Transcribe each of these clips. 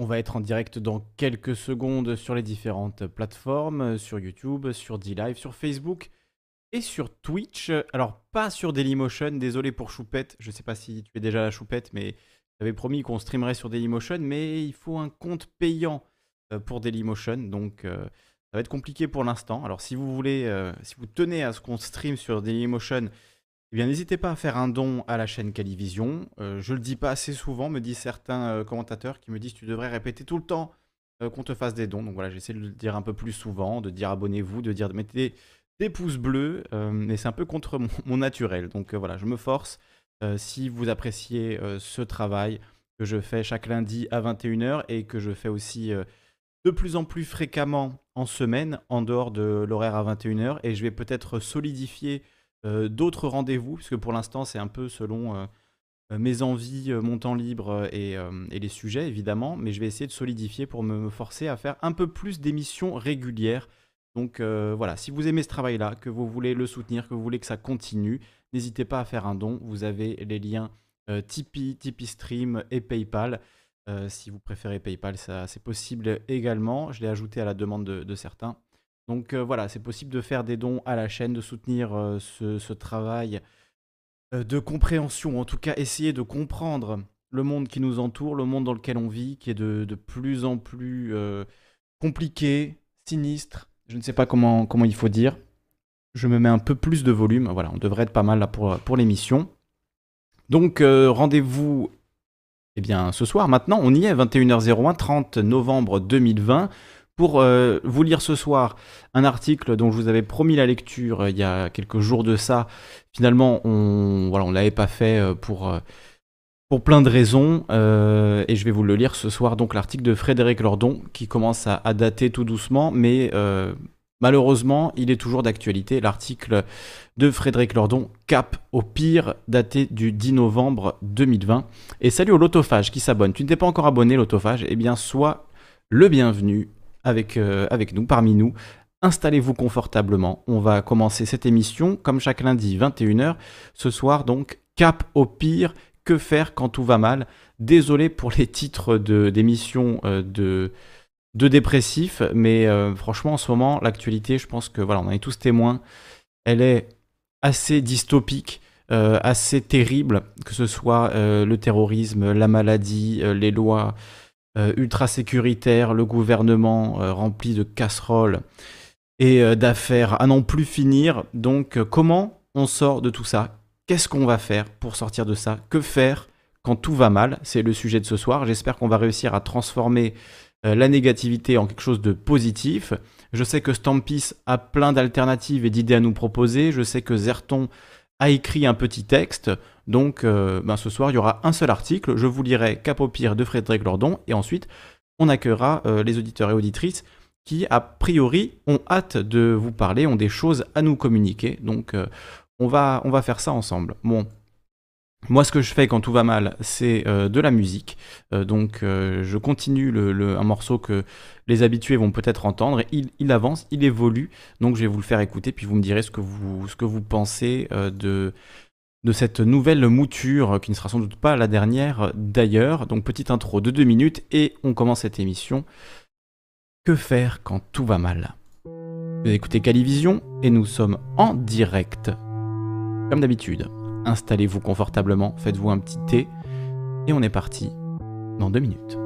On va être en direct dans quelques secondes sur les différentes plateformes, sur YouTube, sur D-Live, sur Facebook et sur Twitch. Alors, pas sur Dailymotion, désolé pour Choupette. Je sais pas si tu es déjà la Choupette, mais j'avais promis qu'on streamerait sur Dailymotion, mais il faut un compte payant euh, pour Dailymotion, donc euh, ça va être compliqué pour l'instant. Alors, si vous voulez, euh, si vous tenez à ce qu'on stream sur Dailymotion, eh bien, n'hésitez pas à faire un don à la chaîne Calivision. Euh, je le dis pas assez souvent, me disent certains euh, commentateurs qui me disent tu devrais répéter tout le temps euh, qu'on te fasse des dons. Donc voilà, j'essaie de le dire un peu plus souvent, de dire abonnez-vous, de dire de mettre des, pouces bleus, euh, mais c'est un peu contre mon, mon naturel. Donc voilà, je me force. Si vous appréciez ce travail que je fais chaque lundi à 21h et que je fais aussi de plus en plus fréquemment en semaine, en dehors de l'horaire à 21h, et je vais peut-être solidifier d'autres rendez-vous, parce que pour l'instant c'est un peu selon euh, euh, mes envies, euh, mon temps libre euh, et, euh, les sujets évidemment, mais je vais essayer de solidifier pour me, forcer à faire un peu plus d'émissions régulières. Donc euh, voilà, si vous aimez ce travail-là, que vous voulez le soutenir, que vous voulez que ça continue, n'hésitez pas à faire un don. Vous avez les liens euh, Tipeee, Tipeee Stream et PayPal. Euh, si vous préférez PayPal, c'est possible également. Je l'ai ajouté à la demande de, de certains. Donc euh, voilà, c'est possible de faire des dons à la chaîne, de soutenir euh, ce, travail euh, de compréhension, en tout cas essayer de comprendre le monde qui nous entoure, le monde dans lequel on vit, qui est de, plus en plus compliqué, sinistre, je ne sais pas comment, comment il faut dire. Je me mets un peu plus de volume, voilà, on devrait être pas mal là pour, pour l'émission. Donc rendez-vous eh bien, ce soir, maintenant, on y est, 21h01, 30 novembre 2020 pour euh, vous lire ce soir un article dont je vous avais promis la lecture euh, il y a quelques jours de ça. Finalement, on voilà, on l'avait pas fait euh, pour pour plein de raisons et je vais vous le lire ce soir. Donc l'article de Frédéric Lordon qui commence à, dater tout doucement, mais malheureusement, il est toujours d'actualité. L'article de Frédéric Lordon, Cap au pire, daté du 10 novembre 2020. Et salut au Lotophage qui s'abonne. Tu ne t'es pas encore abonné, Lotophage? Eh bien, sois le bienvenu avec, euh, avec nous, parmi nous. Installez-vous confortablement. On va commencer cette émission, comme chaque lundi, 21h. Ce soir, donc, cap au pire. Que faire quand tout va mal? Désolé pour les titres d'émissions euh, de, de dépressifs, mais euh, franchement, en ce moment, l'actualité, je pense que voilà, on en est tous témoins. Elle est assez dystopique, assez terrible, que ce soit le terrorisme, la maladie, les lois ultra sécuritaires, le gouvernement euh, rempli de casseroles et euh, d'affaires à n'en plus finir. Donc, euh, comment on sort de tout ça? Qu'est-ce qu'on va faire pour sortir de ça? Que faire quand tout va mal? C'est le sujet de ce soir. J'espère qu'on va réussir à transformer euh, la négativité en quelque chose de positif. Je sais que Stampis a plein d'alternatives et d'idées à nous proposer. Je sais que Zerton a écrit un petit texte. Donc, euh, ben, ce soir, il y aura un seul article. Je vous lirai Cap au pire de Frédéric Lordon. Et ensuite, on accueillera euh, les auditeurs et auditrices qui, a priori, ont hâte de vous parler, ont des choses à nous communiquer. Donc, euh, on, va, faire ça ensemble. Bon. Moi, ce que je fais quand tout va mal, c'est de la musique. Donc, je continue un morceau que les habitués vont peut-être entendre. Il, avance, il évolue. Donc, je vais vous le faire écouter, puis vous me direz ce que vous, pensez de, de cette nouvelle mouture, qui ne sera sans doute pas la dernière d'ailleurs. Donc, petite intro de deux minutes, et on commence cette émission. Que faire quand tout va mal? Vous écoutez Calivision, et nous sommes en direct. Comme d'habitude, installez-vous confortablement, faites-vous un petit thé, et on est parti dans deux minutes.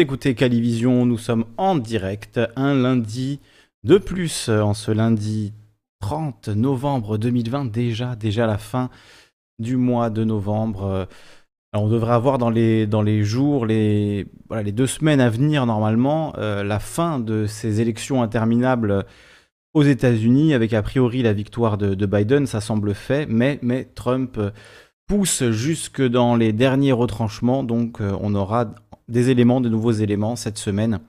Écoutez Calivision, nous sommes en direct un lundi de plus en ce lundi 30 novembre 2020, déjà, déjà la fin du mois de novembre. Alors on devrait avoir dans les, dans les jours, les, les deux semaines à venir normalement, euh, la fin de ces élections interminables aux États-Unis, avec a priori la victoire de, de, Biden, ça semble fait, mais, mais Trump pousse jusque dans les derniers retranchements, donc euh, on aura des éléments, de nouveaux éléments cette semaine,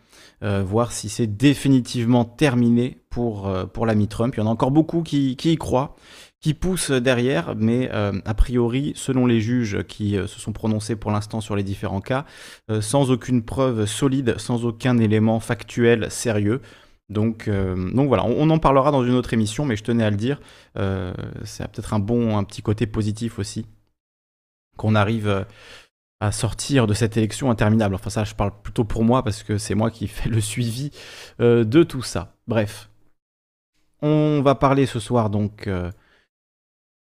euh, voir si c'est définitivement terminé pour, euh, pour l'ami Trump. Il y en a encore beaucoup qui, qui y croient, qui poussent derrière, mais a priori, selon les juges qui se sont prononcés pour l'instant sur les différents cas, sans aucune preuve solide, sans aucun élément factuel sérieux. Donc, donc voilà, on, on, en parlera dans une autre émission, mais je tenais à le dire. c'est peut-être un bon, un petit côté positif aussi qu'on arrive à sortir de cette élection interminable. Enfin ça, je parle plutôt pour moi parce que c'est moi qui fais le suivi euh, de tout ça. Bref, on va parler ce soir donc euh,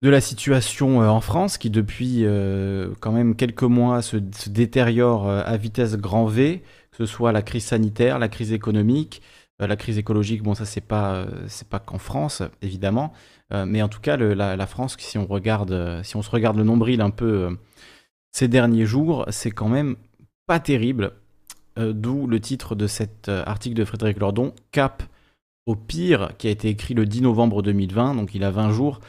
de la situation euh, en France qui depuis quand même quelques mois se, détériore à vitesse grand V, que ce soit la crise sanitaire, la crise économique, la crise écologique. Bon, ça c'est pas c'est pas qu'en France évidemment, mais en tout cas la, France, si on regarde si on se regarde le nombril un peu ces derniers jours, c'est quand même pas terrible. Euh, d'où le titre de cet euh, article de Frédéric Lordon, Cap au pire, qui a été écrit le 10 novembre 2020, donc il a 20 jours,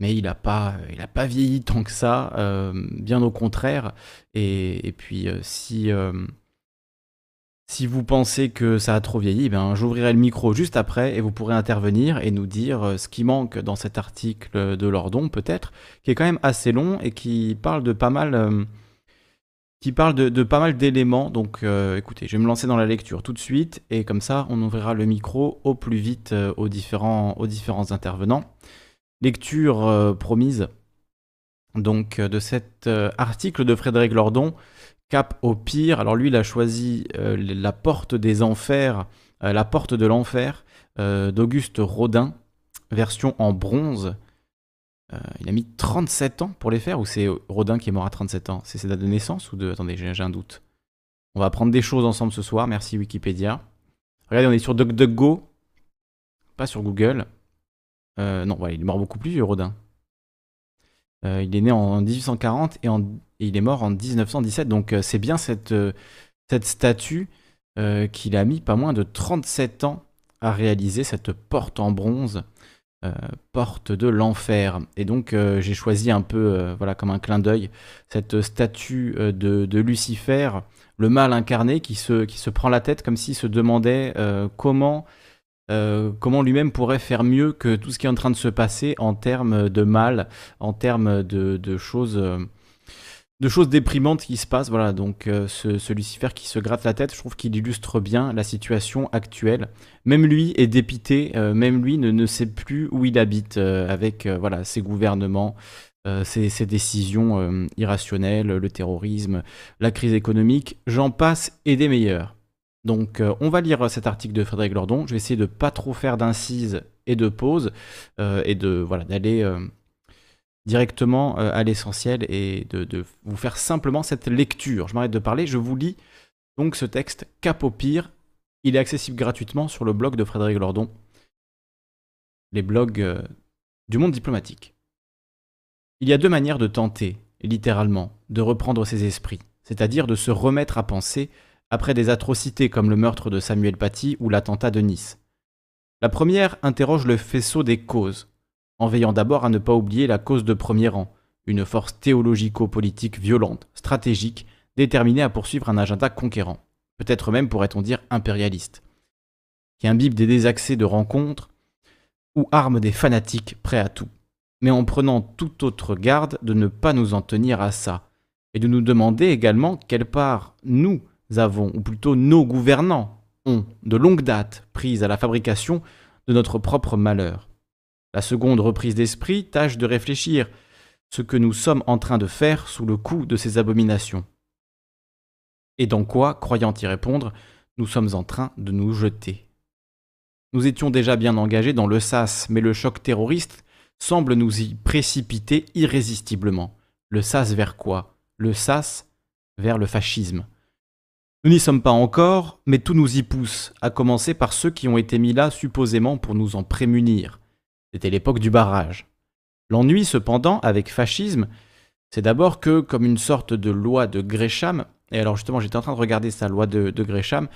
mais il n'a pas, pas vieilli tant que ça, euh, bien au contraire. Et, puis si, si vous pensez que ça a trop vieilli, ben, j'ouvrirai le micro juste après et vous pourrez intervenir et nous dire ce qui manque dans cet article de Lordon, peut-être, qui est quand même assez long et qui parle de pas mal, mal d'éléments. Donc euh, écoutez, je vais me lancer dans la lecture tout de suite et comme ça, on ouvrira le micro au plus vite euh, aux, différents, aux différents intervenants. Lecture euh, promise donc de cet article de Frédéric Lordon Cap au pire. Alors lui, il a choisi euh, La porte des enfers, euh, La porte de l'enfer euh, d'Auguste Rodin, version en bronze. il a mis 37 ans pour les faire ou c'est Rodin qui est mort à 37 ans? C'est ses dates de naissance ou de... Attendez, j'ai un doute. On va apprendre des choses ensemble ce soir, merci Wikipédia. Regardez, on est sur DuckDuckGo, pas sur Google. non, il est mort beaucoup plus vieux, Rodin. il est né en 1840 et en et il est mort en 1917. Donc euh, c'est bien cette, euh, statue euh, qu'il a mis pas moins de 37 ans à réaliser, cette porte en bronze, porte de l'enfer. Et donc j'ai choisi un peu, voilà, comme un clin d'œil, cette statue de, Lucifer, le mal incarné, qui se, prend la tête comme s'il se demandait comment... comment lui-même pourrait faire mieux que tout ce qui est en train de se passer en termes de mal, en termes de choses de choses déprimantes qui se passent. Voilà, donc euh, ce, Lucifer qui se gratte la tête, je trouve qu'il illustre bien la situation actuelle. Même lui est dépité, euh, même lui ne, ne, sait plus où il habite euh, avec voilà ses gouvernements. Ses, décisions irrationnelles, le terrorisme, la crise économique, j'en passe et des meilleurs. Donc on va lire cet article de Frédéric Lordon. Je vais essayer de pas trop faire d'incises et de pauses et de voilà d'aller directement euh, à l'essentiel et de, vous faire simplement cette lecture. Je m'arrête de parler, je vous lis donc ce texte Cap au pire. Il est accessible gratuitement sur le blog de Frédéric Lordon, les blogs euh, du monde diplomatique. Il y a deux manières de tenter, littéralement, de reprendre ses esprits, c'est-à-dire de se remettre à penser après des atrocités comme le meurtre de Samuel Paty ou l'attentat de Nice. La première interroge le faisceau des causes, en veillant d'abord à ne pas oublier la cause de premier rang, une force théologico-politique violente, stratégique, déterminée à poursuivre un agenda conquérant, peut-être même pourrait-on dire impérialiste, qui imbibe des désaccès de rencontres ou arme des fanatiques prêts à tout, mais en prenant toute autre garde de ne pas nous en tenir à ça, et de nous demander également quelle part nous avons, ou plutôt nos gouvernants ont, de longue date, prise à la fabrication de notre propre malheur. La seconde reprise d'esprit tâche de réfléchir ce que nous sommes en train de faire sous le coup de ces abominations. Et dans quoi, croyant y répondre, nous sommes en train de nous jeter. Nous étions déjà bien engagés dans le SAS, mais le choc terroriste semble nous y précipiter irrésistiblement. Le SAS vers quoi? Le SAS vers le fascisme. Nous n'y sommes pas encore, mais tout nous y pousse, à commencer par ceux qui ont été mis là supposément pour nous en prémunir. C'était l'époque du barrage. L'ennui, cependant, avec fascisme, c'est d'abord que, comme une sorte de loi de Gresham, et alors justement j'étais en train de regarder sa loi de, Gresham,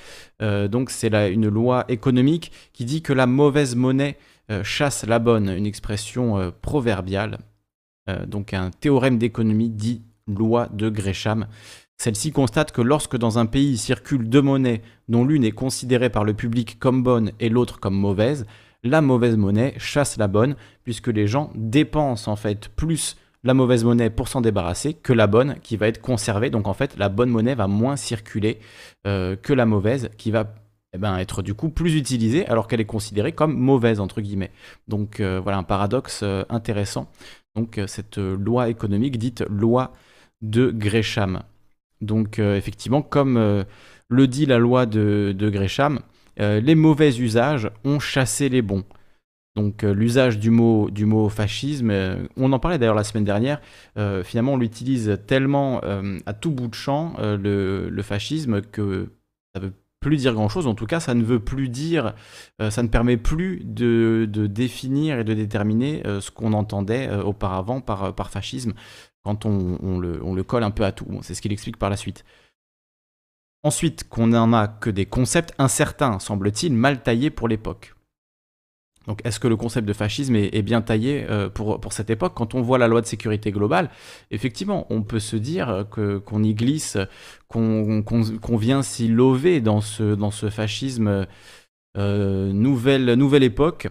euh, donc c'est une loi économique qui dit que la mauvaise monnaie euh, chasse la bonne, une expression euh, proverbiale, donc un théorème d'économie dit loi de Gresham. Celle-ci constate que lorsque dans un pays circulent deux monnaies dont l'une est considérée par le public comme bonne et l'autre comme mauvaise, la mauvaise monnaie chasse la bonne, puisque les gens dépensent en fait plus la mauvaise monnaie pour s'en débarrasser que la bonne qui va être conservée. Donc en fait, la bonne monnaie va moins circuler euh, que la mauvaise qui va eh ben, être du coup plus utilisée alors qu'elle est considérée comme mauvaise entre guillemets. Donc euh, voilà un paradoxe euh, intéressant. Donc cette loi économique dite loi de Gresham. Donc effectivement, comme le dit la loi de, de Gresham, les mauvais usages ont chassé les bons. Donc euh, l'usage du mot, du mot fascisme, euh, on en parlait d'ailleurs la semaine dernière, euh, finalement on l'utilise tellement à tout bout de champ, le, fascisme, que ça ne veut plus dire grand-chose, en tout cas ça ne veut plus dire, ça ne permet plus de, définir et de déterminer ce qu'on entendait auparavant par, par fascisme, quand on, le, on, le, colle un peu à tout. C'est ce qu'il explique par la suite. Ensuite, qu'on n'en a que des concepts incertains, semble-t-il, mal taillés pour l'époque. Donc est-ce que le concept de fascisme est, bien taillé euh, pour, pour cette époque? Quand on voit la loi de sécurité globale, effectivement, on peut se dire qu'on y glisse, qu'on, vient s'y lever dans ce, dans ce fascisme euh, nouvelle, nouvelle époque.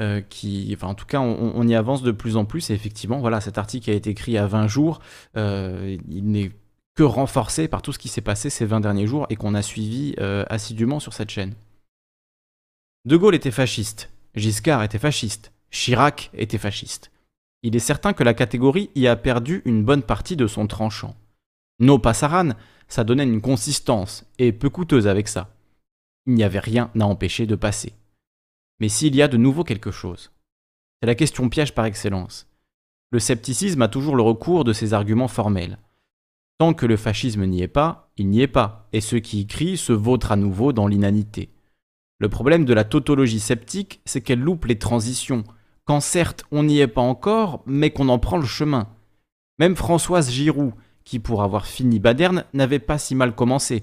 Euh, qui, enfin, en tout cas, on, y avance de plus en plus. Et effectivement, voilà, cet article a été écrit à 20 jours. il n'est que renforcé par tout ce qui s'est passé ces 20 derniers jours et qu'on a suivi assidûment sur cette chaîne. De Gaulle était fasciste. Giscard était fasciste, Chirac était fasciste. Il est certain que la catégorie y a perdu une bonne partie de son tranchant. No Passaran, ça donnait une consistance, et peu coûteuse avec ça. Il n'y avait rien à empêcher de passer. Mais s'il y a de nouveau quelque chose, c'est la question piège par excellence. Le scepticisme a toujours le recours de ses arguments formels. Tant que le fascisme n'y est pas, il n'y est pas, et ceux qui y crient se vautrent à nouveau dans l'inanité. Le problème de la tautologie sceptique, c'est qu'elle loupe les transitions, quand certes on n'y est pas encore, mais qu'on en prend le chemin. Même Françoise Giroud, qui pour avoir fini Baderne n'avait pas si mal commencé,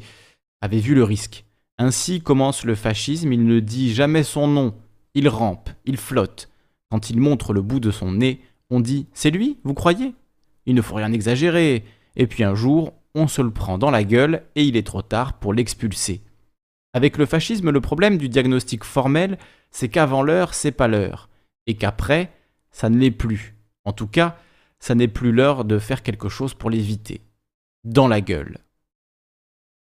avait vu le risque. Ainsi commence le fascisme, il ne dit jamais son nom, il rampe, il flotte. Quand il montre le bout de son nez, on dit C'est lui, vous croyez? Il ne faut rien exagérer. Et puis un jour, on se le prend dans la gueule et il est trop tard pour l'expulser. Avec le fascisme, le problème du diagnostic formel, c'est qu'avant l'heure, c'est pas l'heure, et qu'après, ça ne l'est plus. En tout cas, ça n'est plus l'heure de faire quelque chose pour l'éviter. Dans la gueule.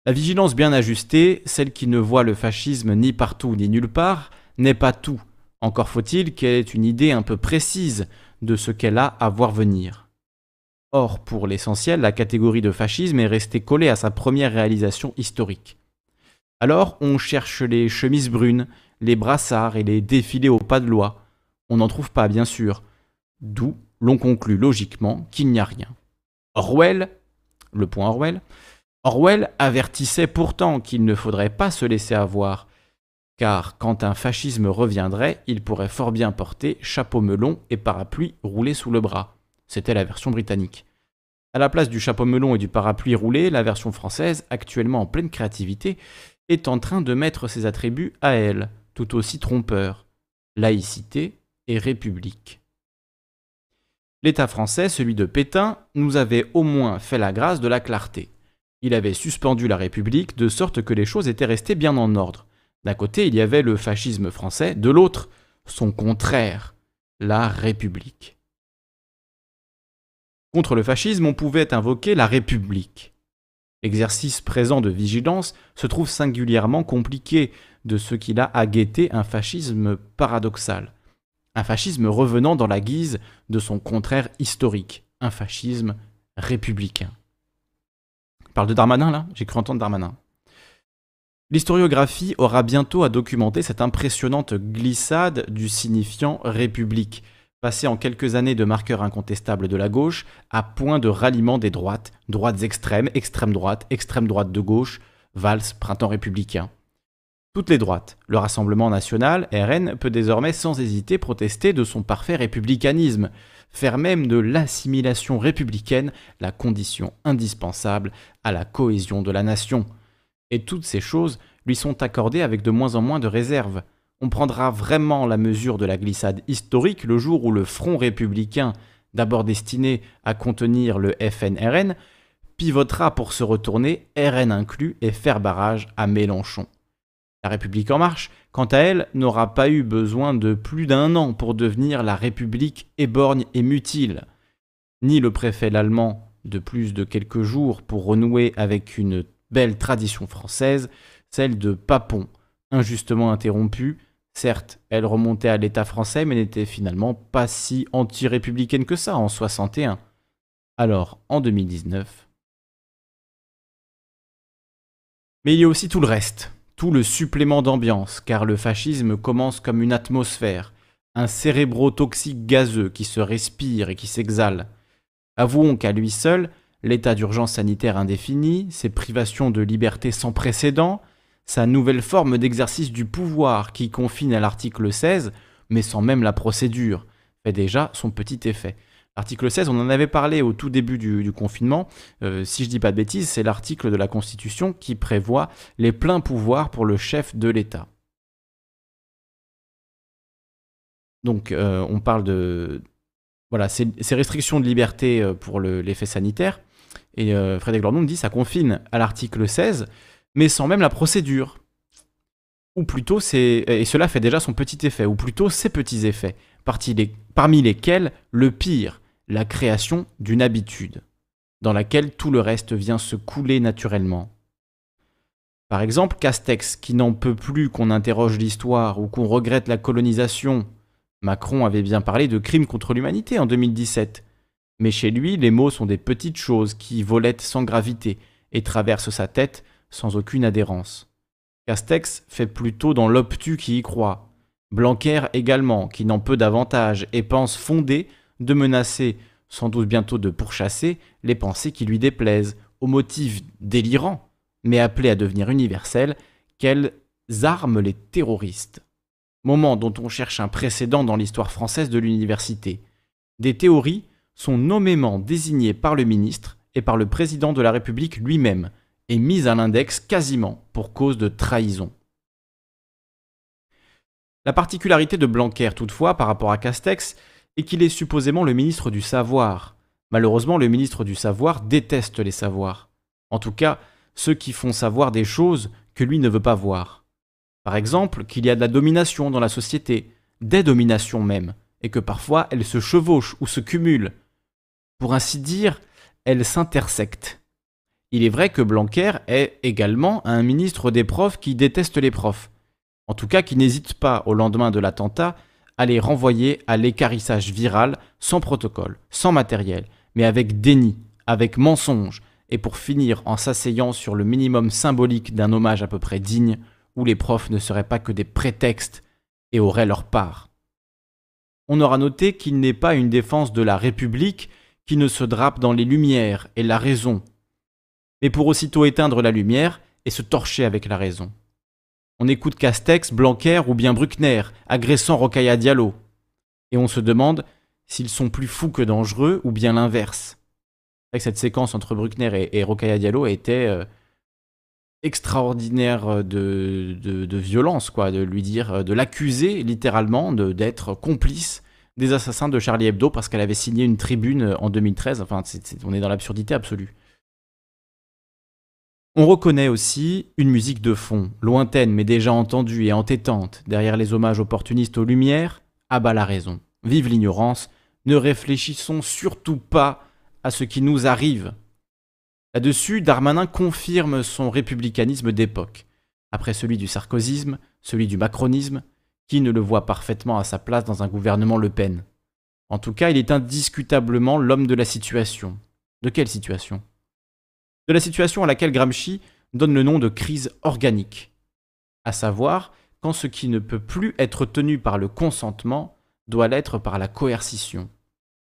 La vigilance bien ajustée, celle qui ne voit le fascisme ni partout ni nulle part, n'est pas tout. Encore faut-il qu'elle ait une idée un peu précise de ce qu'elle a à voir venir. Or, pour l'essentiel, la catégorie de fascisme est restée collée à sa première réalisation historique. Alors on cherche les chemises brunes, les brassards et les défilés au pas de loi. On n'en trouve pas, bien sûr. D'où l'on conclut logiquement qu'il n'y a rien. Orwell, le point Orwell, Orwell avertissait pourtant qu'il ne faudrait pas se laisser avoir, car quand un fascisme reviendrait, il pourrait fort bien porter chapeau melon et parapluie roulé sous le bras. C'était la version britannique. À la place du chapeau melon et du parapluie roulé, la version française, actuellement en pleine créativité, est en train de mettre ses attributs à elle, tout aussi trompeurs, laïcité et république. L'État français, celui de Pétain, nous avait au moins fait la grâce de la clarté. Il avait suspendu la République de sorte que les choses étaient restées bien en ordre. D'un côté, il y avait le fascisme français, de l'autre, son contraire, la République. Contre le fascisme, on pouvait invoquer la République. L'exercice présent de vigilance se trouve singulièrement compliqué de ce qu'il a à guetter un fascisme paradoxal. Un fascisme revenant dans la guise de son contraire historique, un fascisme républicain. Parle de Darmanin là? J'ai cru entendre Darmanin. L'historiographie aura bientôt à documenter cette impressionnante glissade du signifiant république, passé en quelques années de marqueur incontestable de la gauche à point de ralliement des droites, droites extrêmes, extrême droite, extrême droite de gauche, Valls, printemps républicain. Toutes les droites, le Rassemblement national, RN, peut désormais sans hésiter protester de son parfait républicanisme, faire même de l'assimilation républicaine la condition indispensable à la cohésion de la nation. Et toutes ces choses lui sont accordées avec de moins en moins de réserve. On prendra vraiment la mesure de la glissade historique le jour où le Front républicain, d'abord destiné à contenir le FNRN, pivotera pour se retourner, RN inclus, et faire barrage à Mélenchon. La République en marche, quant à elle, n'aura pas eu besoin de plus d'un an pour devenir la République éborgne et mutile. Ni le préfet l'allemand de plus de quelques jours pour renouer avec une belle tradition française, celle de Papon, injustement interrompue. Certes, elle remontait à l'État français, mais n'était finalement pas si anti-républicaine que ça en 61. Alors, en 2019. Mais il y a aussi tout le reste tout le supplément d'ambiance, car le fascisme commence comme une atmosphère, un cérébro-toxique gazeux qui se respire et qui s'exhale. Avouons qu'à lui seul, l'état d'urgence sanitaire indéfini, ses privations de liberté sans précédent, sa nouvelle forme d'exercice du pouvoir qui confine à l'article 16, mais sans même la procédure, fait déjà son petit effet. Article 16, on en avait parlé au tout début du, confinement. Euh, si je dis pas de bêtises, c'est l'article de la Constitution qui prévoit les pleins pouvoirs pour le chef de l'État. Donc, euh, on parle de voilà ces, restrictions de liberté euh, pour l'effet sanitaire. Et Frédéric Lordon dit ça confine à l'article 16, mais sans même la procédure. Ou plutôt, c'est et cela fait déjà son petit effet, ou plutôt ses petits effets, parmi lesquels le pire, la création d'une habitude, dans laquelle tout le reste vient se couler naturellement. Par exemple, Castex, qui n'en peut plus qu'on interroge l'histoire ou qu'on regrette la colonisation. Macron avait bien parlé de crimes contre l'humanité en 2017. Mais chez lui, les mots sont des petites choses qui volettent sans gravité et traversent sa tête sans aucune adhérence. Castex fait plutôt dans l'obtus qui y croit. Blanquer également, qui n'en peut davantage et pense fonder de menacer, sans doute bientôt de pourchasser, les pensées qui lui déplaisent, au motif délirant, mais appelé à devenir universel, qu'elles arment les terroristes. Moment dont on cherche un précédent dans l'histoire française de l'université. Des théories sont nommément désignées par le ministre et par le président de la République lui-même, et mises à l'index quasiment pour cause de trahison. La particularité de Blanquer, toutefois, par rapport à Castex, et qu'il est supposément le ministre du savoir. Malheureusement, le ministre du savoir déteste les savoirs. En tout cas, ceux qui font savoir des choses que lui ne veut pas voir. Par exemple, qu'il y a de la domination dans la société, des dominations même, et que parfois elles se chevauchent ou se cumulent. Pour ainsi dire, elles s'intersectent. Il est vrai que Blanquer est également un ministre des profs qui déteste les profs. En tout cas, qui n'hésite pas, au lendemain de l'attentat, à les renvoyer à l'écarissage viral, sans protocole, sans matériel, mais avec déni, avec mensonge, et pour finir en s'asseyant sur le minimum symbolique d'un hommage à peu près digne, où les profs ne seraient pas que des prétextes et auraient leur part. On aura noté qu'il n'est pas une défense de la République qui ne se drape dans les lumières et la raison, mais pour aussitôt éteindre la lumière et se torcher avec la raison. On écoute Castex, Blanquer ou bien Bruckner agressant Rocaille Diallo. Et on se demande s'ils sont plus fous que dangereux ou bien l'inverse. Cette séquence entre Bruckner et, et Diallo était euh, extraordinaire de, de, violence, quoi, de lui dire, euh, de l'accuser littéralement d'être complice des assassins de Charlie Hebdo parce qu'elle avait signé une tribune en 2013. Enfin, on est dans l'absurdité absolue. On reconnaît aussi une musique de fond, lointaine mais déjà entendue et entêtante, derrière les hommages opportunistes aux Lumières, à bas la raison. Vive l'ignorance, ne réfléchissons surtout pas à ce qui nous arrive. Là-dessus, Darmanin confirme son républicanisme d'époque. Après celui du sarkozysme, celui du macronisme, qui ne le voit parfaitement à sa place dans un gouvernement Le Pen En tout cas, il est indiscutablement l'homme de la situation. De quelle situation? De la situation à laquelle Gramsci donne le nom de crise organique, à savoir quand ce qui ne peut plus être tenu par le consentement doit l'être par la coercition.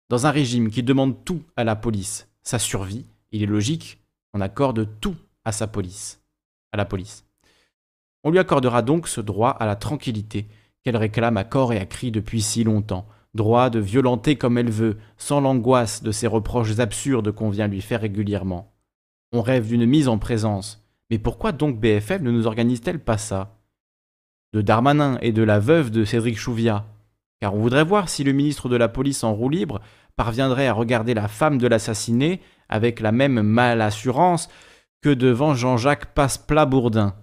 Dans un régime qui demande tout à la police, sa survie, il est logique qu'on accorde tout à sa police. à la police. On lui accordera donc ce droit à la tranquillité qu'elle réclame à corps et à cri depuis si longtemps, droit de violenter comme elle veut, sans l'angoisse de ces reproches absurdes qu'on vient lui faire régulièrement. On rêve d'une mise en présence, mais pourquoi donc BFM ne nous organise-t-elle pas ça? De Darmanin et de la veuve de Cédric Chouviat Car on voudrait voir si le ministre de la Police en roue libre parviendrait à regarder la femme de l'assassiné avec la même malassurance que devant Jean-Jacques Passeplabourdin. bourdin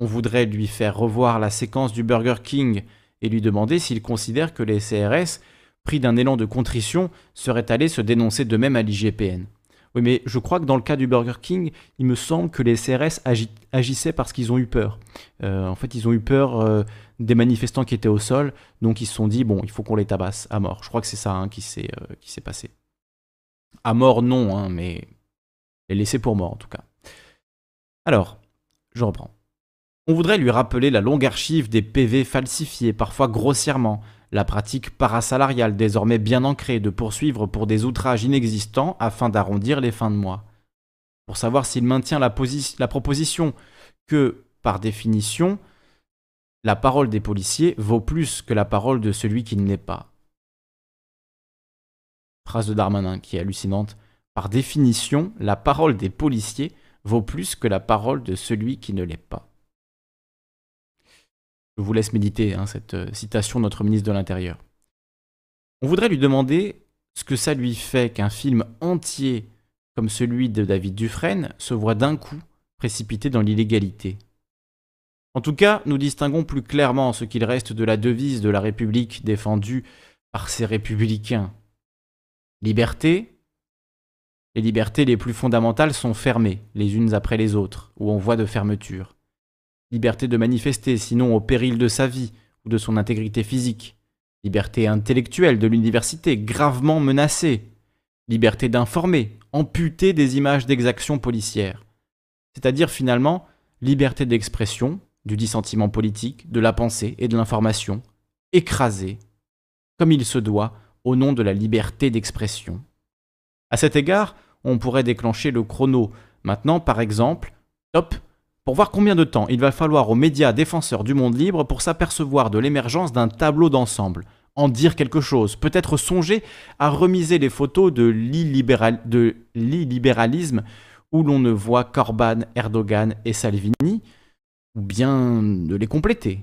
On voudrait lui faire revoir la séquence du Burger King et lui demander s'il considère que les CRS, pris d'un élan de contrition, seraient allés se dénoncer de même à l'IGPN. Oui, mais je crois que dans le cas du Burger King, il me semble que les CRS agissaient parce qu'ils ont eu peur. Euh, en fait, ils ont eu peur euh, des manifestants qui étaient au sol, donc ils se sont dit, bon, il faut qu'on les tabasse à mort. Je crois que c'est ça hein, euh, qui s'est passé. À mort, non, hein, mais les laisser pour mort en tout cas. Alors, je reprends. On voudrait lui rappeler la longue archive des PV falsifiés, parfois grossièrement, la pratique parasalariale désormais bien ancrée de poursuivre pour des outrages inexistants afin d'arrondir les fins de mois. Pour savoir s'il maintient la, proposition que, par définition, la parole des policiers vaut plus que la parole de celui qui ne l'est pas. Phrase de Darmanin qui est hallucinante. Par définition, la parole des policiers vaut plus que la parole de celui qui ne l'est pas. Je vous laisse méditer hein, cette euh, citation de notre ministre de l'Intérieur. On voudrait lui demander ce que ça lui fait qu'un film entier comme celui de David Dufresne se voit d'un coup précipité dans l'illégalité. En tout cas, nous distinguons plus clairement ce qu'il reste de la devise de la République défendue par ces républicains. Liberté. Les libertés les plus fondamentales sont fermées, les unes après les autres, ou en voie de fermeture liberté de manifester, sinon au péril de sa vie ou de son intégrité physique, liberté intellectuelle de l'université, gravement menacée, liberté d'informer, amputée des images d'exactions policières, c'est-à-dire finalement liberté d'expression, du dissentiment politique, de la pensée et de l'information, écrasée, comme il se doit, au nom de la liberté d'expression. À cet égard, on pourrait déclencher le chrono. Maintenant, par exemple, top, pour voir combien de temps il va falloir aux médias défenseurs du monde libre pour s'apercevoir de l'émergence d'un tableau d'ensemble, en dire quelque chose, peut-être songer à remiser les photos de l'illibéralisme où l'on ne voit Corban, Erdogan et Salvini, ou bien de les compléter.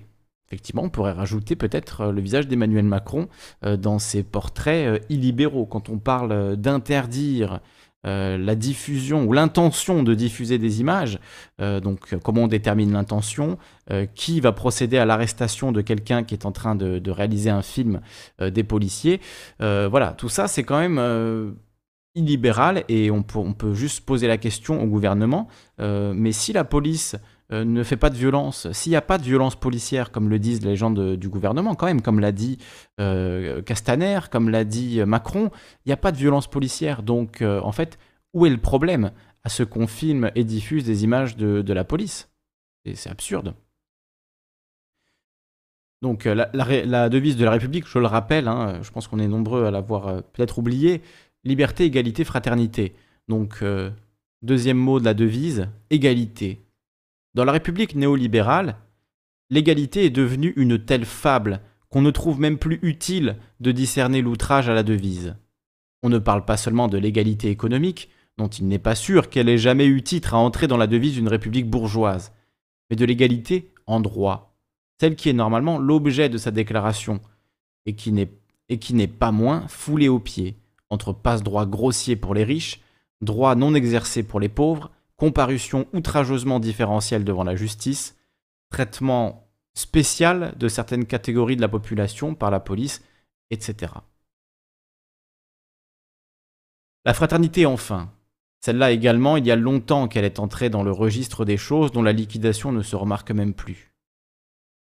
Effectivement, on pourrait rajouter peut-être le visage d'Emmanuel Macron euh, dans ses portraits euh, illibéraux. Quand on parle d'interdire euh, la diffusion ou l'intention de diffuser des images, euh, donc comment on détermine l'intention, euh, qui va procéder à l'arrestation de quelqu'un qui est en train de, réaliser un film des policiers. voilà, tout ça c'est quand même illibéral et on peut, juste poser la question au gouvernement, mais si la police euh, ne fait pas de violence, s'il n'y a pas de violence policière, comme le disent les gens du gouvernement, quand même, comme l'a dit euh, Castaner, comme l'a dit Macron, il n'y a pas de violence policière. Donc, euh, en fait, où est le problème à ce qu'on filme et diffuse des images de, la police? C'est absurde. Donc, la, devise de la République, je le rappelle, hein, je pense qu'on est nombreux à l'avoir peut-être oublié liberté, égalité, fraternité. Donc, deuxième mot de la devise, égalité. Dans la République néolibérale, l'égalité est devenue une telle fable qu'on ne trouve même plus utile de discerner l'outrage à la devise. On ne parle pas seulement de l'égalité économique, dont il n'est pas sûr qu'elle ait jamais eu titre à entrer dans la devise d'une république bourgeoise, mais de l'égalité en droit, celle qui est normalement l'objet de sa déclaration, et qui n'est pas moins foulée aux pieds, entre passe-droit grossier pour les riches, droit non exercé pour les pauvres, comparution outrageusement différentielle devant la justice, traitement spécial de certaines catégories de la population par la police, etc. La fraternité enfin. Celle-là également, il y a longtemps qu'elle est entrée dans le registre des choses dont la liquidation ne se remarque même plus.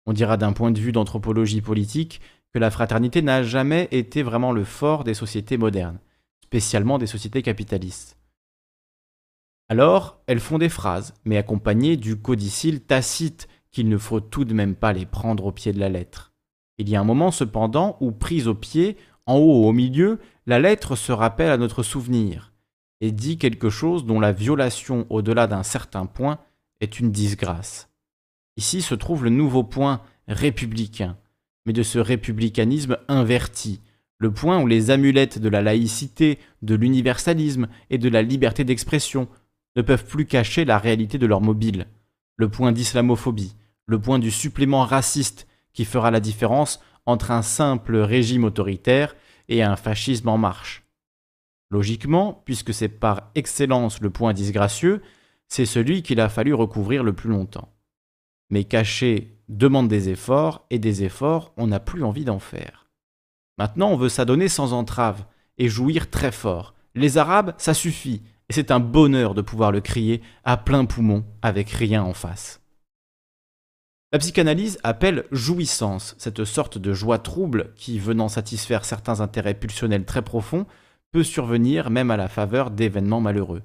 On dira d'un point de vue d'anthropologie politique que la fraternité n'a jamais été vraiment le fort des sociétés modernes, spécialement des sociétés capitalistes. Alors, elles font des phrases, mais accompagnées du codicile tacite qu'il ne faut tout de même pas les prendre au pied de la lettre. Il y a un moment cependant où, prise au pied, en haut ou au milieu, la lettre se rappelle à notre souvenir et dit quelque chose dont la violation au-delà d'un certain point est une disgrâce. Ici se trouve le nouveau point républicain, mais de ce républicanisme inverti, le point où les amulettes de la laïcité, de l'universalisme et de la liberté d'expression ne peuvent plus cacher la réalité de leur mobile, le point d'islamophobie, le point du supplément raciste qui fera la différence entre un simple régime autoritaire et un fascisme en marche. Logiquement, puisque c'est par excellence le point disgracieux, c'est celui qu'il a fallu recouvrir le plus longtemps. Mais cacher demande des efforts, et des efforts, on n'a plus envie d'en faire. Maintenant, on veut s'adonner sans entrave, et jouir très fort. Les Arabes, ça suffit, et c'est un bonheur de pouvoir le crier à plein poumon avec rien en face. La psychanalyse appelle jouissance, cette sorte de joie trouble qui, venant satisfaire certains intérêts pulsionnels très profonds, peut survenir même à la faveur d'événements malheureux.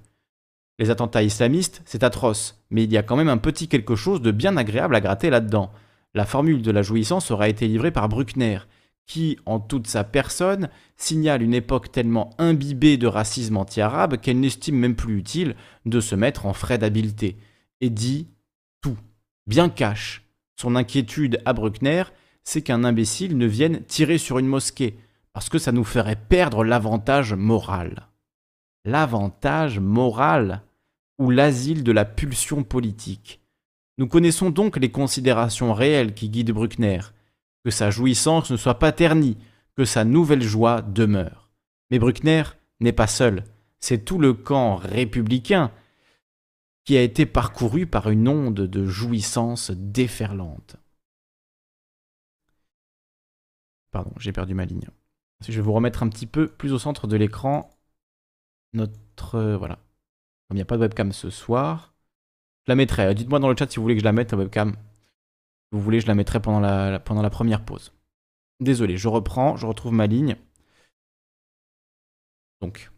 Les attentats islamistes, c'est atroce, mais il y a quand même un petit quelque chose de bien agréable à gratter là-dedans. La formule de la jouissance aura été livrée par Bruckner, qui, en toute sa personne, signale une époque tellement imbibée de racisme anti-arabe qu'elle n'estime même plus utile de se mettre en frais d'habileté, et dit tout, bien cache. Son inquiétude à Bruckner, c'est qu'un imbécile ne vienne tirer sur une mosquée, parce que ça nous ferait perdre l'avantage moral. L'avantage moral ou l'asile de la pulsion politique. Nous connaissons donc les considérations réelles qui guident Bruckner, que sa jouissance ne soit pas ternie, que sa nouvelle joie demeure. Mais Bruckner n'est pas seul, c'est tout le camp républicain qui a été parcouru par une onde de jouissance déferlante. Pardon, j'ai perdu ma ligne. Je vais vous remettre un petit peu plus au centre de l'écran notre... Euh, voilà. Il n'y a pas de webcam ce soir, je la mettrai. Dites-moi dans le chat si vous voulez que je la mette, la webcam. Vous voulez, je la mettrai pendant la, pendant la première pause. Désolé, je reprends, je retrouve ma ligne. Donc,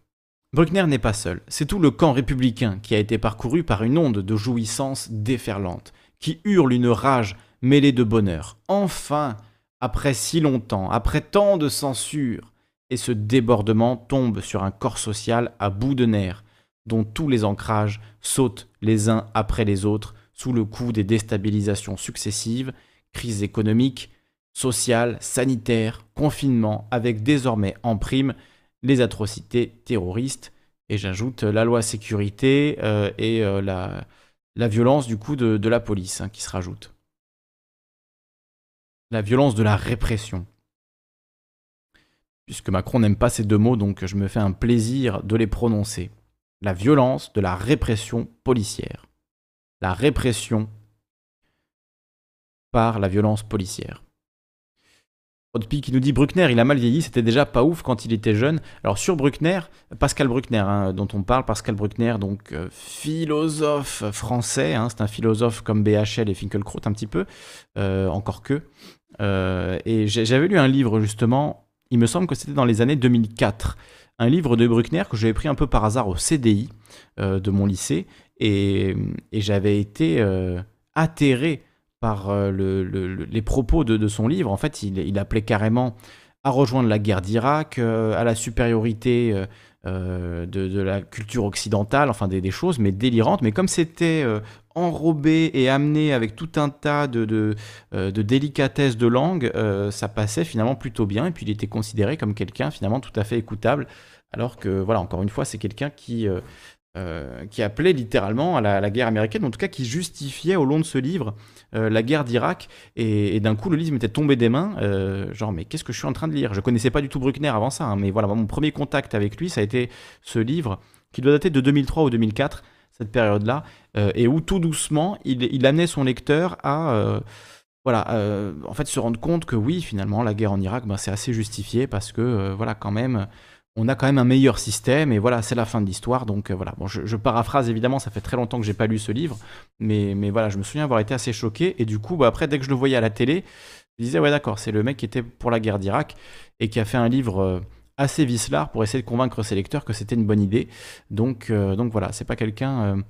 Bruckner n'est pas seul. C'est tout le camp républicain qui a été parcouru par une onde de jouissance déferlante, qui hurle une rage mêlée de bonheur. Enfin, après si longtemps, après tant de censure, et ce débordement tombe sur un corps social à bout de nerfs, dont tous les ancrages sautent les uns après les autres sous le coup des déstabilisations successives, crises économiques, sociales, sanitaires, confinement, avec désormais en prime les atrocités terroristes, et j'ajoute la loi sécurité euh, et euh, la, la, violence du coup de, la police hein, qui se rajoute. La violence de la répression puisque Macron n'aime pas ces deux mots, donc je me fais un plaisir de les prononcer. La violence de la répression policière. La répression par la violence policière. Rodpi qui nous dit Bruckner, il a mal vieilli, c'était déjà pas ouf quand il était jeune. Alors sur Bruckner, Pascal Bruckner, hein, dont on parle, Pascal Bruckner, donc euh, philosophe français, hein, c'est un philosophe comme BHL et Finkelkraut un petit peu, euh, encore que. Euh, et j'avais lu un livre justement il me semble que c'était dans les années 2004. Un livre de Bruckner que j'avais pris un peu par hasard au CDI de mon lycée. Et, j'avais été euh, atterré par euh, les propos de, son livre. En fait, il, appelait carrément à rejoindre la guerre d'Irak, à la supériorité de, la culture occidentale, enfin des, choses, mais délirantes. Mais comme c'était enrobé et amené avec tout un tas de, de, euh, délicatesses de langue, euh, ça passait finalement plutôt bien. Et puis il était considéré comme quelqu'un finalement tout à fait écoutable. Alors que, voilà, encore une fois, c'est quelqu'un qui, euh, qui appelait littéralement à la, guerre américaine, en tout cas qui justifiait au long de ce livre la guerre d'Irak. Et, d'un coup, le livre m'était tombé des mains. genre, mais qu'est-ce que je suis en train de lire? Je connaissais pas du tout Bruckner avant ça, hein, mais voilà, mon premier contact avec lui, ça a été ce livre qui doit dater de 2003 ou 2004 cette période-là, euh, et où tout doucement, il, amenait son lecteur à euh, voilà, euh, en fait, se rendre compte que oui, finalement, la guerre en Irak, ben, c'est assez justifié parce que, voilà, quand même, on a quand même un meilleur système et voilà, c'est la fin de l'histoire. Donc voilà, bon, je, paraphrase évidemment, ça fait très longtemps que j'ai pas lu ce livre, mais, mais voilà, je me souviens avoir été assez choqué et du coup, bah, après, dès que je le voyais à la télé, je disais, ouais, d'accord, c'est le mec qui était pour la guerre d'Irak et qui a fait un livre assez vicelard pour essayer de convaincre ses lecteurs que c'était une bonne idée. Donc, euh, donc voilà, c'est pas quelqu'un euh,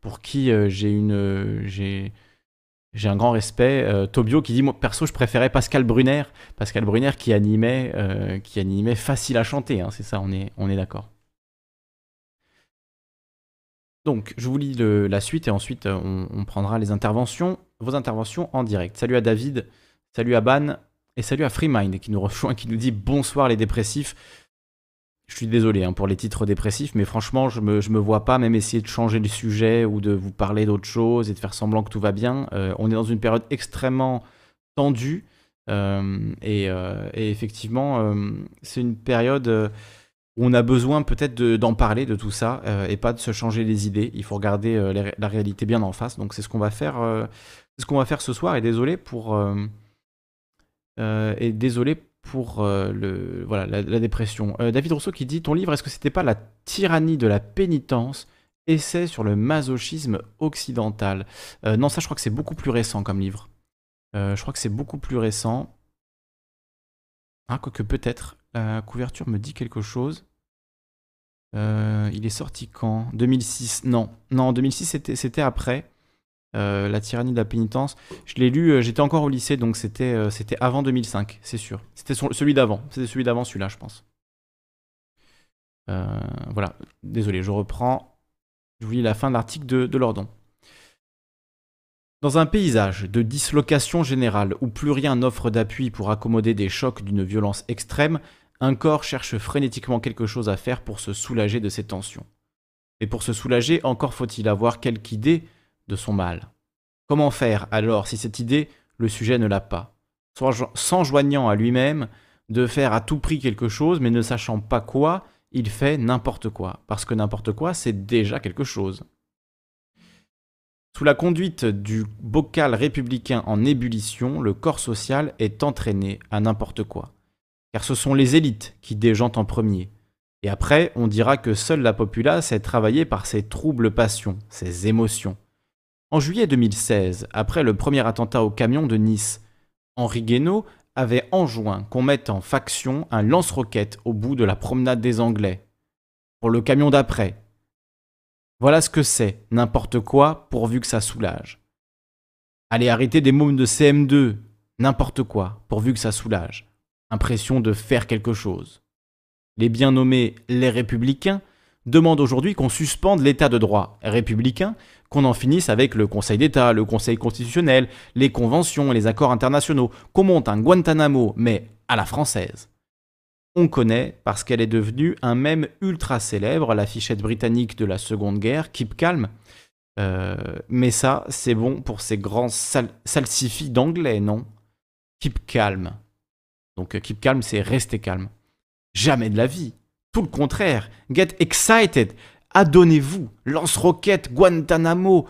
pour qui euh, j'ai une j'ai j'ai un grand respect. Tobio qui dit moi perso je préférais Pascal Brunner, Pascal Brunner qui animait qui animait facile à chanter. Hein, c'est ça, on est on est d'accord. Donc, je vous lis la suite et ensuite on, on, prendra les interventions, vos interventions en direct. Salut à David, salut à Ban et salut à FreeMind qui nous rejoint, qui nous dit bonsoir les dépressifs. Je suis désolé hein, pour les titres dépressifs, mais franchement, je me, me vois pas même essayer de changer le sujet ou de vous parler d'autre chose et de faire semblant que tout va bien. Euh, on est dans une période extrêmement tendue euh, euh, et, effectivement, c'est une période où on a besoin peut-être d'en parler de tout ça et pas de se changer les idées. Il faut regarder la réalité bien en face. Donc c'est ce qu'on va faire, ce qu'on va faire ce soir. Et désolé pour et désolé pour euh, le, voilà, la, dépression. Euh, David Rousseau qui dit Ton livre, est-ce que c'était pas la tyrannie de la pénitence? Essai sur le masochisme occidental. Euh, non, ça, je crois que c'est beaucoup plus récent comme livre. je crois que c'est beaucoup plus récent. Ah, quoique peut-être. La couverture me dit quelque chose. il est sorti quand? 2006 Non, non, 2006 c'était après. Euh, la tyrannie de la pénitence. Je l'ai lu, euh, j'étais encore au lycée, donc c'était euh, avant 2005, c'est sûr. C'était celui d'avant, c'était celui d'avant celui-là, je pense. voilà, désolé, je reprends. Je vous lis la fin de l'article de, de Lordon. Dans un paysage de dislocation générale où plus rien n'offre d'appui pour accommoder des chocs d'une violence extrême, un corps cherche frénétiquement quelque chose à faire pour se soulager de ses tensions. Et pour se soulager, encore faut-il avoir quelque idée de son mal. Comment faire alors si cette idée, le sujet ne l'a pas? S'enjoignant à lui-même de faire à tout prix quelque chose, mais ne sachant pas quoi, il fait n'importe quoi, parce que n'importe quoi, c'est déjà quelque chose. Sous la conduite du bocal républicain en ébullition, le corps social est entraîné à n'importe quoi. Car ce sont les élites qui déjantent en premier. Et après, on dira que seule la populace est travaillée par ses troubles passions, ses émotions. En juillet 2016, après le premier attentat au camion de Nice, Henri Guénaud avait enjoint qu'on mette en faction un lance-roquette au bout de la promenade des Anglais. Pour le camion d'après. Voilà ce que c'est, n'importe quoi, pourvu que ça soulage. Allez arrêter des mômes de CM2, n'importe quoi, pourvu que ça soulage. Impression de faire quelque chose. Les bien nommés les républicains demandent aujourd'hui qu'on suspende l'état de droit républicain qu'on en finisse avec le Conseil d'État, le Conseil constitutionnel, les conventions les accords internationaux, qu'on monte un Guantanamo, mais à la française. On connaît, parce qu'elle est devenue un mème ultra célèbre, la fichette britannique de la Seconde Guerre, Keep Calm. Euh, mais ça, c'est bon pour ces grands sal salsifis d'anglais, non? Keep Calm. Donc euh, Keep Calm, c'est rester calme. Jamais de la vie. Tout le contraire. Get excited. Adonnez-vous, lance-roquettes, Guantanamo,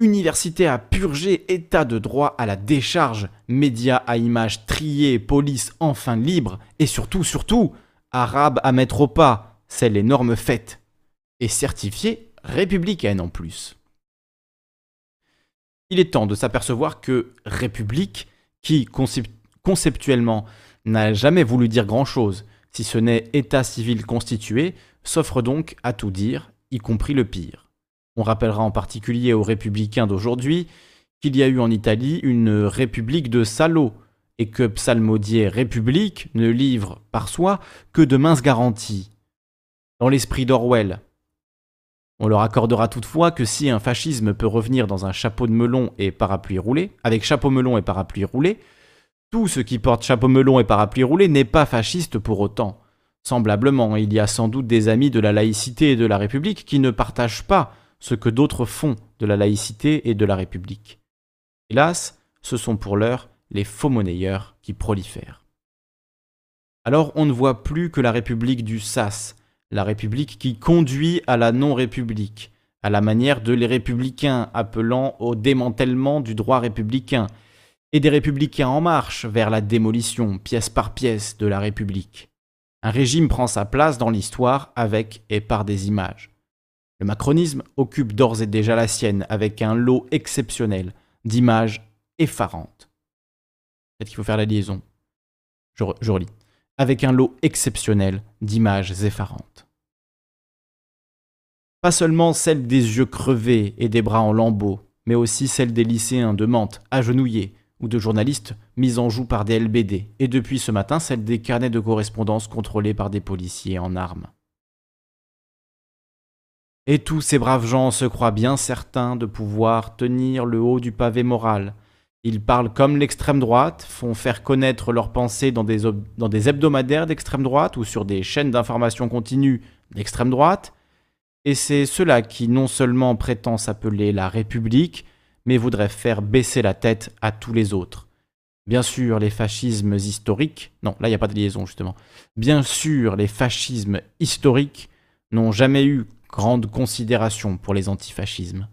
université à purger, état de droit à la décharge, médias à images triées, police enfin libre, et surtout, surtout, arabe à mettre au pas, c'est l'énorme fête, et certifiée républicaine en plus. Il est temps de s'apercevoir que République, qui conceptuellement n'a jamais voulu dire grand-chose, si ce n'est État civil constitué, s'offre donc à tout dire, y compris le pire. On rappellera en particulier aux républicains d'aujourd'hui qu'il y a eu en Italie une république de salauds, et que psalmodier république ne livre par soi que de minces garanties. Dans l'esprit d'Orwell, on leur accordera toutefois que si un fascisme peut revenir dans un chapeau de melon et parapluie roulé, avec chapeau melon et parapluie roulé, tout ce qui porte chapeau melon et parapluie roulé n'est pas fasciste pour autant. Semblablement, il y a sans doute des amis de la laïcité et de la République qui ne partagent pas ce que d'autres font de la laïcité et de la République. Hélas, ce sont pour l'heure les faux monnayeurs qui prolifèrent. Alors on ne voit plus que la République du SAS, la République qui conduit à la non-République, à la manière de les républicains appelant au démantèlement du droit républicain, et des républicains en marche vers la démolition, pièce par pièce, de la République. Un régime prend sa place dans l'histoire avec et par des images. Le macronisme occupe d'ores et déjà la sienne avec un lot exceptionnel d'images effarantes. Peut-être qu'il faut faire la liaison. Je, relis. Avec un lot exceptionnel d'images effarantes. Pas seulement celles des yeux crevés et des bras en lambeaux, mais aussi celles des lycéens de Mantes, agenouillés, ou de journalistes mis en joue par des LBD, et depuis ce matin celle des carnets de correspondance contrôlés par des policiers en armes. Et tous ces braves gens se croient bien certains de pouvoir tenir le haut du pavé moral. Ils parlent comme l'extrême droite, font faire connaître leurs pensées dans des, dans des hebdomadaires d'extrême droite ou sur des chaînes d'information continue d'extrême droite. Et c'est cela qui non seulement prétend s'appeler la République, mais voudrait faire baisser la tête à tous les autres. Bien sûr, les fascismes historiques, non, là il n'y a pas de liaison justement, bien sûr, les fascismes historiques n'ont jamais eu grande considération pour les antifascismes.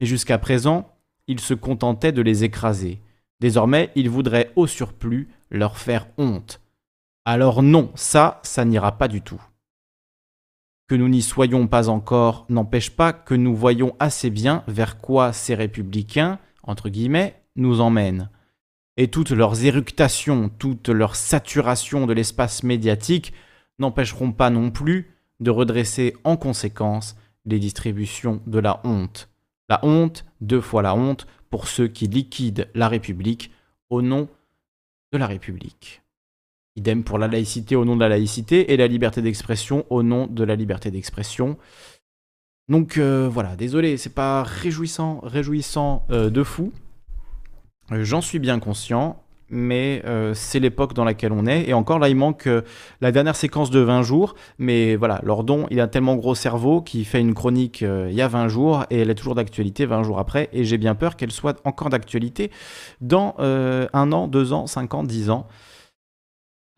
Et jusqu'à présent, ils se contentaient de les écraser. Désormais, ils voudraient au surplus leur faire honte. Alors non, ça, ça n'ira pas du tout. Que nous n'y soyons pas encore n'empêche pas que nous voyons assez bien vers quoi ces républicains, entre guillemets, nous emmènent. Et toutes leurs éructations, toute leur saturation de l'espace médiatique n'empêcheront pas non plus de redresser en conséquence les distributions de la honte. La honte, deux fois la honte, pour ceux qui liquident la République au nom de la République. Idem pour la laïcité au nom de la laïcité et la liberté d'expression au nom de la liberté d'expression. Donc euh, voilà, désolé, c'est pas réjouissant, réjouissant euh, de fou. Euh, j'en suis bien conscient, mais c'est l'époque dans laquelle on est. Et encore là, il manque la dernière séquence de 20 jours. Mais voilà, Lordon, il a tellement gros cerveau qu'il fait une chronique il y a 20 jours et elle est toujours d'actualité 20 jours après. Et j'ai bien peur qu'elle soit encore d'actualité dans un an, deux ans, cinq ans, dix ans.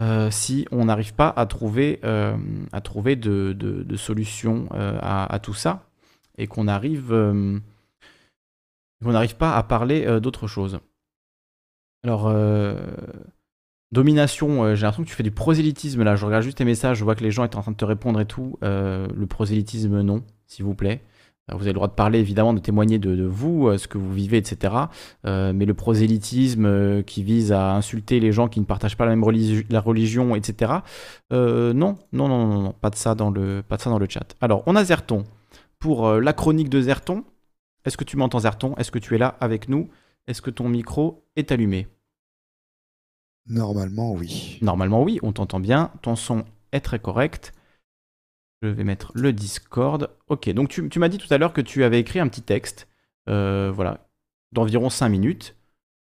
Euh, si on n'arrive pas à trouver, euh, de, de, solutions euh, à, tout ça et qu'on arrive, qu'on n'arrive pas à parler d'autre chose. Alors, domination, j'ai l'impression que tu fais du prosélytisme là. Je regarde juste tes messages, je vois que les gens étaient en train de te répondre et tout. le prosélytisme, non, s'il vous plaît. Vous avez le droit de parler, évidemment, de témoigner de, vous, euh, ce que vous vivez, etc. Euh, mais le prosélytisme euh, qui vise à insulter les gens qui ne partagent pas la même la religion, etc. non, non, non, non, non, pas de ça dans le, pas de ça dans le chat. Alors, on a Zerton. Pour la chronique de Zerton, est-ce que tu m'entends Zerton? Est-ce que tu es là avec nous? Est-ce que ton micro est allumé? Normalement, oui. Normalement, oui, on t'entend bien. Ton son est très correct. Je vais mettre le Discord. Ok, donc tu, m'as dit tout à l'heure que tu avais écrit un petit texte, euh, voilà, d'environ 5 minutes.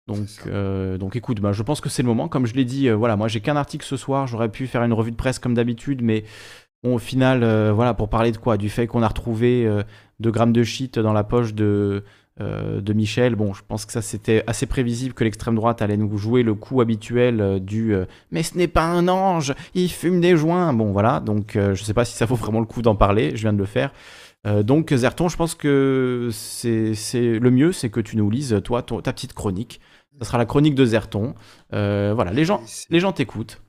Donc, euh, donc écoute, bah, je pense que c'est le moment. Comme je l'ai dit, euh, voilà, moi j'ai qu'un article ce soir, j'aurais pu faire une revue de presse comme d'habitude, mais au final, voilà, pour parler de quoi? Du fait qu'on a retrouvé 2 grammes de shit dans la poche de, de Michel. Bon, je pense que ça c'était assez prévisible que l'extrême droite allait nous jouer le coup habituel euh, du euh, mais ce n'est pas un ange, il fume des joints. Bon, voilà, donc je sais pas si ça vaut vraiment le coup d'en parler, je viens de le faire. donc Zerton, je pense que c'est le mieux, c'est que tu nous lises toi ta petite chronique. Ça sera la chronique de Zerton. voilà, les gens, les gens t'écoutent.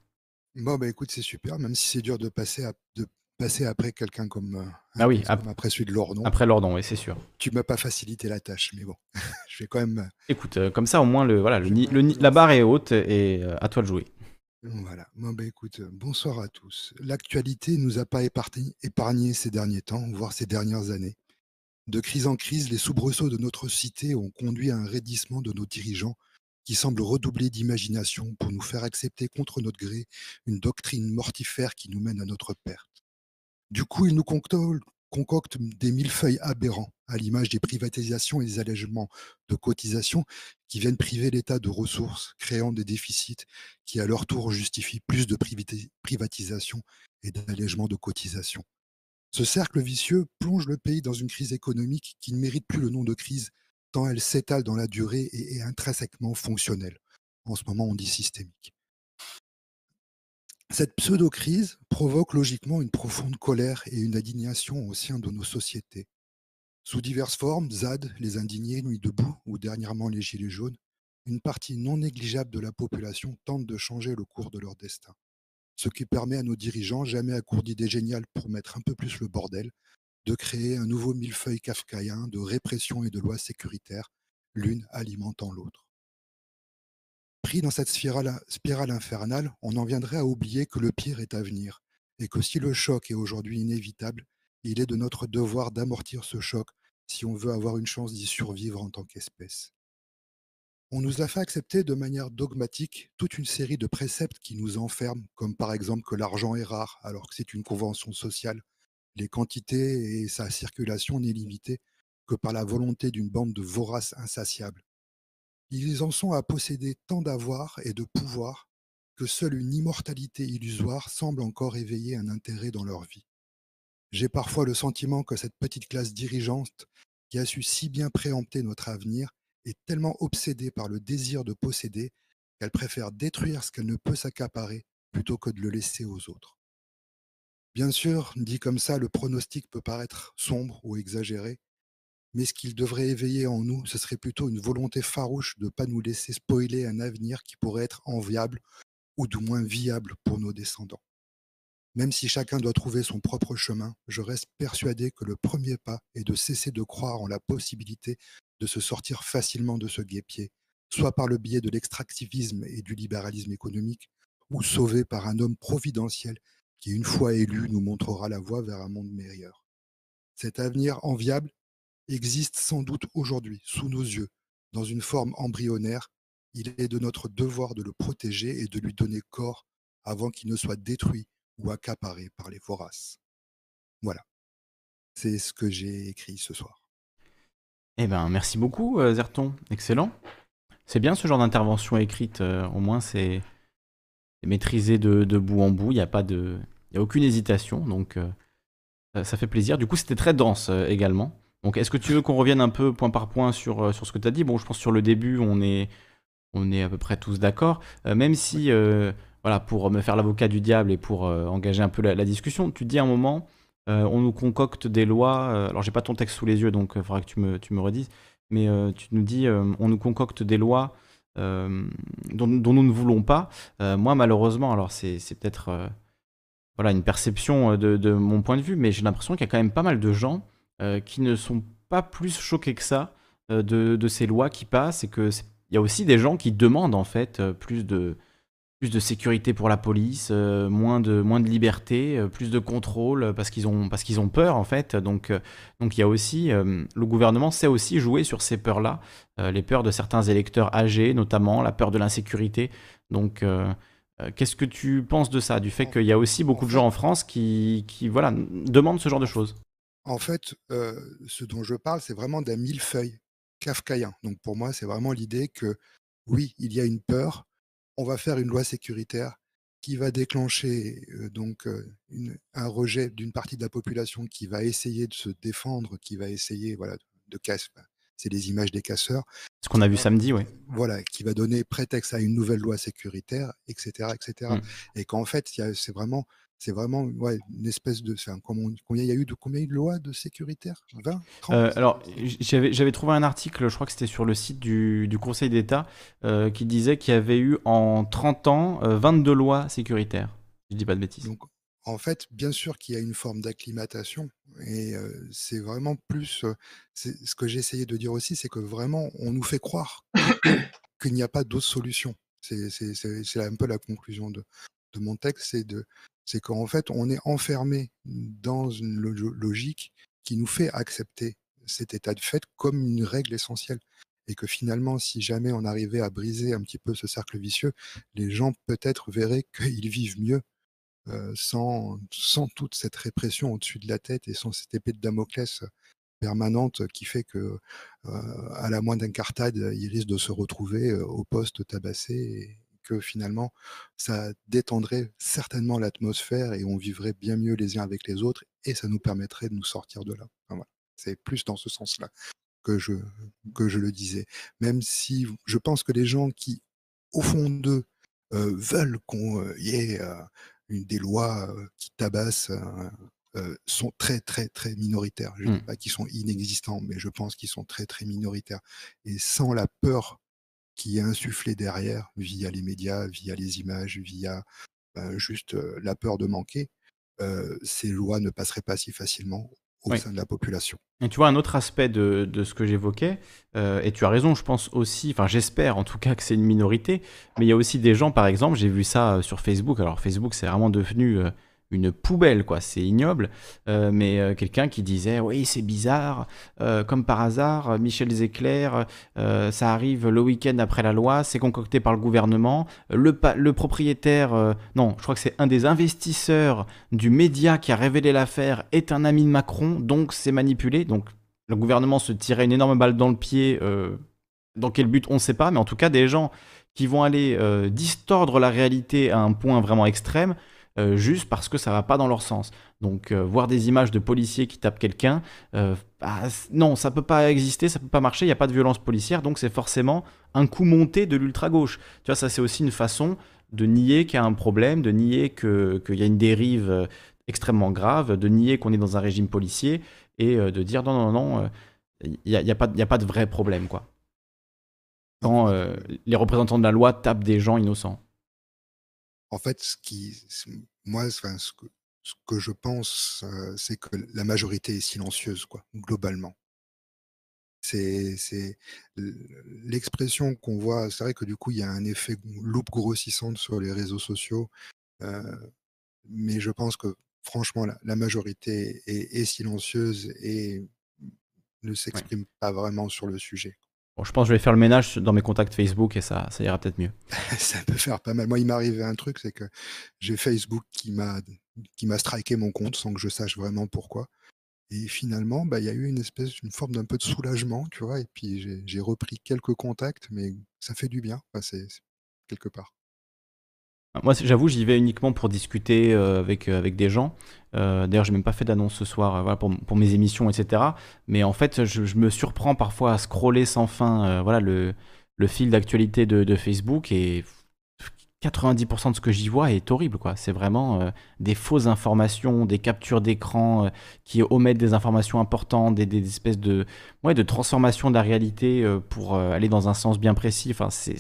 Bon, bah écoute, c'est super, même si c'est dur de passer à, de passer après quelqu'un comme, euh, Ah oui, après celui de Lordon. après Lordon, oui, c'est sûr. Tu m'as pas facilité la tâche, mais bon, je vais quand même. Euh, Écoute, euh, comme ça, au moins, le, voilà, le, la barre est haute et à toi de jouer. Voilà. Bon, bah, écoute, bonsoir à tous. L'actualité nous a pas épargné, ces derniers temps, voire ces dernières années. De crise en crise, les soubresauts de notre cité ont conduit à un raidissement de nos dirigeants qui semblent redoubler d'imagination pour nous faire accepter contre notre gré une doctrine mortifère qui nous mène à notre perte. Du coup, ils nous concoctent des millefeuilles aberrants, à l'image des privatisations et des allègements de cotisations qui viennent priver l'État de ressources, créant des déficits qui, à leur tour, justifient plus de privatisation et d'allègements de cotisations. Ce cercle vicieux plonge le pays dans une crise économique qui ne mérite plus le nom de crise, tant elle s'étale dans la durée et est intrinsèquement fonctionnelle. En ce moment, on dit systémique. Cette pseudo-crise provoque logiquement une profonde colère et une indignation au sein de nos sociétés. Sous diverses formes, ZAD, les indignés, Nuit debout ou dernièrement les Gilets jaunes, une partie non négligeable de la population tente de changer le cours de leur destin. Ce qui permet à nos dirigeants, jamais à court d'idées géniales pour mettre un peu plus le bordel, de créer un nouveau millefeuille kafkaïen de répression et de lois sécuritaires, l'une alimentant l'autre. Pris dans cette spirale, infernale, on en viendrait à oublier que le pire est à venir, et que si le choc est aujourd'hui inévitable, il est de notre devoir d'amortir ce choc si on veut avoir une chance d'y survivre en tant qu'espèce. On nous a fait accepter de manière dogmatique toute une série de préceptes qui nous enferment, comme par exemple que l'argent est rare alors que c'est une convention sociale, les quantités et sa circulation n'est limitée que par la volonté d'une bande de voraces insatiables. Ils en sont à posséder tant d'avoir et de pouvoir que seule une immortalité illusoire semble encore éveiller un intérêt dans leur vie. J'ai parfois le sentiment que cette petite classe dirigeante, qui a su si bien préempter notre avenir, est tellement obsédée par le désir de posséder qu'elle préfère détruire ce qu'elle ne peut s'accaparer plutôt que de le laisser aux autres. Bien sûr, dit comme ça, le pronostic peut paraître sombre ou exagéré, mais ce qu'il devrait éveiller en nous, ce serait plutôt une volonté farouche de ne pas nous laisser spoiler un avenir qui pourrait être enviable ou du moins viable pour nos descendants. Même si chacun doit trouver son propre chemin, je reste persuadé que le premier pas est de cesser de croire en la possibilité de se sortir facilement de ce guépier, soit par le biais de l'extractivisme et du libéralisme économique, ou sauvé par un homme providentiel qui, une fois élu, nous montrera la voie vers un monde meilleur. Cet avenir enviable existe sans doute aujourd'hui, sous nos yeux, dans une forme embryonnaire. Il est de notre devoir de le protéger et de lui donner corps avant qu'il ne soit détruit ou accaparé par les voraces. Voilà. C'est ce que j'ai écrit ce soir. Eh ben, merci beaucoup, euh, Zerton. Excellent. C'est bien ce genre d'intervention écrite. Euh, au moins, c'est maîtrisé de, bout en bout. Il n'y a pas de, a aucune hésitation. Donc, euh, ça fait plaisir. Du coup, c'était très dense également. Donc, est-ce que tu veux qu'on revienne un peu point par point sur, euh, sur ce que tu as dit? Bon, je pense sur le début, on est, on est à peu près tous d'accord. Euh, même si, euh, voilà, pour me faire l'avocat du diable et pour engager un peu la, discussion, tu dis à un moment, on nous concocte des lois. alors, j'ai pas ton texte sous les yeux, donc il faudra que tu me, tu me redises. Mais tu nous dis, on nous concocte des lois dont, nous ne voulons pas. moi, malheureusement, alors c'est peut-être voilà, une perception de, de, mon point de vue, mais j'ai l'impression qu'il y a quand même pas mal de gens qui ne sont pas plus choqués que ça euh, de, ces lois qui passent et que il y a aussi des gens qui demandent en fait euh, plus de plus de sécurité pour la police, moins de moins de liberté, plus de contrôle parce qu'ils ont parce qu'ils ont peur en fait. Donc donc il y a aussi le gouvernement sait aussi jouer sur ces peurs là, les peurs de certains électeurs âgés notamment, la peur de l'insécurité. Donc Qu'est-ce que tu penses de ça, du fait qu'il y a aussi beaucoup de gens en France qui, qui voilà, demandent ce genre de choses? En fait, ce dont je parle, c'est vraiment d'un millefeuille kafkaïen. Donc pour moi, c'est vraiment l'idée que oui, il y a une peur, on va faire une loi sécuritaire qui va déclencher donc un rejet d'une partie de la population qui va essayer de se défendre, qui va essayer voilà de casser. C'est les images des casseurs. Ce qu'on a vu samedi, oui. Voilà, qui va donner prétexte à une nouvelle loi sécuritaire, etc., etc. Mmh. Et qu'en fait, c'est vraiment c'est vraiment ouais, une espèce de. combien, il y a eu de, combien de lois de sécuritaire 20 euh, Alors, j'avais trouvé un article, je crois que c'était sur le site du, Conseil d'État, euh, qui disait qu'il y avait eu en 30 ans 22 euh, lois sécuritaires. Je dis pas de bêtises. Donc, en fait, bien sûr qu'il y a une forme d'acclimatation, et c'est vraiment plus. ce que j'ai essayé de dire aussi, c'est que vraiment, on nous fait croire qu'il n'y a pas d'autre solution. C'est un peu la conclusion de, de mon texte, c'est de c'est qu'en fait, on est enfermé dans une logique qui nous fait accepter cet état de fait comme une règle essentielle. Et que finalement, si jamais on arrivait à briser un petit peu ce cercle vicieux, les gens peut-être verraient qu'ils vivent mieux euh, sans, toute cette répression au-dessus de la tête et sans cette épée de Damoclès permanente qui fait que euh, à la moindre incartade, ils risquent de se retrouver euh, au poste tabassé que finalement, ça détendrait certainement l'atmosphère et on vivrait bien mieux les uns avec les autres et ça nous permettrait de nous sortir de là. C'est plus dans ce sens-là que je, que je le disais. Même si je pense que les gens qui, au fond d'eux, euh, veulent qu'on euh, y ait euh, une, des lois qui tabassent sont très très très minoritaires. Je ne dis mmh. pas qu'ils sont inexistants, mais je pense qu'ils sont très très minoritaires. Et sans la peur qui est insufflé derrière via les médias, via les images, via bah, juste la peur de manquer, ces lois ne passeraient pas si facilement au sein de la population. Et tu vois, un autre aspect de, de ce que j'évoquais, et tu as raison, je pense aussi, enfin j'espère en tout cas que c'est une minorité, mais il y a aussi des gens, par exemple, j'ai vu ça sur Facebook, alors Facebook c'est vraiment devenu une poubelle, quoi. C'est ignoble. Euh, mais euh, quelqu'un qui disait, oui, c'est bizarre, euh, comme par hasard, Michel Zecler, ça arrive le week-end après la loi, c'est concocté par le gouvernement. Le, le propriétaire, non, je crois que c'est un des investisseurs du média qui a révélé l'affaire, est un ami de Macron, donc c'est manipulé. Donc le gouvernement se tirait une énorme balle dans le pied. dans quel but, on ne sait pas, mais en tout cas, des gens qui vont aller distordre la réalité à un point vraiment extrême euh, juste parce que ça va pas dans leur sens. Donc euh, voir des images de policiers qui tapent quelqu'un, euh, bah, non, ça peut pas exister, ça peut pas marcher, il n'y a pas de violence policière, donc c'est forcément un coup monté de l'ultra-gauche. Tu vois, ça c'est aussi une façon de nier qu'il y a un problème, de nier qu'il y a une dérive extrêmement grave, de nier qu'on est dans un régime policier et de dire non, non, non, il n'y a, y a, pas, a pas de vrai problème, quoi. Quand les représentants de la loi tapent des gens innocents. En fait, ce qui, moi, enfin, ce que, ce que je pense, c'est que la majorité est silencieuse, quoi, globalement. C'est, c'est l'expression qu'on voit. C'est vrai que du coup, il y a un effet loupe grossissante sur les réseaux sociaux, mais je pense que franchement, la, majorité est, silencieuse et ne s'exprime pas vraiment sur le sujet je pense que je vais faire le ménage dans mes contacts Facebook et ça, ça ira peut-être mieux. ça peut faire pas mal. Moi, il m'est arrivé un truc, c'est que j'ai Facebook qui m'a qui m'a striké mon compte sans que je sache vraiment pourquoi. Et finalement, bah, il y a eu une espèce, une forme d'un peu de soulagement, tu vois. Et puis j'ai repris quelques contacts, mais ça fait du bien. c'est quelque part. Moi, j'avoue, j'y vais uniquement pour discuter euh, avec, euh, avec des gens. Euh, D'ailleurs, j'ai même pas fait d'annonce ce soir voilà, pour, pour, mes émissions, etc. Mais en fait, je, me surprends parfois à scroller sans fin voilà, le, le fil d'actualité de, Facebook et 90% de ce que j'y vois est horrible. C'est vraiment des fausses informations, des captures d'écran qui omettent des informations importantes, des, des espèces de, ouais, de transformation de la réalité pour aller dans un sens bien précis. Enfin, c'est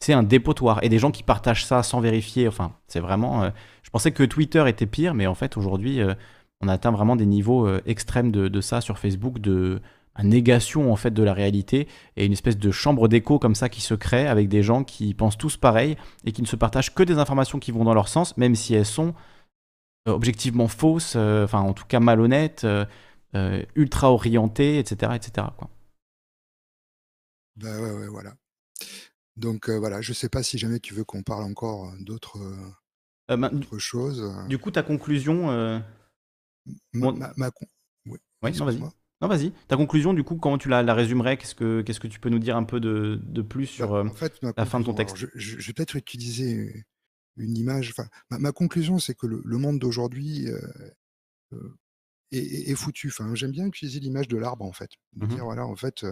c'est un dépotoir. Et des gens qui partagent ça sans vérifier, enfin, c'est vraiment... Euh, je pensais que Twitter était pire, mais en fait, aujourd'hui, euh, on atteint vraiment des niveaux euh, extrêmes de, ça sur Facebook, de négation en fait de la réalité et une espèce de chambre d'écho comme ça qui se crée avec des gens qui pensent tous pareil et qui ne se partagent que des informations qui vont dans leur sens, même si elles sont objectivement fausses, enfin en tout cas malhonnêtes, ultra orientées, etc. etc. Quoi. Ouais, ouais, voilà. Donc voilà, je ne sais pas si jamais tu veux qu'on parle encore d'autres choses. Du coup, ta conclusion. Ma, Oui, non, vas-y. Non, vas-y. Ta conclusion, du coup, comment tu la, la résumerais? Qu'est-ce que tu peux nous dire un peu de, de plus bah, sur en fait, la fin de ton texte? je, vais peut-être utiliser une image. Enfin, ma, conclusion, c'est que le, monde d'aujourd'hui est, foutu. Enfin, j'aime bien utiliser l'image de l'arbre, en fait. De mmh dire, voilà, en fait,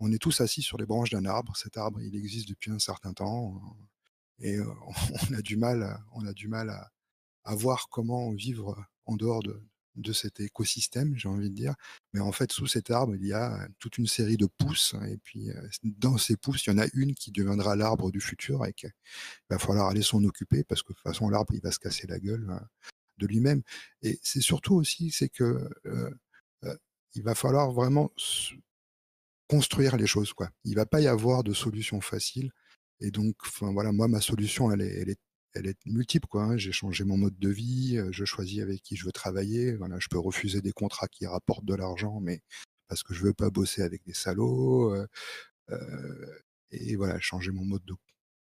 on est tous assis sur les branches d'un arbre. Cet arbre, il existe depuis un certain temps. Et on a du mal, on a du mal à, à voir comment vivre en dehors de, de cet écosystème, j'ai envie de dire. Mais en fait, sous cet arbre, il y a toute une série de pousses. Et puis, dans ces pousses, il y en a une qui deviendra l'arbre du futur et qu'il va falloir aller s'en occuper parce que de toute façon, l'arbre, il va se casser la gueule hein de lui-même. Et c'est surtout aussi, c'est que il va falloir vraiment construire les choses. Quoi. Il va pas y avoir de solution facile. Et donc, enfin, voilà, moi, ma solution, elle est, elle est, elle est multiple. Quoi, hein. J'ai changé mon mode de vie, je choisis avec qui je veux travailler. Voilà, je peux refuser des contrats qui rapportent de l'argent, mais parce que je veux pas bosser avec des salauds. et voilà, changer mon mode de,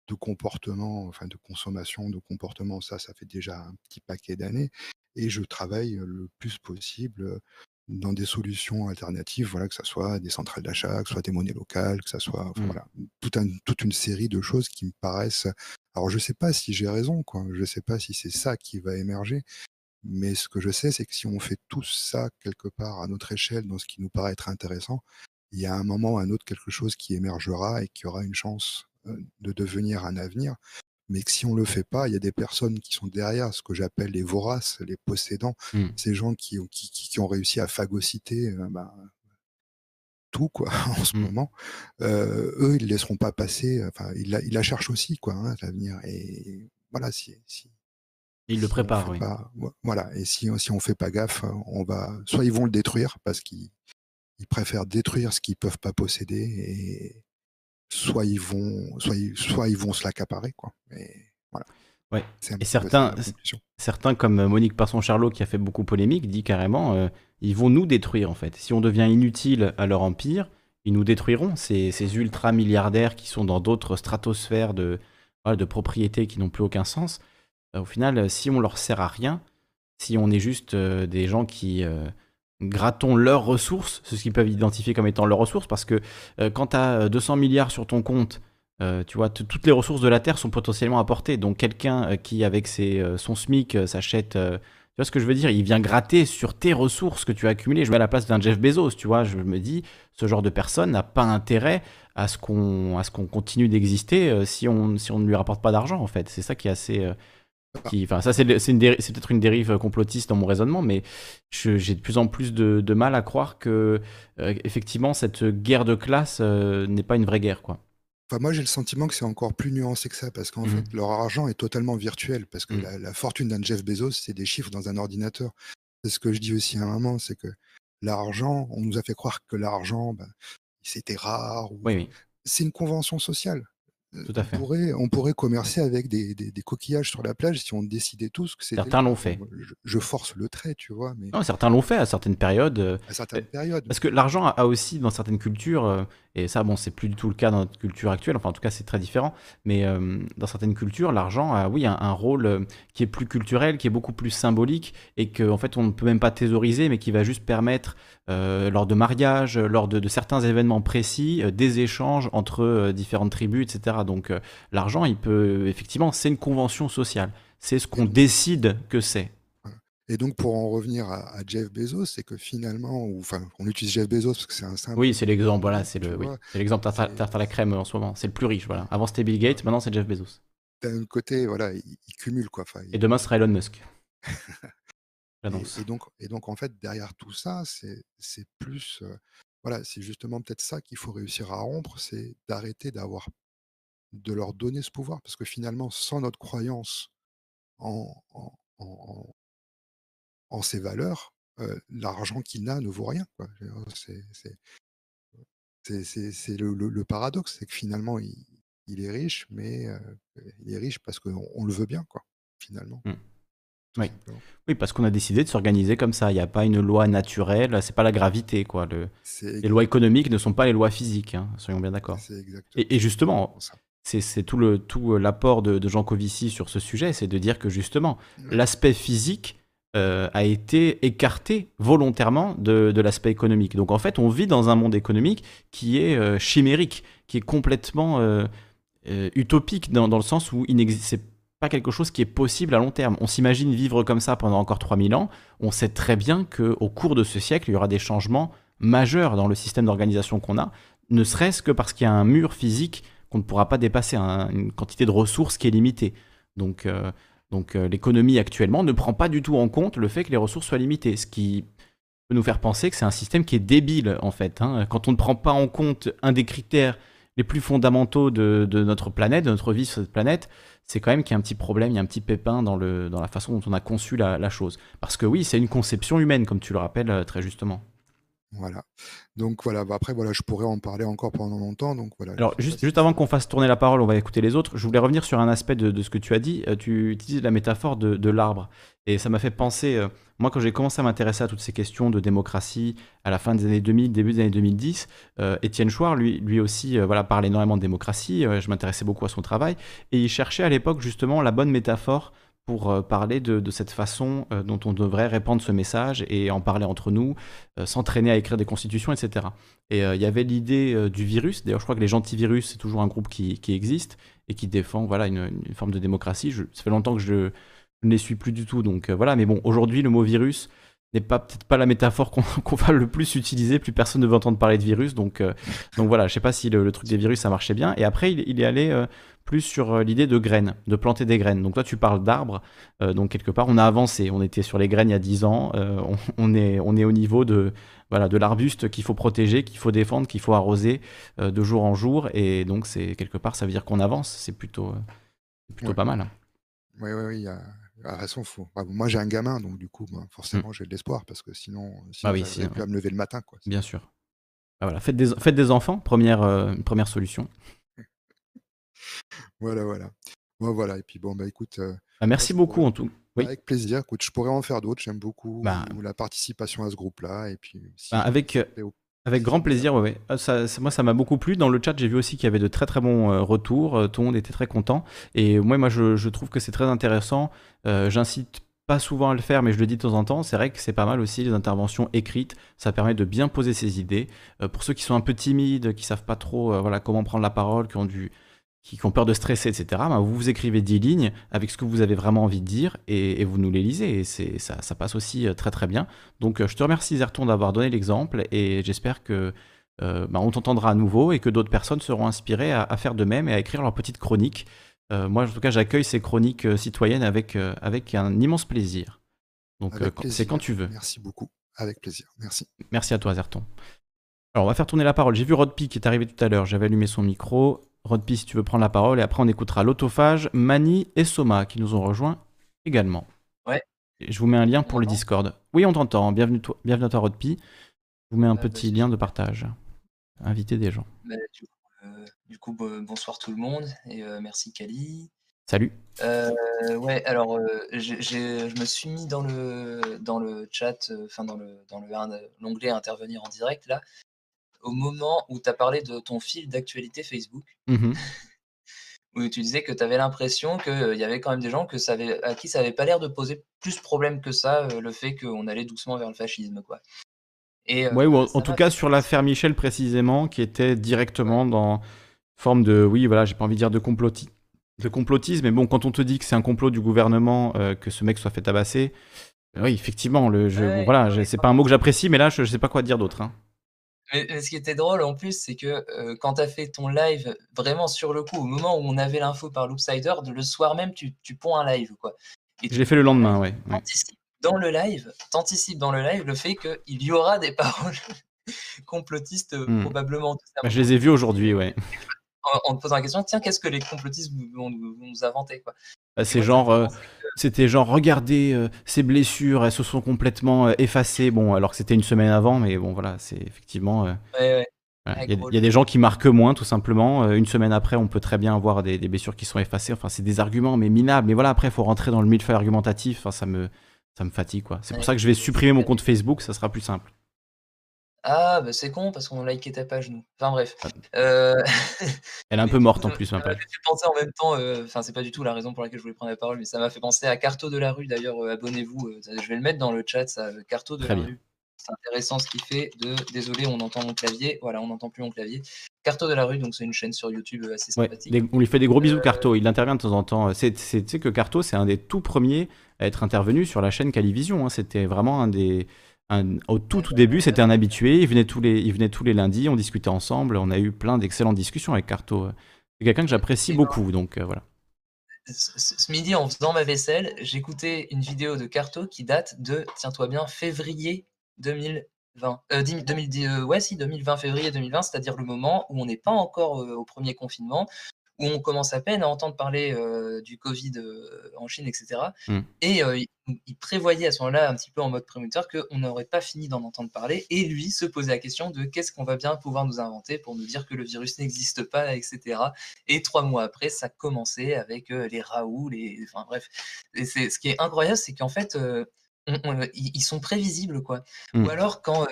de comportement, enfin de consommation, de comportement, ça, ça fait déjà un petit paquet d'années. Et je travaille le plus possible dans des solutions alternatives, voilà, que ce soit des centrales d'achat, que ce soit des monnaies locales, que ce soit mmh. voilà, toute une série de choses qui me paraissent. Alors je ne sais pas si j'ai raison, quoi. Je ne sais pas si c'est ça qui va émerger. Mais ce que je sais, c'est que si on fait tout ça quelque part à notre échelle, dans ce qui nous paraît être intéressant, il y a un moment ou un autre quelque chose qui émergera et qui aura une chance de devenir un avenir, mais que si on le fait pas, il y a des personnes qui sont derrière, ce que j'appelle les voraces, les possédants, mmh. ces gens qui, qui, qui, ont réussi à phagocyter bah, tout quoi en ce mmh. moment. eux, ils ne laisseront pas passer. Enfin, ils la, ils la cherchent aussi quoi, hein, l'avenir. Et voilà, si, si ils le préparent, oui. voilà, et si, si on fait pas gaffe, on va, soit ils vont le détruire parce qu'ils préfèrent détruire ce qu'ils peuvent pas posséder et, soit ils vont, soit ils, soit ils vont se l'accaparer, quoi. voilà. Ouais. Et certains, certains comme euh, Monique Passon-Charlot, qui a fait beaucoup polémique, dit carrément, euh, ils vont nous détruire en fait. Si on devient inutile à leur empire, ils nous détruiront. Ces, ces ultra milliardaires qui sont dans d'autres stratosphères de, voilà, de propriétés qui n'ont plus aucun sens. Euh, au final, si on leur sert à rien, si on est juste euh, des gens qui grattons leurs ressources, ce qu'ils peuvent identifier comme étant leurs ressources, parce que euh, quand tu as 200 milliards sur ton compte, euh, tu vois, toutes les ressources de la Terre sont potentiellement apportées. Donc quelqu'un euh, qui, avec ses, son SMIC, s'achète... tu vois ce que je veux dire? Il vient gratter sur tes ressources que tu as accumulées. Je mets à la place d'un Jeff Bezos, tu vois. Je me dis, ce genre de personne n'a pas intérêt à ce qu'on continue d'exister si on si on ne lui rapporte pas d'argent en fait. C'est ça qui est assez qui ça c'est peut-être une dérive complotiste dans mon raisonnement mais je- j'ai de plus en plus de, de mal à croire que euh, effectivement cette guerre de classe euh, n'est pas une vraie guerre quoi. Enfin, moi, j'ai le sentiment que c'est encore plus nuancé que ça, parce qu'en Mhm. fait, leur argent est totalement virtuel, parce que Mhm. la, la fortune d'un Jeff Bezos, c'est des chiffres dans un ordinateur. C'est ce que je dis aussi à un moment, c'est que l'argent, on nous a fait croire que l'argent, ben, c'était rare. ou- Oui oui, C'est une convention sociale. Euh, Tout à on. Pourrait, on pourrait commercer avec des, des- des coquillages sur la plage si on décidait tous que c'était. certains l'ont fait. Bon, je, je force le trait, tu vois, mais Non, certains l'ont fait à certaines périodes. euh, à certaines périodes. Parce que l'argent a aussi, dans certaines cultures, euh, et ça, bon, c'est plus du tout le cas dans notre culture actuelle, enfin, en tout cas, c'est très différent, mais euh, dans certaines cultures, l'argent a, oui, un, rôle euh, qui est plus culturel, qui est beaucoup plus symbolique, et qu'en en fait, on ne peut même pas thésauriser, mais qui va juste permettre, euh, lors de mariages, lors de, de certains événements précis, des échanges entre différentes tribus, etc. Donc, l'argent, il peut, effectivement, c'est une convention sociale. C'est ce qu'on décide que c'est. Et donc, pour en revenir à, à Jeff Bezos, c'est que finalement, ou, enfin, on utilise Jeff Bezos parce que c'est un symbole. Oui, c'est l'exemple, voilà, c'est le, oui, vois, c'est l'exemple tarte à la crème en ce moment. C'est le plus riche, voilà. Avant, c'était Bill Gates, maintenant, c'est Jeff Bezos. d'un côté, voilà, il, il cumule quoi. Enfin, il- Et demain sera Elon Musk. et, donc, et donc, en fait, derrière tout ça, c'est c'est plus, euh, voilà, c'est justement peut-être ça qu'il faut réussir à rompre, c'est d'arrêter d'avoir, de leur donner ce pouvoir, parce que finalement, sans notre croyance en, en, en, en ces valeurs, euh, l'argent qu'il a ne vaut rien. C'est le, le- le paradoxe, c'est que finalement, il, il est riche, mais euh, il est riche parce qu'on on le veut bien, quoi, finalement. Mm. tout Oui. Oui, parce qu'on a décidé de s'organiser comme ça. Il n'y a pas une loi naturelle, c'est pas la gravité, quoi. Le- Les lois économiques ne sont pas les lois physiques, hein, soyons bien d'accord. Et, et justement, c'est tout l'apport de, de Jean Covici sur ce sujet, c'est de dire que justement, Ouais. l'aspect physique euh, a été écarté volontairement de, l'aspect économique. Donc en fait, on vit dans un monde économique qui est euh, chimérique, qui est complètement euh, utopique dans, le sens où c'est pas quelque chose qui est possible à long terme. On s'imagine vivre comme ça pendant encore 3000 ans. On sait très bien qu'au cours de ce siècle, il y aura des changements majeurs dans le système d'organisation qu'on a, ne serait-ce que parce qu'il y a un mur physique qu'on ne pourra pas dépasser, un- une quantité de ressources qui est limitée. Donc, donc euh, l'économie actuellement ne prend pas du tout en compte le fait que les ressources soient limitées, ce qui peut nous faire penser que c'est un système qui est débile en fait. hein. Quand on ne prend pas en compte un des critères les plus fondamentaux de, notre planète, de notre vie sur cette planète, c'est quand même qu'il y a un petit problème, il y a un petit pépin dans, la façon dont on a conçu la, la chose. Parce que oui, c'est une conception humaine, comme tu le rappelles euh, très justement. Voilà. Donc voilà, bah après, voilà, je pourrais en parler encore pendant longtemps. Donc voilà. Alors, juste, avant qu'on fasse tourner la parole, on va écouter les autres. Je voulais revenir sur un aspect de, de ce que tu as dit. Euh, tu utilises la métaphore de, de l'arbre. Et ça m'a fait penser, euh, moi, quand j'ai commencé à m'intéresser à toutes ces questions de démocratie à la fin des années 2000, début des années 2010, euh, Étienne Chouard, lui, lui aussi, voilà, parle énormément de démocratie. Je m'intéressais beaucoup à son travail. Et il cherchait à l'époque, justement, la bonne métaphore pour euh, parler de, de cette façon euh, dont on devrait répandre ce message et en parler entre nous, euh, s'entraîner à écrire des constitutions, etc. Et il y avait l'idée du virus. D'ailleurs, je crois que les gentils-virus, c'est toujours un groupe qui, qui existe et qui défend voilà, une, forme de démocratie. Je- ça fait longtemps que je, ne les suis plus du tout. Donc voilà, mais bon, aujourd'hui, le mot virus n'est pas peut-être pas la métaphore qu'on qu'on va le plus utiliser. Plus personne ne veut entendre parler de virus. Donc, donc voilà, je sais pas si le, truc des virus, ça marchait bien. Et après, il, est allé plus sur euh, l'idée de graines, de planter des graines. Donc toi, tu parles d'arbres. Euh, donc quelque part, on a avancé. On était sur les graines il y a 10 ans. Euh, on, on est, on est au niveau de, voilà, de l'arbuste qu'il faut protéger, qu'il faut défendre, qu'il faut arroser euh, de jour en jour. Et donc, c'est quelque part, ça veut dire qu'on avance. C'est plutôt, plutôt Ouais. pas mal. Oui, oui, oui, a à raison. Faut... bah, moi, j'ai un gamin, donc du coup, bah, forcément, j'ai de l'espoir parce que sinon, sinon Ah oui, si, plus à me lever le matin. Quoi. Bien sûr. Ah, voilà. faites, des, faites des enfants, première, première solution. Voilà, voilà. Voilà et puis bon, bah, écoute, heu, Bah, moi merci beaucoup en tout oui? avec plaisir, écoute, je pourrais en faire d'autres. J'aime beaucoup Bah la participation à ce groupe-là et puis avec, heu, avec grand plaisir, ouais. Ah ça ça moi ça m'a beaucoup plu. Dans le chat, j'ai vu aussi qu'il y avait de très, très bons, heu, retours, tout le monde était très content et ouais, moi je je trouve que c'est très intéressant. Heu, j'incite pas souvent à le faire, mais je le dis de temps en temps. C'est vrai que c'est pas mal aussi les interventions écrites. Ça permet de bien poser ses idées. Pour ceux qui sont un peu timides, qui savent pas trop, voilà, comment prendre la parole, qui ont du qui ont peur de stresser et cetera, ben, vous vous écrivez 10 lignes avec ce que vous avez vraiment envie de dire et et vous nous les lisez et c'est ça ça passe aussi, heu, très, très bien. Donc, heu, je te remercie Zerton d'avoir donné l'exemple et j'espère que, heu, bah, on t'entendra à nouveau et que d'autres personnes seront inspirées à à faire de même et à écrire leurs petites chroniques. Heu, moi en tout cas, j'accueille ces chroniques, citoyennes avec, avec un immense plaisir. Donc, c'est quand tu veux. merci beaucoup. Avec plaisir, merci. Merci à toi Zerton. Alors on va faire tourner la parole. J'ai vu Rodpi qui est arrivé tout à l'heure, j'avais allumé son micro. Rodpi, si tu veux prendre la parole et après on écoutera L'Autophage, Mani et Soma qui nous ont rejoints également. Ouais. Et je vous mets un lien pour le? Discord. Oui, on t'entend. Bienvenue toi bienvenue à toi Rodpi. Je vous mets un Ah bah, petit lien de partage. Inviter des gens. Bah, du coup, heu, du coup, be bonsoir tout le monde et heu, merci Kali. Salut. Heu, ouais, alors, je me suis mis dans le dans le chat, enfin dans le dans le l'onglet intervenir en direct là, au moment où tu as parlé de ton fil d'actualité Facebook. Mmh mh. Où tu disais que tu avais l'impression qu'il y avait quand même des gens que ça avait à qui ça avait pas l'air de poser plus problème que ça, heu, le fait qu'on allait doucement vers le fascisme, quoi. Et Ouais ou en tout cas sur l'affaire Michel précisément, qui était directement dans forme de oui, voilà, j'ai pas envie de dire de comploti de complotisme, mais bon, quand on te dit que c'est un complot du gouvernement, que ce mec soit fait tabasser, oui, effectivement, le Ouais, je bon ouais, voilà, ouais, c'est pas un mot que j'apprécie, mais là, je je sais pas quoi dire d'autre, hein. Mais ce qui était drôle en plus, c'est que, heu, quand tu as fait ton live vraiment sur le coup, au moment où on avait l'info par Loopsider, de le soir même, tu tu ponds un live, quoi. Et Je l'ai fait le lendemain, ouais, ouais. anticipes dans le live tu anticipes dans le live le fait qu'il y aura des paroles complotistes, heu, Mmh. probablement. Bah, je les ai vus aujourd'hui, ouais. en en te posant la question: «Tiens, qu'est-ce que les complotistes vont nous inventer, quoi?» Bah, c'est genre, c'était genre: «Regardez, heu, ses blessures, elles se sont complètement, heu, effacées». Bon, alors que c'était une semaine avant, mais bon, voilà, c'est effectivement, heu, Ouais, ouais. voilà, Ouais, il y a y des gens qui marquent moins, tout simplement. Une semaine après, on peut très bien avoir des des blessures qui sont effacées. Enfin, c'est des arguments, mais minables. Mais voilà, après, il faut rentrer dans le millefeuille argumentatif. Enfin, ça me ça me fatigue, quoi. C'est pour ça que je vais supprimer mon compte. Facebook, ça sera plus simple. Ah, bah, c'est con parce qu'on likait ta page, nous. Enfin bref, Ah heu, Elle est un peu morte en plus, ma ça m'a page. fait penser en même temps, heu, enfin, c'est pas du tout la raison pour laquelle je voulais prendre la parole, mais ça m'a fait penser à Carto de la rue d'ailleurs, abonnez-vous, je vais le mettre dans le chat ça, Carto de Très la bien. rue. C'est intéressant ce qu'il fait de désolé, on entend mon clavier, voilà, on n'entend plus mon clavier. Carto de la rue, donc c'est une chaîne sur YouTube, assez sympathique. on lui fait des gros bisous, Carto. Il intervient de temps en temps. Tu sais que Carto, c'est un des tout premiers à être intervenu sur la chaîne Calivision, hein. C'était vraiment un des un au tout, tout début, c'était un habitué. Il venait tous les il venait tous les lundis, on discutait ensemble. On a eu plein d'excellentes discussions avec Carto. C'est quelqu'un que j'apprécie beaucoup, donc heu, voilà. ce midi, en faisant ma vaisselle, j'écoutais une vidéo de Carto qui date de, tiens-toi bien, février 2020. Heu, dim 2010, heu, ouais, si, 2020, février 2020, c'est-à-dire le moment où on n'est pas encore, heu, au 1er confinement, où on commence à peine à entendre parler, heu, du covid, heu, en Chine et cetera Mmh. et heu, il il prévoyait à ce moment-là, un petit peu en mode prémonitoire, qu'on n'aurait pas fini d'en entendre parler et lui se posait la question de: «Qu'est-ce qu'on va bien pouvoir nous inventer pour nous dire que le virus n'existe pas?» et cetera et 3 mois après, ça commençait avec, les Raoult, les enfin bref et c'est ce qui est incroyable, c'est qu'en fait, heu, on on ils sont prévisibles, quoi. Ou Mmh. alors quand,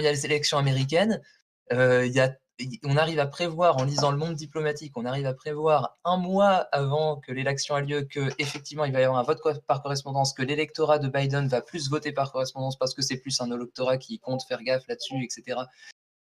il y a les élections américaines, il y a on arrive à prévoir en lisant Le Monde diplomatique, on arrive à prévoir 1 mois avant que l'élection a lieu qu'effectivement il va y avoir un vote par correspondance, que l'électorat de Biden va plus voter par correspondance parce que c'est plus un électorat qui compte faire gaffe là-dessus et cetera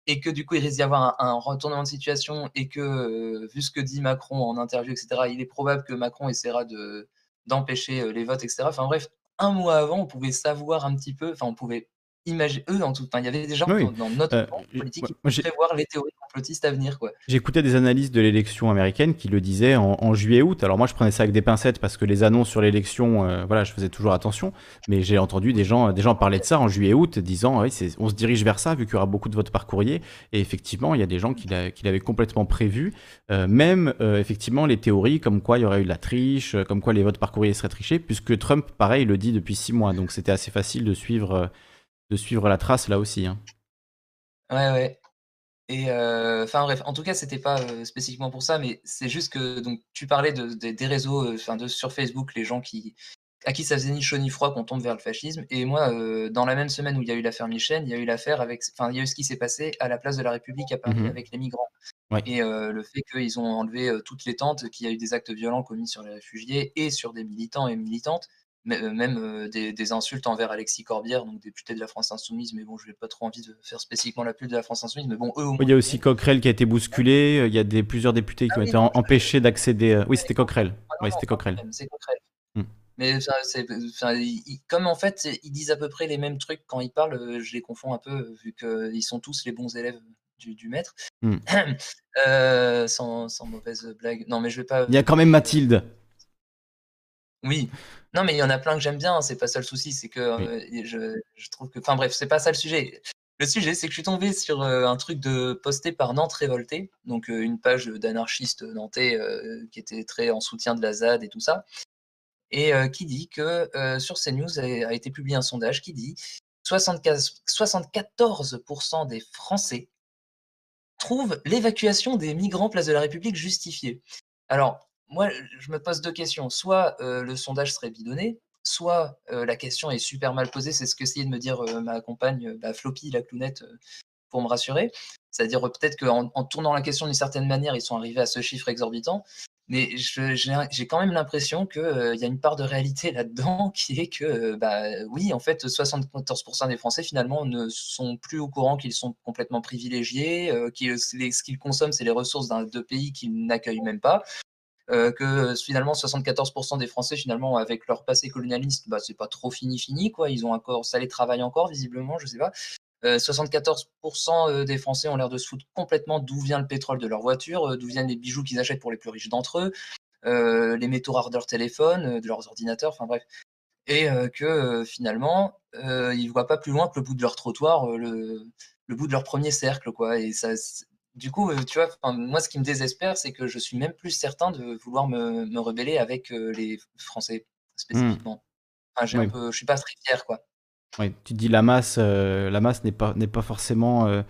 et que du coup, il risque d'y avoir un un retournement de situation et que, heu, vu ce que dit Macron en interview et cetera, il est probable que Macron essaiera de d'empêcher, heu, les votes et cetera. Enfin bref, 1 mois avant, on pouvait savoir un petit peu, enfin on pouvait imagi eux en tout enfin il y avait des gens dans Oui, dans notre j politique qui pouvaient prévoir les théories complotistes à venir, quoi. J'écoutais des analyses de l'élection américaine qui le disaient en en juillet-août. Alors moi, je prenais ça avec des pincettes parce que les annonces sur l'élection, heu, voilà, je faisais toujours attention. Mais j'ai entendu des gens des gens parler de ça en juillet-août, disant: «Oui, c'est on se dirige vers ça, vu qu'il y aura beaucoup de votes par courrier» et effectivement, il y a des gens qui l'a qui l'avaient complètement prévu. Heu, même, effectivement, les théories comme quoi il y aurait eu de la triche, comme quoi les votes par courrier seraient trichés, puisque Trump, pareil, le dit depuis 6 mois. Donc c'était assez facile de suivre, de suivre la trace là aussi, hein. Ouais, ouais. Et enfin bref, en tout cas, c'était pas spécifiquement pour ça, mais c'est juste que donc tu parlais de, des réseaux, enfin de sur Facebook, les gens qui à qui ça faisait ni chaud ni froid qu'on tombe vers le fascisme. Et moi, dans la même semaine où il y a eu l'affaire Michel, il y a eu l'affaire avec, enfin il y a eu ce qui s'est passé à la place de la République à Paris Mmh avec les migrants. Et le fait qu'ils ont enlevé toutes les tentes, qu'il y a eu des actes violents commis sur les réfugiés et sur des militants et militantes. Euh, même euh, des, insultes envers Alexis Corbière, donc député de la France Insoumise, mais bon, je n'ai pas trop envie de faire spécifiquement la pub de la France Insoumise, mais bon, eux Il y a aussi Coquerel qui a été bousculé, euh, il y a des, plusieurs députés qui ah ont été empêchés d'accéder. Oui, c'était Coquerel. Ah oui, c'était Coquerel. C'est Coquerel. Hmm. Mais comme en fait, ils disent à peu près les mêmes trucs quand ils parlent, je les confonds un peu, vu qu'ils sont tous les bons élèves du, maître. Hmm. sans, sans, mauvaise blague. Non, mais je vais pas. Il y a quand même Mathilde. Oui. Non, mais il y en a plein que j'aime bien, c'est pas ça le souci, c'est que euh, je, trouve que. Enfin bref, c'est pas ça le sujet. Le sujet, c'est que je suis tombé sur euh, un truc de posté par Nantes Révolté, donc euh, une page d'anarchistes nantais qui était très en soutien de la ZAD et tout ça, et qui dit que sur CNews a, a été publié un sondage qui dit 74% des Français trouvent l'évacuation des migrants place de la République justifiée. Alors, moi, je me pose deux questions. Soit le sondage serait bidonné, soit la question est super mal posée. C'est ce que essayait de me dire ma compagne, bah, Floppy, la clownette, pour me rassurer. C'est-à-dire peut-être qu'en en tournant la question d'une certaine manière, ils sont arrivés à ce chiffre exorbitant. Mais j'ai quand même l'impression qu'il y a une part de réalité là-dedans qui est que, bah, oui, en fait, 74% des Français, finalement, ne sont plus au courant qu'ils sont complètement privilégiés, que ce qu'ils consomment, c'est les ressources d'un de pays qu'ils n'accueillent même pas, euh, que finalement 74% des Français finalement avec leur passé colonialiste, bah, c'est pas trop fini fini quoi. Ils ont encore, ça les travaille encore visiblement, je sais pas. 74% euh, euh, des Français ont l'air de se foutre complètement d'où vient le pétrole de leur voiture, d'où viennent les bijoux qu'ils achètent pour les plus riches d'entre eux, les métaux rares de leur téléphone, de leurs ordinateurs, enfin bref. Et que finalement, ils voient pas plus loin que le bout de leur trottoir, le, le bout de leur premier cercle, quoi. Et ça, du coup, euh, tu vois, moi, ce qui me désespère, c'est que je suis même plus certain de vouloir me, me rebeller avec euh, les Français spécifiquement. Mmh. Enfin, un peu, je suis pas très fier, quoi. Oui, tu te dis la masse, euh, la masse n'est pas n'est pas forcément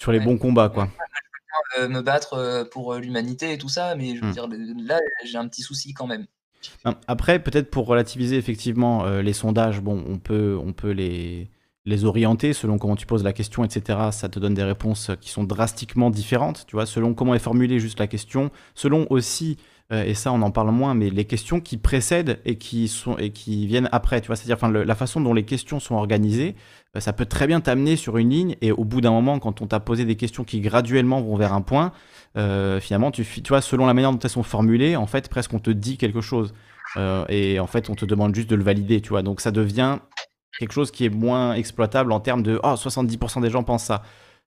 sur les bons combats, quoi. Je peux me battre pour l'humanité et tout ça, mais je veux mmh. dire, là, j'ai un petit souci quand même. Après, peut-être pour relativiser effectivement les sondages, bon, on peut, on peut les, les orienter selon comment tu poses la question, etc. Ça te donne des réponses qui sont drastiquement différentes, tu vois, selon comment est formulée juste la question, selon aussi, euh, et ça on en parle moins, mais les questions qui précèdent et qui, sont, et qui viennent après, tu vois, c'est-à-dire enfin, la façon dont les questions sont organisées, euh, ça peut très bien t'amener sur une ligne, et au bout d'un moment, quand on t'a posé des questions qui graduellement vont vers un point, euh, finalement, tu, tu vois, selon la manière dont elles sont formulées, en fait, presque on te dit quelque chose. et en fait, on te demande juste de le valider, tu vois. Donc ça devient quelque chose qui est moins exploitable en termes de oh, 70% des gens pensent ça.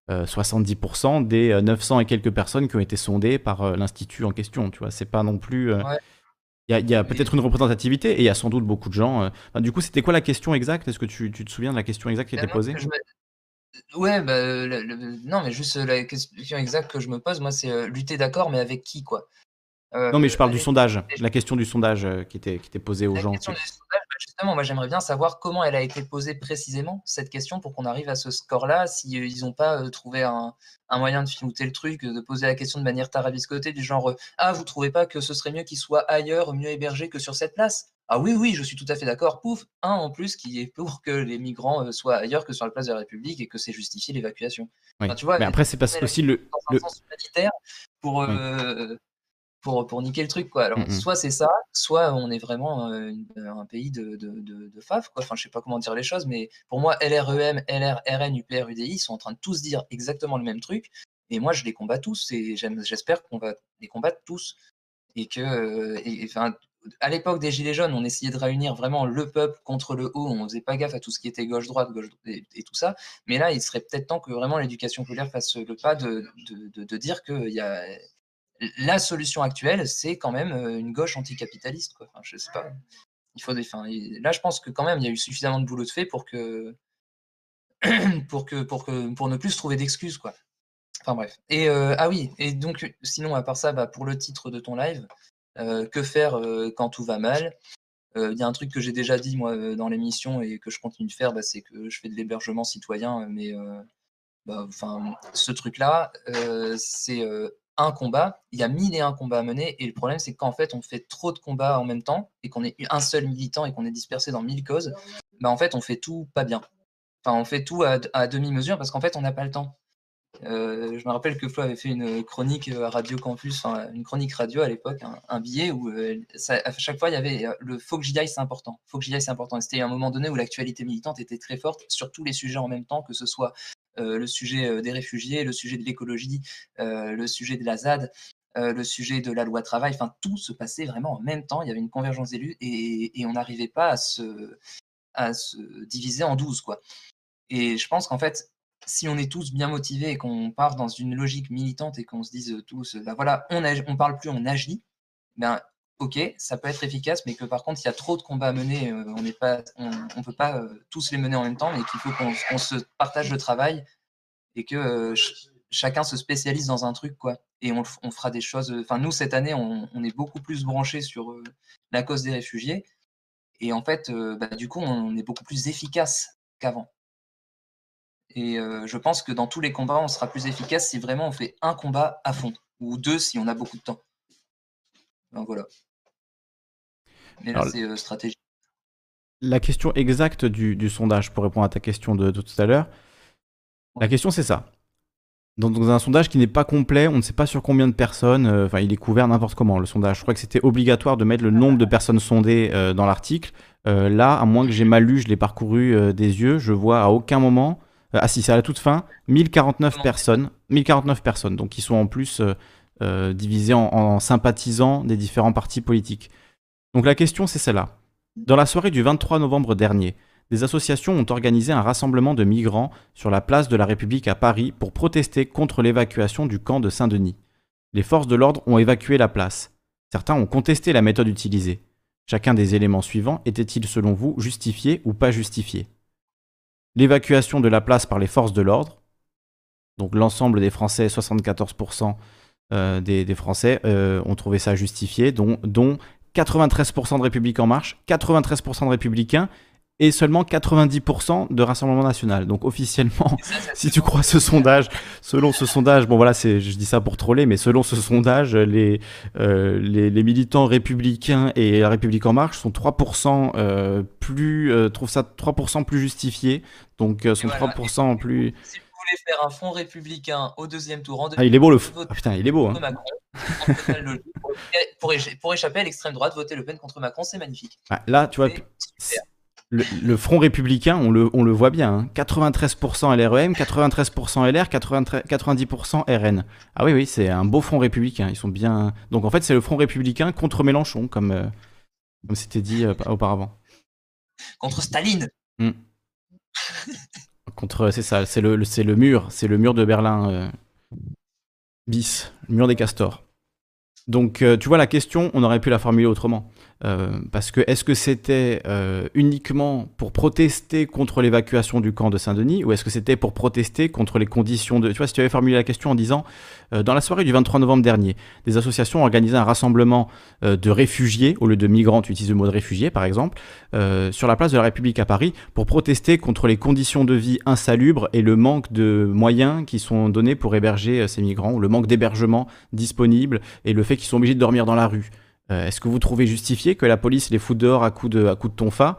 70% euh, des 900 euh, et quelques personnes qui ont été sondées par euh, l'institut en question, tu vois, c'est pas non plus. Il y a, peut-être une représentativité et il y a sans doute beaucoup de gens. du coup, c'était quoi la question exacte? Est-ce que tu, te souviens de la question exacte qui était posée? Ouais, bah, non, mais juste la question exacte que je me pose, moi, c'est lutter d'accord, mais avec qui, quoi? Non, mais je parle du sondage, la question du sondage qui, était, qui était posée aux gens justement, moi j'aimerais bien savoir comment elle a été posée précisément, cette question, pour qu'on arrive à ce score-là, s'ils si, ils n'ont pas trouvé un, moyen de filouter le truc, de poser la question de manière tarabiscotée, du genre Ah, vous trouvez pas que ce serait mieux qu'il soit ailleurs, mieux hébergé que sur cette place? Ah oui, oui, je suis tout à fait d'accord. Pouf, un en plus qui est pour que les migrants soient ailleurs que sur la place de la République et que c'est justifié l'évacuation. tu vois, mais après, c'est parce que aussi le. le... Sens pour pour, pour niquer le truc. Quoi. Alors, soit c'est ça, soit on est vraiment un pays de, de, de, FAF. Quoi. Enfin, je sais pas comment dire les choses, mais pour moi, LREM, LR, RN, UPR, UDI sont en train de tous dire exactement le même truc. Et moi, je les combats tous et j'espère qu'on va les combattre tous. Et que, et, enfin, à l'époque des Gilets jaunes, on essayait de réunir vraiment le peuple contre le haut. On faisait pas gaffe à tout ce qui était gauche-droite, gauche et, et, tout ça. Mais là, il serait peut-être temps que vraiment l'éducation populaire fasse le pas de, de, de dire qu'il y a, la solution actuelle, c'est quand même euh, une gauche anticapitaliste. Enfin, je sais pas. Il faut des, là, je pense que quand même, il y a eu suffisamment de boulot de fait pour que, pour que, pour que, pour ne plus trouver d'excuses, quoi. Enfin bref. Et euh, ah oui. Et donc, sinon, à part ça, bah, pour le titre de ton live, euh, que faire quand tout va mal? Il y a un truc que j'ai déjà dit moi dans l'émission et que je continue de faire, bah, c'est que je fais de l'hébergement citoyen, mais bah, enfin, ce truc-là, c'est un combat. Il y a mille et un combats à mener. Et le problème, c'est qu'en fait, on fait trop de combats en même temps et qu'on est un seul militant et qu'on est dispersé dans mille causes. Bah, en fait, on fait tout pas bien. Enfin, on fait tout à, demi-mesure parce qu'en fait, on n'a pas le temps. Euh, je me rappelle que Flo avait fait une chronique à Radio Campus, une chronique radio à l'époque, un, billet où à chaque fois il y avait le faut que j'y aille, c'est important. Faut que j'y aille, c'est important. C'était un moment donné où l'actualité militante était très forte sur tous les sujets en même temps, que ce soit euh, le sujet euh, des réfugiés, le sujet de l'écologie, euh, le sujet de la ZAD, le sujet de la loi travail. Enfin, tout se passait vraiment en même temps. Il y avait une convergence d'élus et, on n'arrivait pas à se, à se diviser en 12. Quoi. Et je pense qu'en fait, si on est tous bien motivés et qu'on part dans une logique militante et qu'on se dise tous, bah voilà, on ne parle plus, on agit, ben ok, ça peut être efficace, mais que par contre, il y a trop de combats à mener, euh, on ne pas, on, peut pas euh, tous les mener en même temps, mais qu'il faut qu'on se partage le travail et que euh, chacun se spécialise dans un truc, quoi. Et on, fera des choses. Enfin, nous, cette année, on, est beaucoup plus branchés sur la cause des réfugiés. Et en fait, bah, du coup, on est beaucoup plus efficace qu'avant. Et je pense que dans tous les combats, on sera plus efficace si vraiment on fait un combat à fond, ou deux si on a beaucoup de temps. Ben, voilà. Mais là, c'est euh, stratégique. La question exacte du, sondage, pour répondre à ta question de, tout à l'heure, la question c'est ça. Dans, un sondage qui n'est pas complet, on ne sait pas sur combien de personnes, euh, il est couvert n'importe comment le sondage. Je crois que c'était obligatoire de mettre le nombre de personnes sondées euh, dans l'article. là, à moins que j'ai mal lu, je l'ai parcouru des yeux, je vois à aucun moment. ah si, c'est à la toute fin, 1049 personnes. 1049 personnes, donc qui sont en plus divisées en, en sympathisants des différents partis politiques. Donc la question c'est celle-là. Dans la soirée du 23 novembre dernier, des associations ont organisé un rassemblement de migrants sur la place de la République à Paris pour protester contre l'évacuation du camp de Saint-Denis. Les forces de l'ordre ont évacué la place. Certains ont contesté la méthode utilisée. Chacun des éléments suivants était-il selon vous justifié ou pas justifié L'évacuation de la place par les forces de l'ordre, donc l'ensemble des Français, 74% euh, des, Français euh, ont trouvé ça justifié, dont, dont 93% de République en marche, 93% de Républicains et seulement 90% de Rassemblement national. Donc officiellement, si tu crois ce sondage, selon ce sondage, bon voilà, c'est, je dis ça pour troller, mais selon ce sondage, les, euh, les, militants républicains et la République en marche sont 3% euh, plus, euh, trouvent ça 3% plus justifié, donc sont 3% plus faire un front républicain au deuxième tour en Ah, il est beau le ah, putain, il est beau. Hein. pour, échapper à l'extrême droite, voter Le Pen contre Macron, c'est magnifique. Ah, là, tu vois, le, front républicain, on le, on le voit bien. 93% LREM, 93% LR, 90% RN. Ah oui, oui, c'est un beau front républicain. Ils sont bien. Donc en fait, c'est le front républicain contre Mélenchon, comme euh, comme c'était dit euh, auparavant. Contre Staline. Hmm. Contre, c'est ça, c'est le, c'est le mur, c'est le mur de Berlin euh, bis, le mur des castors. Donc, euh, tu vois, la question, on aurait pu la formuler autrement. Euh, parce que est-ce que c'était euh, uniquement pour protester contre l'évacuation du camp de Saint-Denis ou est-ce que c'était pour protester contre les conditions de... Tu vois, si tu avais formulé la question en disant, euh, dans la soirée du 23 novembre dernier, des associations ont organisé un rassemblement de réfugiés, au lieu de migrants, tu utilises le mot de réfugiés par exemple, sur la place de la République à Paris pour protester contre les conditions de vie insalubres et le manque de moyens qui sont donnés pour héberger ces migrants, ou le manque d'hébergement disponible et le fait qu'ils sont obligés de dormir dans la rue. Euh, est-ce que vous trouvez justifié que la police les fout dehors à coups de, à coup de tonfa?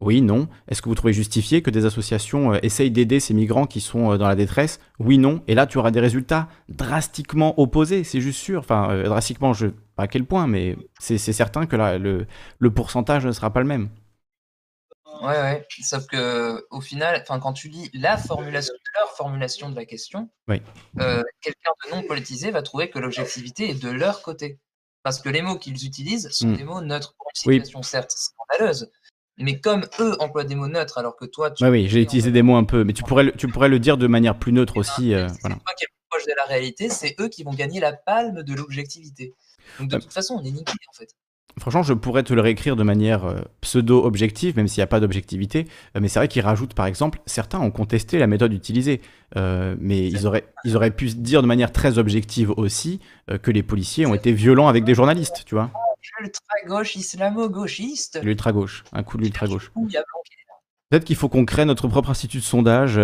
Oui, non. Est-ce que vous trouvez justifié que des associations euh, essayent d'aider ces migrants qui sont euh, dans la détresse? Oui, non. Et là, tu auras des résultats drastiquement opposés, c'est juste sûr. Enfin, drastiquement, je pas à quel point, mais c'est certain que le, le, pourcentage ne sera pas le même. Ouais, ouais. Sauf que au final, quand tu lis la formulation, leur formulation de la question, oui. quelqu'un de non politisé va trouver que l'objectivité est de leur côté. Parce que les mots qu'ils utilisent sont hmm. des mots neutres pour une situation certes scandaleuse, mais comme eux emploient des mots neutres alors que toi tu. oui, j'ai utilisé des mots un peu, mais tu pourrais, tu pourrais le dire de manière plus neutre aussi. Euh, c'est toi qui es plus proche de la réalité, c'est eux qui vont gagner la palme de l'objectivité. Donc de toute façon, on est niqué en fait. Franchement, je pourrais te le réécrire de manière euh, pseudo-objective, même s'il n'y a pas d'objectivité. Euh, mais c'est vrai qu'ils rajoutent, par exemple, certains ont contesté la méthode utilisée. Euh, mais ils auraient, ils auraient pu dire de manière très objective aussi que les policiers ont été violents avec des journalistes, tu vois. L'ultra-gauche islamo-gauchiste. L'ultra-gauche, un coup de l'ultra-gauche. Peut-être qu'il faut qu'on crée notre propre institut de sondage,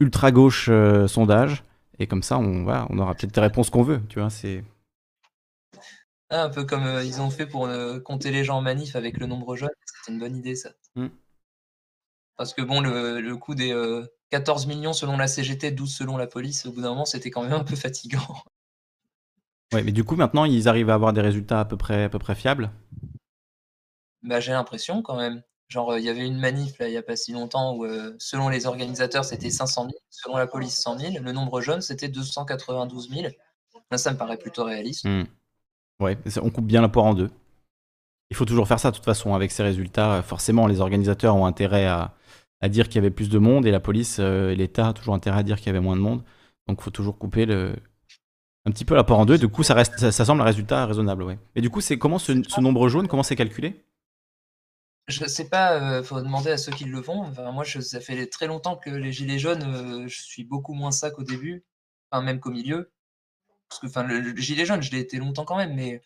ultra-gauche sondage, et comme ça, on, va, on aura peut-être des réponses qu'on veut, tu vois, c'est... Ah, un peu comme euh, ils ont fait pour compter les gens en manif avec le nombre jeune, c'était une bonne idée ça. Mmh. Parce que bon, le, le coût des 14 millions selon la CGT, 12 selon la police, au bout d'un moment, c'était quand même un peu fatigant. Ouais, mais du coup, maintenant, ils arrivent à avoir des résultats à peu près, à peu près fiables? Bah, j'ai l'impression quand même. Genre, il y avait une manif là, il n'y a pas si longtemps où, selon les organisateurs, c'était 500 000, selon la police, 100 000. Le nombre jeune, c'était 292 000. Là, ça me paraît plutôt réaliste. Mmh. Ouais, on coupe bien la poire en deux. Il faut toujours faire ça, de toute façon, avec ces résultats. Forcément, les organisateurs ont intérêt à, dire qu'il y avait plus de monde et la police et l'État ont toujours intérêt à dire qu'il y avait moins de monde. Donc, il faut toujours couper un petit peu la poire en deux. Du coup, ça, semble un résultat raisonnable. Ouais. Mais du coup, comment ce, nombre jaune, comment c'est calculé? Je sais pas, il euh, faut demander à ceux qui le font. Moi, ça fait très longtemps que les gilets jaunes, euh, je suis beaucoup moins ça qu'au début, enfin, même qu'au milieu. Parce que enfin, le, gilet jaune, je l'ai été longtemps quand même, mais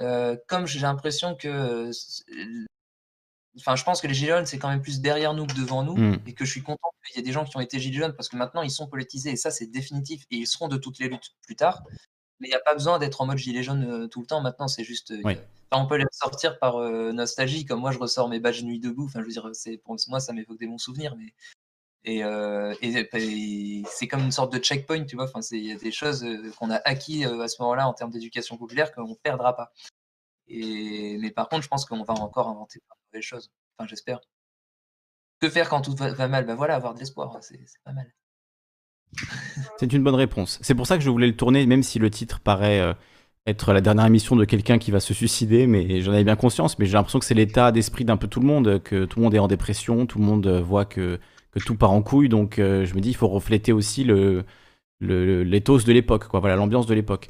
euh, comme j'ai l'impression que. Enfin, je pense que les gilets jaunes, c'est quand même plus derrière nous que devant nous, hmm. et que je suis content qu'il y ait des gens qui ont été gilets jaunes, parce que maintenant, ils sont politisés, et ça, c'est définitif, et ils seront de toutes les luttes plus tard. Mais il n'y a pas besoin d'être en mode gilet jaune tout le temps, maintenant, c'est juste on peut les ressortir par euh, nostalgie, comme moi je ressors mes badges nuit debout. Enfin, je veux dire, c'est pour moi ça m'évoque des bons souvenirs, mais et, euh, c'est comme une sorte de checkpoint, tu vois. Enfin, il y a des choses euh, qu'on a acquis à ce moment-là en termes d'éducation populaire qu'on ne perdra pas. Et mais par contre, je pense qu'on va encore inventer de nouvelles choses. Enfin, j'espère. Que faire quand tout va, mal? Ben voilà, avoir de l'espoir, c'est pas mal. C'est une bonne réponse. C'est pour ça que je voulais le tourner, même si le titre paraît être la dernière émission de quelqu'un qui va se suicider, mais j'en avais bien conscience, mais j'ai l'impression que c'est l'état d'esprit d'un peu tout le monde, que tout le monde est en dépression, tout le monde voit que, que tout part en couille, donc euh, je me dis, il faut refléter aussi le, l'éthos de l'époque, quoi, voilà, l'ambiance de l'époque.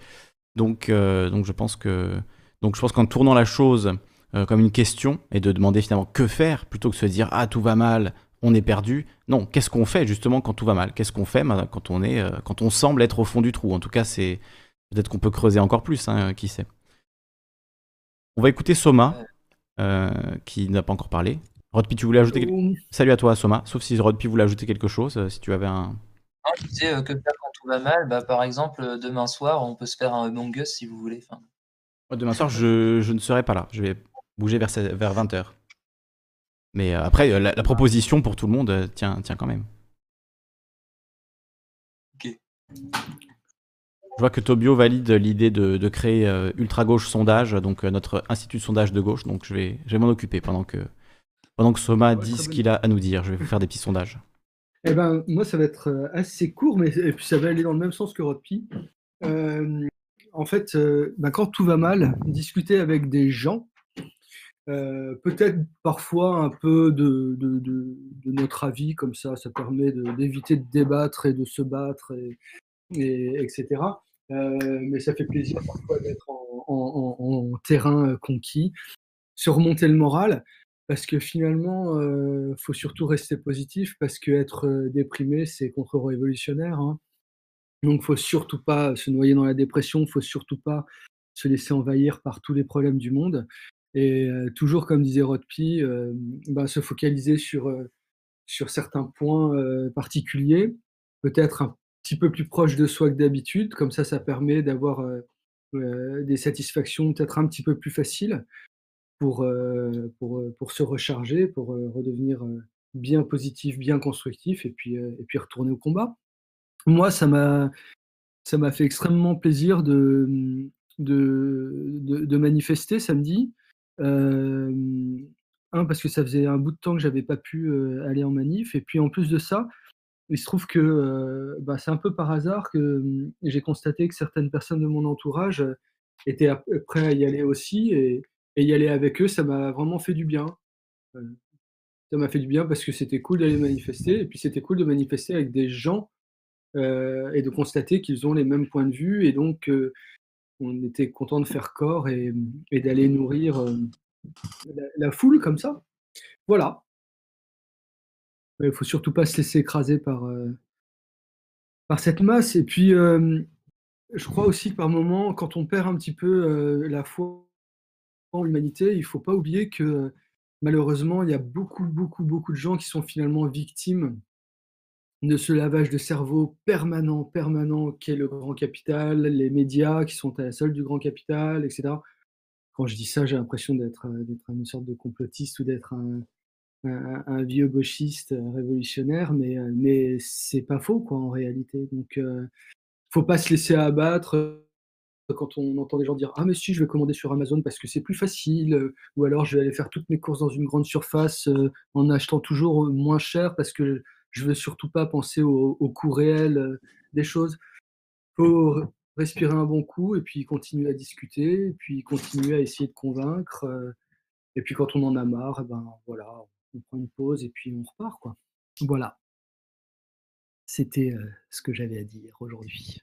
Donc, euh, donc je pense que, donc je pense qu'en tournant la chose euh, comme une question et de demander finalement que faire, plutôt que de se dire, ah, tout va mal, on est perdu. Non, qu'est-ce qu'on fait justement quand tout va mal? Qu'est-ce qu'on fait quand on est, quand on semble être au fond du trou? En tout cas, c'est Peut-être qu'on peut creuser encore plus, hein, qui sait. On va écouter Soma, euh, qui n'a pas encore parlé. Rodpi, tu voulais ajouter quelque... Salut à toi, Soma. Sauf si Rodpi voulait ajouter quelque chose, euh, si tu avais un. Non, je disais euh, que faire quand tout va mal? Bah, par exemple, demain soir, on peut se faire un Among Us si vous voulez. demain soir, je, ne serai pas là. Je vais bouger vers, vers 20h. Mais après, la, la, proposition pour tout le monde tient, tient quand même. Ok. Je vois que Tobio valide l'idée de, créer euh, Ultra Gauche Sondage, donc euh, notre institut de sondage de gauche. Donc je vais, je vais m'en occuper pendant que, pendant que Soma dit ce qu'il a à nous dire. Je vais vous faire des petits sondages. Eh ben, moi, ça va être euh, assez court, mais et puis ça va aller dans le même sens que Rodpi. en fait, ben, quand tout va mal, discuter avec des gens, peut-être parfois un peu de, de, de, notre avis, comme ça, ça permet d'éviter de, débattre et de se battre, et, et etc. Euh, mais ça fait plaisir parfois d'être en, terrain euh, conquis, se remonter le moral, parce que finalement, euh, faut surtout rester positif, parce que être déprimé, c'est contre-révolutionnaire. Hein. Donc, faut surtout pas se noyer dans la dépression, faut surtout pas se laisser envahir par tous les problèmes du monde. Et toujours, comme disait Rodpi, bah, se focaliser sur, sur certains points particuliers, peut-être un petit peu plus proche de soi que d'habitude. Comme ça, ça permet d'avoir euh, euh, des satisfactions peut-être un petit peu plus faciles pour, euh, pour, pour, se recharger, pour redevenir bien positif, bien constructif et puis, et puis retourner au combat. Moi, ça m'a fait extrêmement plaisir de, de, de, manifester samedi. un, parce que ça faisait un bout de temps que j'avais pas pu aller en manif. Et puis en plus de ça, il se trouve que euh, bah, c'est un peu par hasard que mmh, j'ai constaté que certaines personnes de mon entourage euh, étaient prêtes à y aller aussi y aller avec eux, ça m'a vraiment fait du bien. Euh, ça m'a fait du bien parce que c'était cool d'aller manifester et puis c'était cool de manifester avec des gens et de constater qu'ils ont les mêmes points de vue et donc on était content de faire corps et, d'aller nourrir la, foule comme ça. Voilà, il faut surtout pas se laisser écraser par, euh, par cette masse. Et puis, je crois aussi que par moment, quand on perd un petit peu la foi l'humanité, il faut pas oublier que malheureusement, il y a beaucoup, beaucoup, beaucoup de gens qui sont finalement victimes de ce lavage de cerveau permanent, permanent qu'est le grand capital, les médias qui sont à la solde du grand capital, etc. Quand je dis ça, j'ai l'impression d'être euh, d'être une sorte de complotiste ou d'être un, vieux gauchiste euh, révolutionnaire, mais, euh, mais c'est pas faux, quoi, en réalité. Donc, euh, faut pas se laisser abattre quand on entend des gens dire Ah, mais si, je vais commander sur Amazon parce que c'est plus facile, euh, ou alors je vais aller faire toutes mes courses dans une grande surface euh, en achetant toujours euh, moins cher parce que je veux surtout pas penser au, au coût réel des choses. Faut re- respirer un bon coup et puis continuer à discuter, et puis continuer à essayer de convaincre. et puis quand on en a marre, eh ben voilà, on prend une pause et puis on repart, quoi. Voilà. C'était ce que j'avais à dire aujourd'hui.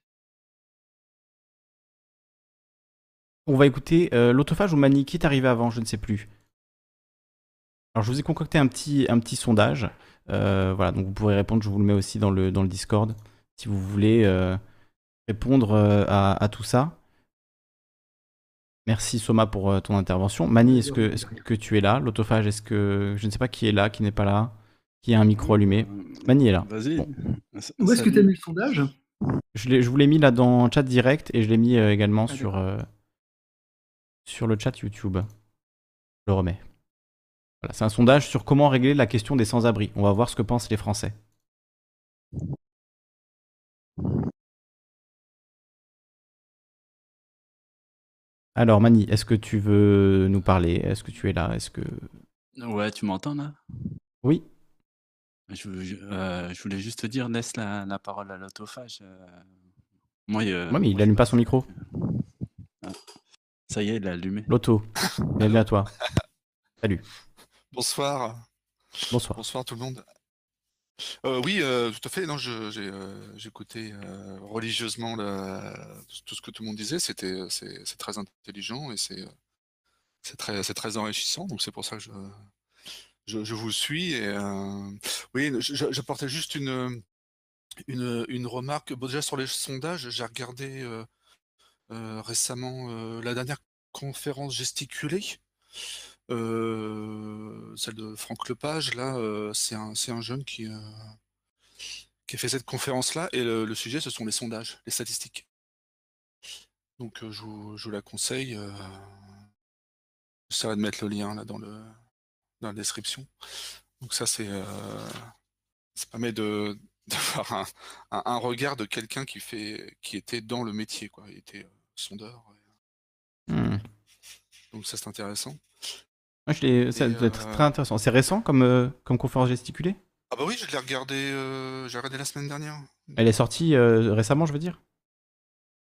On va écouter euh, l'autophage ou Mani qui est arrivé avant, je ne sais plus. Alors je vous ai concocté un petit, un petit sondage. Euh, voilà, donc vous pourrez répondre, je vous le mets aussi dans le, dans le Discord, si vous voulez euh, répondre euh, à, à tout ça. Merci Soma pour euh, ton intervention. Mani, est-ce que, est que tu es là? L'autophage, est-ce que... Je ne sais pas qui est là, qui n'est pas là, qui a un micro allumé. Mani est là. Vas-y. Bon. Où est-ce que tu as mis le sondage? Je, l'ai- je vous l'ai mis là dans le chat direct et je l'ai mis euh, également Ah, sur, euh, sur le chat YouTube. Je le remets. Voilà, c'est un sondage sur comment régler la question des sans-abri. On va voir ce que pensent les Français. Alors Mani, est-ce que tu veux nous parler? Est-ce que tu es là? Est-ce que Ouais, tu m'entends là? Oui je, je- euh, je voulais juste te dire, laisse la, la parole à l'autophage. euh. Moi, euh, Ouais, mais il moi, allume je pas son micro. que-. Ça y est, il a allumé. L'auto. Bienvenue à toi. Bonsoir, Bonsoir. bonsoir tout le monde. Euh, oui, euh, tout à fait. Non, j'ai euh, écouté euh, religieusement la- tout ce que tout le monde disait. C'était, c'est très intelligent et c'est c'est très, c'est très enrichissant. Donc c'est pour ça que je, je, je vous suis. Et, euh, oui, je- je- j'apportais juste une, une, une remarque. Bon, déjà sur les sondages, j'ai regardé récemment euh, la dernière conférence gesticulée. Euh, celle de Franck Lepage, là, euh, c'est un, jeune qui, euh, a fait cette conférence-là, et le, sujet, ce sont les sondages, les statistiques. Donc, euh, je, vous, la conseille. Euh, J'essaierai de mettre le lien là dans, la description. Donc, ça, c'est, euh, ça permet de d'avoir un, un, un regard de quelqu'un qui fait qui était dans le métier, quoi. Il était euh, sondeur. et- Hmm. donc, ça, c'est intéressant. Je l'ai- ça doit être euh, très intéressant. C'est récent comme, euh, comme conférence gesticulée? Ah bah oui, je l'ai regardé, j'ai regardé la semaine dernière. Elle est sortie récemment, je veux dire?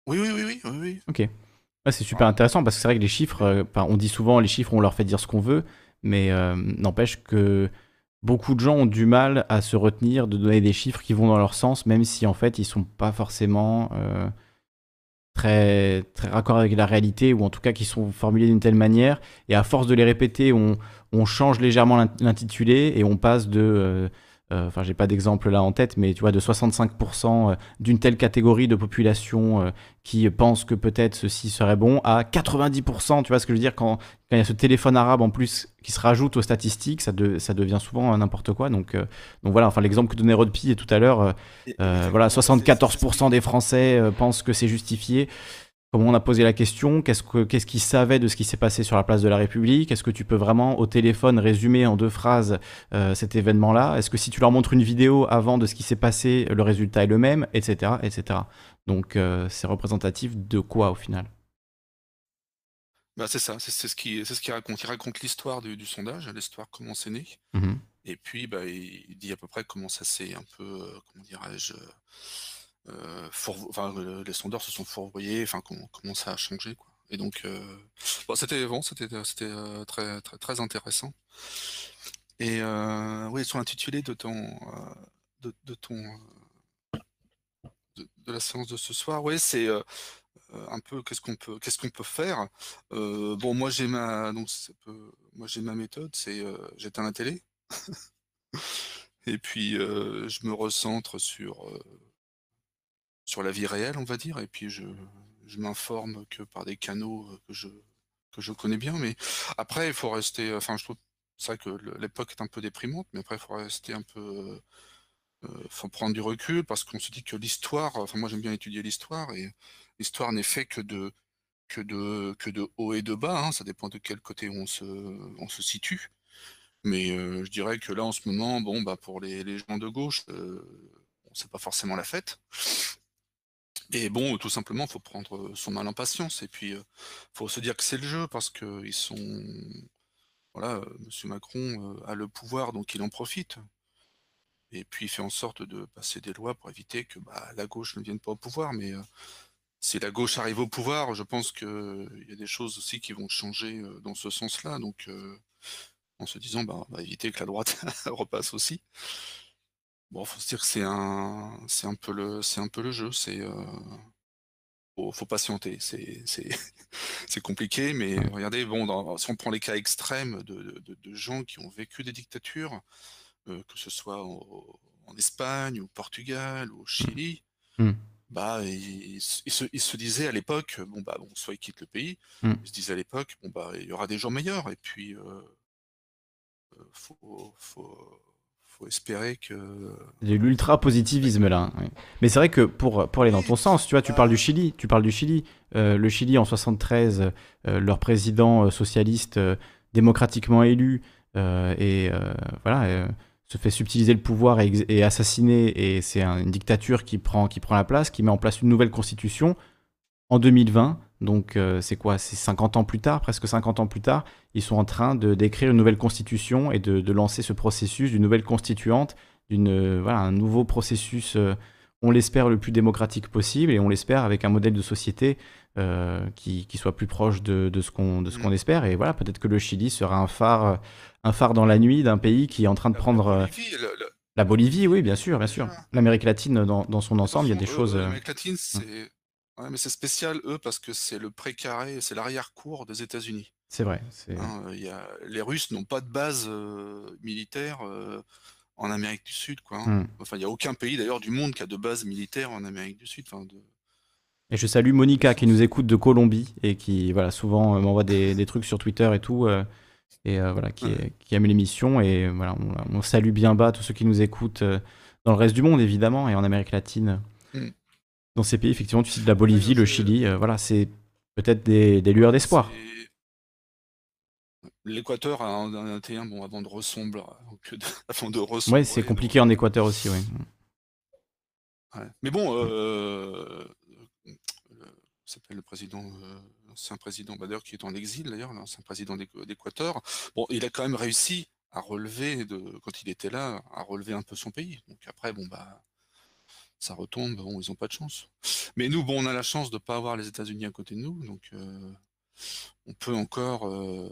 Oui, oui, oui, oui, oui. Ok. Ouais, c'est super intéressant parce que c'est vrai que les chiffres, euh, on dit souvent les chiffres, on leur fait dire ce qu'on veut, mais euh, n'empêche que beaucoup de gens ont du mal à se retenir de donner des chiffres qui vont dans leur sens, même si en fait ils sont pas forcément euh, très, très raccord avec la réalité ou en tout cas qui sont formulés d'une telle manière. Et à force de les répéter, on, change légèrement l'int- l'intitulé et on passe de. Euh, euh, Enfin, j'ai pas d'exemple là en tête, mais tu vois, de 65% d'une telle catégorie de population euh, qui pense que peut-être ceci serait bon à 90%. Tu vois ce que je veux dire quand, quand il y a ce téléphone arabe en plus qui se rajoute aux statistiques, ça, de- ça devient souvent euh, n'importe quoi. Donc, euh, donc voilà, enfin l'exemple que donnait Rodpi tout à l'heure, euh, euh, voilà, 74% des Français euh, pensent que c'est justifié. On a posé la question, qu'est-ce que- qu'est-ce qu'ils savaient de ce qui s'est passé sur la place de la République? Est-ce que tu peux vraiment au téléphone résumer en deux phrases euh, cet événement-là? Est-ce que si tu leur montres une vidéo avant de ce qui s'est passé, le résultat est le même, etc., etc. Donc euh, c'est représentatif de quoi au final? Bah, c'est ça, c'est ce qui, c'est ce qui raconte. Il raconte l'histoire du, du sondage, l'histoire comment c'est né, Mhm. et puis bah, il, il dit à peu près comment ça s'est un peu, euh, comment dirais-je, euh, les sondeurs se sont fourvoyés, enfin comment, comment ça a changé quoi. Et donc euh, c'était bon, c'était euh, très très intéressant. Et euh, oui, sur l'intitulé de ton de, ton de, la séance de ce soir, oui, c'est un peu qu'est-ce qu'on peut qu'est-ce qu'on peut faire. Bon, moi j'ai ma donc moi j'ai ma méthode, c'est j'éteins la télé et puis je me recentre sur sur la vie réelle, on va dire, et puis je m'informe que par des canaux euh, que je que je connais bien, mais après il faut rester, enfin je trouve vrai que l'époque est un peu déprimante, mais après, il faut rester un peu. Il faut prendre du recul parce qu'on se dit que l'histoire. Enfin, moi, j'aime bien étudier l'histoire et l'histoire n'est fait que de, que de, que de haut et de bas. Hein, ça dépend de quel côté on se, on se situe. Mais je dirais que là, en ce moment, bon, bah, pour les, les gens de gauche, c'est pas forcément la fête. Et bon, tout simplement, il faut prendre son mal en patience. Et puis, il faut se dire que c'est le jeu parce que ils sont. Voilà, M. Macron a le pouvoir, donc il en profite. Et puis, il fait en sorte de passer des lois pour éviter que bah, la gauche ne vienne pas au pouvoir. Mais si la gauche arrive au pouvoir, je pense qu'il y a des choses aussi qui vont changer dans ce sens-là. Donc, en se disant, bah, on va éviter que la droite repasse aussi. Bon, faut se dire que c'est un, c'est un peu le, c'est un peu le jeu. C'est, euh, faut, patienter. C'est, c'est, c'est compliqué, mais regardez, bon, si on prend les cas extrêmes de, de, gens qui ont vécu des dictatures, euh, que ce soit en Espagne, au Portugal, ou au Chili, mmh. bah, ils, se, ils, se, disaient à l'époque, bon bah, bon, soit ils quittent le pays, mmh. ils se disaient à l'époque, bon bah, il y aura des gens meilleurs, et puis, euh, faut, faut faut espérer que. l'ultra positivisme là. Mais c'est vrai que pour, pour aller dans ton sens, tu vois, tu parles du Chili, tu parles du Chili. Euh, le Chili en 73, euh, leur président euh, socialiste démocratiquement élu et voilà se fait subtiliser le pouvoir et, et assassiner et c'est une dictature qui prend qui prend la place, qui met en place une nouvelle constitution en 2020. Donc c'est quoi? C'est 50 ans plus tard, presque 50 ans plus tard, ils sont en train de d'écrire une nouvelle constitution et de, lancer ce processus d'une nouvelle constituante, d'une voilà un nouveau processus. on l'espère le plus démocratique possible et on l'espère avec un modèle de société qui, qui, soit plus proche de, de ce qu'on de ce qu'on espère. Et voilà, peut-être que le Chili sera un phare un phare dans la nuit d'un pays qui est en train de prendre. La Bolivie, oui, bien sûr, bien sûr. L'Amérique latine dans, dans, son ensemble, il y a des choses. L'Amérique latine, c'est Ouais, mais c'est spécial, eux, parce que c'est le précaré, c'est l'arrière-cour des États-Unis. C'est vrai. Hein, y a... Les Russes n'ont pas de base euh, militaire euh, en Amérique du Sud. Quoi, hein. mmh. Enfin, il n'y a aucun pays d'ailleurs du monde qui a de base militaire en Amérique du Sud. Et je salue Monica qui nous écoute de Colombie et qui voilà, souvent euh, m'envoie des, des, trucs sur Twitter et tout. et voilà, qui, qui aime l'émission. Et voilà, on, salue bien bas tous ceux qui nous écoutent dans le reste du monde, évidemment, et en Amérique latine. Mmh dans ces pays, effectivement, tu cites la Bolivie, le Chili, euh, voilà, c'est peut-être des, lueurs d'espoir. L'Équateur a un, un, bon, avant de ressombrer. avant de Ouais, c'est compliqué en Équateur aussi, oui. Mais bon, euh, s'appelle le président, euh, c'est un président Bader qui est en exil d'ailleurs, un président d'Équateur. Bon, il a quand même réussi à relever, de, quand il était là, à relever un peu son pays. Donc après, bon, bah, ça retombe, bon, ils n'ont pas de chance. Mais nous, bon, on a la chance de ne pas avoir les États-Unis à côté de nous, donc euh, on peut encore. Euh,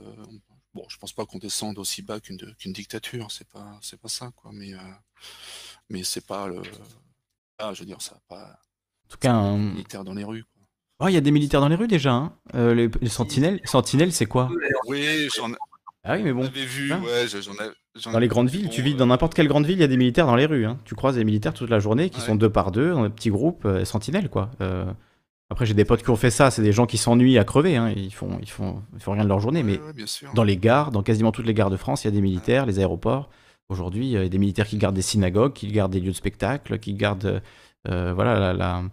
bon, je pense pas qu'on descende aussi bas qu'une dictature, c'est pas, c'est pas ça, quoi. Mais, euh, mais c'est pas le. Ah, je veux dire, ça pas. En tout cas, un militaire dans les rues. Oh, il y a des militaires dans les rues déjà. Hein. les, sentinelles, sentinelles, c'est quoi? Oui, j'en ah oui, mais bon. vu, hein ouais, j'en ai, Dans les grandes villes, tu vis dans n'importe quelle grande ville, il y a des militaires dans les rues. Hein. Tu croises des militaires toute la journée qui sont deux par deux, dans des petits groupes, euh, sentinelles, quoi. Euh, après, j'ai des potes qui ont fait ça, c'est des gens qui s'ennuient à crever, hein. ils, font, ils, font, ils font rien de leur journée, mais dans les gares, dans quasiment toutes les gares de France, il y a des militaires, les aéroports. Aujourd'hui, il y a des militaires qui gardent des synagogues, qui gardent des lieux de spectacle, qui gardent euh, voilà, la, la,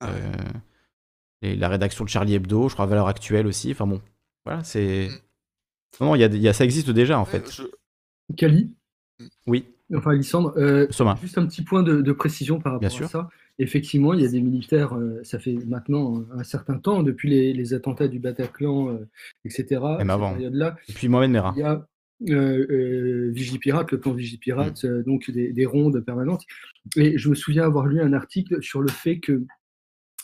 ah la, rédaction de Charlie Hebdo, je crois, à valeur actuelle aussi. Enfin bon, voilà, c'est. Mm. Non, y a, y a, ça existe déjà en fait. Kali Oui. Enfin, Alissandre, euh, Soma. juste un petit point de, précision par rapport à ça. Effectivement, il y a des militaires, euh, ça fait maintenant un certain temps, depuis les, attentats du Bataclan, euh, etc. Même avant. Là, Et puis Mohamed Merah. Il y a Vigipirate, le plan Vigipirate, mm. donc des, des, rondes permanentes. Et je me souviens avoir lu un article sur le fait qu'il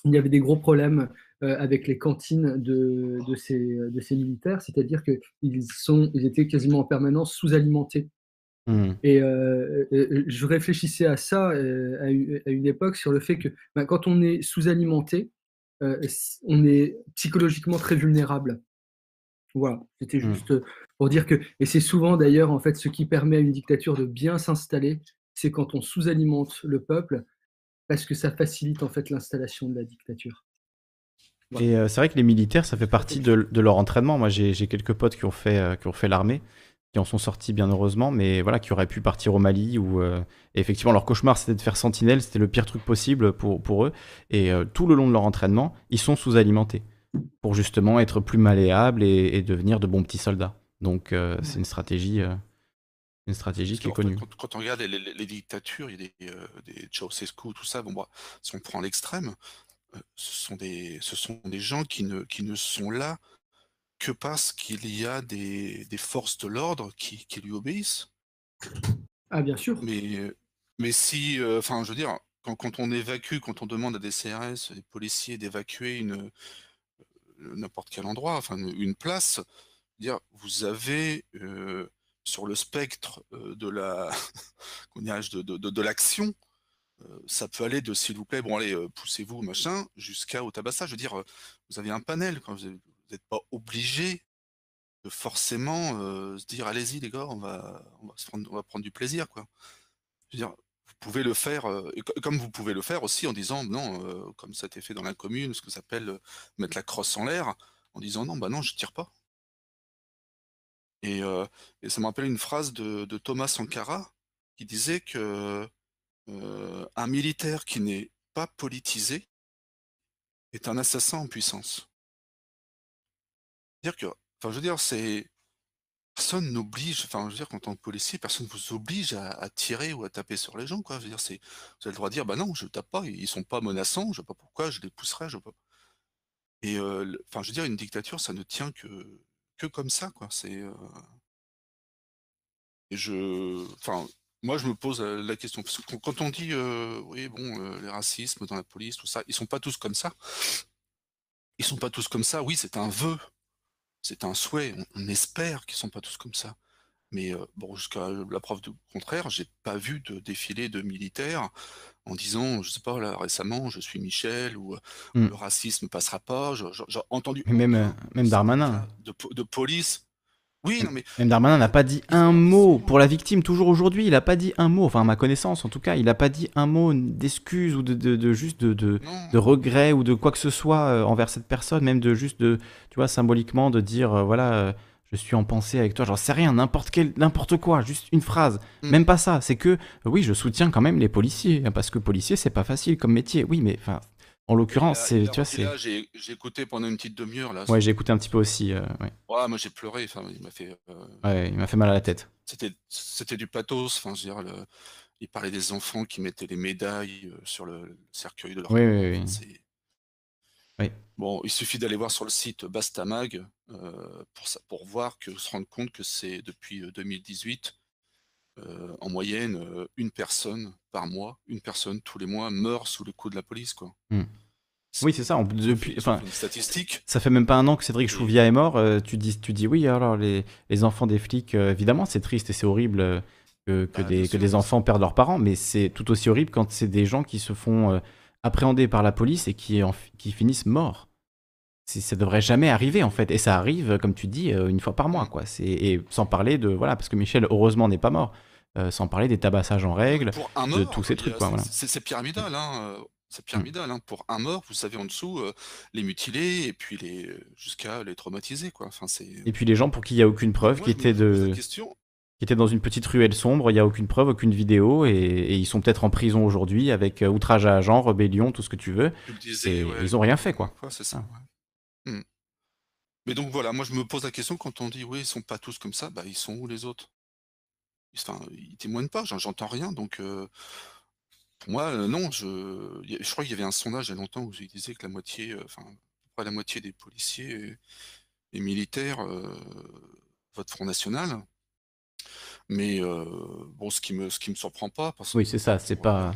y avait des gros problèmes euh, avec les cantines de, de, ces, de ces militaires, c'est-à-dire qu'ils ils étaient quasiment en permanence sous-alimentés. Mmh. Et euh, euh, je réfléchissais à ça à, une époque sur le fait que ben, quand on est sous-alimenté, on est psychologiquement très vulnérable. Voilà, c'était mmh. juste pour dire que, et c'est souvent d'ailleurs en fait ce qui permet à une dictature de bien s'installer, c'est quand on sous-alimente le peuple, parce que ça facilite en fait l'installation de la dictature. Et euh, c'est vrai que les militaires, ça fait partie de, leur entraînement. Moi, j'ai quelques potes qui ont fait, euh, qui ont fait l'armée. qui en sont sortis bien heureusement, mais voilà, qui auraient pu partir au Mali ou effectivement leur cauchemar c'était de faire sentinelle, c'était le pire truc possible pour, pour eux. Et tout le long de leur entraînement, ils sont sous-alimentés pour justement être plus malléables et, devenir de bons petits soldats. Donc c'est une stratégie, une stratégie qui est connue. Quand, on regarde les, dictatures, il y a des, des Ceausescu, tout ça, bon, bah, si on prend l'extrême, ce, sont des, ce sont des gens qui ne, qui ne sont là que parce qu'il y a des, forces de l'ordre qui, lui obéissent. Ah, bien sûr. Mais, mais si, euh, enfin, je veux dire, quand, on évacue, quand on demande à des CRS, des policiers d'évacuer une euh, n'importe quel endroit, enfin une place, dire, vous avez euh, sur le spectre de la de, de, de l'action, ça peut aller de s'il vous plaît, bon allez, poussez-vous, machin, jusqu'à au tabassage. Je veux dire, vous avez un panel, vous n'êtes pas obligé de forcément se dire allez-y les gars, on va, on va, prendre, on va prendre du plaisir. Quoi. Je veux dire, vous pouvez le faire, comme vous pouvez le faire aussi en disant non, comme ça a été fait dans la commune, ce que s'appelle mettre la crosse en l'air, en disant non, bah non, je tire pas. Et, ça me rappelle une phrase de, de, Thomas Sankara qui disait que un militaire qui n'est pas politisé est un assassin en puissance. Dire que, enfin, je veux dire, c'est personne n'oblige, enfin, je veux dire, quand tant que policier, personne ne vous oblige à, tirer ou à taper sur les gens, quoi. Je veux dire, c'est, vous avez le droit de dire, bah non, je tape pas, ils sont pas menaçants, je sais pas pourquoi, je les pousserai, je sais pas. Et, enfin, je veux dire, une dictature, ça ne tient que, que comme ça, quoi. C'est, et je, enfin, moi, je me pose la question, parce que quand on dit, oui, bon, les racismes dans la police, tout ça, ils sont pas tous comme ça. Ils sont pas tous comme ça, oui, c'est un vœu, c'est un souhait. On, espère qu'ils sont pas tous comme ça. Mais bon, jusqu'à la preuve du contraire, j'ai pas vu de défilé de militaires en disant, je sais pas, là récemment, je suis Michel ou mmh. le racisme passera pas. J'ai entendu même même Darmanin de, de police. Oui, non mais. Même Darmanin n'a pas dit un mot pour la victime, toujours aujourd'hui, il n'a pas dit un mot, enfin à ma connaissance en tout cas, il n'a pas dit un mot d'excuse ou de, de, juste de, de, regret ou de quoi que ce soit euh, envers cette personne, même de juste de, tu vois, symboliquement de dire, euh, voilà, euh, je suis en pensée avec toi, j'en sais rien, n'importe quel, n'importe quoi, juste une phrase, mm. même pas ça, c'est que, oui, je soutiens quand même les policiers, hein, parce que policier, c'est pas facile comme métier, oui, mais enfin, en l'occurrence, c'est, tu vois, c'est. J'ai, écouté pendant une petite demi-heure là. Ouais, j'ai écouté un petit peu aussi. Euh, ouais. ouais. moi j'ai pleuré. Enfin, il m'a fait. Euh, ouais, il m'a fait mal à la tête. C'était, c'était du pathos. Enfin, je veux dire, le... il parlait des enfants qui mettaient les médailles euh, sur le cercueil de leur. Oui, oui, oui. oui. Bon, il suffit d'aller voir sur le site Bastamag pour, ça, pour voir que se rendre compte que c'est depuis 2018. En moyenne, une personne par mois, une personne tous les mois meurt sous le coup de la police, quoi. Hmm. Oui, c'est ça. depuis, enfin, statistique. Ça fait même pas un an que Cédric Chouviat est mort. Euh, tu dis, tu dis oui. Alors les, les enfants des flics, euh, évidemment, c'est triste et c'est horrible euh, que, que, bah, des, que des enfants perdent leurs parents, mais c'est tout aussi horrible quand c'est des gens qui se font appréhender par la police et qui, qui finissent morts. Ça devrait jamais arriver en fait, et ça arrive, comme tu dis, une fois par mois, quoi. Et sans parler de voilà, parce que Michel heureusement n'est pas mort. sans parler des tabassages en règle, de tous ces trucs. Quoi, C'est pyramidal. Hein c'est pyramidal. Hein. Pour un mort, vous savez en dessous, euh, les mutiler et puis les euh, jusqu'à les traumatiser. Quoi. Enfin, et puis les gens pour qui il n'y a aucune preuve, qui étaient de qui étaient dans une petite ruelle sombre, il n'y a aucune preuve, aucune vidéo, et, ils sont peut-être en prison aujourd'hui avec euh, outrage à agent, rébellion, tout ce que tu veux. et ils n'ont rien fait, quoi. c'est ça. Mais donc voilà, moi je me pose la question quand on dit oui, ils sont pas tous comme ça, bah ils sont où les autres? Enfin, ils témoignent pas, j'entends rien, donc pour moi, euh, non, je, crois qu'il y avait un sondage il y a longtemps où il disait que la moitié, euh, enfin, la moitié des policiers et, militaires euh, votent Front National. Mais bon, ce qui me, ce qui me surprend pas, parce Oui, c'est ça, c'est pas,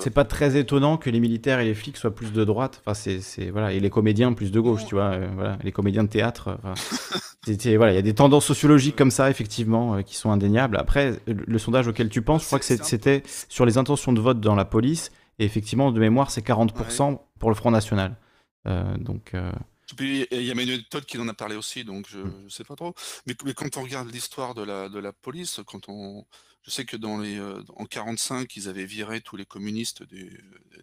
c'est pas très étonnant que les militaires et les flics soient plus de droite. Enfin, c'est, c'est voilà, et les comédiens plus de gauche, tu vois. voilà, les comédiens de théâtre. voilà, il y a des tendances sociologiques comme ça, effectivement, qui sont indéniables. Après, le, sondage auquel tu penses, je crois que c'était sur les intentions de vote dans la police. Et effectivement, de mémoire, c'est 40% pour le Front National. donc. Il y a Manuel Todd qui en a parlé aussi, donc je ne sais pas trop. Mais, quand on regarde l'histoire de la, de la police, quand on, je sais que dans les, euh, en 45, ils avaient viré tous les communistes des,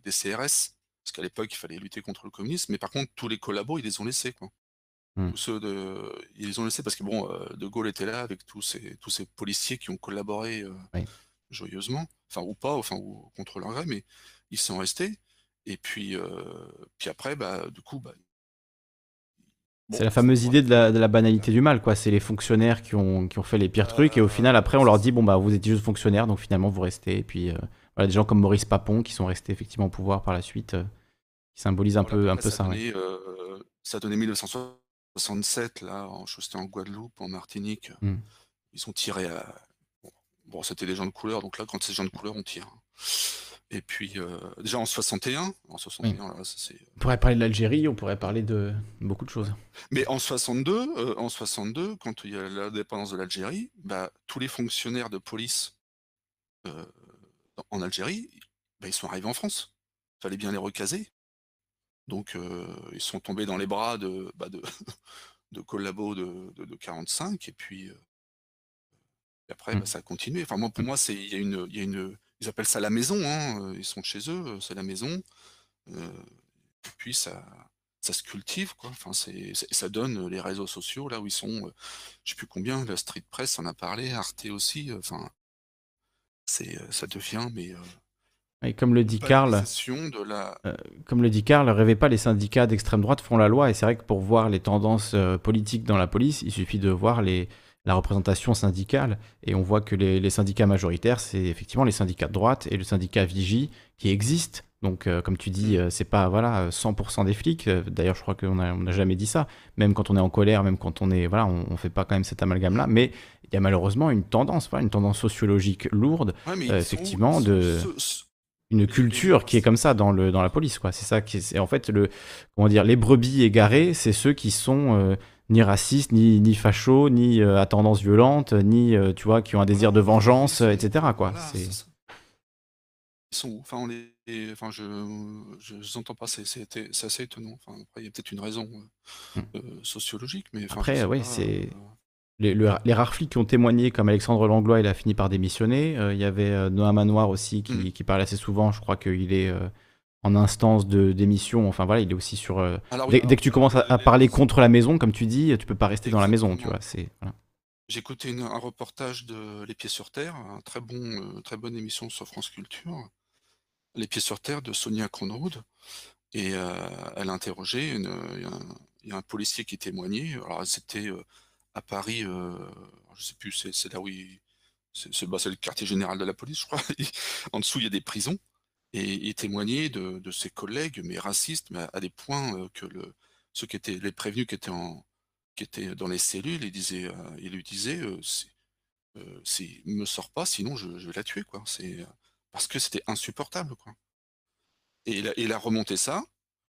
des CRS, parce qu'à l'époque, il fallait lutter contre le communisme, mais par contre, tous les collabos, ils les ont laissés. Quoi. Mmh. Tous ceux de ils ont laissé parce que bon, heu, De Gaulle était là avec tous ces tous ces policiers qui ont collaboré, Oui. joyeusement, enfin ou pas, enfin ou contre leur gré, mais ils sont restés et puis, puis après, bah, du coup, bah C'est la fameuse idée de la de la banalité du mal, quoi. C'est les fonctionnaires qui ont qui ont fait les pires trucs et au final, après, on leur dit: «Bon, bah, vous étiez juste fonctionnaires, donc finalement, vous restez» et puis, heu, voilà, des gens comme Maurice Papon qui sont restés effectivement au pouvoir par la suite, heu, qui symbolisent un Voilà, peu un peu ça ça, ouais. donné 1967 là, en je en Guadeloupe, en Martinique, Mmh. ils ont tiré à bon bon, c'était des gens de couleur, donc là, quand c'est des gens de couleur, on tire, hein et puis, heu, déjà en 61, en Oui. 61, là, ça c'est, On pourrait parler de l'Algérie, on pourrait parler de beaucoup de choses. mais en 62, heu, en 62, quand il y a l'indépendance de l'Algérie, bah, tous les fonctionnaires de police, en Algérie, bah, ils sont arrivés en France. Fallait bien les recaser. Donc, ils sont tombés dans les bras de, bah, de de collabos de de de 45 et puis, et après, bah, Mmh. ça a continué. Enfin moi, pour Mmh. moi, il y a une il y a une ils appellent ça la maison, hein, heu, ils sont chez eux, heu, c'est la maison, heu et puis ça ça se cultive, quoi. Enfin, c'est ça donne, les réseaux sociaux là où ils sont, je sais plus combien, la Street Press en a parlé, Arte aussi, enfin c'est, ça devient mais, Et comme le dit Karl la comme le dit Karl, rêvez pas, les syndicats d'extrême droite font la loi et c'est vrai que pour voir les tendances, politiques dans la police, il suffit de voir les la représentation syndicale et on voit que les les syndicats majoritaires, c'est effectivement les syndicats de droite et le syndicat Vigie qui existent. Donc, heu, comme tu dis, Mmh. heu, c'est pas, voilà, heu, 100% des flics, heu, d'ailleurs, je crois qu'on n'a jamais dit ça. Même quand on est en colère, même quand on est voilà, on on fait pas quand même cet amalgame-là, mais il y a malheureusement une tendance, voilà, une tendance sociologique lourde, ouais, sont effectivement sont de une culture qui est comme ça dans le dans la police, quoi. C'est ça qui est c'est en fait le comment dire? Les brebis égarées, c'est ceux qui sont, ni racistes, ni ni fachos, ni, heu, à tendance violente, ni, heu, tu vois, qui ont un désir de vengeance, heu, et sont cetera, quoi. voilà, C'est. Ils sont où? Enfin, on les enfin, je je les entends pas, c'est c'est assez étonnant. Enfin, après, il y a peut-être une raison, heu heu, sociologique, mais enfin, je Après, oui, c'est les le les rares flics qui ont témoigné comme Alexandre Langlois, il a fini par démissionner. Il y avait, heu, Noam Anwar aussi qui qui parle assez souvent. Je crois qu'il est, en instance de démission. Enfin voilà, il est aussi sur, Alors oui, dès dès que tu alors commences à parler contre la maison, comme tu dis, tu peux pas rester dans la maison, tu vois? C'est voilà. J'ai écouté une un reportage de Les Pieds sur terre, un très bon, heu, très bonne émission sur France Culture. Les Pieds sur terre de Sonia Kronrod et elle a interrogé il y a un il y a un policier qui témoignait. Alors c'était, à Paris, je sais plus, c'est là où il c'est bah, c'est le quartier général de la police, je crois. En dessous, il y a des prisons et il témoignait de ses collègues, mais racistes, mais à des points, heu, que ceux qui étaient les prévenus qui étaient dans les cellules, heu, ils lui disaient, heu: «C'est, heu, c'est me sors pas, sinon je vais la tuer, quoi». Heu, parce que c'était insupportable, quoi et il a il remonté ça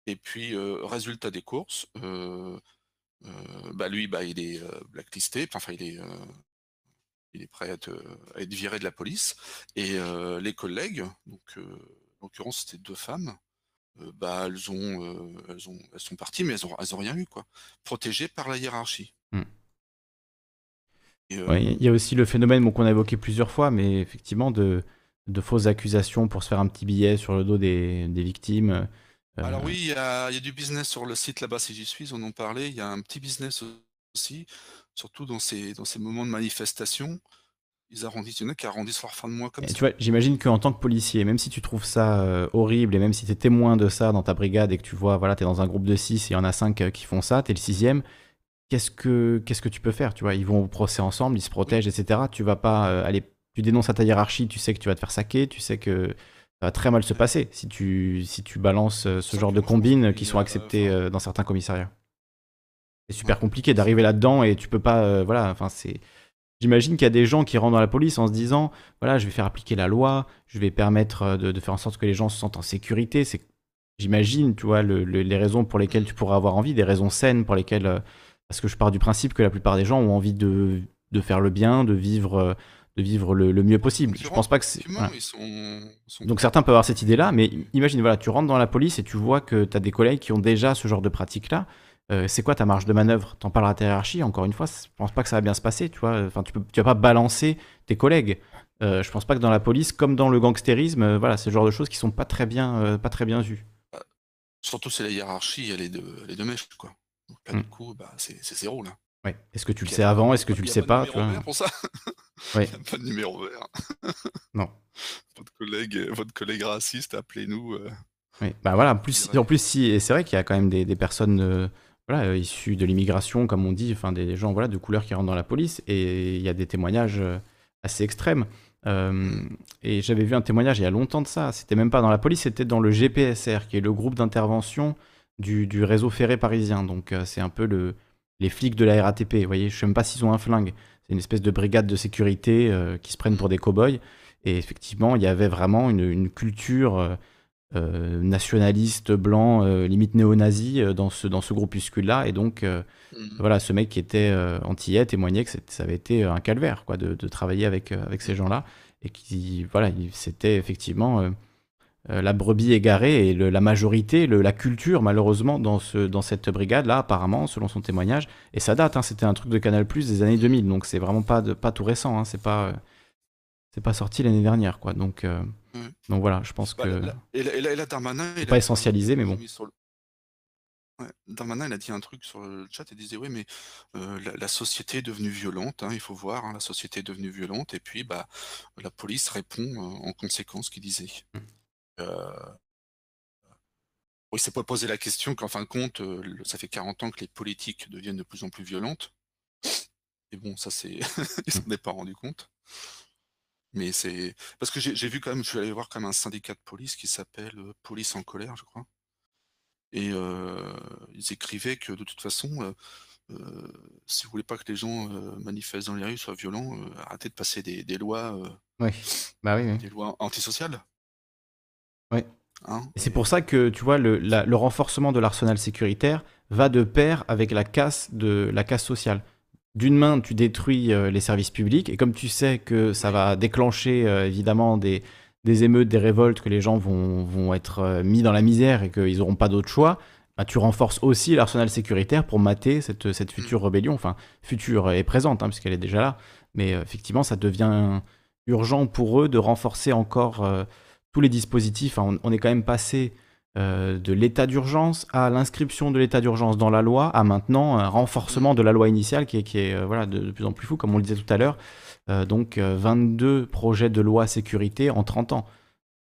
et puis, résultat des courses, bah, lui, bah, il est, blacklisté, enfin il est, il est prêt à à être viré de la police et les collègues, donc en l'occurrence, c'était 2 femmes, heu, bah, elles ont, heu, elles ont elles sont parties, mais elles ont elles ont rien eu, quoi. Protégées par la hiérarchie Mmh. et Ouais, il y a aussi le phénomène, bon, qu'on a évoqué plusieurs fois, mais effectivement de de fausses accusations pour se faire un petit billet sur le dos des des victimes, alors oui, il y a il y a du business sur le site là-bas, si j'y suis, ils en parlé. Il y a un petit business aussi, surtout dans ces dans ces moments de manifestation. Ils arrondissent il y en a qui arrondissent leur fin de mois comme Et tu ça. vois, j'imagine qu'en tant que policier, même si tu trouves ça, heu, horrible et même si tu es témoin de ça dans ta brigade et que tu vois, voilà, tu es dans un groupe de 6 et il y en a 5, heu, qui font ça, tu es le 6e, qu'est-ce que qu'est-ce que tu peux faire? Tu vois? Ils vont au procès ensemble, ils se protègent et cetera. Tu vas pas, heu, aller tu dénonces à ta hiérarchie, tu sais que tu vas te faire saquer, tu sais que ça va très mal se passer si tu si tu balances, ce genre de combines qui sont acceptées, dans certains commissariats. C'est super compliqué d'arriver là-dedans et tu peux pas, voilà, enfin c'est j'imagine qu'il y a des gens qui rentrent dans la police en se disant: «Voilà, je vais faire appliquer la loi, je vais permettre, heu, de de faire en sorte que les gens se sentent en sécurité». C'est j'imagine, tu vois, le le les raisons pour lesquelles tu pourrais avoir envie, des raisons saines pour lesquelles, heu parce que je pars du principe que la plupart des gens ont envie de de faire le bien, de vivre, heu, de vivre le le mieux possible. Je pense pas que c'est voilà. sont sont Donc certains peuvent avoir cette idée-là, mais imagine, voilà, tu rentres dans la police et tu vois que tu as des collègues qui ont déjà ce genre de pratique-là. Heu, c'est quoi ta marge de manœuvre? Tu en parles à ta hiérarchie, encore une fois, je pense pas que ça va bien se passer, tu vois? Enfin, tu peux tu vas pas balancer tes collègues. Heu, je pense pas que dans la police, comme dans le gangstérisme, heu, voilà, c'est le genre de choses qui sont pas très bien, heu, pas très bien vues. surtout c'est la hiérarchie, elle est de elle est de mèche, quoi. Donc là, Mmh. du coup, bah, c'est 0 là. Ouais. Est-ce que tu le il y sais a avant? il y Est-ce a que tu le il y a sais pas? Tu vois? pour ça? Ouais. Il y a pas de numéro vert. Non. Votre collègue, votre collègue raciste, appelez-nous, Oui, bah, voilà, plus en plus si et c'est vrai qu'il y a quand même des des personnes, voilà, heu, issues de l'immigration comme on dit, enfin des gens, voilà, de couleur qui rentrent dans la police et il y a des témoignages, heu, assez extrêmes. Hem et j'avais vu un témoignage il y a longtemps de ça, c'était même pas dans la police, c'était dans le GPSR qui est le groupe d'intervention du du réseau ferré parisien. Donc c'est un peu le les flics de la RATP, vous voyez? Je sais même pas s'ils ont un flingue. C'est une espèce de brigade de sécurité, qui se prennent pour des cow-boys et effectivement, il y avait vraiment une une culture, heu, nationaliste, blanc, heu, limite néo-nazi, heu, dans ce dans ce groupuscule-là. Et donc Mmh. voilà, ce mec qui était, antillais témoignait que ça avait été, un calvaire quoi de de travailler avec, avec ces gens-là. Et qui voilà, il c'était effectivement, la brebis égarée et le la majorité, le la culture malheureusement dans ce dans cette brigade-là apparemment selon son témoignage. Et ça date, hein, c'était un truc de Canal+ des années 2000 donc c'est vraiment pas de pas tout récent, hein, c'est pas, c'est pas sorti l'année dernière quoi. Donc Ouais. donc voilà, je pense Bah, que là et là et là et là Darmanin, faut il pas a essentialiser mais bon. mis sur le ouais, Darmanin, il a dit un truc sur le chat, il disait: «Oui mais heu, la la société est devenue violente, hein, il faut voir, hein, la société est devenue violente» et puis, bah, la police répond, heu, en conséquence, qu'il disait. Mmh. Oui, il s'est pas posé la question qu'en fin de compte, ça fait 40 ans que les politiques deviennent de plus en plus violentes. Et bon, ça c'est il s'en est pas rendu compte. Mais c'est parce que j'ai vu quand même je suis allé voir quand même un syndicat de police qui s'appelle, heu, Police en colère, je crois. Et heu, ils écrivaient que de toute façon, heu, si vous voulez pas que les gens, manifestent dans les rues, soient violents, arrêtez de passer des des lois, heu Oui. Bah oui, oui. des lois antisociales. Ouais. Hein? Et c'est pour ça que tu vois le la le renforcement de l'arsenal sécuritaire va de pair avec la casse de la casse sociale. D'une main, tu détruis, heu, les services publics et comme tu sais que ça va déclencher, heu, évidemment des des émeutes, des révoltes, que les gens vont vont être, heu, mis dans la misère et qu'ils auront pas d'autre choix, bah, tu renforces aussi l'arsenal sécuritaire pour mater cette, cette Mmh. future rébellion, enfin future et présente, hein, puisqu'elle est déjà là. Mais effectivement, ça devient urgent pour eux de renforcer encore, tous les dispositifs. On est quand même passé, heu, de l'état d'urgence à l'inscription de l'état d'urgence dans la loi, à maintenant un renforcement de la loi initiale qui est qui est, heu, voilà, de de plus en plus fou, comme on le disait tout à l'heure. Heu, donc heu, 22 projets de loi sécurité en 30 ans.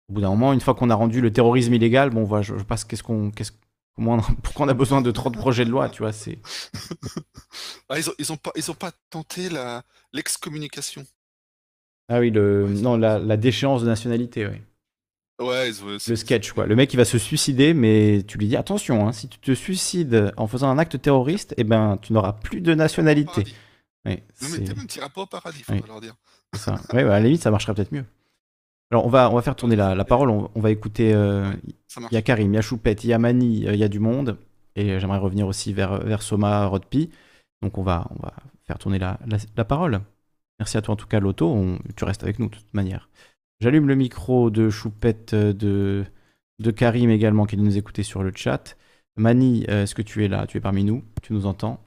Au bout d'un moment, une fois qu'on a rendu le terrorisme illégal, bon, voilà, je je passe qu'est-ce qu'on qu'est-ce comment on pourquoi on a besoin de 30 projets de loi, tu vois? C'est Ah, ils ont ils ont pas ils ont pas tenté la l'excommunication. ah oui, le non, la la déchéance de nationalité, oui. Ouais, Le sketch, quoi. Le mec, il va se suicider, mais tu lui dis attention, hein, si tu te suicides en faisant un acte terroriste, eh ben, tu n'auras plus de nationalité. Non mais même tu iras pas au paradis, faudra leur dire. ça. Ouais, bah, à la limite, ça marcherait peut-être mieux. Alors, on va, on va faire tourner la, la parole. On, on va écouter. euh, Il y a. Karim, il y a Choupette, il y a Mani, euh, il y a du monde. Et j'aimerais revenir aussi vers, vers Soma Rodpi. Donc, on va, on va faire tourner la, la, la parole. Merci à toi, en tout cas, Loto. On- tu restes avec nous, de toute manière. J'allume le micro de Choupette, euh, de, de Karim également, qui nous écouter sur le chat. Mani, euh, est-ce que tu es là? Tu es parmi nous? Tu nous entends?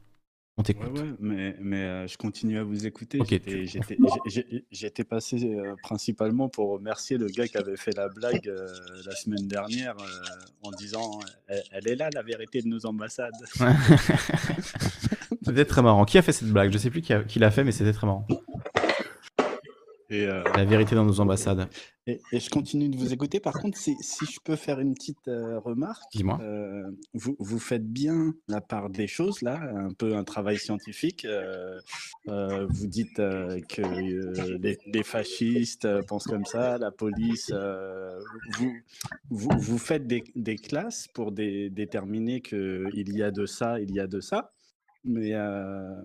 On t'écoute. ouais, mais, mais euh, je continue à vous écouter. J'étais, tu... passé euh, principalement pour remercier le gars qui avait fait la blague euh, la semaine dernière en disant elle, elle est là la vérité de nos ambassades. C'était très marrant. Qui a fait cette blague? Je sais plus qui l'a fait, mais c'était très marrant. Et, euh, La vérité dans nos ambassades. et, et je continue de vous écouter. Par contre, si, si je peux faire une petite euh, remarque, Dis-moi. euh, vous, vous faites bien la part des choses là, un peu un travail scientifique. euh, euh, vous dites euh, que euh, les, les fascistes euh, pensent comme ça, la police. euh, vous, vous, vous faites des, des classes pour dé- déterminer qu'il y a de ça, il y a de ça. Mais, euh,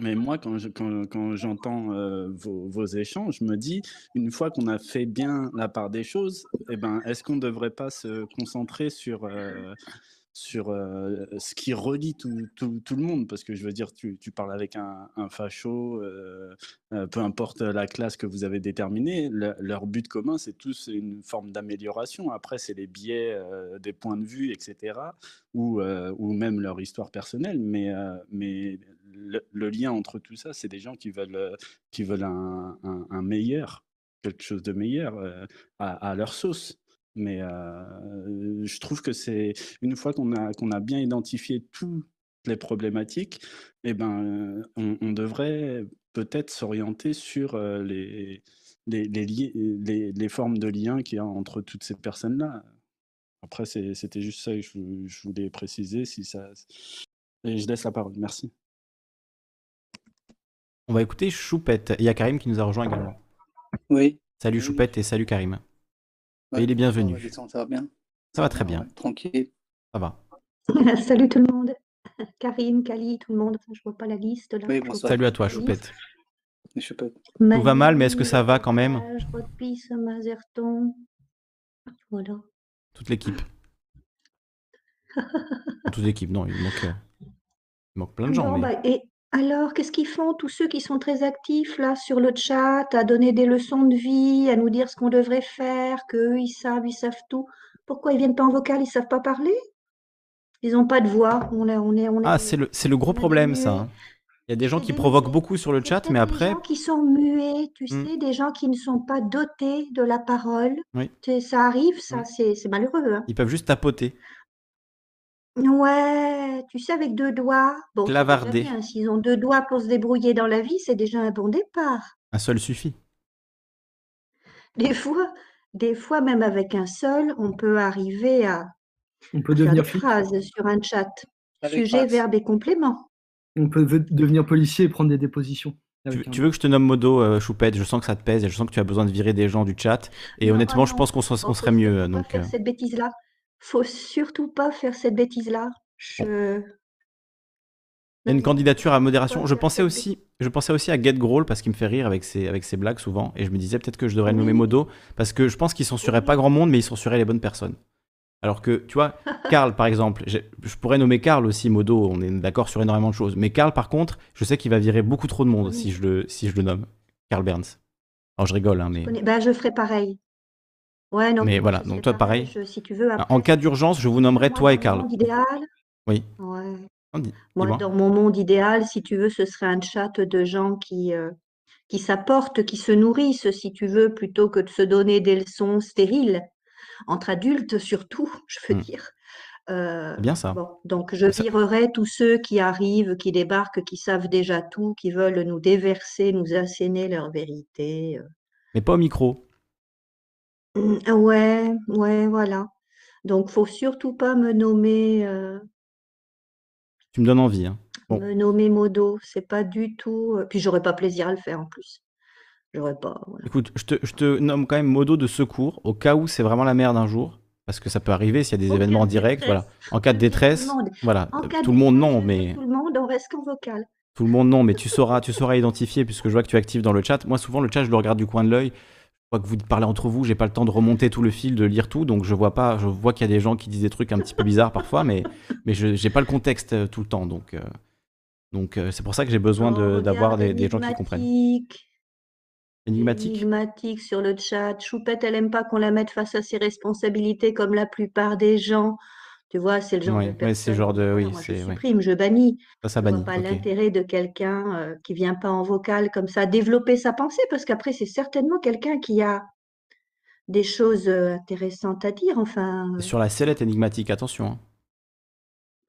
mais moi, quand je- quand, quand j'entends euh, vos, vos échanges, je me dis, une fois qu'on a fait bien la part des choses, eh ben, est-ce qu'on ne devrait pas se concentrer sur, euh, sur euh, ce qui relie tout, tout, tout le monde? Parce que je veux dire, tu, tu parles avec un, un facho, peu importe la classe que vous avez déterminée, le- leur but commun, c'est tous une forme d'amélioration. Après, c'est les biais des points de vue, etc., ou, ou même leur histoire personnelle. Mais, mais le, lien entre tout ça, c'est des gens qui veulent, euh, qui veulent un, meilleur, quelque chose de meilleur euh, à, leur sauce. Mais euh, je trouve que c'est une fois qu'on a, a bien identifié toutes les problématiques, eh ben, on, devrait peut-être s'orienter sur les, les, les, formes de liens qu'il y a entre toutes ces personnes-là. Après, c'était juste ça que je, je voulais préciser. Si ça... Et je laisse la parole. Merci. On va écouter Choupette. Il y a Karim qui nous a rejoint également. Oui. Salut. Choupette et salut Karim. Ouais, il est bienvenu. ça va, Alexandre, Ça va bien Ça va très bien. Ouais, Tranquille. Ça va. Salut tout le monde. Karim, Kali, tout le monde. Enfin, je vois pas la liste là. Oui, Salut à toi. Choupette. Je sais pas. Tout va mal, mais est-ce que ça va quand même Rodpis, Mazerton. Voilà. Toute l'équipe. Toute l'équipe, non, il manque, euh, il manque plein de gens. Mais- bah, et alors, qu'est-ce qu'ils font, tous ceux qui sont très actifs là sur le chat, à donner des leçons de vie, à nous dire ce qu'on devrait faire, qu'eux, ils savent, ils savent tout? Pourquoi ils viennent pas en vocal, ils savent pas parler? Ils n'ont pas de voix. On est, on est, on Ah, est- c'est le, c'est le gros problème, ça. hein. Il y a des gens qui provoquent beaucoup sur le chat, mais après, Des gens qui sont muets, tu Hmm. sais, des gens qui ne sont pas dotés de la parole. Oui. Ça arrive, ça, c'est c'est malheureux. hein. ils peuvent juste tapoter. Ouais, tu sais, avec deux doigts. Bon, c'est déjà Clavarder. bien. S'ils ont deux doigts pour se débrouiller dans la vie, c'est déjà un bon départ. Un seul suffit. Des fois, des fois, même avec un seul, on peut arriver à On peut faire devenir des flic, phrases sur un chat. Avec Sujet, Max. verbe et complément. on peut ve- devenir policier et prendre des dépositions. Tu, avec un- tu veux que je te nomme Modo, euh, Choupette? Je sens que ça te pèse et je sens que tu as besoin de virer des gens du chat. Et Non, honnêtement, je pense qu'on s'en- on faut serait mieux. surtout pas Donc, faire euh, cette bêtise-là. Faut surtout pas faire cette bêtise-là. Je... Il y a une candidature à modération. Je pensais aussi, je pensais aussi à Get Growl parce qu'il me fait rire avec ses, avec ses blagues souvent. Et je me disais peut-être que je devrais le nommer. Modo parce que je pense qu'il censurait pas grand monde, mais il censurait les bonnes personnes. Alors que, tu vois, Karl par exemple, je pourrais nommer Karl aussi Modo, on est d'accord sur énormément de choses. Mais Karl par contre, je sais qu'il va virer beaucoup trop de monde si je le, si je le nomme. Karl Burns. Alors je rigole, hein, mais. Bah, je ferai pareil. Ouais, non, Mais voilà, donc toi, pareil. Je- si tu veux, En cas d'urgence, je vous nommerai moi, toi et Karl. idéal, Oui. ouais. Moi, dis-moi. dans mon monde idéal, si tu veux, ce serait un chat de gens qui, euh, qui s'apportent, qui se nourrissent, si tu veux, plutôt que de se donner des leçons stériles, entre adultes surtout, je veux Hmm. dire. Euh, bien ça. bon, donc je Ça- virerai tous ceux qui arrivent, qui débarquent, qui savent déjà tout, qui veulent nous déverser, nous asséner leur vérité. euh. Mais pas au micro. Mm, Ouais, ouais, voilà. Donc, faut surtout pas me nommer, euh, Tu me donnes envie. hein. Bon. me nommer Modo. C'est pas du tout. euh, Puis j'aurais pas plaisir à le faire en plus. J'aurais pas. voilà. Écoute, je te, je te nomme quand même modo de secours au cas où c'est vraiment la merde un jour. Parce que ça peut arriver s'il y a des En événements cas en de direct. Voilà. détresse. En cas de tout le détresse, monde. voilà. En Euh, cas Tout le monde, détresse, non, mais Tout le monde, on reste qu'en vocal. tout le monde, non, mais tu sauras, tu sauras identifier puisque je vois que tu es actif dans le chat. Moi, souvent, le chat, je le regarde du coin de l'œil. Je vois que vous parlez entre vous, j'ai pas le temps de remonter tout le fil, de lire tout, donc je vois pas. Je vois qu'il y a des gens qui disent des trucs un petit peu bizarres parfois, mais mais je j'ai pas le contexte euh, tout le temps, donc euh, donc euh, c'est pour ça que j'ai besoin de- Oh, d'avoir des gens qui comprennent. énigmatique. Énigmatique. Énigmatique sur le chat. Choupette, elle aime pas qu'on la mette face à ses responsabilités comme la plupart des gens. Tu vois, c'est le genre de personne. c'est le genre de- oui, moi, je c'est- supprime, je bannis. Ça, ça Je vois bannit. pas ok. l'intérêt de quelqu'un euh, qui vient pas en vocal comme ça développer sa pensée parce qu'après c'est certainement quelqu'un qui a des choses euh, intéressantes à dire. Enfin, euh, Sur la sellette énigmatique, attention.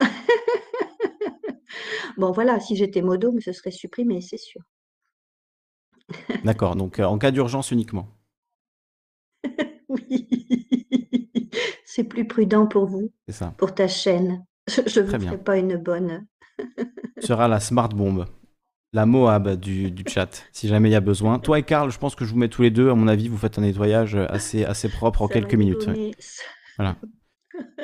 hein. bon voilà, si j'étais modo, mais ce serait supprimé, c'est sûr. D'accord, donc euh, en cas d'urgence uniquement. Oui, c'est plus prudent pour vous, ça. pour ta chaîne. Je, vous bien. ferai pas une bonne. sera la smart bomb, la Moab du, du chat, si jamais il y a besoin. Toi et Karl, je pense que je vous mets tous les deux. À mon avis, vous faites un nettoyage assez, assez propre en Ça quelques minutes. donner-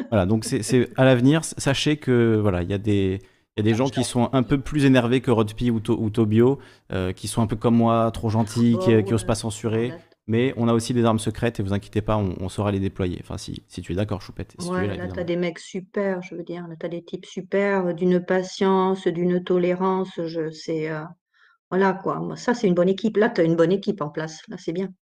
Voilà, donc c'est à l'avenir, sachez que voilà, il y a des, il y a des gens qui sont un peu plus énervés que Rodpi ou, To- ou Tobio, euh, qui sont un peu comme moi, trop gentils, qui, Oh, qui osent ouais. pas censurer. Mais on a aussi des armes secrètes et vous inquiétez pas, on, on saura les déployer. Enfin, si, si tu es d'accord, Choupette. Si tu es Ouais, là, là, tu as évidemment. des mecs super, je veux dire. Là, tu as des types super, euh, d'une patience, d'une tolérance. Je sais. euh, voilà, quoi. Moi, ça, c'est une bonne équipe. Là, tu as une bonne équipe en place. Là, c'est bien.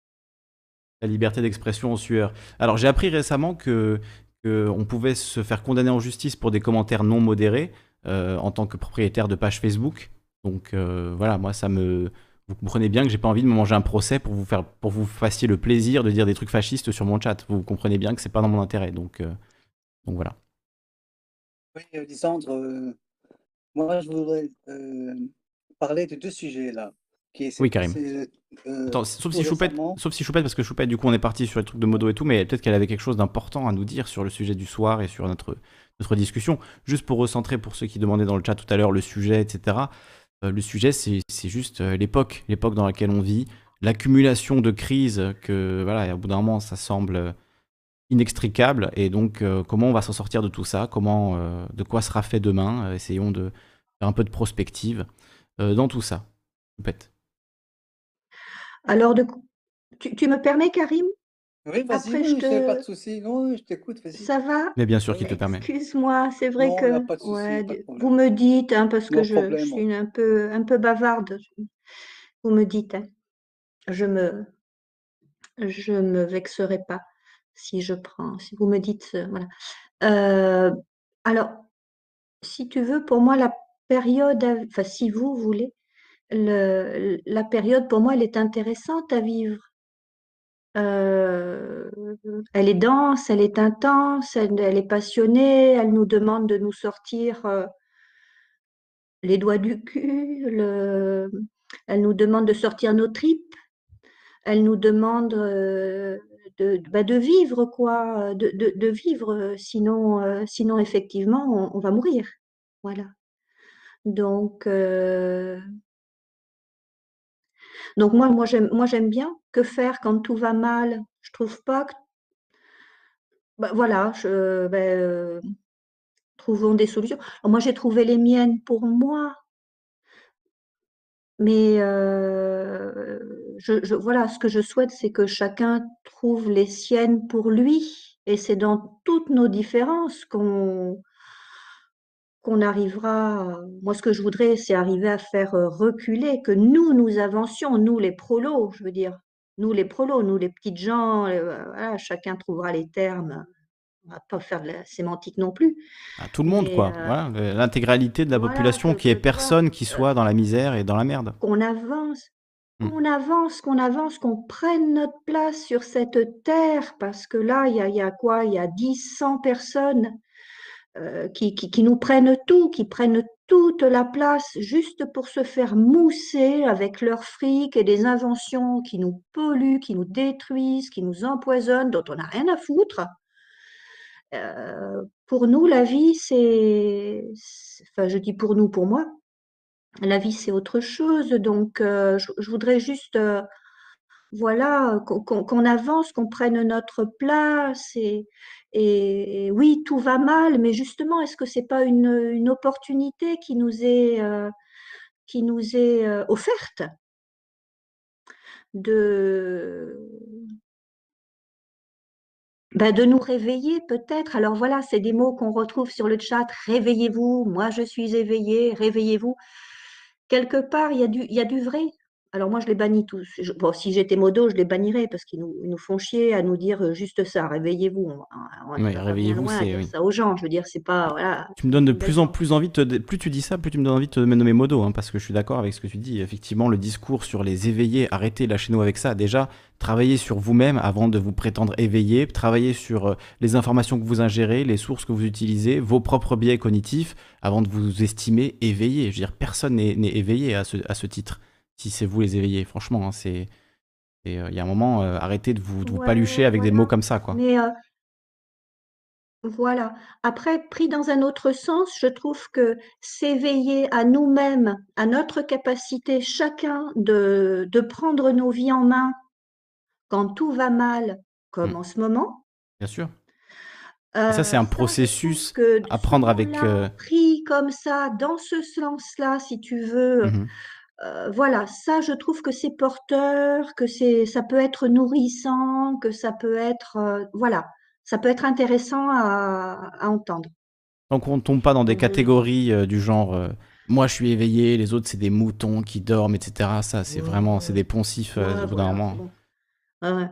La liberté d'expression en sueur. Alors, j'ai appris récemment que, que on pouvait se faire condamner en justice pour des commentaires non modérés euh, en tant que propriétaire de page Facebook. Donc euh, voilà, moi ça me. Vous comprenez bien que j'ai pas envie de me manger un procès pour vous faire, pour vous fassiez le plaisir de dire des trucs fascistes sur mon chat. Vous comprenez bien que c'est pas dans mon intérêt. Donc, euh, donc voilà. Oui, euh, Lisandre, euh, Moi, je voudrais euh, parler de deux sujets là, qui s'est Oui, Karim. Attends, sauf si Choupette, sauf si Choupette, parce que Choupette, du coup, on est parti sur les trucs de modo et tout, mais peut-être qu'elle avait quelque chose d'important à nous dire sur le sujet du soir et sur notre, notre discussion. Juste pour recentrer pour ceux qui demandaient dans le chat tout à l'heure le sujet, etc. Euh, le sujet, c'est juste euh, l'époque, l'époque dans laquelle on vit, l'accumulation de crises que, voilà, au bout d'un moment, ça semble euh, inextricable. Et donc, comment on va s'en sortir de tout ça? Comment, de quoi sera fait demain? Essayons de faire un peu de prospective dans tout ça. Alors, de... tu me permets, Karim? Oui, vas-y, Après, je oui, pas de te... souci. Non, oui, je t'écoute, vas-y. Ça va? Mais bien sûr qu'il te oui. permet. Excuse-moi, c'est vrai Non, il que n'y a pas de souci, ouais, pas de du- vous problème. me dites, hein, parce que No je, je problème. suis une- un peu, un peu bavarde. Vous me dites, hein. je me, je me vexerai pas si je prends, si vous me dites, euh, voilà. Euh, alors, si tu veux, pour moi, la période, à- enfin, si vous voulez, le, la période, pour moi, elle est intéressante à vivre. Euh, elle est dense, elle est intense, elle, est passionnée, elle nous demande de nous sortir euh, les doigts du cul, le- elle nous demande de sortir nos tripes, elle nous demande euh, de, bah, de vivre, quoi, de, vivre, sinon, sinon effectivement, on, on va mourir. Voilà. Donc, donc moi, moi j'aime, bien. Que faire quand tout va mal? Je trouve pas que, bah, voilà, ben, euh, trouvons des solutions. Moi, j'ai trouvé les miennes pour moi, mais euh, voilà, ce que je souhaite, c'est que chacun trouve les siennes pour lui. Et c'est dans toutes nos différences qu'on qu'on arrivera. Moi, ce que je voudrais, c'est arriver à faire euh, reculer, que nous, nous avancions, nous, les prolos, je veux dire. Nous, les prolos, nous, les petites gens, euh, voilà, chacun trouvera les termes. On va pas faire de la sémantique non plus. À tout le monde, quoi. euh, Voilà, l'intégralité de la voilà, population, ait toi, personne qui soit dans la misère et dans la merde. qu'on avance, Mm. qu'on avance, qu'on avance, qu'on prenne notre place sur cette terre, parce que là, il y a, il y a quoi? Il y a 10, 100 personnes euh, qui, qui, qui nous prennent tout, qui prennent toute la place juste pour se faire mousser avec leur fric et des inventions qui nous polluent, qui nous détruisent, qui nous empoisonnent, dont on n'a rien à foutre. Euh, pour nous, la vie, c'est, enfin, je dis pour nous, pour moi, la vie, c'est autre chose. Donc, euh, je, voudrais juste, voilà, qu'on avance, qu'on prenne notre place. Et, et, oui, tout va mal, mais justement, est-ce que c'est pas une, opportunité qui nous est, euh, euh, offerte de, ben, de nous réveiller peut-être? Alors voilà, c'est des mots qu'on retrouve sur le chat. Réveillez-vous, moi je suis éveillé, réveillez-vous. Quelque part, il y a du vrai. Alors moi, je les bannis tous. Je- bon, si j'étais modo, je les bannirais parce qu'ils nous, nous font chier à nous dire euh, juste ça. Réveillez-vous. Oui, réveillez-vous, c'est. Oui. ça aux gens. Je veux dire, c'est pas, voilà, Tu me donnes de plus en plus envie de te... Plus tu dis ça, plus tu me donnes envie de te me nommer modo, hein, parce que je suis d'accord avec ce que tu dis. Effectivement, le discours sur les éveillés, arrêtez, lâchez-nous avec ça. Déjà, travaillez sur vous-même avant de vous prétendre éveillé. Travaillez sur euh, les informations que vous ingérez, les sources que vous utilisez, vos propres biais cognitifs, avant de vous estimer éveillé. Je veux dire, personne n'est n'est éveillé à ce, à ce titre. Si c'est vous les éveillés, franchement, hein, c'est. euh, Il y a un moment, euh, arrêtez de vous, de vous Ouais, palucher avec des mots comme ça, quoi. Mais euh, voilà. Après, pris dans un autre sens, je trouve que s'éveiller à nous-mêmes, à notre capacité chacun de, de prendre nos vies en main quand tout va mal, comme Mm. en ce moment. Bien sûr. Euh, ça, c'est un ça, processus que à prendre avec. euh, pris comme ça, dans ce sens-là, si tu veux, mhm. Euh, voilà, ça, je trouve que c'est porteur, que c'est, ça peut être nourrissant, que ça peut être, euh, voilà, ça peut être intéressant à, à entendre. Donc on tombe pas dans des je- catégories euh, du genre euh, moi je suis éveillé, les autres c'est des moutons qui dorment, etc. Ça c'est vraiment c'est des poncifs euh, Ouais, au bout d'un voilà, moment. c'est bon. Ouais, ouais.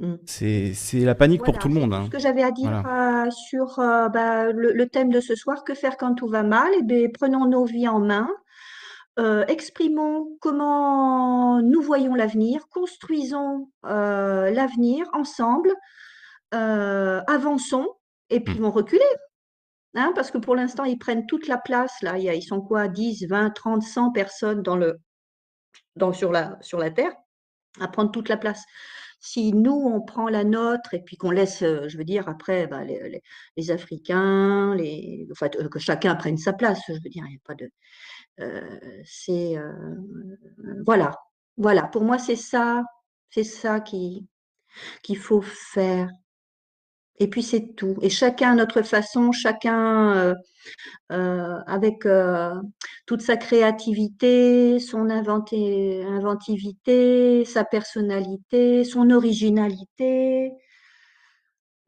Mm. C'est c'est la panique pour tout le monde. hein. ce que j'avais à dire Voilà. euh, sur euh, bah, le, le thème de ce soir, que faire quand tout va mal? Eh bien, prenons nos vies en main, euh, exprimons comment nous voyons l'avenir, construisons euh, l'avenir ensemble, euh, avançons et puis Mm. on reculer. Hein, parce que pour l'instant, ils prennent toute la place, là. Ils sont quoi, 10, 20, 30, 100 personnes dans le, dans, sur, la, sur la Terre à prendre toute la place. Si nous, on prend la nôtre et puis qu'on laisse, je veux dire, après, bah, les, les- les Africains, les, enfin, que chacun prenne sa place, je veux dire, il n'y a pas de. Euh, c'est. euh, voilà. Voilà. Pour moi, c'est ça. C'est ça qui, qu'il faut faire. Et puis c'est tout. Et chacun à notre façon, chacun euh, euh, avec euh, toute sa créativité, son inventivité, sa personnalité, son originalité.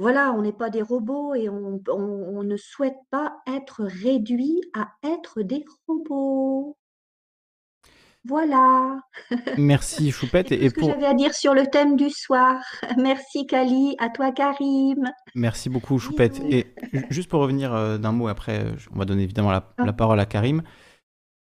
Voilà, on n'est pas des robots et on, on- on ne souhaite pas être réduit à être des robots. Voilà. Merci Choupette. C'est Et, ce que j'avais à dire sur le thème du soir. Merci Kali, à toi Karim. Merci beaucoup Choupette. Bisous. Et ju- juste pour revenir euh, d'un mot après, euh, on va donner évidemment la, Ah. la parole à Karim.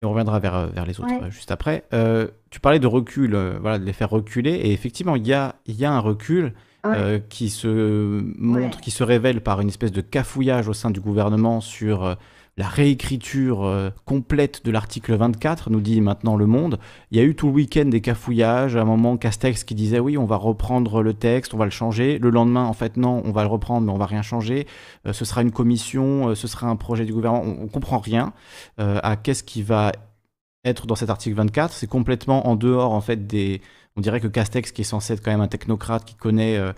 Et on reviendra vers, euh, vers les autres Ouais. juste après. Euh, tu parlais de recul, euh, voilà, de les faire reculer. Et effectivement, il y a, il y a un recul Ouais. euh, qui se montre, Ouais. qui se révèle par une espèce de cafouillage au sein du gouvernement sur euh, la réécriture euh, complète de l'article 24, nous dit maintenant Le Monde. Il y a eu tout le week-end des cafouillages. À un moment, Castex qui disait oui, on va reprendre le texte, on va le changer. Le lendemain, en fait, non, on va le reprendre, mais on va rien changer. Euh, ce sera une commission, euh, ce sera un projet du gouvernement. On, on comprend rien à qu'est-ce qui va être dans cet article 24. C'est complètement en dehors, en fait, des. On dirait que Castex, qui est censé être quand même un technocrate, qui connaît euh,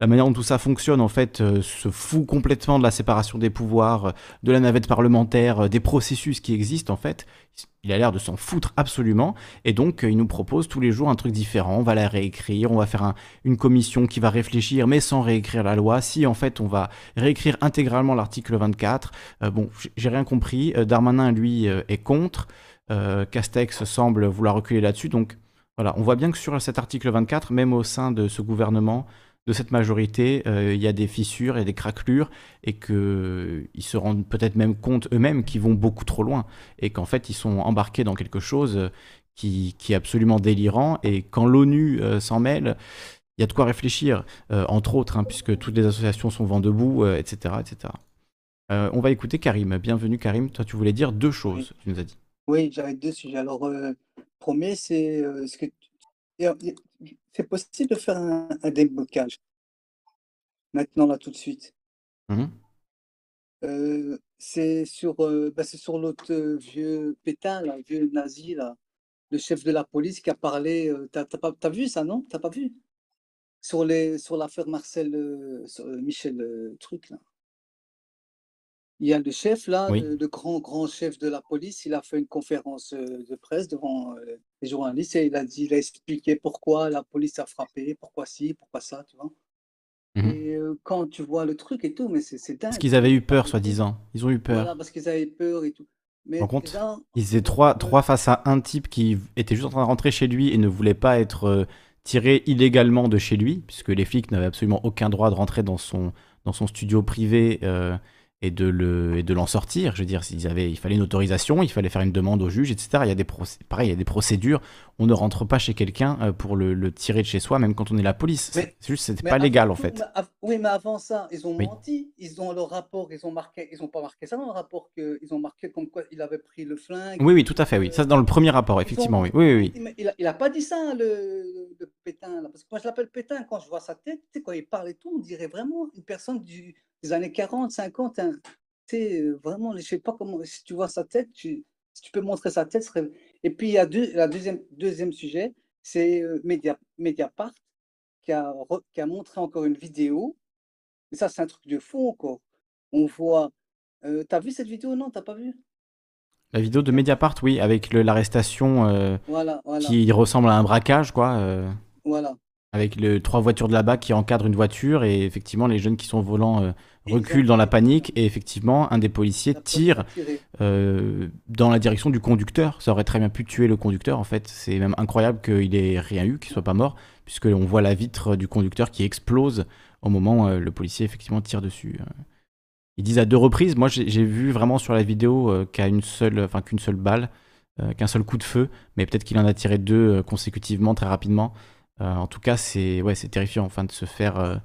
la manière dont tout ça fonctionne, en fait, euh, se fout complètement de la séparation des pouvoirs, euh, de la navette parlementaire, des processus qui existent, en fait. Il a l'air de s'en foutre absolument. Et donc, il nous propose tous les jours un truc différent. On va la réécrire, on va faire un- une commission qui va réfléchir, mais sans réécrire la loi. Si, en fait, on va réécrire intégralement l'article 24. Euh, bon, j'ai- rien compris. Darmanin, lui, est contre. Castex semble vouloir reculer là-dessus. Donc, voilà, on voit bien que sur cet article 24, même au sein de ce gouvernement, de cette majorité, euh, il y a des fissures et des craquelures et qu'ils se rendent peut-être même compte eux-mêmes qu'ils vont beaucoup trop loin et qu'en fait ils sont embarqués dans quelque chose euh, qui, qui est absolument délirant et quand l'ONU euh, s'en mêle, il y a de quoi réfléchir, euh, entre autres, hein, puisque toutes les associations sont vent debout, euh, etc. etc. Euh, on va écouter Karim. Bienvenue Karim, toi tu voulais dire deux choses, tu nous as dit. Oui, j'avais deux sujets. Alors, premier, c'est euh, ce que c'est possible de faire un, un déblocage? Maintenant, là, tout de suite. Mhm. Euh, c'est sur, euh, bah, c'est sur l'autre vieux pétain, là, vieux nazi, là, le chef de la police qui a parlé. t'as, pas, t'as vu ça, non? T'as pas vu? Sur les, sur l'affaire Marcel, sur, Michel, truc, là. Il y a le chef, là, Oui. le, le grand, grand chef de la police, il a fait une conférence euh, de presse devant euh, les journalistes et il a dit, il a expliqué pourquoi la police a frappé, pourquoi ci, pourquoi ça, tu vois. Mhm. Et euh, quand tu vois le truc et tout, mais c'est dingue. Parce qu'ils avaient eu peur, soi-disant. Ils ont eu peur. Voilà, parce qu'ils avaient peur et tout. Mais compte là, Ils étaient trois, trois face à un type qui était juste en train de rentrer chez lui et ne voulait pas être euh, tiré illégalement de chez lui, puisque les flics n'avaient absolument aucun droit de rentrer dans son, dans son studio privé euh, et de le et de l'en sortir. Je veux dire, s'ils avaient, il fallait une autorisation, il fallait faire une demande au juge, etc. Il y a des pareil, il y a des procédures. On ne rentre pas chez quelqu'un euh, pour le, le tirer de chez soi, même quand on est la police. C'est juste, c'était pas légal en fait. mais oui, mais avant ça, ils ont Oui. menti. Ils ont leur rapport, ils ont marqué, ils ont pas marqué ça dans le rapport que ils ont marqué comme quoi il avait pris le flingue. Oui, oui, tout à fait, oui. Ça, c'est dans le premier rapport, effectivement, ont- oui. Oui, oui, il a, il a pas dit ça, le, le pétain, là. Parce que moi, je l'appelle pétain quand je vois sa tête. Tu sais, quand il parle et tout, on dirait vraiment une personne du, des années 40, 50. hein. Tu sais, euh, vraiment, je sais pas comment. Si tu vois sa tête, tu, si tu peux montrer sa tête. ce serait- Et puis, il y a deux, la deuxième, deuxième sujet, c'est euh, Media, Mediapart qui a, re- qui a montré encore une vidéo. Mais ça, c'est un truc de fou encore. On voit. Euh, T'as vu cette vidéo? Non, t'as pas vu? La vidéo de Mediapart, oui, avec l'arrestation euh, Voilà, voilà, qui ressemble à un braquage, quoi. voilà. Avec les trois voitures de là-bas qui encadrent une voiture et effectivement les jeunes qui sont au volant euh, reculent dans la panique et effectivement un des policiers tire euh, dans la direction du conducteur. Ça aurait très bien pu tuer le conducteur en fait. C'est même incroyable qu'il ait rien eu, qu'il soit pas mort puisque on voit la vitre du conducteur qui explose au moment où euh, le policier effectivement tire dessus. Ils disent à deux reprises. Moi j'ai vu vraiment sur la vidéo a une seule, enfin qu'une seule balle, qu'un seul coup de feu, mais peut-être qu'il en a tiré deux consécutivement très rapidement. Euh, en tout cas, c'est ouais, c'est terrifiant enfin, de se faire. euh,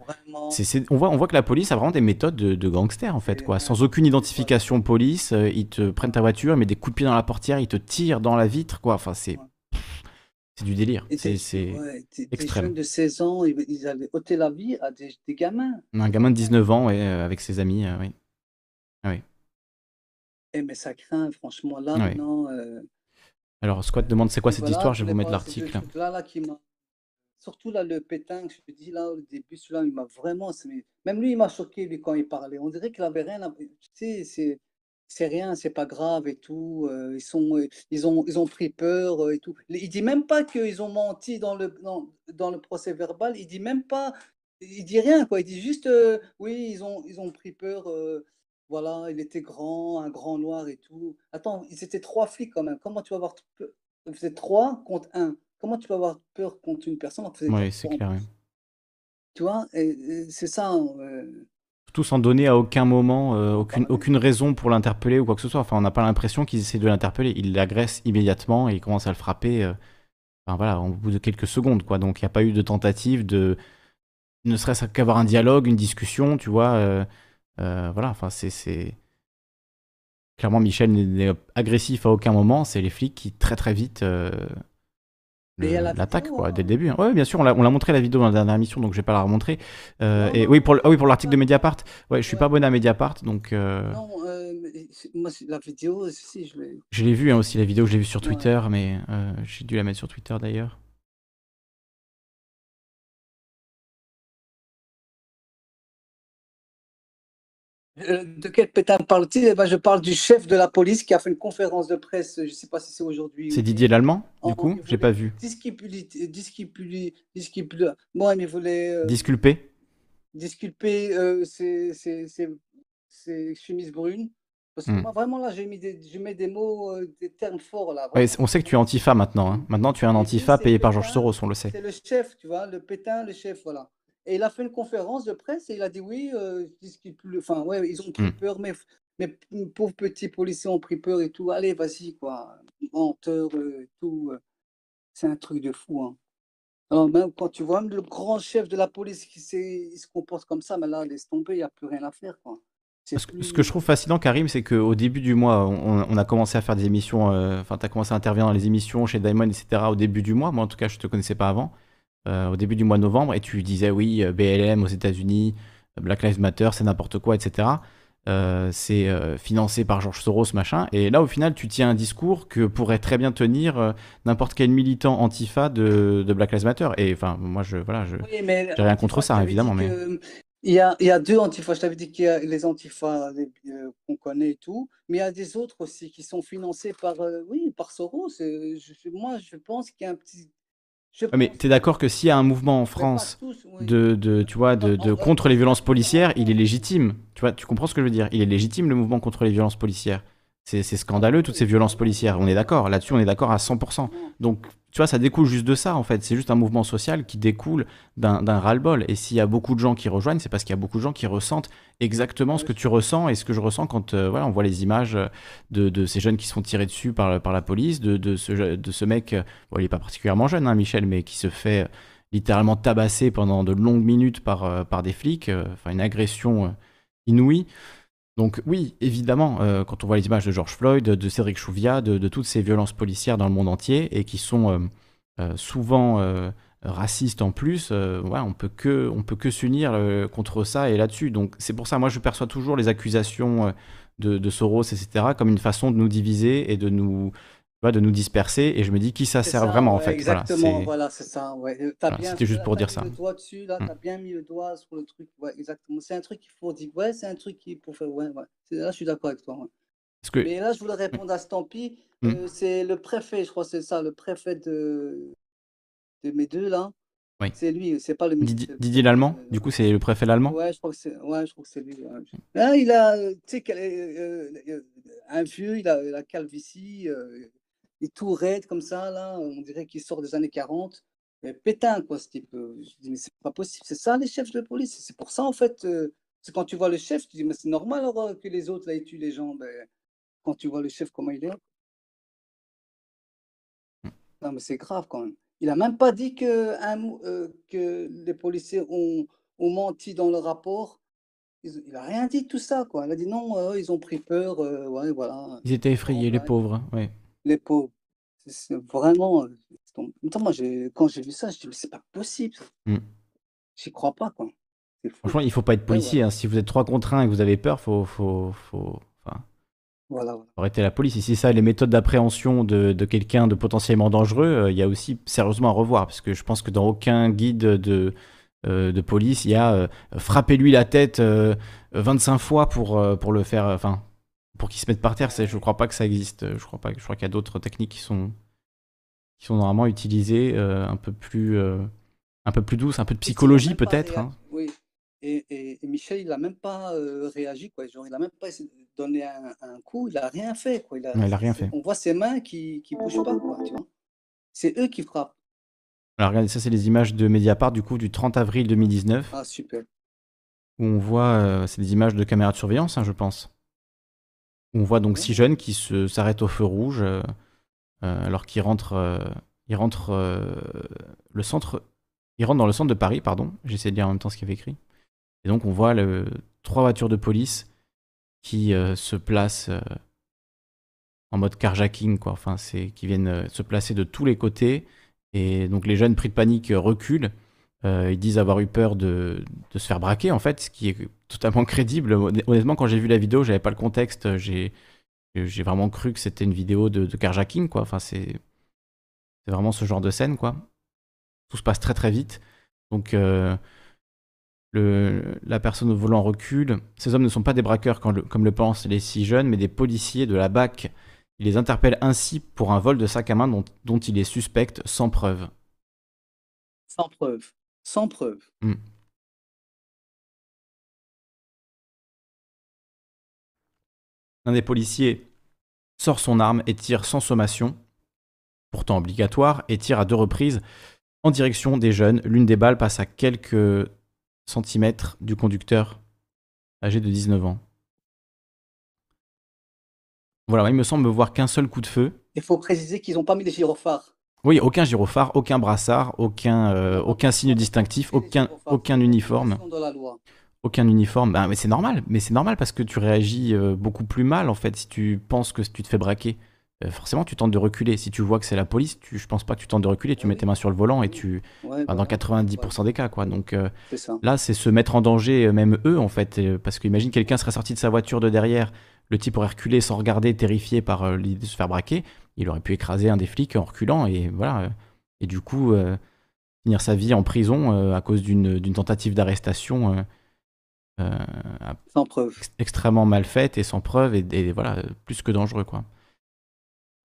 on, voit, on voit que la police a vraiment des méthodes de, de gangsters en fait, quoi. Sans aucune identification police, euh, ils te prennent ta voiture, ils mettent des coups de pied dans la portière, ils te tirent dans la vitre, quoi. Enfin, c'est. C'est du délire. C'est ouais, des- des extrême. jeunes de 16 ans, ils, allaient ôter la vie à des, des gamins. un gamin de 19 ans, ouais, euh, avec ses amis, euh, oui. Eh, mais ça craint, franchement, là, Ouais. maintenant. euh, Alors, Squat demande c'est quoi cette voilà, histoire, je vais vous mettre l'article. trucs-là, là, qui m'a- Surtout là, le pétain je te dis là, au début, celui-là, il m'a vraiment. Même lui, il m'a choqué, lui, quand il parlait. On dirait qu'il avait rien. Tu sais, c'est. C'est rien, c'est pas grave et tout. euh, ils, sont, euh, ils, ont, pris peur euh, et tout. Il dit même pas qu'ils ont menti dans le, dans, dans le procès verbal. Il dit même pas. Il dit rien, quoi. Il dit juste, oui, ils ont, ils ont pris peur. voilà, il était grand, un grand noir et tout. Attends, ils étaient trois flics quand même. Comment tu vas avoir Vous êtes trois contre un. Comment tu peux avoir peur contre une personne Oui, c'est clair. Tu vois, c'est ça. euh, Surtout sans donner à aucun moment, euh, aucune, aucune raison pour l'interpeller ou quoi que ce soit. Enfin, on n'a pas l'impression qu'ils essaient de l'interpeller. Ils l'agressent immédiatement et ils commencent à le frapper. euh, Enfin voilà, au bout de quelques secondes, quoi. Donc il n'y a pas eu de tentative de, ne serait-ce qu'avoir un dialogue, une discussion, tu vois. euh, voilà, enfin c'est, clairement Michel n'est n'est agressif à aucun moment. C'est les flics qui très très vite euh, Mais il y a le- la l'attaquent, vidéo, quoi, hein. dès le début. Oui, bien sûr, on l'a, on l'a montré la vidéo dans la dernière émission, donc je vais pas la remontrer. Euh, et oui, pour, ah oui, pour l'article de Mediapart. Ouais, je suis Ouais. pas abonné à Mediapart, donc. euh, Non, euh, moi, la vidéo, si, je l'ai. Je l'ai vu hein, aussi, la vidéo, je l'ai vue sur Ouais. Twitter, mais euh, j'ai dû la mettre sur Twitter d'ailleurs. De quel pétain parle-t-il? Eh ben, Je parle du chef de la police qui a fait une conférence de presse, je ne sais pas si c'est aujourd'hui. C'est Didier. Lallemand, du coup? J'ai pas vu. disculper, disculper, disculper, moi, il voulait euh, Disculpé euh, ses, ses, ses, ses chemises brunes. Parce que Hmm. moi, vraiment, là, des, je mets des mots, euh, des termes forts, là. Ouais, on sait que tu es antifa maintenant. hein. Maintenant, tu es un antifa payé par Georges Soros, on le sait. c'est le chef, tu vois, le pétain, le chef, voilà. Et il a fait une conférence de presse et il a dit oui, euh, disculpe- enfin, ouais, ils ont pris Hmm. peur, mais, mais pauvres petits policiers ont pris peur et tout. Allez, vas-y, quoi. Menteur euh, et tout. euh. C'est un truc de fou, hein. Alors, même quand tu vois même le grand chef de la police qui il se comporte comme ça, mais là, laisse tomber, il n'y a plus rien à faire, quoi. Ce que, plus- ce que je trouve fascinant, Karim, c'est qu'au début du mois, on, on a commencé à faire des émissions, enfin, tu as commencé à intervenir dans les émissions chez Diamond, etc. au début du mois. Moi, en tout cas, je te connaissais pas avant. Euh, au début du mois de novembre, et tu disais, oui, euh, BLM aux États-Unis, Black Lives Matter, c'est n'importe quoi, etc. Euh, c'est euh, financé par Georges Soros, machin. Et là, au final, tu tiens un discours que pourrait très bien tenir euh, n'importe quel militant antifa de, de Black Lives Matter. Et enfin, moi, je, voilà, je, Oui, mais j'ai rien contre Antifa, ça, évidemment, mais- Il y a, il y a deux antifas. Je t'avais dit qu'il y a les antifas euh, qu'on connaît et tout, mais il y a des autres aussi qui sont financés par, euh, oui, par Soros. Euh, je- moi, je pense qu'il y a un petit. Je mais pense tu es d'accord que s'il y a un mouvement en France tous, oui. de, de, tu vois, de, contre les violences policières, il est légitime. Tu vois, tu comprends ce que je veux dire Il est légitime le mouvement contre les violences policières. C'est scandaleux toutes ces violences policières. On est d'accord. Là-dessus, on est d'accord à 100%. Donc, tu vois, ça découle juste de ça en fait. C'est juste un mouvement social qui découle d'un ras-le-bol. Et s'il y a beaucoup de gens qui rejoignent, c'est parce qu'il y a beaucoup de gens qui ressentent exactement ce que tu ressens et ce que je ressens quand euh, voilà, on voit les images euh, de, ces jeunes qui se font tirer dessus par, la police, de, ce, mec, euh, bon, il n'est pas particulièrement jeune, hein, Michel, mais qui se fait littéralement tabasser pendant de longues minutes par, par des flics, enfin une agression inouïe. Donc oui, évidemment, euh, quand on voit les images de George Floyd, de, Cédric Chouviat, de, toutes ces violences policières dans le monde entier et qui sont euh, euh, souvent racistes en plus, on peut que peut que s'unir contre ça et là-dessus. Donc c'est pour ça, moi je perçois toujours les accusations de, Soros, etc., comme une façon de nous diviser et de nous vois, de nous disperser. Et je me dis qui ça sert ça, vraiment en fait. Voilà, Exactement, c'est- voilà, c'est ça. Ouais. Euh, Voilà, c'était juste pour dire mis ça. le doigt dessus, là, Mm. bien mis le doigt sur le truc. Ouais, exactement. C'est un truc qu'il faut dire. Ouais, c'est un truc qu'il faut faire. Ouais, ouais. Là, je suis d'accord avec toi. que Mais là, je voulais répondre à Stampy. Mm. Euh, c'est le préfet, je crois c'est ça, le préfet de, de mes deux, là. Oui. C'est lui, c'est pas le Didier, ministre. Didier l'Allemand, Euh, du coup c'est le préfet l'Allemand? Ouais, je crois que c'est ouais, lui. ouais. Là, il a, euh, tu sais, un vieux, il a la calvitie, euh, est tout raide comme ça, là. On dirait qu'il sort des années 40. Mais pétain, quoi, ce type. euh, Je dis, mais c'est pas possible. C'est ça, les chefs de police. C'est pour ça, en fait. euh, c'est quand tu vois le chef, tu dis, mais c'est normal alors, euh, que les autres, là, ils tuent les gens. Ben, quand tu vois le chef, comment il est. Non, mais c'est grave quand même. Il a même pas dit que, un euh, que les policiers ont, ont menti dans le rapport. Ils- il a rien dit de tout ça, quoi. Il a dit non, euh, ils ont pris peur, ouais, voilà. Ils étaient effrayés, les pauvres. Ouais. Les pauvres. C'est vraiment. euh, moi, quand j'ai vu ça, je mais c'est pas possible. Mm. J'y crois pas, quoi. Franchement, il faut pas être Ouais, policier. hein. Si vous êtes 3 contre 1 et que vous avez peur, faut, faut, faut, enfin, Voilà, arrêter la police. Et si ça, les méthodes d'appréhension de, de quelqu'un de potentiellement dangereux, euh, il y a aussi sérieusement à revoir. Parce que je pense que dans aucun guide de, euh, de police, il y a euh, frappez-lui la tête euh, 25 fois pour, euh, pour le faire, euh, enfin, pour qu'il se mette par terre. C'est- Je crois pas que ça existe. Je crois pas. Je crois qu'il y a d'autres techniques qui sont, qui sont normalement utilisées euh, un peu plus, euh, un peu plus douces, un peu de psychologie peut-être. hein. Oui. Et, et- et Michel, il a même pas euh, réagi, quoi. Genre, il a même pas donner un, un coup. Il a rien fait, quoi. Il a, Ouais, il a rien fait. On voit ses mains qui qui bougent pas, quoi. Tu vois. C'est eux qui frappent. Alors regardez, ça c'est les images de Mediapart du coup du 30 avril 2019 Ah super. où on voit, euh, c'est des images de caméras de surveillance, hein, je pense. On voit donc six jeunes qui s'arrêtent au feu rouge euh, euh, alors qu'ils rentrent, euh, ils rentrent le centre, ils rentrent dans le centre de Paris, pardon. J'essaie de lire en même temps ce qu'il y avait écrit. Et donc on voit le, trois voitures de police qui se placent en mode carjacking, quoi. Enfin, c'est qui viennent se placer de tous les côtés. Et donc les jeunes pris de panique reculent. Euh, ils disent avoir eu peur de, se faire braquer, en fait, ce qui est totalement crédible. Honn- Honnêtement, quand j'ai vu la vidéo, j'avais pas le contexte. J'ai vraiment cru que c'était une vidéo de, de carjacking, quoi. Enfin, c'est vraiment ce genre de scène, quoi. Tout se passe très très vite. Donc euh, la personne au volant recule. Ces hommes ne sont pas des braqueurs comme le pensent les six jeunes, mais des policiers de la BAC. Il les interpelle ainsi pour un vol de sac à main dont, dont il est suspecte sans preuve. Sans preuve. Sans preuve. Hmm. Un des policiers sort son arme et tire sans sommation, pourtant obligatoire, et tire à deux reprises en direction des jeunes. L'une des balles passe à quelques centimètres du conducteur âgé de 19 ans. Voilà, il me semble voir qu'un seul coup de feu. Il faut préciser qu'ils n'ont pas mis les gyrophares. Oui, aucun gyrophare, aucun brassard, aucun, euh, aucun signe distinctif, aucun, aucun uniforme. Aucun uniforme. Bah, mais c'est normal. Mais c'est normal parce que tu réagis euh, beaucoup plus mal en fait si tu penses que tu te fais braquer. Euh, forcément, tu tentes de reculer. Si tu vois que c'est la police, tu, je pense pas que tu tentes de reculer. Tu Ah mets tes mains sur le volant et tu. Ouais, enfin, dans voilà. 90% des cas, quoi. Donc euh, là, c'est se mettre en danger, euh, même eux en fait. parce qu'imagine quelqu'un serait sorti de sa voiture de derrière. Le type aurait reculé sans regarder, terrifié par euh, l'idée de se faire braquer. Il aurait pu écraser un des flics en reculant et voilà. et du coup, euh, finir sa vie en prison à cause d'une tentative d'arrestation. Sans preuve. ex- extrêmement mal faite et sans preuve et, et voilà, plus que dangereux quoi.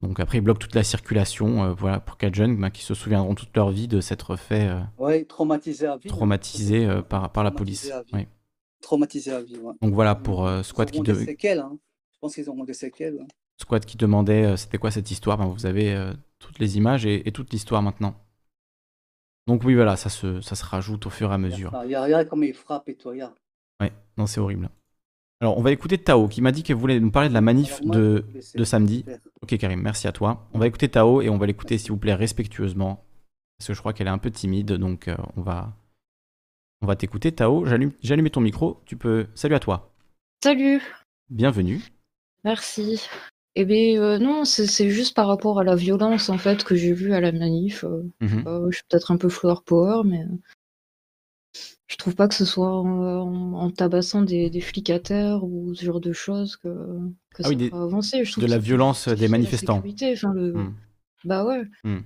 Donc après, ils bloquent toute la circulation euh, voilà, pour quatre jeunes bah, qui se souviendront toute leur vie de s'être fait euh, Ouais, traumatisé à vie. hein. traumatiser euh, par, par la police. à vie. À vie, ouais. Donc voilà pour euh, Squad, qui de- séquelles, hein. Je pense qu'ils auront des séquelles. ouais. Squad qui demandait euh, c'était quoi cette histoire? Ben, vous avez toutes les images et, et toute l'histoire maintenant. Donc oui, voilà, ça se, ça se rajoute au fur et à mesure. Regarde, regarde comment ils frappent et tout, regarde. Ouais, non, c'est horrible. Alors, on va écouter Tao qui m'a dit qu'elle voulait nous parler de la manif Alors moi, de, samedi. Ok Karim, merci à toi. On va écouter Tao et on va l'écouter s'il vous plaît respectueusement. Parce que je crois qu'elle est un peu timide, donc euh, on va, on va t'écouter Tao. J'allume, j'ai allumé ton micro, tu peux... Salut à toi. Salut, Bienvenue. merci. Eh bien, euh, non, c'est c'est juste par rapport à la violence en fait que j'ai vue à la manif. euh, Mhm. euh, je suis peut-être un peu flower power, mais je trouve pas que ce soit en, en- en tabassant des, des flics à terre ou ce genre de choses que, que Ah oui, ça des- va avancer. Je de la violence des manifestants. sécurité, enfin, le- Hmm. Bah ouais. Hmm.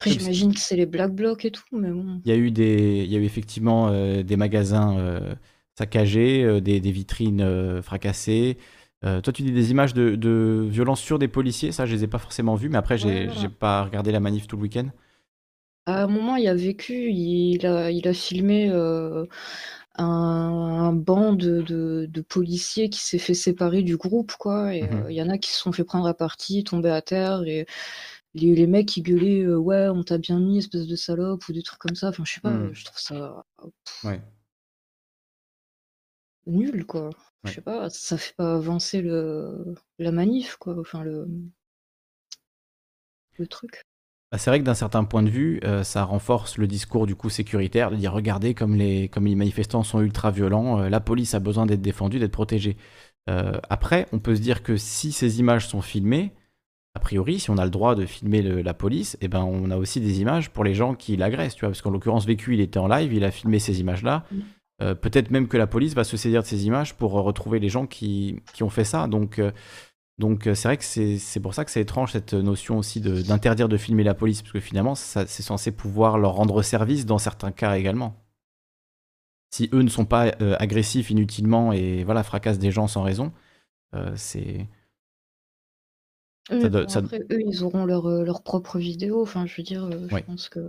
Après, Oui, j'imagine que c'est les black blocs et tout, mais bon. Il y a eu, des, il y a eu effectivement euh, des magasins euh, saccagés, euh, des, des vitrines fracassées. Toi, tu dis des images de, de violence sur des policiers, ça, je les ai pas forcément vues, mais après, j'ai Ouais, voilà. j'ai pas regardé la manif tout le week-end. À un moment, il a vécu, il a, il a filmé euh, un, un banc de, de- de policiers qui s'est fait séparer du groupe, quoi. Et Mhm. euh, il y en a qui se sont fait prendre à partie, tomber à terre, et les, les mecs qui gueulaient euh, Ouais, on t'a bien mis, espèce de salope, ou des trucs comme ça. Enfin, je sais pas, Mhm. je trouve ça Ouais. nul, quoi. Je Ouais. sais pas, ça fait pas avancer le, la manif, quoi. Enfin, le, le truc. Bah, c'est vrai que d'un certain point de vue, euh, ça renforce le discours du coup sécuritaire, de dire regardez comme les, comme les manifestants sont ultra violents, euh, la police a besoin d'être défendue, d'être protégée. Euh, après, on peut se dire que si ces images sont filmées, a priori, si on a le droit de filmer le- la police, eh ben, on a aussi des images pour les gens qui l'agressent, tu vois, parce qu'en l'occurrence, Vécu, il était en live, il a filmé ces images-là. Mm. Euh, Peut-être même que la police va se saisir de ces images pour retrouver les gens qui, qui ont fait ça. Donc, euh, donc euh, c'est vrai que c'est pour ça que c'est étrange cette notion aussi d'interdire de, filmer la police, parce que finalement, c'est censé pouvoir leur rendre service dans certains cas également. Si eux ne sont pas euh, agressifs inutilement et voilà fracassent des gens sans raison, euh, c'est bon, ça- eux, ils auront leur, leur propre vidéo. Enfin, je veux dire, je Ouais. pense que.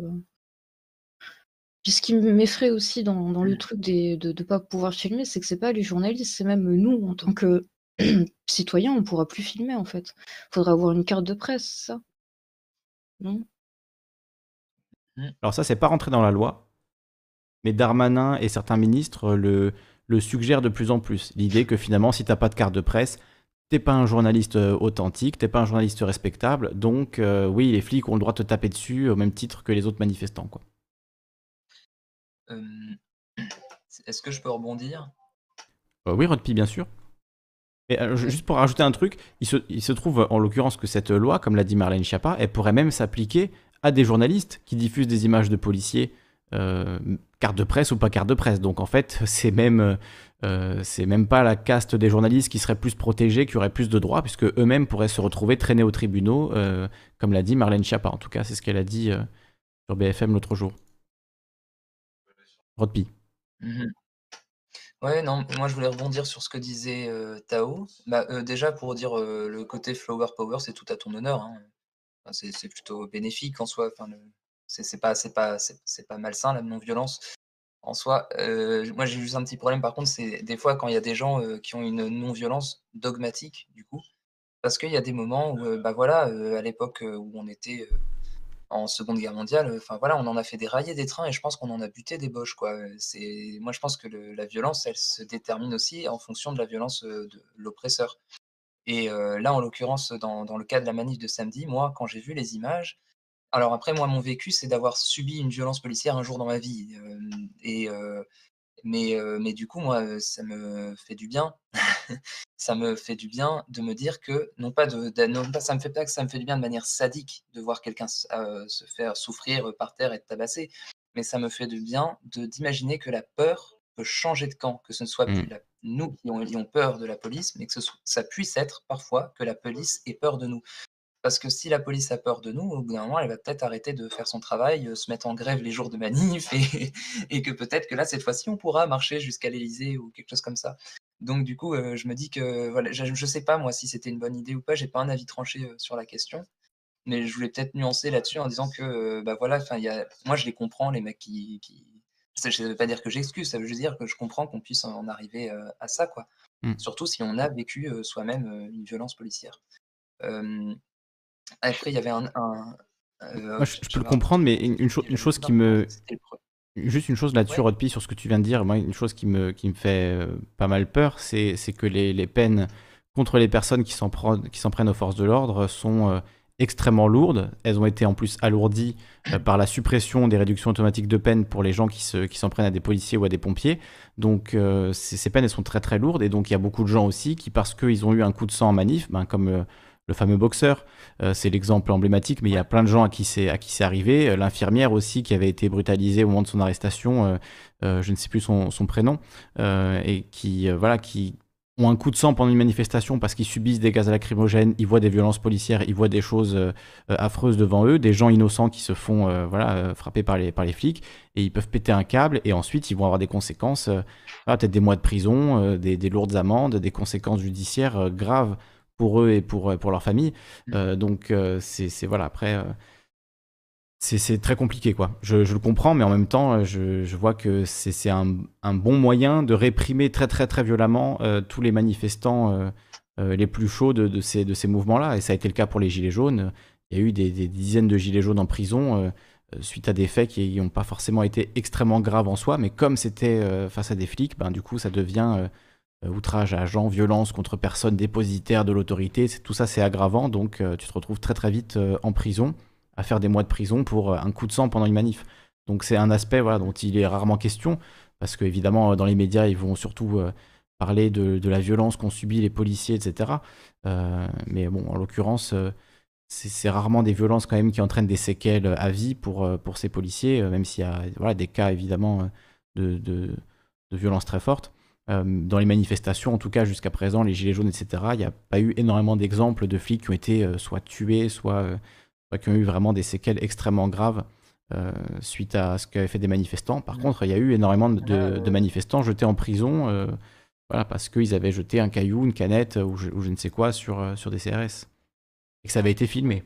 Puis ce qui m'effraie aussi dans, dans Mm. le truc des, de ne pas pouvoir filmer, c'est que c'est pas les journalistes, c'est même nous, en tant que citoyens, on pourra plus filmer, en fait. Faudra avoir une carte de presse, ça? Non? Alors ça, c'est pas rentré dans la loi, mais Darmanin et certains ministres le, le suggèrent de plus en plus. L'idée que finalement, si t'as pas de carte de presse, t'es pas un journaliste euh, authentique, t'es pas un journaliste respectable, donc euh, oui, les flics ont le droit de te taper dessus au même titre que les autres manifestants. Quoi. Euh, Est-ce que je peux rebondir? Euh, oui, Rodpi, bien sûr. Euh, ju- juste pour rajouter un truc, il se, trouve en l'occurrence que cette loi, comme l'a dit Marlène Schiappa, elle pourrait même s'appliquer à des journalistes qui diffusent des images de policiers, euh, carte de presse ou pas carte de presse. Donc en fait, c'est même, euh, même pas la caste des journalistes qui serait plus protégée, qui aurait plus de droits, puisque eux-mêmes pourraient se retrouver traînés aux tribunaux, comme l'a dit Marlène Schiappa. En tout cas, c'est ce qu'elle a dit sur BFM l'autre jour. Rodpi. Ouais, non, moi je voulais rebondir sur ce que disait euh, Tao. Bah, euh, déjà pour dire euh, le côté flower power, c'est tout à ton honneur. hein. C'est plutôt bénéfique en soi. Enfin, c'est pas, malsain la non-violence en soi. Moi j'ai juste un petit problème par contre, c'est des fois quand il y a des gens qui ont une non-violence dogmatique du coup, parce qu'il y a des moments où, bah voilà, à l'époque où on était en Seconde Guerre mondiale, euh, enfin voilà, on en a fait dérailler des trains et je pense qu'on en a buté des boches, quoi. Euh, C'est, moi, je pense que la violence, elle se détermine aussi en fonction de la violence euh, de l'oppresseur. Et là, en l'occurrence, dans, dans le cas de la manif de samedi, moi, quand j'ai vu les images, alors après, moi, mon vécu, c'est d'avoir subi une violence policière un jour dans ma vie. et, mais, euh, mais du coup, moi, euh, ça me fait du bien. ça me fait du bien de me dire que, non pas, de, de- non pas, ça me fait pas que ça me fait du bien de manière sadique de voir quelqu'un euh, se faire souffrir par terre et être tabassé, mais ça me fait du bien de d'imaginer que la peur peut changer de camp, que ce ne soit Mm. plus la- nous qui ont, ayons peur de la police, mais que ce soit- ça puisse être parfois que la police ait peur de nous. Parce que si la police a peur de nous, au bout d'un moment, elle va peut-être arrêter de faire son travail, euh, se mettre en grève les jours de manif, et, et que peut-être que là, cette fois-ci, on pourra marcher jusqu'à l'Elysée ou quelque chose comme ça. Donc du coup, euh, je me dis que voilà, je ne sais pas moi si c'était une bonne idée ou pas, j'ai pas un avis tranché euh, sur la question, mais je voulais peut-être nuancer là-dessus en disant que euh, bah voilà, enfin moi je les comprends les mecs qui, qui... ça ne veut pas dire que j'excuse, ça veut juste dire que je comprends qu'on puisse en arriver à ça quoi. Mm. Surtout si on a vécu soi-même une violence policière. Euh, après, il y avait un. un- euh, Moi, je, je peux le comprendre, mais une, une cho- une chose qui me, pre- Juste une chose là-dessus, Ouais. Rodpi, sur ce que tu viens de dire, moi, une chose qui me, qui me fait euh, pas mal peur, c'est que les, les peines contre les personnes qui s'en prennent, s'en prennent aux forces de l'ordre sont euh, extrêmement lourdes. Elles ont été en plus alourdies euh, par la suppression des réductions automatiques de peine pour les gens qui se- qui s'en prennent à des policiers ou à des pompiers. Donc euh, ces, ces peines, elles sont très très lourdes. Et donc il y a beaucoup de gens aussi qui, parce qu'ils ont eu un coup de sang en manif, ben, comme euh, le fameux boxeur, euh, c'est l'exemple emblématique, mais il y a plein de gens à qui c'est arrivé. Euh, L'infirmière aussi qui avait été brutalisée au moment de son arrestation, euh, je ne sais plus son, prénom, et qui voilà qui ont un coup de sang pendant une manifestation parce qu'ils subissent des gaz lacrymogènes, ils voient des violences policières, ils voient des choses affreuses devant eux, des gens innocents qui se font voilà frapper par les flics et ils peuvent péter un câble et ensuite ils vont avoir des conséquences, peut-être des mois de prison, des, des lourdes amendes, des conséquences judiciaires graves pour eux et pour, euh, pour leur famille. Euh, donc, euh, c'est voilà, après, c'est très compliqué, quoi. Je, je le comprends, mais en même temps, je, je vois que c'est un, un bon moyen de réprimer très, très, très violemment euh, tous les manifestants euh, les plus chauds de, de ces, de ces mouvements-là. Et ça a été le cas pour les Gilets jaunes. Il y a eu des, des dizaines de Gilets jaunes en prison. suite à des faits qui n'ont pas forcément été extrêmement graves en soi, mais comme c'était face à des flics, ben, du coup, ça devient outrage à agent, violence contre personne dépositaire de l'autorité. Tout ça, c'est aggravant, donc euh, tu te retrouves très très vite euh, en prison. à faire des mois de prison pour un coup de sang pendant une manif. Donc c'est un aspect voilà, dont il est rarement question, parce qu'évidemment, dans les médias, ils vont surtout parler de, de, la violence qu'ont subi les policiers, etc. mais bon, en l'occurrence, c'est rarement des violences quand même qui entraînent des séquelles à vie pour, pour ces policiers, même s'il y a voilà, des cas évidemment de, de, de violences très fortes. Euh, dans les manifestations, en tout cas jusqu'à présent, les gilets jaunes, etc., il n'y a pas eu énormément d'exemples de flics qui ont été euh, soit tués, soit, euh, soit, qui ont eu vraiment des séquelles extrêmement graves suite à ce qu'avaient fait des manifestants. Par contre, il y a eu énormément de, de manifestants jetés en prison voilà, parce qu'ils avaient jeté un caillou, une canette ou je, ou je ne sais quoi sur, sur des CRS. Et que ça avait été filmé.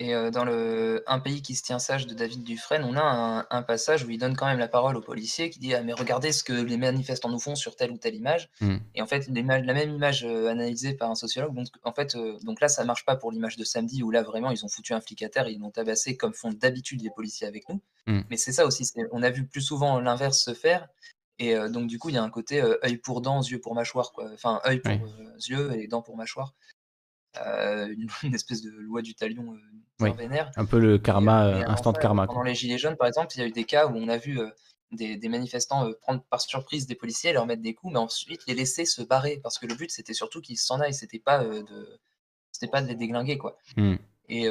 Et dans le Un pays qui se tient sage de David Dufresne, on a un, passage où il donne quand même la parole au policier qui dit ah, mais regardez ce que les manifestants nous font sur telle ou telle image. Mmh. Et en fait, la même image analysée par un sociologue. Donc, en fait, donc là, ça marche pas pour l'image de samedi où là vraiment ils ont foutu un flic à terre, ils l'ont tabassé comme font d'habitude les policiers avec nous. Mmh. Mais c'est ça aussi, on a vu plus souvent l'inverse se faire. Et donc du coup, il y a un côté œil pour dents, yeux pour mâchoire, quoi. Enfin, œil pour yeux et dents pour mâchoire. une, espèce de loi du talion vénère. Un peu le karma, euh, instant de karma. Pendant les Gilets jaunes, par exemple, il y a eu des cas où on a vu des, manifestants prendre par surprise des policiers, leur mettre des coups, mais ensuite les laisser se barrer, parce que le but c'était surtout qu'ils s'en aillent, c'était pas de, c'était pas de les déglinguer quoi. Mmh. Et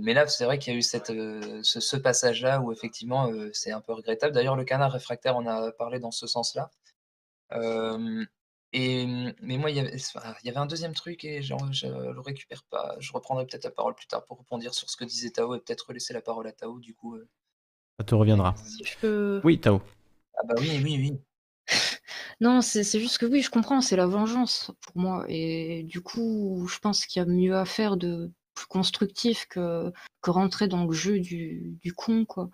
mais là, c'est vrai qu'il y a eu cette, ce, passage-là où effectivement c'est un peu regrettable. D'ailleurs, le canard réfractaire, on a parlé dans ce sens-là. Et mmh, mais moi, il y avait il y avait un deuxième truc et genre, je le récupère pas. Je reprendrai peut-être la parole plus tard pour rebondir sur ce que disait Tao et peut-être laisser la parole à Tao, du coup, Ça te reviendra. Si je peux Oui, Tao. Ah bah oui, oui, oui. Non, c'est juste que oui, je comprends, c'est la vengeance pour moi et du coup, je pense qu'il y a mieux à faire de plus constructif que que rentrer dans le jeu du du con, quoi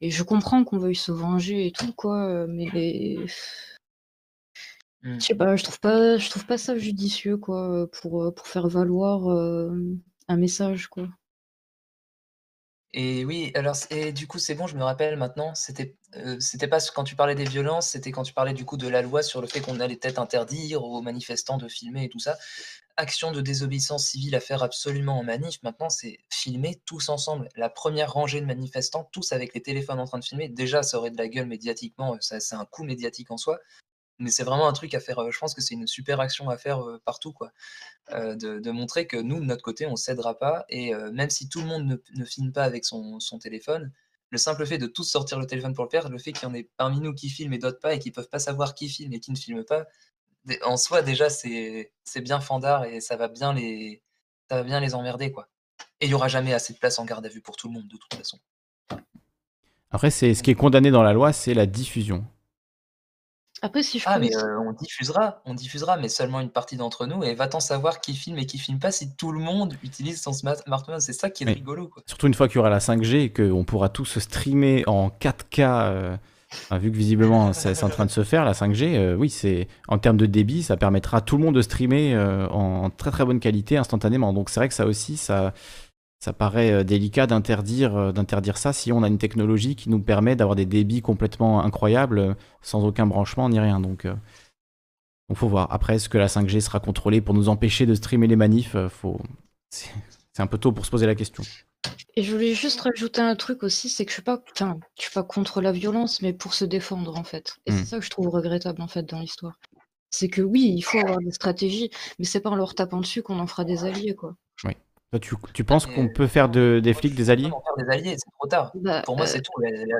et je comprends qu'on veuille se venger et tout, quoi, mais Mmh. Je sais pas, je trouve pas je trouve pas ça judicieux quoi, pour, pour faire valoir, un message quoi. Et oui, alors et du coup, c'est bon, je me rappelle maintenant, c'était, c'était pas quand tu parlais des violences, c'était quand tu parlais du coup de la loi sur le fait qu'on allait peut-être interdire aux manifestants de filmer et tout ça. Action de désobéissance civile à faire absolument en manif, maintenant c'est filmer tous ensemble. La première rangée de manifestants, tous avec les téléphones en train de filmer, déjà ça aurait de la gueule médiatiquement, ça c'est un coup médiatique en soi mais c'est vraiment un truc à faire, je pense que c'est une super action à faire, partout quoi. de montrer que nous, de notre côté, on cédera pas et même si tout le monde ne filme pas avec son téléphone, le simple fait de tous sortir le téléphone pour le faire, le fait qu'il y en ait parmi nous qui filment et d'autres pas et qui peuvent pas savoir qui filme et qui ne filme pas, en soi déjà c'est bien fandard et ça va bien les ça va bien les emmerder quoi. Et il y aura jamais assez de place en garde à vue pour tout le monde de toute façon. Après ce qui est condamné dans la loi, c'est la diffusion. Après, si je Ah, mais on diffusera, on diffusera, mais seulement une partie d'entre nous. Et va-t-on savoir qui filme et qui filme pas si tout le monde utilise son smartphone C'est ça qui est rigolo. Quoi. Surtout une fois qu'il y aura la 5G et qu'on pourra tous se streamer en 4K, euh, vu que visiblement c'est en train de se faire, la 5G, euh, oui, c'est en termes de débit, ça permettra à tout le monde de streamer euh, en très très bonne qualité instantanément. Donc c'est vrai que ça aussi, ça, ça paraît euh, délicat d'interdire euh, d'interdire ça si on a une technologie qui nous permet d'avoir des débits complètement incroyables euh, sans aucun branchement ni rien. Donc, il faut voir. Après, est-ce que la 5G sera contrôlée pour nous empêcher de streamer les manifs faut... C'est un peu tôt pour se poser la question. Et je voulais juste rajouter un truc aussi, c'est que je suis pas, enfin, je suis pas contre la violence, mais pour se défendre en fait. Et c'est hmm. ça que je trouve regrettable en fait dans l'histoire. C'est que oui, il faut avoir des stratégies, mais c'est pas en leur tapant dessus qu'on en fera des alliés quoi. Tu, tu penses qu'on peut faire de, des flics des alliés? Faire des alliés, c'est trop tard. Bah, Pour moi, c'est euh tout.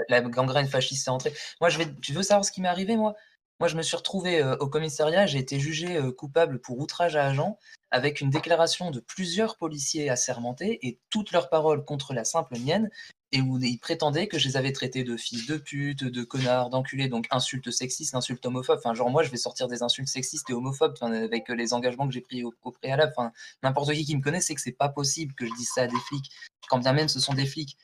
La, gangrène fasciste est entrée. Moi, je vais, tu veux savoir ce qui m'est arrivé, moi? Moi, je me suis retrouvé euh, au commissariat, j'ai été jugé euh, coupable pour outrage à agent, avec une déclaration de plusieurs policiers assermentés et toutes leurs paroles contre la simple mienne et où ils prétendaient que je les avais traités de fils de pute, de connards, d'enculés, donc insultes sexistes, insultes homophobes. Enfin, genre, moi, je vais sortir des insultes sexistes et homophobes avec les engagements que j'ai pris au, préalable. Enfin, n'importe qui qui me connaît sait que c'est pas possible que je dise ça à des flics, quand bien même ce sont des flics.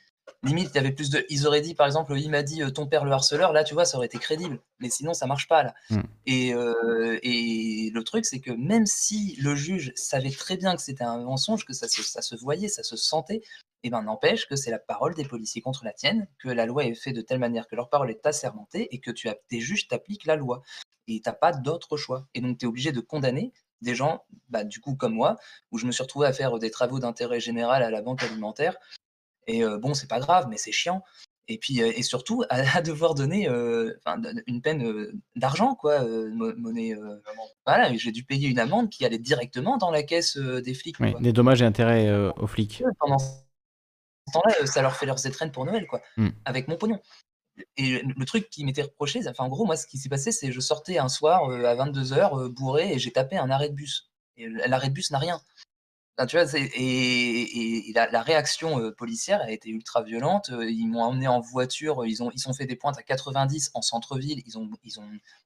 Limite, il y avait plus de. Ils auraient dit, par exemple, il m'a dit euh, ton père le harceleur, là, tu vois, ça aurait été crédible. Mais sinon, ça marche pas, là. Hmm. Et, euh, et le truc, c'est que même si le juge savait très bien que c'était un mensonge, que ça ça se voyait, ça se sentait, et eh ben n'empêche que c'est la parole des policiers contre la tienne, que la loi est faite de telle manière que leur parole est assermentée et que tu as, tes juges t'appliquent la loi. Et tu n'as pas d'autre choix. Et donc tu es obligé de condamner, des gens, bah, du coup comme moi, où je me suis retrouvé à faire des travaux d'intérêt général à la banque alimentaire. Et bon, c'est pas grave, mais c'est chiant. Et puis, et surtout, à, devoir donner une peine d'argent, quoi, monnaie. voilà, j'ai dû payer une amende qui allait directement dans la caisse des flics. Oui, des dommages et intérêts aux flics. Pendant temps-là, ça leur fait leurs étrennes pour Noël, quoi, mmh. avec mon pognon. Et le truc qui m'était reproché, enfin, en gros, moi, ce qui s'est passé, c'est je sortais un soir à 22h bourré et j'ai tapé un arrêt de bus. Et l'arrêt de bus n'a rien et, la, réaction policière a été ultra violente. Ils m'ont emmené en voiture, ils ont, ils ont fait des pointes à 90 en centre-ville, ils ont,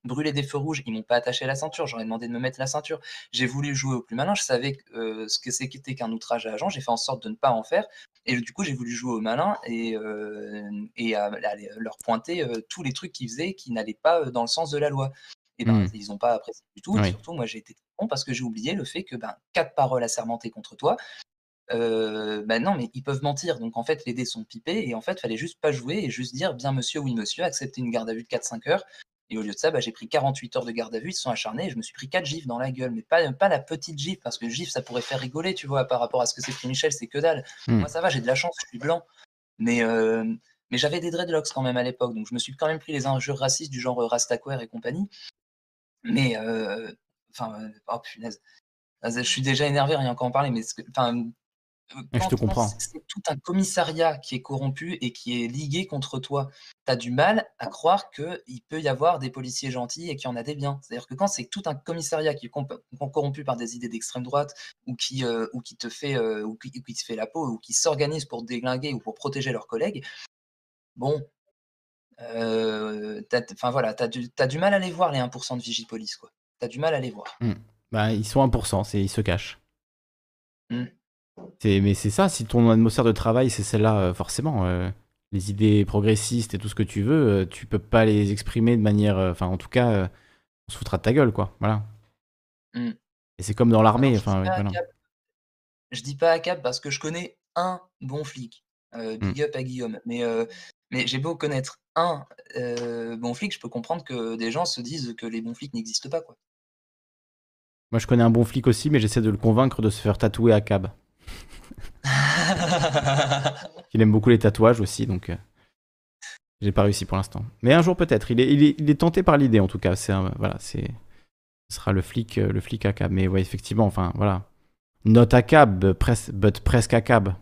brûlé des feux rouges, ils m'ont pas attaché la ceinture, j'aurais demandé de me mettre la ceinture. J'ai voulu jouer au plus malin, je savais ce que c'était qu'un outrage à agent, j'ai fait en sorte de ne pas en faire. Et du coup, j'ai voulu jouer au malin et, et leur pointer tous les trucs qu'ils faisaient qui n'allaient pas dans le sens de la loi et ben, mmh. ils n'ont pas apprécié du tout. Et surtout, moi, j'ai été con parce que j'ai oublié le fait que ben, quatre paroles assermentées contre toi, euh, ben non, mais ils peuvent mentir. Donc en fait, les dés sont pipés et en fait, il fallait juste pas jouer et juste dire bien monsieur, oui monsieur, accepter une garde à vue de 4-5 heures. Et au lieu de ça, ben, j'ai pris 48 heures de garde à vue, ils se sont acharnés et je me suis pris 4 gifs dans la gueule. Mais pas, pas la petite gifle, parce que gif, ça pourrait faire rigoler, tu vois, par rapport à ce que c'est pris Michel, c'est que dalle. Mmh. Moi, ça va, j'ai de la chance, je suis blanc. Mais, euh, mais j'avais des dreadlocks quand même à l'époque, donc je me suis quand même pris les injures racistes du genre Rastaquaire et compagnie. Mais, enfin, oh punaise. Ah, je suis déjà énervé rien qu'en parler, mais enfin, je te comprends. C'est tout un commissariat qui est corrompu et qui est ligué contre toi. Tu as du mal à croire qu'il peut y avoir des policiers gentils et qu'il y en a des biens. C'est-à-dire que quand c'est tout un commissariat qui est corrompu par des idées d'extrême droite ou qui, ou qui te fait ou qui, te fait la peau ou qui s'organise pour déglinguer ou pour protéger leurs collègues, bon, euh, enfin voilà, tu as, du mal à les voir, les 1% de Vigipolis, quoi. Tu as du mal à les voir. Mmh. Bah, ils sont 1%, c'est, ils se cachent. Mmh. mais c'est ça, si ton atmosphère de travail, c'est celle-là, euh, forcément. Euh, les idées progressistes et tout ce que tu veux, tu peux pas les exprimer de manière. Enfin, en tout cas, on se foutra de ta gueule, quoi. Voilà. Mmh. Et c'est comme dans l'armée. Enfin, je dis pas à cap parce que je connais un bon flic. big up à Guillaume. Mais, mais j'ai beau connaître un euh, bon flic, je peux comprendre que des gens se disent que les bons flics n'existent pas. Quoi. Moi, je connais un bon flic aussi, mais j'essaie de le convaincre de se faire tatouer à cab. il aime beaucoup les tatouages aussi, donc euh, j'ai pas réussi pour l'instant. Mais un jour peut-être. Il est, il, est, tenté par l'idée en tout cas. C'est voilà, c'est ce sera le flic, euh, le flic à cab. Mais ouais, effectivement, enfin voilà, not à cab, but presque à cab.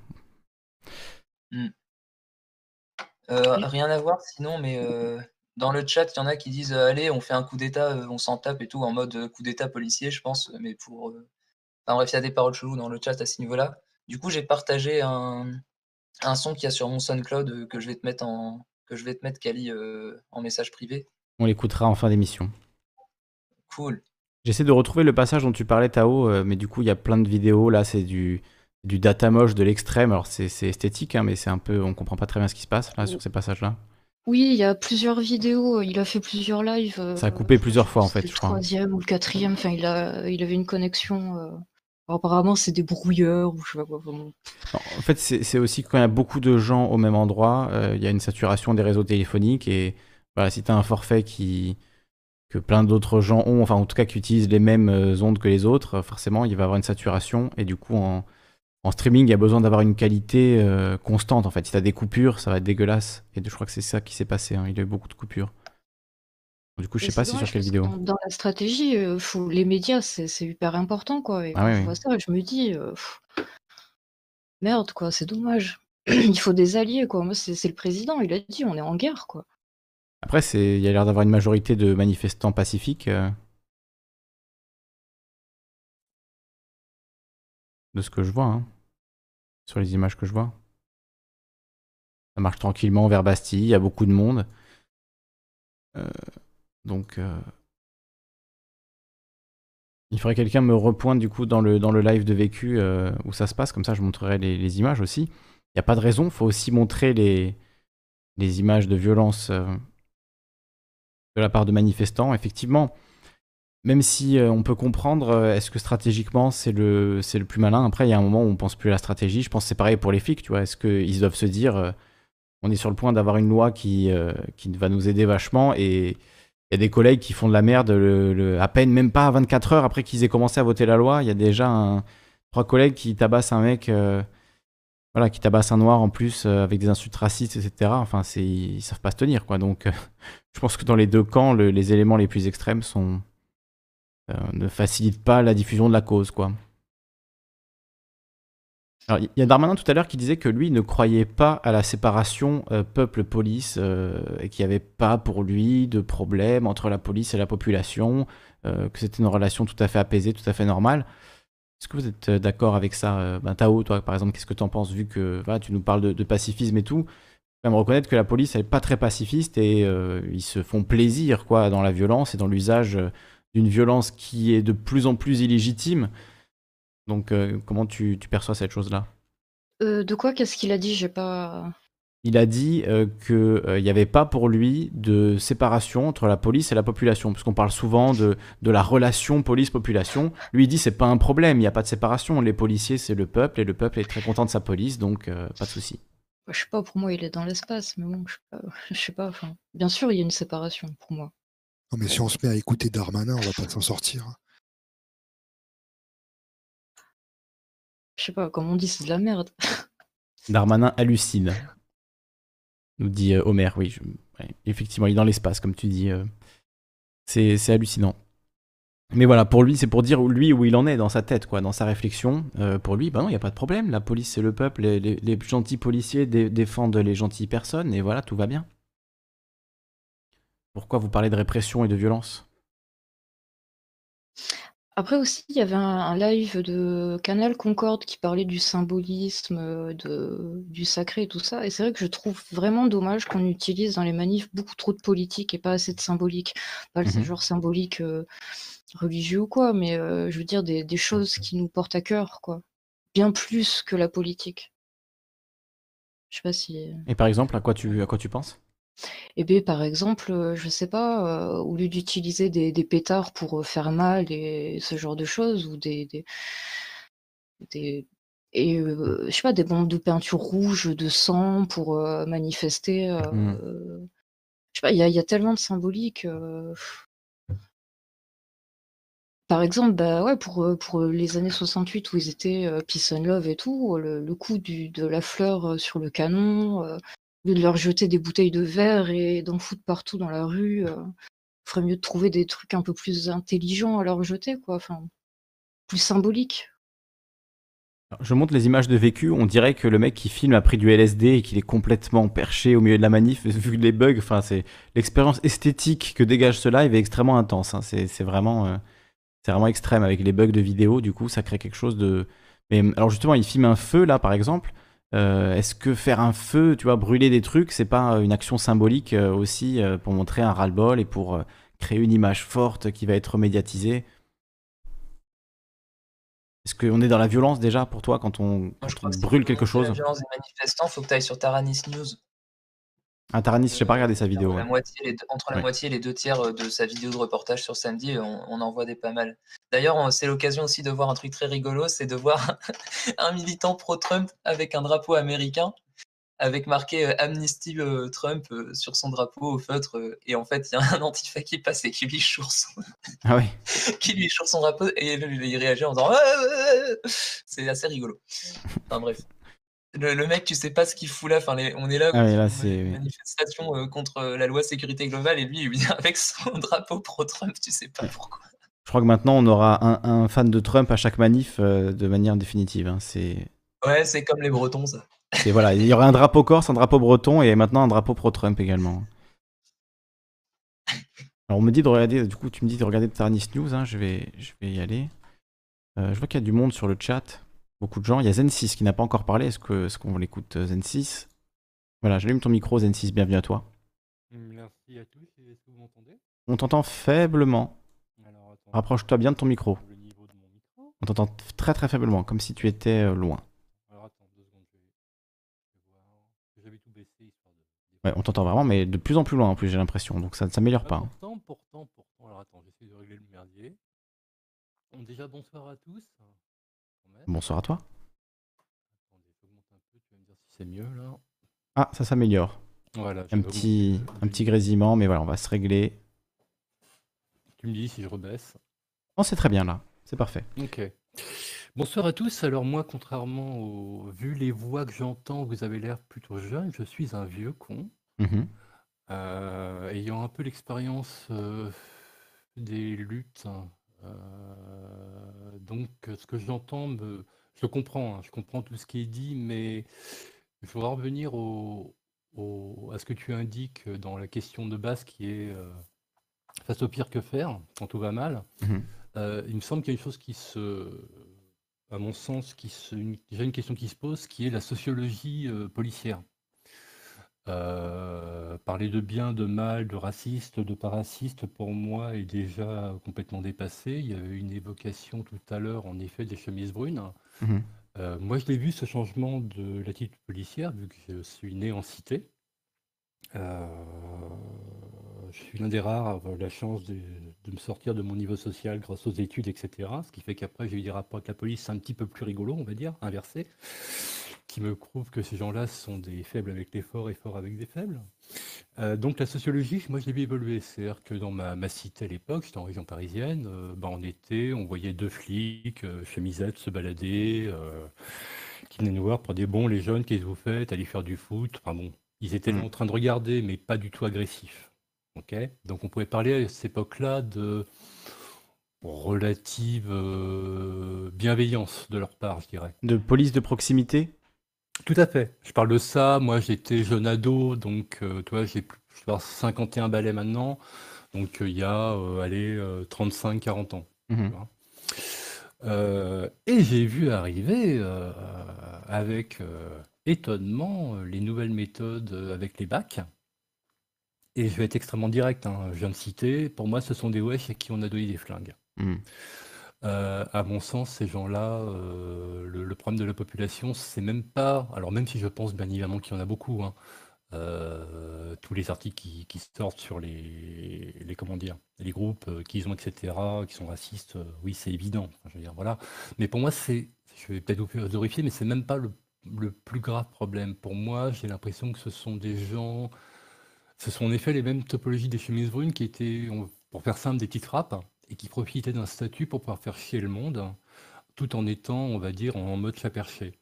Hmm. Euh, rien à voir sinon, mais euh, dans le chat, il y en a qui disent euh, allez, on fait un coup d'État, on s'en tape et tout, en mode coup d'État policier, je pense. Mais pour. Enfin, bref, il y a des paroles cheloues dans le chat à ce niveau-là. Du coup, j'ai partagé un, un son qu'il y a sur mon SoundCloud que je vais te mettre en que je vais te mettre Kali en message privé. On l'écoutera en fin d'émission. Cool. J'essaie de retrouver le passage dont tu parlais, Tao, mais du coup, il y a plein de vidéos. Là, c'est du, du data moche de l'extrême. Alors c'est esthétique, hein, mais c'est un peu, on comprend pas très bien ce qui se passe là sur ces passages-là. Oui, il y a plusieurs vidéos. Il a fait plusieurs lives. Ça a coupé plusieurs fois en fait, je crois. Le troisième ou le quatrième. Enfin, il a, il avait une connexion. Euh, apparemment, c'est des brouilleurs ou je sais pas quoi. En fait, c'est aussi quand il y a beaucoup de gens au même endroit, euh, il y a une saturation des réseaux téléphoniques et voilà, si tu as un forfait qui que plein d'autres gens ont, enfin en tout cas qui utilisent les mêmes euh, ondes que les autres, forcément il va y avoir une saturation et du coup en, en streaming, il y a besoin d'avoir une qualité euh, constante. En fait, si tu as des coupures, ça va être dégueulasse. Et je crois que c'est ça qui s'est passé. Hein. Il y a eu beaucoup de coupures. Du coup, je sais pas si sur quelle vidéo. Dans, la stratégie, euh, les médias, c'est hyper important, quoi. Et ah je vois ça, je me dis, euh, merde, quoi, c'est dommage. il faut des alliés, quoi. Moi, c'est le président, il a dit, on est en guerre, quoi. Après, il y a l'air d'avoir une majorité de manifestants pacifiques. Ce que je vois, hein, sur les images que je vois. Ça marche tranquillement vers Bastille, il y a beaucoup de monde. Euh, donc, euh, il faudrait que quelqu'un me repointe du coup dans le, dans live de vécu euh, où ça se passe, comme ça je montrerai les, images aussi. Il n'y a pas de raison, il faut aussi montrer les images de violence de la part de manifestants. Effectivement, même si euh, on peut comprendre, euh, est-ce que stratégiquement c'est le, c'est le plus malin? Après, il y a un moment où on pense plus à la stratégie. Je pense que c'est pareil pour les flics, tu vois. Est-ce qu'ils doivent se dire, euh, on est sur le point d'avoir une loi qui, qui va nous aider vachement et, Il y a des collègues qui font de la merde à peine, même pas 24 heures après qu'ils aient commencé à voter la loi. Il y a déjà trois collègues qui tabassent un mec, voilà, qui tabassent un noir en plus avec des insultes racistes, etc. Enfin, ils savent pas se tenir. Donc, je pense que dans les deux camps, le- les éléments les plus extrêmes sont, ne facilitent pas la diffusion de la cause, quoi. Il y a Darmanin tout à l'heure qui disait que lui ne croyait pas à la séparation euh, peuple-police euh, et qu'il n'y avait pas pour lui de problème entre la police et la population, euh, que c'était une relation tout à fait apaisée, tout à fait normale. Est-ce que vous êtes euh, d'accord avec ça euh, ben, Tao, toi par exemple, qu'est-ce que tu en penses vu que tu nous parles de, pacifisme et tout? Quand même reconnaître que la police elle est pas très pacifiste et euh, ils se font plaisir quoi dans la violence et dans l'usage euh, d'une violence qui est de plus en plus illégitime. Donc euh, comment tu, tu perçois cette chose-là? Euh, de quoi? Qu'est-ce qu'il a dit? J'ai pas. Il a dit euh, qu'il n'y avait pas pour lui de séparation entre la police et la population, parce qu'on parle souvent de, de la relation police-population. Lui, il dit c'est pas un problème, il n'y a pas de séparation. Les policiers, c'est le peuple, et le peuple est très content de sa police, donc pas de souci. Je sais pas, pour moi, il est dans l'espace, mais bon, je sais pas. Je sais pas enfin, bien sûr, il y a une séparation pour moi. Non, mais si on se met à écouter Darmanin, on va pas s'en sortir. Je sais pas, comme on dit, c'est de la merde. Darmanin hallucine, nous dit euh, Homer. Oui, je- ouais, effectivement, il est dans l'espace, comme tu dis. euh, c'est c'est hallucinant. Mais voilà, pour lui, c'est pour dire où- lui où il en est dans sa tête, quoi, dans sa réflexion. Euh, pour lui, bah non, il n'y a pas de problème. La police, c'est le peuple. Les, les- les gentils policiers dé- défendent les gentilles personnes, et voilà, tout va bien. Pourquoi vous parlez de répression et de violence? Après aussi, il y avait un, un live de Canal Concorde qui parlait du symbolisme, euh, de, du sacré et tout ça. Et c'est vrai que je trouve vraiment dommage qu'on utilise dans les manifs beaucoup trop de politique et pas assez de symbolique. Pas le Mhm. genre symbolique euh, religieux ou quoi, mais euh, je veux dire des, des choses qui nous portent à cœur, quoi. Bien plus que la politique. Je sais pas si. Et par exemple, à quoi tu, à quoi tu penses? Eh bien, par exemple, euh, je sais pas, euh, au lieu d'utiliser des, des pétards pour euh, faire mal et ce genre de choses, ou des, des, des- et euh, je sais pas, des bombes de peinture rouge, de sang pour euh, manifester. euh, Mm. euh, je sais pas, il y a, il y a tellement de symbolique. euh, Par exemple, bah ouais, pour, pour les années 68 où ils étaient Peace and Love et tout, le, le coup du, de la fleur sur le canon, de leur jeter des bouteilles de verre et d'en foutre partout dans la rue, euh, ferait mieux de trouver des trucs un peu plus intelligents à leur jeter, quoi. Enfin, plus symboliques. Alors, Je montre les images de vécu, on dirait que le mec qui filme a pris du LSD et qu'il est complètement perché au milieu de la manif, vu les bugs, enfin c'est l'expérience esthétique que dégage ce live est extrêmement intense, hein. c'est c'est vraiment, euh, c'est vraiment extrême avec les bugs de vidéo, du coup ça crée quelque chose de... Mais alors justement, il filme un feu là par exemple, Euh, est-ce que faire un feu, tu vois, brûler des trucs, c'est pas euh, une action symbolique euh, aussi euh, pour montrer un ras-le-bol et pour créer une image forte qui va être médiatisée Est-ce qu'on est dans la violence déjà pour toi quand on, Moi, quand je on crois que c'est brûle quelque chose? La violence des manifestants, faut que tu ailles sur Taranis News. Ah, Taranis, je n'ai pas regardé sa vidéo. La ouais. moitié, les deux- entre la Ouais. moitié et les deux tiers euh, de sa vidéo de reportage sur samedi, on, on en voit des pas mal. D'ailleurs, c'est l'occasion aussi de voir un truc très rigolo, c'est de voir un militant pro-Trump avec un drapeau américain, avec marqué euh, Amnesty euh, Trump euh, sur son drapeau au feutre. et en fait, il y a un antifa qui passe et qui lui choure son, Ah ouais. qui lui choure son drapeau et il il réagit en disant c'est assez rigolo. Enfin bref. Le, le mec, tu sais pas ce qu'il fout là. Enfin, les- on est là, Ah là, c'est- une manifestation euh, contre la loi sécurité globale et lui, il vient avec son drapeau pro-Trump, tu sais pas pourquoi. Je crois que maintenant on aura un, un fan de Trump à chaque manif euh, de manière définitive. hein. C'est, Ouais, c'est comme les Bretons, ça. c'est- voilà, il y aura un drapeau corse, un drapeau breton et maintenant un drapeau pro-Trump également. Alors on me dit de regarder, du coup tu me dis de regarder Tarnis News, hein, je, vais, je vais y aller. Euh, je vois qu'il y a du monde sur le chat, beaucoup de gens. Il y a Zen6 qui n'a pas encore parlé, est-ce, que, est-ce qu'on l'écoute euh, Zen6 Voilà, j'allume ton micro Zen6, bienvenue à toi. Merci à tous, est-ce que vous m'entendez? On t'entend faiblement. Rapproche-toi bien de ton micro. le niveau de mon micro? On t'entend très très faiblement, comme si tu étais euh, loin. Alors attends, deux secondes, je vais, je vais voir. J'avais tout baissé histoire de. Ouais, on t'entend vraiment, mais de plus en plus loin en plus, j'ai l'impression. Donc ça ne s'améliore Ah, pas. hein. Pourtant, pourtant, pourtant. Alors attends, j'essaie de régler le merdier. Bon, déjà, bonsoir à tous. Bonsoir à toi. C'est mieux là. Ah, ça s'améliore. Voilà, Un petit, un petit grésillement, mais voilà, on va se régler. Tu me dis si je rebaisse. Non, c'est très bien là. C'est parfait. Ok. Bonsoir à tous. Alors moi, contrairement au... Vu les voix que j'entends, vous avez l'air plutôt jeune. Je suis un vieux con. Mhm. Euh, ayant un peu l'expérience euh, des luttes. Euh, donc ce que j'entends, me... je comprends. hein, je comprends tout ce qui est dit, mais je voudrais revenir au, au- à ce que tu indiques dans la question de base qui est euh, face au pire que faire quand tout va mal. Mhm. Euh, il me semble qu'il y a une chose qui se, à mon sens, qui se, une- déjà une question qui se pose, qui est la sociologie euh, policière. Euh, parler de bien, de mal, de raciste, de pas raciste, pour moi, est déjà complètement dépassé. Il y avait une évocation tout à l'heure, en effet, des chemises brunes. Mhm. Euh, moi, je l'ai vu, ce changement de l'attitude policière, vu que je suis né en cité. Euh, je suis l'un des rares à avoir la chance de, de me sortir de mon niveau social grâce aux études, etc. Ce qui fait qu'après, j'ai eu des rapports avec la police un petit peu plus rigolos, on va dire, inversés, qui me prouvent que ces gens-là sont des faibles avec les forts et forts avec des faibles. Euh, donc la sociologie, moi je l'ai vu évoluer. C'est-à-dire que dans ma, ma cité à l'époque, j'étais en région parisienne, euh, bah, on était, on voyait deux flics, euh, chemisettes, se balader, euh, qui venaient nous voir pour dire bon les jeunes, qu'est-ce que vous faites? Allez faire du foot. Enfin bon, ils étaient Mm. en train de regarder, mais pas du tout agressifs. Ok? Donc on pouvait parler à cette époque-là de relative euh, bienveillance de leur part, je dirais. De police de proximité? Tout à fait. Je parle de ça. Moi, j'étais jeune ado, donc euh, tu vois, j'ai plus- je vais avoir 51 balais maintenant. Donc euh, il y a, euh, allez, 35-40 ans. tu Mhm. vois. Euh, et j'ai vu arriver euh, avec euh, étonnement euh, les nouvelles méthodes euh, avec les bacs. Et je vais être extrêmement direct, hein, je viens de citer, pour moi ce sont des wesh à qui on a donné des flingues. Mhm. Euh, à mon sens, ces gens-là, euh, le, problème de la population, c'est même pas. Alors, même si je pense bien évidemment qu'il y en a beaucoup, hein, euh, tous les articles qui, sortent sur les, les comment dire, les groupes qu'ils ont, etc., qui sont racistes, oui, c'est évident. Je veux dire, voilà. Mais pour moi, c'est, je vais peut-être vous vérifier, mais c'est même pas le, plus grave problème. Pour moi, j'ai l'impression que ce sont des gens, ce sont en effet les mêmes topologies des chemises brunes qui étaient, pour faire simple, des petites frappes et qui profitaient d'un statut pour pouvoir faire chier le monde, tout en étant, on va dire, en mode chat perché.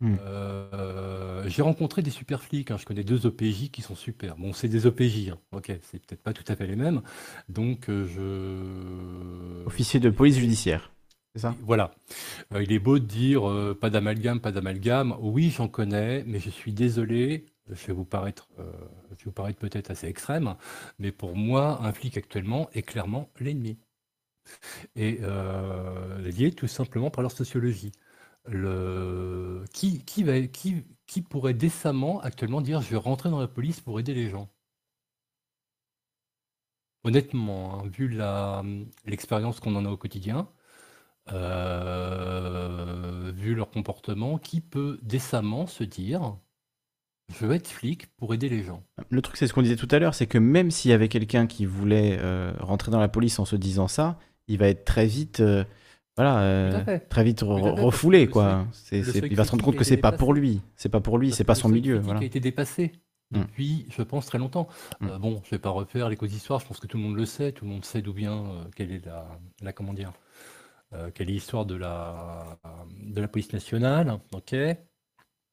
Mm. Euh, j'ai rencontré des super flics, hein, je connais deux OPJ qui sont super. Bon, c'est des OPJ, hein, ok, c'est peut-être pas tout à fait les mêmes, donc euh, je... Officier de police judiciaire. C'est ça? Voilà. Euh, il est beau de dire pas d'amalgame, pas d'amalgame. Oui, j'en connais, mais je suis désolé. Je vais vous paraître, je vais vous paraître peut-être assez extrême, mais pour moi, un flic actuellement est clairement l'ennemi. Et euh, lié tout simplement par leur sociologie. Qui, qui, pourrait décemment actuellement dire je vais rentrer dans la police pour aider les gens Honnêtement, hein, vu l'expérience qu'on en a au quotidien, euh, vu leur comportement, qui peut décemment se dire je vais être flic pour aider les gens Le truc, c'est ce qu'on disait tout à l'heure, c'est que même s'il y avait quelqu'un qui voulait euh, rentrer dans la police en se disant ça, il va être très vite, euh, voilà, euh, très vite re- refoulé, quoi. il va se rendre compte que c'est pas pour lui, c'est pas pour lui, c'est pas son milieu, voilà. a été dépassé Mm. depuis, je pense, très longtemps. Mm. Euh, bon, je vais pas refaire les causes d'histoire, je pense que tout le monde le sait, tout le monde sait d'où vient, quelle est la, la comment dire, quelle est l'histoire de la, de la police nationale, ok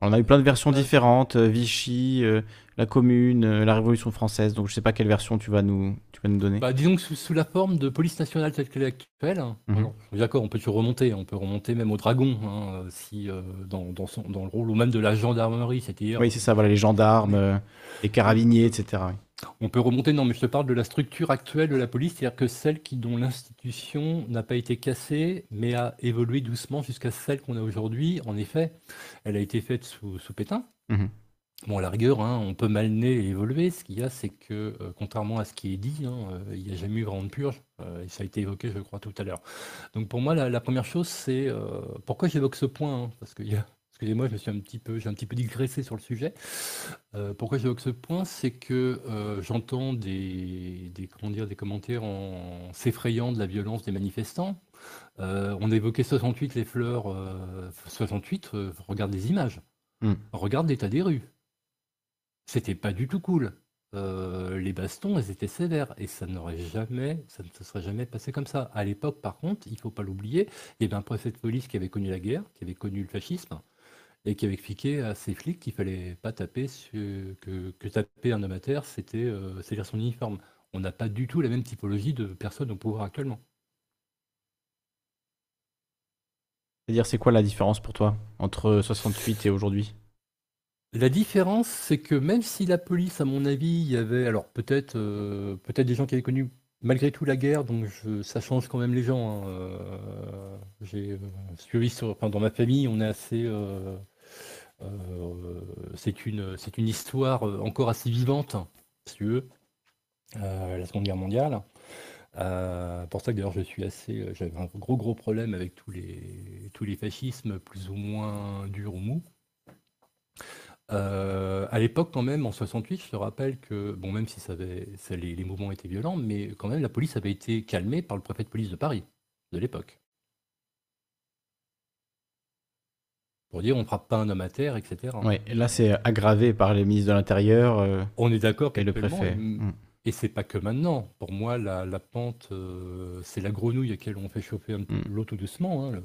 On a eu plein de versions différentes, euh, Vichy, euh, la Commune, euh, la Révolution française. Donc je sais pas quelle version tu vas nous, tu vas nous donner. Bah, disons que sous, sous la forme de police nationale telle qu'elle est actuelle, hein, Mhm. d'accord, on peut toujours remonter, on peut remonter même au dragon, hein, si euh, dans, dans, son, dans le rôle, ou même de la gendarmerie, c'est-à-dire Oui, c'est ça, voilà, les gendarmes, les carabiniers, etc. oui. On peut remonter, non, mais je te parle de la structure actuelle de la police, c'est-à-dire que celle qui, dont l'institution n'a pas été cassée, mais a évolué doucement jusqu'à celle qu'on a aujourd'hui. En effet, elle a été faite sous, sous Pétain. Mhm. Bon, à la rigueur, hein, on peut malner et évoluer. Ce qu'il y a, c'est que, euh, contrairement à ce qui est dit, hein, euh, il n'y a jamais eu vraiment de purge. euh, et ça a été évoqué, je crois, tout à l'heure. Donc, pour moi, la, la première chose, c'est pourquoi j'évoque ce point hein, Parce que, il y a- excusez-moi, je me suis un petit peu, j'ai un petit peu digressé sur le sujet. Euh, pourquoi j'évoque ce point, c'est que euh, j'entends des, des, comment dire, des commentaires en s'effrayant de la violence des manifestants. Euh, on a évoqué 68, les fleurs. euh, 68, euh, regarde les images. Mm. Regarde l'état des rues. C'était pas du tout cool. les bastons, elles étaient sévères et ça n'aurait jamais, ça ne se serait jamais passé comme ça. À l'époque, par contre, il faut pas l'oublier, il y avait un préfet de police qui avait connu la guerre, qui avait connu le fascisme et qui avait expliqué à ses flics qu'il fallait pas taper que, que taper un terre, c'était euh, c'est-à-dire son uniforme. On n'a pas du tout la même typologie de personnes au pouvoir actuellement. C'est-à-dire, c'est quoi la différence pour toi entre 68 et aujourd'hui? La différence, c'est que même si la police, à mon avis, il y avait, alors peut-être euh, peut-être des gens qui avaient connu malgré tout la guerre, donc ça change quand même les gens. Hein, euh, j'ai euh, suivi sur, enfin, dans ma famille, on est assez, c'est une une histoire encore assez vivante, si veux, la Seconde Guerre mondiale. Euh, pour ça que d'ailleurs je suis assez, euh, j'avais un gros gros problème avec tous les tous les fascismes plus ou moins durs ou mous. Euh, à l'époque quand même en 68, je te rappelle que bon même si ça les, les, mouvements étaient violents, mais quand même la police avait été calmée par le préfet de police de Paris de l'époque. Pour dire on ne frappe pas un homme à terre, etc. Oui, et là c'est aggravé par les ministres de l'Intérieur. on est d'accord et le préfet. Mm. Et c'est pas que maintenant. Pour moi, la, pente, euh, c'est la grenouille à laquelle on fait chauffer un mm. l'eau tout doucement. Hein,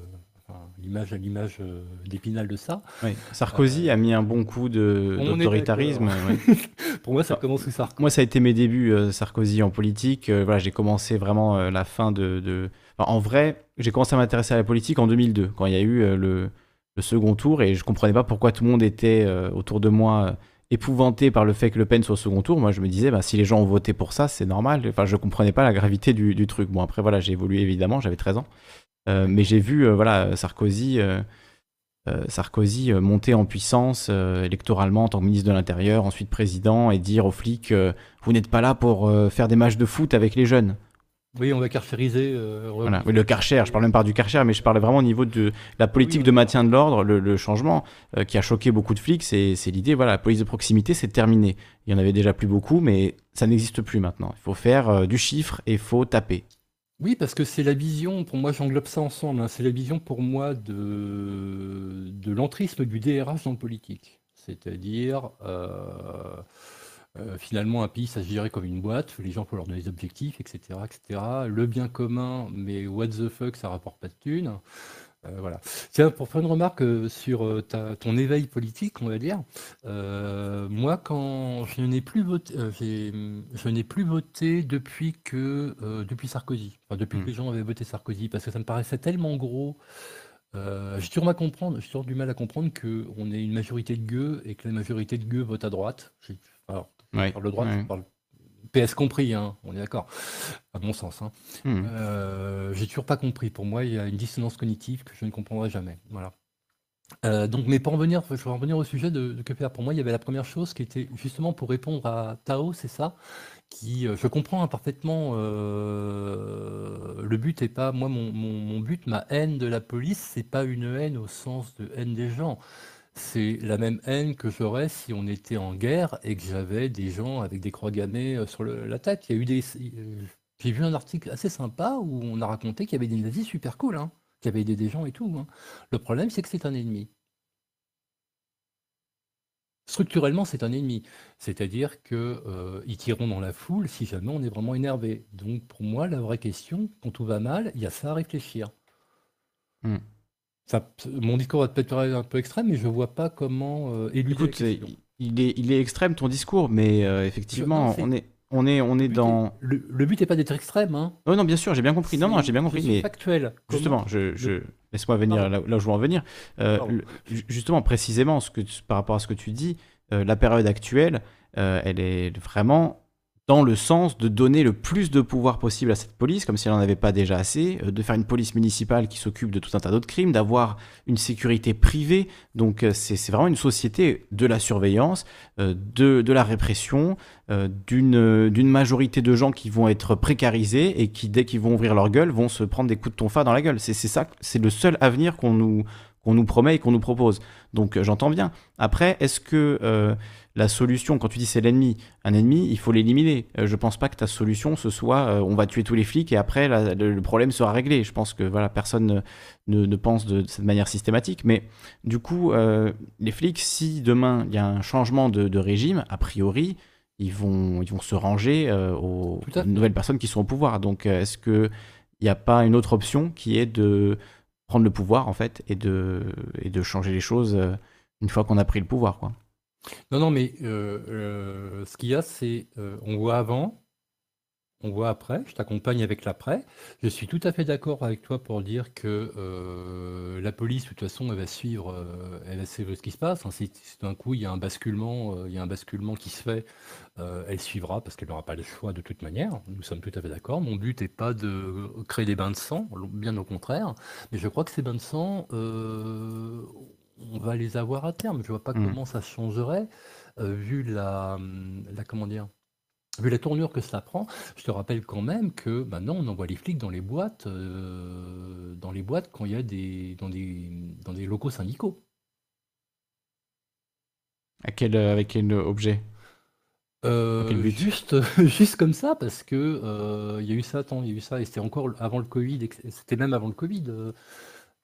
l'image à l'image euh, d'épinal de ça. Sarkozy a mis un bon coup d'autoritarisme. Pour moi, ça commence sous Sarkozy. Moi, ça a été mes débuts, euh, Sarkozy en politique. voilà, j'ai commencé vraiment la fin de. en vrai, j'ai commencé à m'intéresser à la politique en 2002, quand il y a eu le, le, second tour, et je comprenais pas pourquoi tout le monde était autour de moi épouvanté par le fait que Le Pen soit au second tour, moi je me disais, bah, si les gens ont voté pour ça, c'est normal. Enfin, je comprenais pas la gravité du, truc. Bon, après, voilà, j'ai évolué évidemment, j'avais 13 ans. Euh, mais j'ai vu, euh, voilà, Sarkozy, euh, Sarkozy monter en puissance électoralement en tant que ministre de l'Intérieur, ensuite président, et dire aux flics, vous n'êtes pas là pour faire des matchs de foot avec les jeunes. Oui, on va carchériser. Euh, voilà. Oui, le karcher, je parle même pas du karcher, mais je parlais vraiment au niveau de la politique de maintien de l'ordre, le, changement euh, qui a choqué beaucoup de flics. C'est l'idée, voilà, la police de proximité, c'est terminé. Il y en avait déjà plus beaucoup, mais ça n'existe plus maintenant. Il faut faire euh, du chiffre et il faut taper. Oui, parce que c'est la vision, pour moi j'englobe ça ensemble, hein, c'est la vision pour moi de, de l'entrisme du DRH dans le politique. C'est-à-dire, euh, finalement, un pays, ça se gérait comme une boîte, les gens, faut leur donner des objectifs, etc., etc. Le bien commun, mais what the fuck, ça rapporte pas de thunes. Euh, voilà. Tiens, pour faire une remarque euh, sur ton éveil politique, on va dire, moi, quand je n'ai plus voté, je n'ai plus voté depuis que depuis Sarkozy, enfin, depuis que hmm. les gens avaient voté Sarkozy, parce que ça me paraissait tellement gros. j'ai toujours, toujours du mal à comprendre qu'on ait une majorité de gueux et que la majorité de gueux vote à droite. Alors, par le droit, PS compris, hein, on est d'accord, à mon sens. Hein. Hmm. Euh, j'ai toujours pas compris. Pour moi, il y a une dissonance cognitive que je ne comprendrai jamais. Voilà. Euh, donc, mais pour revenir, je vais revenir au sujet de, que faire. Pour moi, il y avait la première chose qui était justement pour répondre à Tao, c'est ça, qui, euh, je comprends parfaitement. le but est pas, moi, mon, mon, but, ma haine de la police, c'est pas une haine au sens de haine des gens c'est la même haine que j'aurais si on était en guerre et que j'avais des gens avec des croix gammées euh, sur la tête. Il y a eu des, j'ai vu un article assez sympa où on a raconté qu'il y avait des nazis super cool, hein, qui avaient aidé des gens et tout. Hein. Le problème, c'est que c'est un ennemi. Structurellement, c'est un ennemi. C'est-à-dire qu'ils euh, tireront dans la foule si jamais on est vraiment énervé. Donc pour moi, la vraie question, quand tout va mal, il y a ça à réfléchir. Mmh mon discours va peut-être paraître un peu extrême, mais je vois pas comment euh, Écoute, il est, il est extrême ton discours, mais euh, effectivement, on est, on est, on est dans. le, but n'est pas d'être extrême, hein. Oh, non, bien sûr, j'ai bien compris. Non, non, j'ai bien compris. Mais factuel. Justement, je, je... laisse-moi venir là, où je veux en venir. Euh, justement, précisément, ce que, par rapport à ce que tu dis, la période actuelle, elle est vraiment dans le sens de donner le plus de pouvoir possible à cette police, comme si elle n'en avait pas déjà assez, euh, de faire une police municipale qui s'occupe de tout un tas d'autres crimes, d'avoir une sécurité privée. Donc euh, c'est vraiment une société de la surveillance, euh, de, de la répression, d'une majorité de gens qui vont être précarisés et qui, dès qu'ils vont ouvrir leur gueule, vont se prendre des coups de tonfa dans la gueule. C'est ça, c'est le seul avenir qu'on nous, qu'on nous promet et qu'on nous propose. Donc j'entends bien. Après, est-ce que la solution, quand tu dis c'est l'ennemi, un ennemi, il faut l'éliminer. Je euh, je pense pas que ta solution ce soit euh, on va tuer tous les flics et après le, problème sera réglé. Je pense que voilà personne ne, pense de, cette manière systématique. Mais du coup, euh, les flics, si demain il y a un changement de, régime, a priori, ils vont, ils vont se ranger euh, aux nouvelles personnes qui sont au pouvoir. Donc, euh, est-ce qu'il n'y a pas une autre option qui est de prendre le pouvoir, en fait, et de, et de changer les choses euh, une fois qu'on a pris le pouvoir, quoi? Non, non, mais euh, euh, ce qu'il y a, c'est euh, on voit avant, on voit après, je t'accompagne avec l'après. Je suis tout à fait d'accord avec toi pour dire que la police, de toute façon, elle va suivre, elle va suivre ce qui se passe. Si, si d'un coup il y a un basculement, il y a un basculement qui se fait, elle suivra parce qu'elle n'aura pas le choix de toute manière. Nous sommes tout à fait d'accord. Mon but n'est pas de créer des bains de sang, bien au contraire. Mais je crois que ces bains de sang, on va les avoir à terme. Je vois pas Mm. comment ça changerait euh, vu la, la comment dire, vu la tournure que ça prend. Je te rappelle quand même que maintenant on envoie les flics dans les boîtes, euh, dans les boîtes quand il y a des dans des dans des locaux syndicaux. À quel, euh, Avec quel objet? Euh, quel but? juste, juste comme ça, parce que euh, il y a eu ça, attends, il y a eu ça, et c'était encore avant le Covid, c'était même avant le Covid,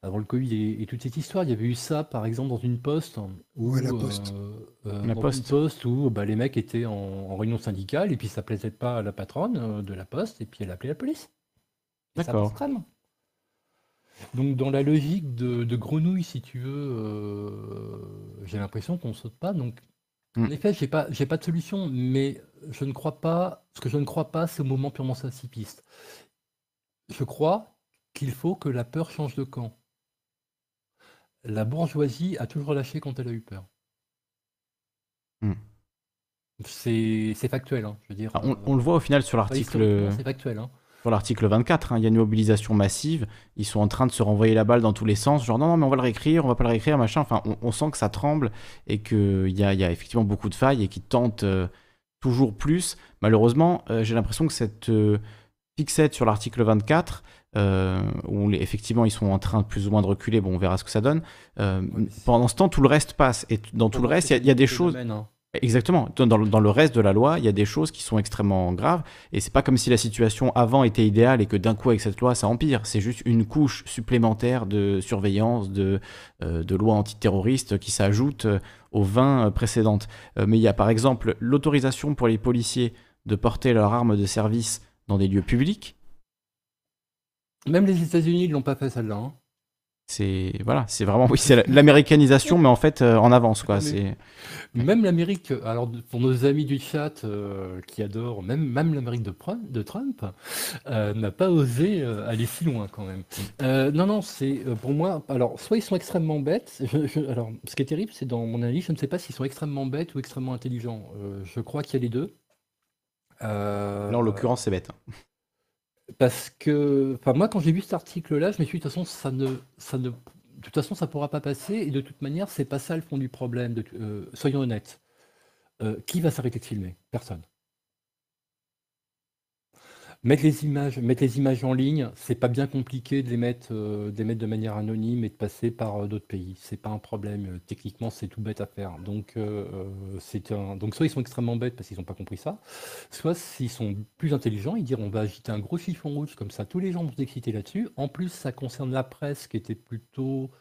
avant le Covid et, et toute cette histoire, il y avait eu ça, par exemple, dans une poste où, Ouais, la Poste. euh, euh, La dans Poste. une poste où bah, les mecs étaient en, en réunion syndicale, et puis ça plaisait pas à la patronne euh, de la poste, et puis elle appelait la police. Et ça D'accord. Donc dans la logique de, de grenouille, si tu veux, euh, j'ai l'impression qu'on saute pas. Donc en Mm. effet, j'ai pas, j'ai pas de solution, mais je ne crois pas. Ce que je ne crois pas, c'est au moment purement pacifiste. Je crois qu'il faut que la peur change de camp. La bourgeoisie a toujours lâché quand elle a eu peur. Mm. C'est factuel, hein, je veux dire. Ah, on, euh, on le voit au final sur l'article historiquement, c'est factuel. hein. sur l'article 24. hein, il y a une mobilisation massive. Ils sont en train de se renvoyer la balle dans tous les sens. Genre, non, non, mais on va le réécrire, on va pas le réécrire, machin. Enfin, on, on sent que ça tremble et qu'il y a, y a effectivement beaucoup de failles et qu'ils tentent euh, toujours plus. Malheureusement, euh, j'ai l'impression que cette fixette sur l'article 24, euh, où les- effectivement ils sont en train plus ou moins de reculer, bon, on verra ce que ça donne. euh, pendant ce temps, tout le reste passe. Et dans tout le reste, il y a- y, des choses. hein. Exactement. Dans, dans le- reste de la loi, il y a des choses qui sont extrêmement graves. Et c'est pas comme si la situation avant était idéale et que d'un coup, avec cette loi, ça empire. C'est juste une couche supplémentaire de surveillance, de, euh, de lois antiterroristes qui s'ajoutent euh, aux 20 euh, précédentes. Euh, mais il y a par exemple l'autorisation pour les policiers de porter leur arme de service dans des lieux publics. Même les États-Unis ne l'ont pas fait celle-là. hein. C'est voilà, c'est vraiment oui, c'est la- l'américanisation, mais en fait euh, en avance quoi. C'est Même l'Amérique, alors de- pour nos amis du chat euh, qui adorent, même, même l'Amérique de, Trump, euh, n'a pas osé euh, aller si loin quand même. Euh, non, non, c'est euh, pour moi, alors soit ils sont extrêmement bêtes, je- je- alors ce qui est terrible, c'est dans mon analyse, je ne sais pas s'ils sont extrêmement bêtes ou extrêmement intelligents. Euh, je crois qu'il y a les deux. Euh, là en l'occurrence c'est bête. hein. Parce que, enfin, moi, quand j'ai vu cet article-là, je me suis dit, de toute façon, ça ne, ça ne, de toute façon, ça pourra pas passer. Et de toute manière, c'est pas ça le fond du problème. de- euh, soyons honnêtes. Euh, qui va s'arrêter de filmer? Personne. Mettre les images, mettre les images en ligne, c'est pas bien compliqué de les mettre, euh, de les mettre de manière anonyme et de passer par euh, d'autres pays. C'est pas un problème. Euh, Techniquement, c'est tout bête à faire. Donc, c'est un... Donc, soit ils sont extrêmement bêtes parce qu'ils n'ont pas compris ça, soit s'ils sont plus intelligents, ils diront on va agiter un gros chiffon rouge comme ça, tous les gens vont s'exciter là-dessus. En plus, ça concerne la presse qui était plutôt,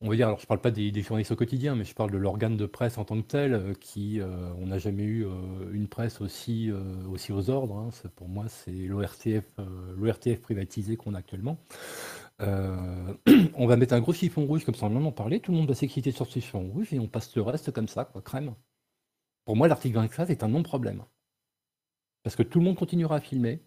on va dire, alors je parle pas des, journalistes au quotidien, mais je parle de l'organe de presse en tant que tel, euh, qui, euh, on n'a jamais eu euh, une presse aussi, aussi aux ordres. hein. Pour moi, c'est l'ORTF, l'ORTF privatisé qu'on a actuellement. On va mettre un gros chiffon rouge comme ça, on en parler, tout le monde va s'exciter sur ce chiffon rouge et on passe le reste comme ça, quoi, crème. Pour moi, l'article 24 est un non-problème. Parce que tout le monde continuera à filmer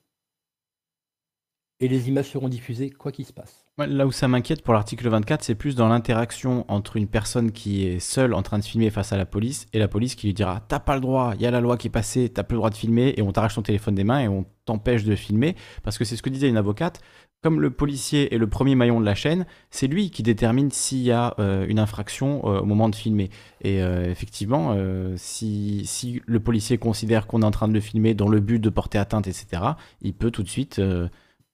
et les images seront diffusées quoi qu'il se passe. Là où ça m'inquiète pour l'article 24, c'est plus dans l'interaction entre une personne qui est seule en train de filmer face à la police et la police qui lui dira T'as pas le droit, il y a la loi qui est passée, t'as plus le droit de filmer et on t'arrache ton téléphone des mains et on t'empêche de filmer. Parce que c'est ce que disait une avocate. Comme le policier est le premier maillon de la chaîne, c'est lui qui détermine s'il y a euh, une infraction euh, au moment de filmer. Et euh, effectivement, si, si le policier considère qu'on est en train de le filmer dans le but de porter atteinte, etc., il peut tout de suite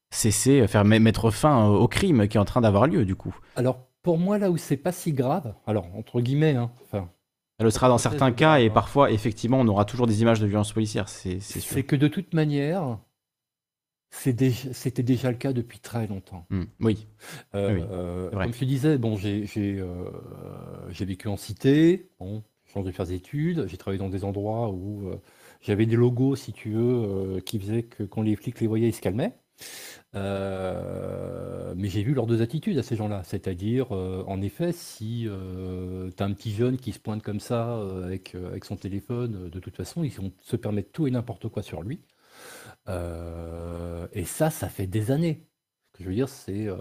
cesser, faire me- mettre fin euh, au crime qui est en train d'avoir lieu, du coup. Alors, pour moi, là où c'est pas si grave, alors, entre guillemets, hein, enfin, Ça le sera dans certains grave, cas, et parfois, effectivement, on aura toujours des images de violence policière, c'est sûr. c'est que de toute manière, c'était déjà le cas depuis très longtemps. Hmm, Oui, Euh, Oui, euh, comme je disais, bon, j'ai euh, vécu en cité, bon, j'ai changé de faire des études, j'ai travaillé dans des endroits où, euh, J'avais des logos, si tu veux, euh, qui faisaient que quand les flics les voyaient, ils se calmaient. Euh, mais j'ai vu leurs deux attitudes à ces gens-là. C'est-à-dire, euh, en effet, si tu as un petit jeune qui se pointe comme ça avec, avec son téléphone, de toute façon, ils vont se permettre tout et n'importe quoi sur lui. et ça, ça fait des années. Ce que je veux dire, c'est euh,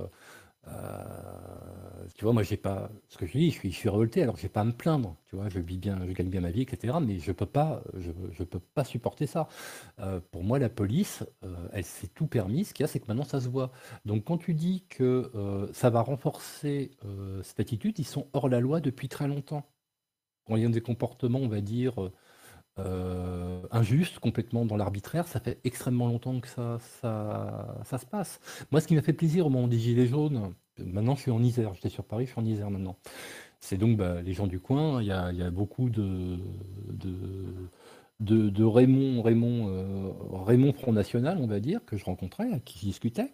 tu vois, moi, j'ai pas. Ce que je dis, je suis, je suis révolté, alors j'ai pas à me plaindre. Tu vois, je vis bien, je gagne bien ma vie, etc. Mais je peux pas, je peux pas supporter ça. Euh, pour moi, la police, euh, elle s'est tout permis. Ce qu'il y a, c'est que maintenant, ça se voit. Donc, quand tu dis que ça va renforcer cette attitude, ils sont hors la loi depuis très longtemps. Quand il y a des comportements, on va dire euh, injuste, complètement dans l'arbitraire. Ça fait extrêmement longtemps que ça, ça, se passe. Moi, ce qui m'a fait plaisir au moment des Gilets jaunes, maintenant je suis en Isère, j'étais sur Paris, je suis en Isère maintenant. C'est donc bah, les gens du coin, il y a, beaucoup de, de, Raymond, Raymond, euh, Raymond Front National, on va dire, que je rencontrais, qui discutaient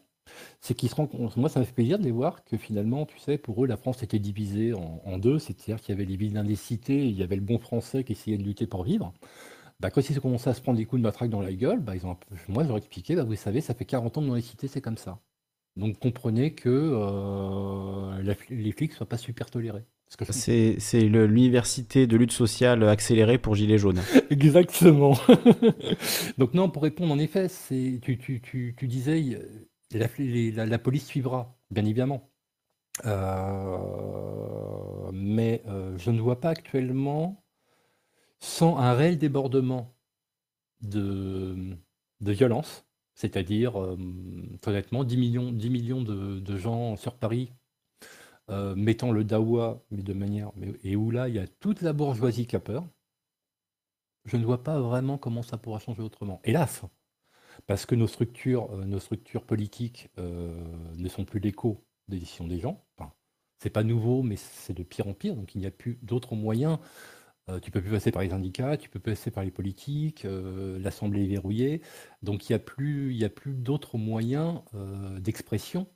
c'est qu'ils se rendent moi ça m'a fait plaisir de les voir que finalement, tu sais, pour eux, la France était divisée en, deux, c'est-à-dire qu'il y avait les vilains des cités, il y avait le bon français qui essayait de lutter pour vivre. Bah, quand ils ont commencé à se prendre des coups de matraque dans la gueule, bah, ils ont, moi j'aurais expliqué, bah, vous savez, ça fait 40 ans que dans les cités, c'est comme ça. Donc comprenez que euh, les flics ne soient pas super tolérés. C'est l'université de lutte sociale accélérée pour Gilets jaunes. Exactement. Donc non, pour répondre, en effet, tu, tu, tu, tu disais, la, police suivra, bien évidemment. Euh, mais euh, je ne vois pas actuellement, sans un réel débordement de, violence, c'est-à-dire, euh, honnêtement, 10 millions, 10 millions de, gens sur Paris mettant le dawa, mais de manière. et où là, il y a toute la bourgeoisie qui a peur, je ne vois pas vraiment comment ça pourra changer autrement. Hélas, parce que nos structures, euh, nos structures politiques euh, ne sont plus l'écho des décisions des gens. Enfin, c'est pas nouveau, mais c'est de pire en pire. Donc il n'y a plus d'autres moyens. Euh, tu peux plus passer par les syndicats, tu peux passer par les politiques, l'Assemblée est verrouillée. Donc il n'y a plus, plus d'autres moyens d'expression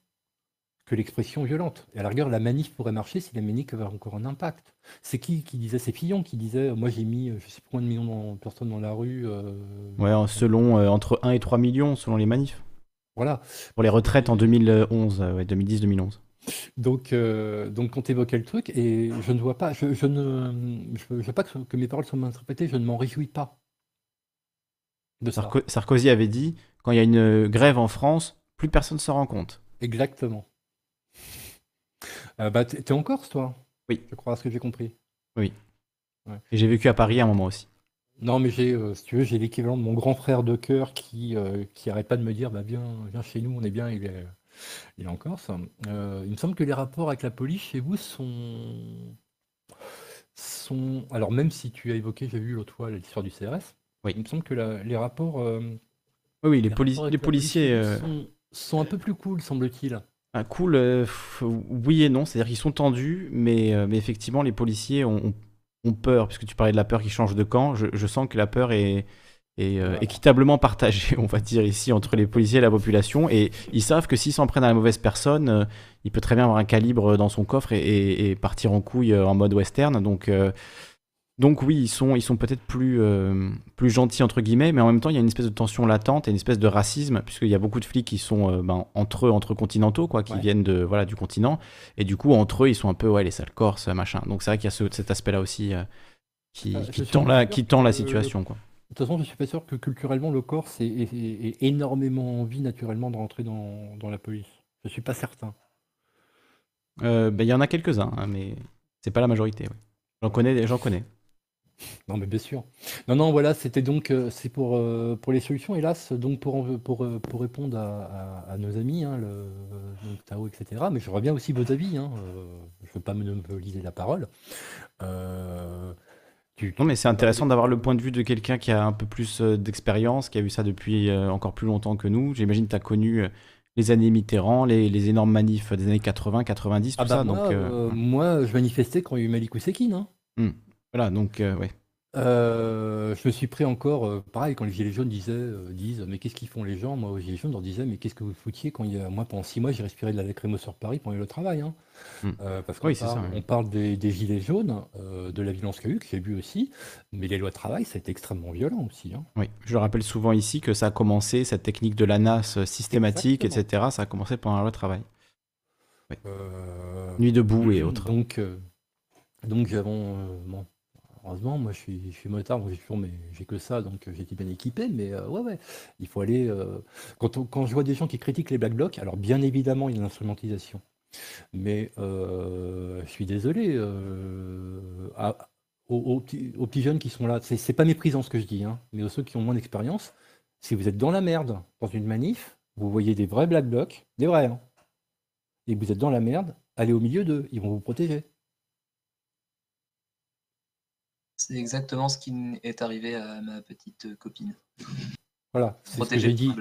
que l'expression violente. Et à la rigueur, la manif pourrait marcher si la manif avait encore un impact. C'est qui qui disait? C'est Fillon qui disait Moi j'ai mis je sais pas combien de millions de personnes dans la rue. Euh, ouais, selon euh, entre 1 et 3 millions selon les manifs. Voilà. Pour les retraites en 2011, ouais, 2010-2011. Donc, euh, donc quand tu évoquais le truc, et je ne vois pas, je, ne je, veux pas que, mes paroles soient interprétées, je ne m'en réjouis pas. De Sarkozy avait dit quand il y a une grève en France, plus personne se rend compte. Exactement. Euh, bah, t'es en Corse, toi? Oui. Je crois, à ce que j'ai compris. Oui. Et j'ai vécu à Paris à un moment aussi. Non, mais j'ai, euh, si tu veux, j'ai l'équivalent de mon grand frère de cœur qui, euh, qui arrête pas de me dire, bah viens, viens chez nous, on est bien, il est, il est en Corse. il me semble que les rapports avec la police chez vous sont, sont, alors même si tu as évoqué, j'ai vu l'autre fois l'histoire du CRS, oui. il me semble que les rapports, oui, oui, les, les policiers sont, sont, un peu plus cool, semble-t-il. Cool, euh, oui et non, c'est-à-dire qu'ils sont tendus, mais, euh, mais effectivement, les policiers ont, ont, peur, puisque tu parlais de la peur qui change de camp. Je, sens que la peur est, est euh, équitablement partagée, on va dire ici, entre les policiers et la population. Et ils savent que s'ils s'en prennent à la mauvaise personne, il peut très bien avoir un calibre dans son coffre et, et partir en couille en mode western. Donc donc oui, ils sont, ils sont peut-être plus, euh, plus gentils entre guillemets, mais en même temps, il y a une espèce de tension latente et une espèce de racisme, puisqu'il y a beaucoup de flics qui sont euh, ben, entre eux, entre continentaux, quoi, qui viennent de voilà du continent, et du coup entre eux, ils sont un peu ouais les sales corses, machin. Donc c'est vrai qu'il y a cet aspect-là aussi euh, qui, qui tend la, qui tend la situation, quoi. De toute façon, je suis pas sûr que culturellement le Corse ait, énormément envie naturellement de rentrer dans, dans la police. Je suis pas certain. Ben, il y en a quelques-uns, hein, mais c'est pas la majorité. J'en connais, j'en connais. Non, mais bien sûr. Non, non, voilà, c'était donc euh, c'est pour, euh, pour les solutions. Hélas, donc pour, pour, euh, pour répondre à, nos amis, hein, le, Tao, etc. Mais je reviens aussi vos avis. Hein, je ne veux pas monopoliser la parole. Non, mais c'est intéressant d'avoir le point de vue de quelqu'un qui a un peu plus d'expérience, qui a vu ça depuis encore plus longtemps que nous. J'imagine que tu as connu les années Mitterrand, les, les, énormes manifs des années 80, 90, tout ah ça. Bah moi, donc, moi, je manifestais quand il y a eu Malik Ousekine. Hein. Hmm. Voilà, donc, euh, ouais. Euh, je me suis pris encore, euh, pareil, quand les Gilets jaunes disaient, disent Mais qu'est-ce qu'ils font les gens? Moi, aux Gilets jaunes, je leur disais Mais qu'est-ce que vous foutiez quand il y a, moi, pendant six mois, j'ai respiré de la lacrymo sur Paris pendant le travail. Hein. Mmh. Euh, parce qu'on Oui, c'est ça, parle, oui. on parle des, des gilets jaunes, euh, de la violence qu'il y a eu, que j'ai vu aussi, mais les lois de travail, ça a été extrêmement violent aussi. hein. Oui, je rappelle souvent ici que ça a commencé, cette technique de l'ANAS systématique, Exactement. etc., ça a commencé pendant la loi travail. Oui. Euh, Nuit debout et autres. Donc, euh, donc euh, bon, heureusement, moi je suis, motard, donc j'ai que ça, donc euh, j'étais bien équipé, mais euh, ouais, ouais, il faut aller. euh, quand, on- quand je vois des gens qui critiquent les black blocs, alors bien évidemment, il y a l'instrumentalisation, mais je suis désolé, aux, petits, jeunes qui sont là, c'est c'est pas méprisant ce que je dis, hein, mais aux ceux qui ont moins d'expérience, si vous êtes dans la merde, dans une manif, vous voyez des vrais black blocs, des vrais, hein, et vous êtes dans la merde, allez au milieu d'eux, ils vont vous protéger. C'est exactement ce qui est arrivé à ma petite euh, copine. Voilà, c'est ce que j'ai dit.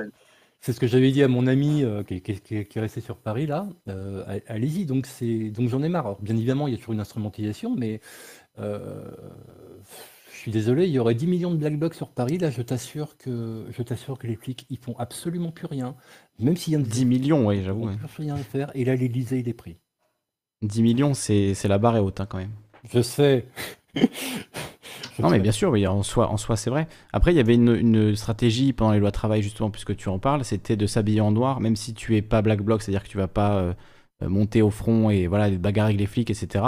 C'est ce que j'avais dit à mon ami euh, qui, est- qui qui resté sur Paris là. euh, allez-y, donc c'est donc j'en ai marre. Alors, bien évidemment, il y a toujours une instrumentalisation, mais euh, je suis désolé, il y aurait 10 millions de black blocs sur Paris. Là, je t'assure que je t'assure que les flics, ils font absolument plus rien, même s'il y a 10 millions, oui, ils j'avoue. font ouais. plus rien à faire. Et là, l'Élysée, il est pris. 10 millions, c'est c'est la barre est haute hein, quand même. Je sais. Non, mais bien sûr, oui, en soi, en soi c'est vrai. Après, il y avait une, stratégie pendant les lois travail, justement, puisque tu en parles, c'était de s'habiller en noir, même si tu es pas black bloc, c'est-à-dire que tu vas pas euh, euh, monter au front et voilà, les bagarres avec les flics, etc.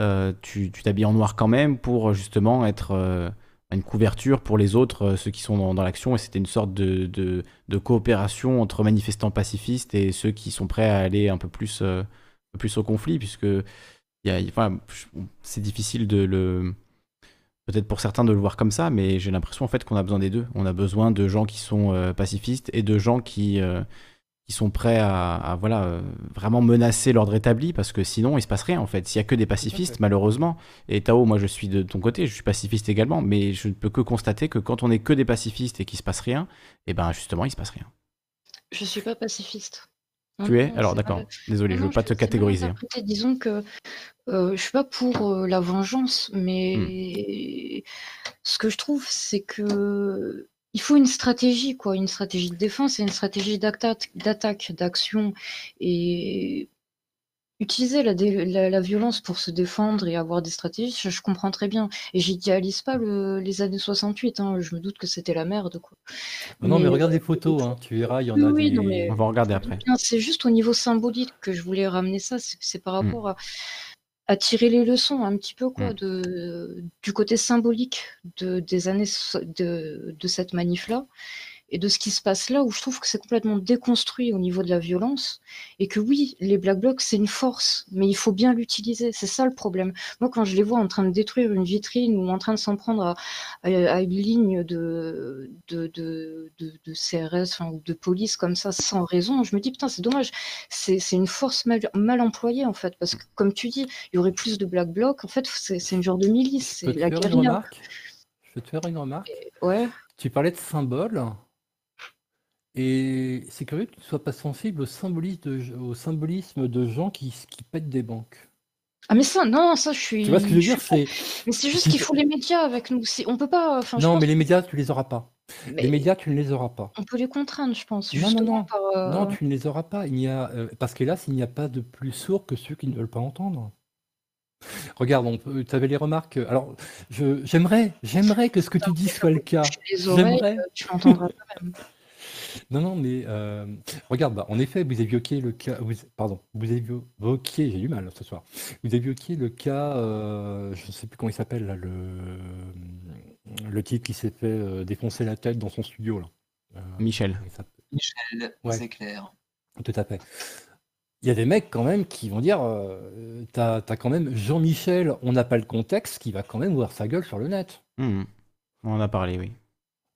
euh, tu t'habilles en noir quand même pour justement être une couverture pour les autres, ceux qui sont dans, l'action, et c'était une sorte de, de, de coopération entre manifestants pacifistes et ceux qui sont prêts à aller un peu plus, un peu plus au conflit, puisque c'est difficile de le peut-être pour certains de le voir comme ça, mais j'ai l'impression en fait qu'on a besoin des deux. On a besoin de gens qui sont euh, pacifistes et de gens qui, euh, qui sont prêts à, à, voilà, euh, vraiment menacer l'ordre établi, parce que sinon il se passe rien en fait. S'il y a que des pacifistes, malheureusement, et Tao, moi je suis de ton côté, je suis pacifiste également, mais je ne peux que constater que quand on est que des pacifistes et qu'il se passe rien, et ben justement il se passe rien. Je suis pas pacifiste. Tu es? Non, Alors d'accord, mal- désolé, non, je non, veux pas te catégoriser. Disons que euh, je suis pas pour euh, la vengeance, mais Hmm. ce que je trouve, c'est que il faut une stratégie, quoi, une stratégie de défense et une stratégie d'attaque, d'action, et utiliser la, dé- la, la violence pour se défendre et avoir des stratégies, je, je comprends très bien. Et j'idéalise pas le- les années 68, hein, je me doute que c'était la merde, quoi. Non, mais regarde les photos, hein, tu verras, il y en oui, a oui, des. non, mais- On va regarder après. C'est juste au niveau symbolique que je voulais ramener ça, c'est par Mm. rapport à, à tirer les leçons un petit peu quoi, Mm. de, du côté symbolique de, des années so- de, de cette manif-là et de ce qui se passe là où je trouve que c'est complètement déconstruit au niveau de la violence et que oui, les Black Blocs c'est une force, mais il faut bien l'utiliser, c'est ça le problème. Moi quand je les vois en train de détruire une vitrine ou en train de s'en prendre à, à- à une ligne de, de, de, de, de CRS enfin, ou de police comme ça sans raison, je me dis putain c'est dommage, c'est une force mal, mal employée en fait, parce que comme tu dis, il y aurait plus de Black Blocs, en fait c'est une genre de milice, c'est la faire une guérilla. remarque? Je peux te faire une remarque? Ouais. Tu parlais de symboles, et c'est curieux que tu ne sois pas sensible au symbolisme de, au symbolisme de gens qui, qui pètent des banques. Ah mais ça, non, ça je suis... Tu vois ce que je veux dire C'est Mais c'est juste qu'il faut les médias avec nous, on peut pas... Enfin, je non, pense mais les médias, tu les auras pas. Mais- Les médias, tu ne les auras pas. on peut les contraindre, je pense, Non, non, non. par... euh, Non, tu ne les auras pas. Il n'y a, euh, parce qu'hélas, il n'y a pas de plus sourd que ceux qui ne veulent pas entendre. Regarde, tu avais les remarques. Alors, j'aimerais, j'aimerais que ce que tu dis soit le cas. J'aimerais. euh, tu l'entendras quand même. Non, non, mais euh, regarde, bah, en effet, vous évoquiez le cas. Vous, pardon, vous évoquiez, j'ai du mal ce soir. Vous évoquiez le cas, euh, je ne sais plus comment il s'appelle, là, le, le type qui s'est fait euh, défoncer la tête dans son studio. Là. Euh, Michel. Michel, Ouais. c'est clair. Tout à fait. Il y a des mecs quand même qui vont dire, euh, t'as, t'as quand même Jean-Michel, on n'a pas le contexte, qui va quand même ouvrir sa gueule sur le net. Hmm. On en a parlé, oui.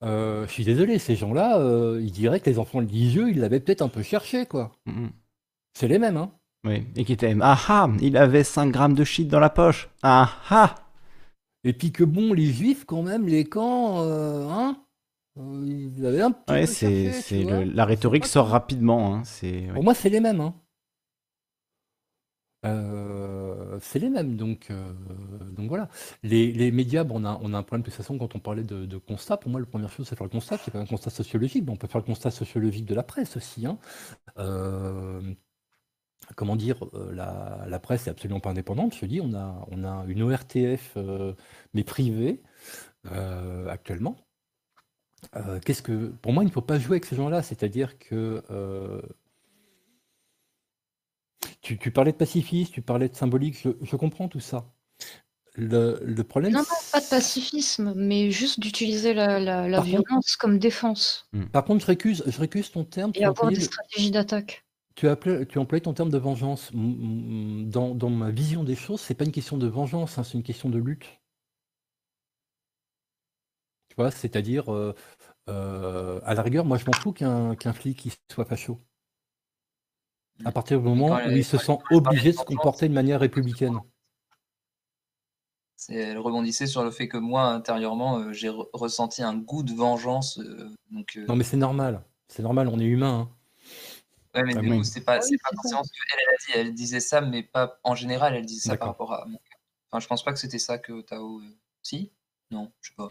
Euh, je suis désolé, ces gens-là, euh, ils diraient que les enfants religieux, ils l'avaient peut-être un peu cherché, quoi. Hmm. C'est les mêmes, hein. Oui, et qui t'aime. Ah ah, il avait 5 grammes de shit dans la poche. Ah ah. Et puis que bon, les juifs, quand même, les camps, euh, hein, euh, ils avaient un petit Ouais, peu c'est, la rhétorique sort rapidement. hein, C'est, ouais. Pour moi, c'est les mêmes, hein. Euh, c'est les mêmes, donc, euh, donc voilà. Les, médias, on a, on a un problème de toute façon quand on parlait de, de constat. Pour moi, la première chose, c'est faire le constat, c'est pas un constat sociologique, mais on peut faire le constat sociologique de la presse aussi. hein. Euh, comment dire, la, presse est absolument pas indépendante. Je dis, on a, on a une ORTF, mais privée, actuellement. Qu'est-ce que, pour moi, il ne faut pas jouer avec ces gens-là. C'est-à-dire que tu, tu parlais de pacifiste, tu parlais de symbolique. Je, je comprends tout ça. Le, le problème, Non, non, pas de pacifisme, mais juste d'utiliser la, la- la Par contre- violence comme défense par contre, je récuse, je récuse ton terme. et avoir des le- stratégies d'attaque. Tu as, appelé- tu as employé ton terme de vengeance. Dans, dans ma vision des choses, c'est pas une question de vengeance, hein, c'est une question de lutte. Tu vois, c'est-à-dire, euh, euh, à la rigueur, moi je m'en fous qu'un qu'un flic il soit facho. À partir du moment où il se sent obligé de se comporter de manière républicaine. C'est- Elle rebondissait sur le fait que moi, intérieurement, euh, j'ai re- ressenti un goût de vengeance. euh, donc, euh, Non, mais c'est normal. C'est normal, on est humain. hein. ouais, mais Ah du oui. coup, c'est pas, c'est oui, pas c'est ça. forcément ce qu'elle elle a dit. Elle disait ça, mais pas en général, elle disait ça par rapport à. Enfin, je pense pas que c'était ça que Tao. euh, Si Non, je sais pas.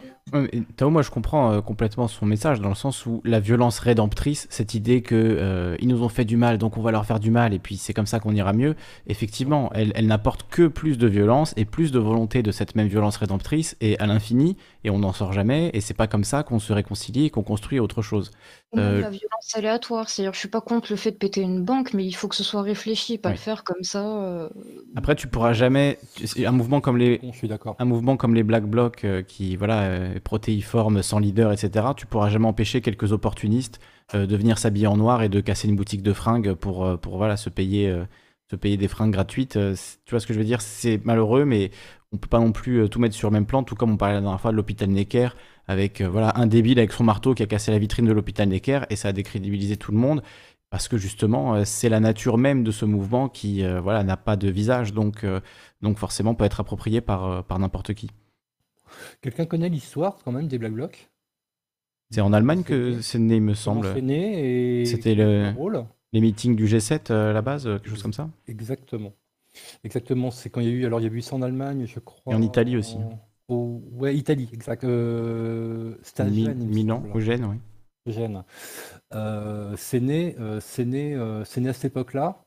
Tao, moi je comprends euh, complètement son message dans le sens où la violence rédemptrice, cette idée que euh, ils nous ont fait du mal, donc on va leur faire du mal et puis c'est comme ça qu'on ira mieux. Effectivement, elle, elle n'apporte que plus de violence et plus de volonté de cette même violence rédemptrice et à l'infini et on n'en sort jamais et c'est pas comme ça qu'on se réconcilie et qu'on construit autre chose. Euh, la violence aléatoire, c'est-à-dire je suis pas contre le fait de péter une banque, mais il faut que ce soit réfléchi, pas Oui. le faire comme ça. euh, Après, tu pourras jamais un mouvement comme les je suis d'accord. un mouvement comme les Black Blocs euh, qui voilà euh, est protéiforme, sans leader, etc. Tu pourras jamais empêcher quelques opportunistes euh, de venir s'habiller en noir et de casser une boutique de fringues pour pour voilà se payer euh, se payer des fringues gratuites. Euh, tu vois ce que je veux dire? C'est malheureux, mais on peut pas non plus euh, tout mettre sur le même plan. Tout comme on parlait la dernière fois de l'hôpital Necker avec euh, voilà un débile avec son marteau qui a cassé la vitrine de l'hôpital Necker et ça a décrédibilisé tout le monde. Parce que justement, euh, c'est la nature même de ce mouvement qui euh, voilà, n'a pas de visage, donc, donc forcément peut être approprié par, par n'importe qui. Quelqu'un connaît l'histoire quand même des Black Blocs? C'est en Allemagne que c'est né, il me semble. c'est né et C'était le- rôle? Les meetings du G7 euh, à la base, euh, quelque chose comme ça Exactement. Exactement. C'est quand il y a eu. Alors, il y a eu ça en Allemagne, je crois. Et en Italie aussi. au- Ouais, Italie, exact. Euh, C'était à Mi- Gênes, Milan, au Gênes, oui. Gênes. Euh, c'est né, euh, c'est né, né à cette époque-là.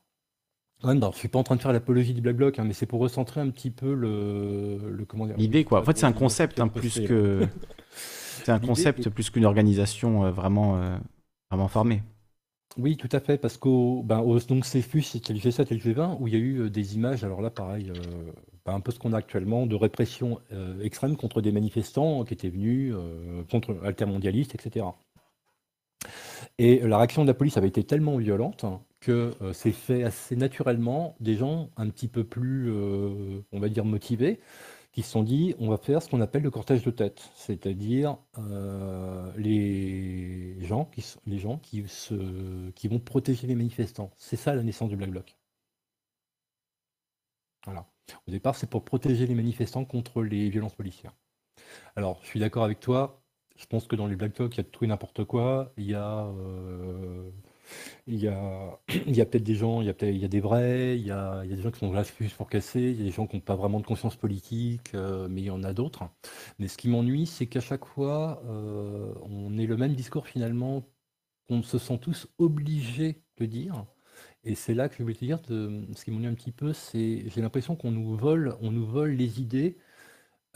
Ouais, non, je suis pas en train de faire l'apologie du Black Bloc, hein, mais c'est pour recentrer un petit peu le, le comment dire. L'idée, quoi. En fait, c'est un concept, hein, plus que. C'est un concept est- plus qu'une organisation vraiment, vraiment formée. Oui, tout à fait, parce qu'au ben, au- donc CFU, c'était le G7 et le G20, où il y a eu euh, des images, alors là, pareil, euh, ben, un peu ce qu'on a actuellement, de répression euh, extrême contre des manifestants qui étaient venus contre altermondialistes, etc. Et la réaction de la police avait été tellement violente que c'est fait assez naturellement des gens un petit peu plus, on va dire, motivés, qui se sont dit, on va faire ce qu'on appelle le cortège de tête, c'est-à-dire euh, les gens qui, les gens qui, vont protéger les manifestants. C'est ça la naissance du Black Bloc. Voilà. Au départ, c'est pour protéger les manifestants contre les violences policières. Alors, je suis d'accord avec toi. Je pense que dans les Black Blocs, il y a tout et n'importe quoi. Il y a, euh, il y a, il y a peut-être des gens, il y a peut-être, il y a des vrais, il y a, il y a des gens qui sont là juste pour casser, il y a des gens qui n'ont pas vraiment de conscience politique, euh, mais il y en a d'autres. Mais ce qui m'ennuie, c'est qu'à chaque fois, euh, on ait le même discours finalement, qu'on se sent tous obligés de dire. Et c'est là que je voulais te dire, ce qui m'ennuie un petit peu, c'est j'ai l'impression qu'on nous vole, on nous vole les idées,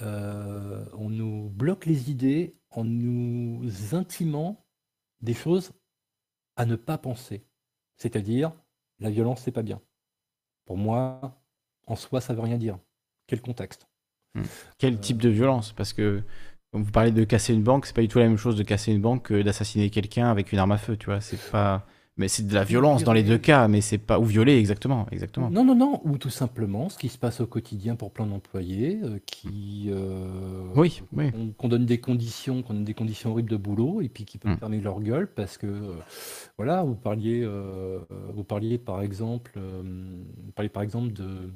euh, on nous bloque les idées en nous intimant des choses à ne pas penser. C'est-à-dire, la violence, c'est pas bien. Pour moi, en soi, ça veut rien dire. Quel contexte Quel Euh, type de violence? Parce que, vous parlez de casser une banque, c'est pas du tout la même chose de casser une banque que d'assassiner quelqu'un avec une arme à feu, tu vois. C'est pas. Mais c'est de la violence dans les deux cas, mais c'est pas. Ou violer, exactement. exactement. Non, non, non, ou tout simplement ce qui se passe au quotidien pour plein d'employés euh, qui euh, Oui, oui. qu'on donne des conditions, qu'on donne des conditions horribles de boulot et puis qui peuvent Mm. fermer leur gueule parce que euh, voilà, vous parliez, vous parliez par exemple, vous parliez par exemple de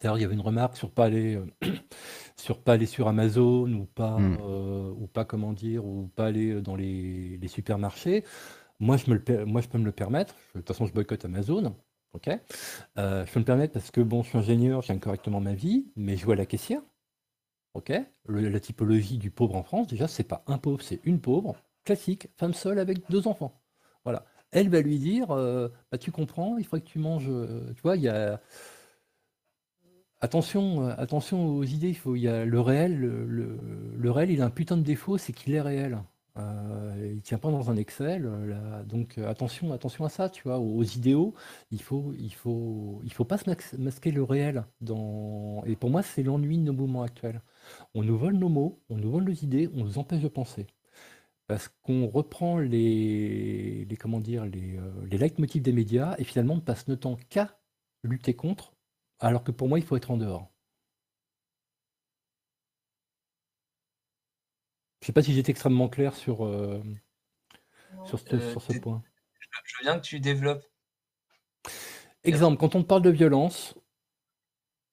D'ailleurs, il y avait une remarque sur pas aller, euh, sur pas aller sur Amazon ou pas, Mm. euh, ou pas comment dire, ou pas aller dans les, les supermarchés. Moi, je peux me le permettre. De toute façon, je boycotte Amazon. Ok? Euh, je peux me permettre parce que bon, je suis ingénieur, je gagne correctement ma vie, mais je vois la caissière. Ok? La typologie du pauvre en France, déjà, c'est pas un pauvre, c'est une pauvre, classique, femme seule avec deux enfants. Voilà. elle va lui dire, euh, bah, tu comprends, il faudrait que tu manges, euh, tu vois, il y a attention, attention aux idées, il faut y a le réel, le réel, il a un putain de défaut, c'est qu'il est réel. Heu, il tient pas dans un Excel, là, donc heu, attention attention à ça, tu vois? Aux idéaux, il faut faut pas se masquer le réel et pour moi, c'est l'ennui de nos mouvements actuels. On nous vole nos mots, on nous vole nos idées, on nous empêche de penser. Parce qu'on reprend les les dire? Les, les leitmotifs des médias et finalement on passe notre temps qu'à lutter contre, alors que pour moi, il faut être en dehors. Je sais pas si j'étais extrêmement clair sur, heu, sur ce Euh, sur ce tu point. je veux bien que tu développes. Exemple, quand on parle de violence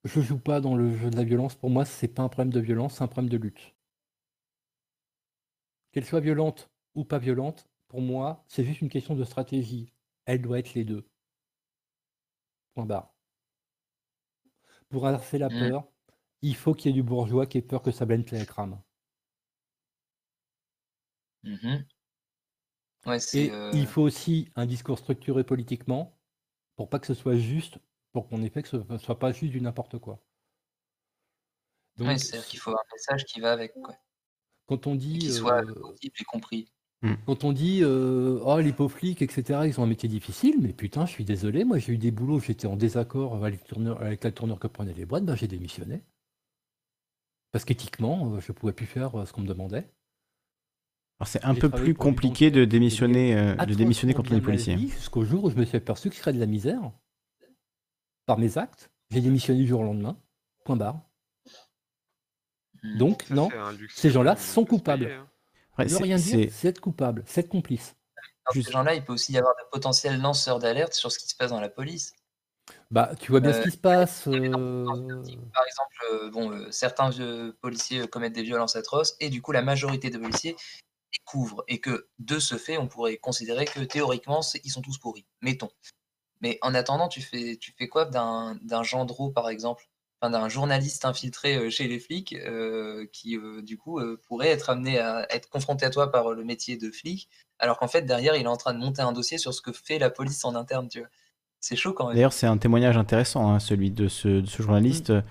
je joue pas dans le jeu de la violence. Pour moi, c'est pas un problème de violence, c'est un problème de lutte. Qu'elle soit violente ou pas violente, pour moi, c'est juste une question de stratégie. Elle doit être les 2. Point barre. Pour inverser la Mmh. peur, il faut qu'il y ait du bourgeois qui ait peur que sa blende la crame. Mmh Ouais, Et il faut aussi un discours structuré politiquement, pour pas que ce soit juste pour qu'en effet que ce ne soit pas juste du n'importe quoi. Ouais, Donc c'est-à-dire qu'il faut un message qui va avec, quoi. quand on dit, qui soit audible et compris. Mmh. quand on dit, «Oh les pauvres flics et cetera, ils ont un métier difficile», mais putain, je suis désolé, moi j'ai eu des boulots où j'étais en désaccord avec tourneur avec la tournure que prenaient les boîtes, ben j'ai démissionné. Parce qu'éthiquement, heu, je pouvais plus faire, ce qu'on me demandait. Alors c'est un peu plus compliqué de démissionner, heu, de démissionner quand on est policier. jusqu'au jour où je me suis aperçu que je créais de la misère par mes actes. J'ai démissionné du jour au lendemain, point barre. Mmh. Donc Ça, non, ces gens-là sont coupables. hein. Ouais, Ne rien dire, c'est c'est être coupable, c'est être complice. Dans Juste ces gens-là, il peut aussi y avoir de potentiels lanceurs d'alerte sur ce qui se passe dans la police. Bah, tu vois bien ce Heu, qui se passe, par exemple, heu, bon, certains vieux policiers, commettent des violences atroces et du coup, la majorité des policiers découvrent et que, de ce fait, on pourrait considérer que théoriquement, ils sont tous pourris, mettons. Mais en attendant, tu fais tu fais quoi d'un d'un Gendreau, par exemple? Enfin, d'un journaliste infiltré, heu, chez les flics, heu, qui, heu, du coup, pourrait être amené à être confronté à toi par, le métier de flic, alors qu'en fait, derrière, il est en train de monter un dossier sur ce que fait la police en interne, tu vois? C'est chaud quand même. D'ailleurs, c'est un témoignage intéressant, hein, celui de ce de ce Mmh. journaliste, heu,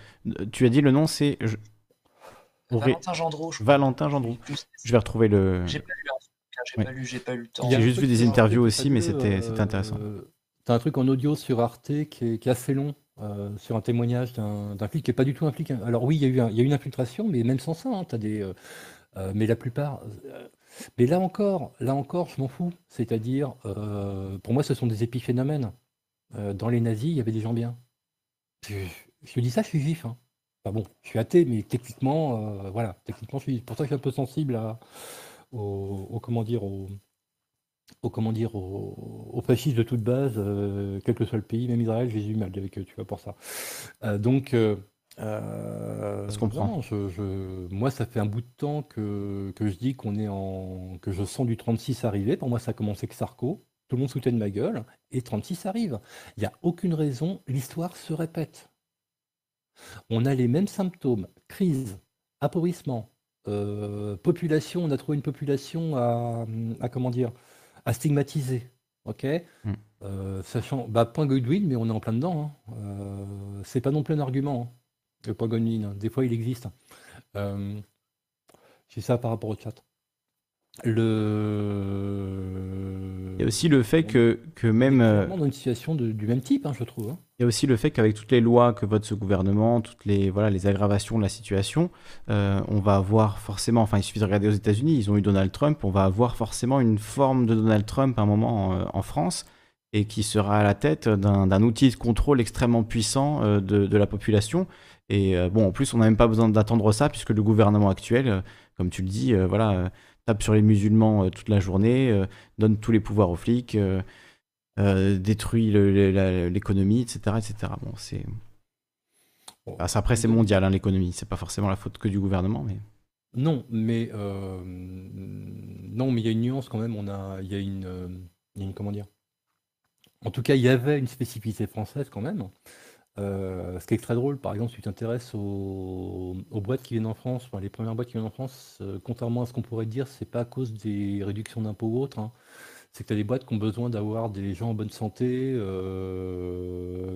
tu as dit le nom, c'est Valentin Gendreau, je crois. Valentin Gendreau. Plus Je vais retrouver le J'ai pas lu, j'ai oui. pas lu j'ai pas eu le temps. J'ai juste vu des sur Arte interviews aussi, mais c'était c'était intéressant. heu, tu as un truc en audio sur Arte qui est qui est assez long, heu, sur un témoignage d'un d'un flic qui est pas du tout un flic, hein. Alors oui, il y a eu un y a eu une infiltration, mais même sans ça, hein, tu as des, heu heu, mais la plupart, mais là encore là encore, je m'en fous. C'est-à-dire, pour moi, ce sont des épiphénomènes. Dans les nazis, il y avait des gens bien. Je je te dis ça, je suis juif, hein. Enfin bon, je suis athée, mais techniquement, heu, voilà, techniquement, je suis pour ça que je suis un peu sensible à au au comment dire? Au au comment dire? Aux fascistes de toute base, heu, quel que soit le pays, même Israël, j'ai eu mal avec eux, tu vois, pour ça. Heu, donc non, je je moi, ça fait un bout de temps que que je dis qu'on est en que je sens du 36 arriver. Pour moi, ça a commencé avec Sarko. Tout le monde foutait de ma gueule et 36 arrive. Il y a aucune raison, l'histoire se répète. On a les mêmes symptômes, crise, appauvrissement, heu, population on a trouvé une population à, à comment dire? À stigmatiser, OK? Mmh. Heu, sachant bah, point Godwin, mais on est en plein dedans, hein. Heu, c'est pas non plus un argument, hein, le point Godwin, hein. Des fois, il existe. Hem, je dis ça par rapport au chat. Le Il y a aussi le fait que que même, clairement dans une situation de du même type, hein, je trouve, hein. Il y a aussi le fait qu'avec toutes les lois que vote ce gouvernement, toutes les voilà, les aggravations de la situation, heu, on va avoir forcément enfin, il suffit de regarder aux États-Unis, ils ont eu Donald Trump, on va avoir forcément une forme de Donald Trump à un moment, heu, en France et qui sera à la tête d'un outil de contrôle extrêmement puissant, de de la population et bon, en plus, on n'a même pas besoin d'attendre ça puisque le gouvernement actuel, comme tu le dis, voilà, tape sur les musulmans, heu, toute la journée, heu, donne tous les pouvoirs aux flics, heu, détruit l'économie et cetera et cetera. Bon, c'est après, c'est mondial, hein, l'économie, c'est pas forcément la faute que du gouvernement, mais Non, mais non, mais il y a une nuance quand même. On a il y a une, y a une comment dire? En tout cas, il y avait une spécificité française quand même. Heu, ce qui est très drôle, par exemple, si tu t'intéresses aux aux boîtes qui viennent en France, enfin les premières boîtes qui viennent en France, heu, contrairement à ce qu'on pourrait dire, c'est pas à cause des réductions d'impôts ou autres, hein. C'est que tu as des boîtes qui ont besoin d'avoir des gens en bonne santé,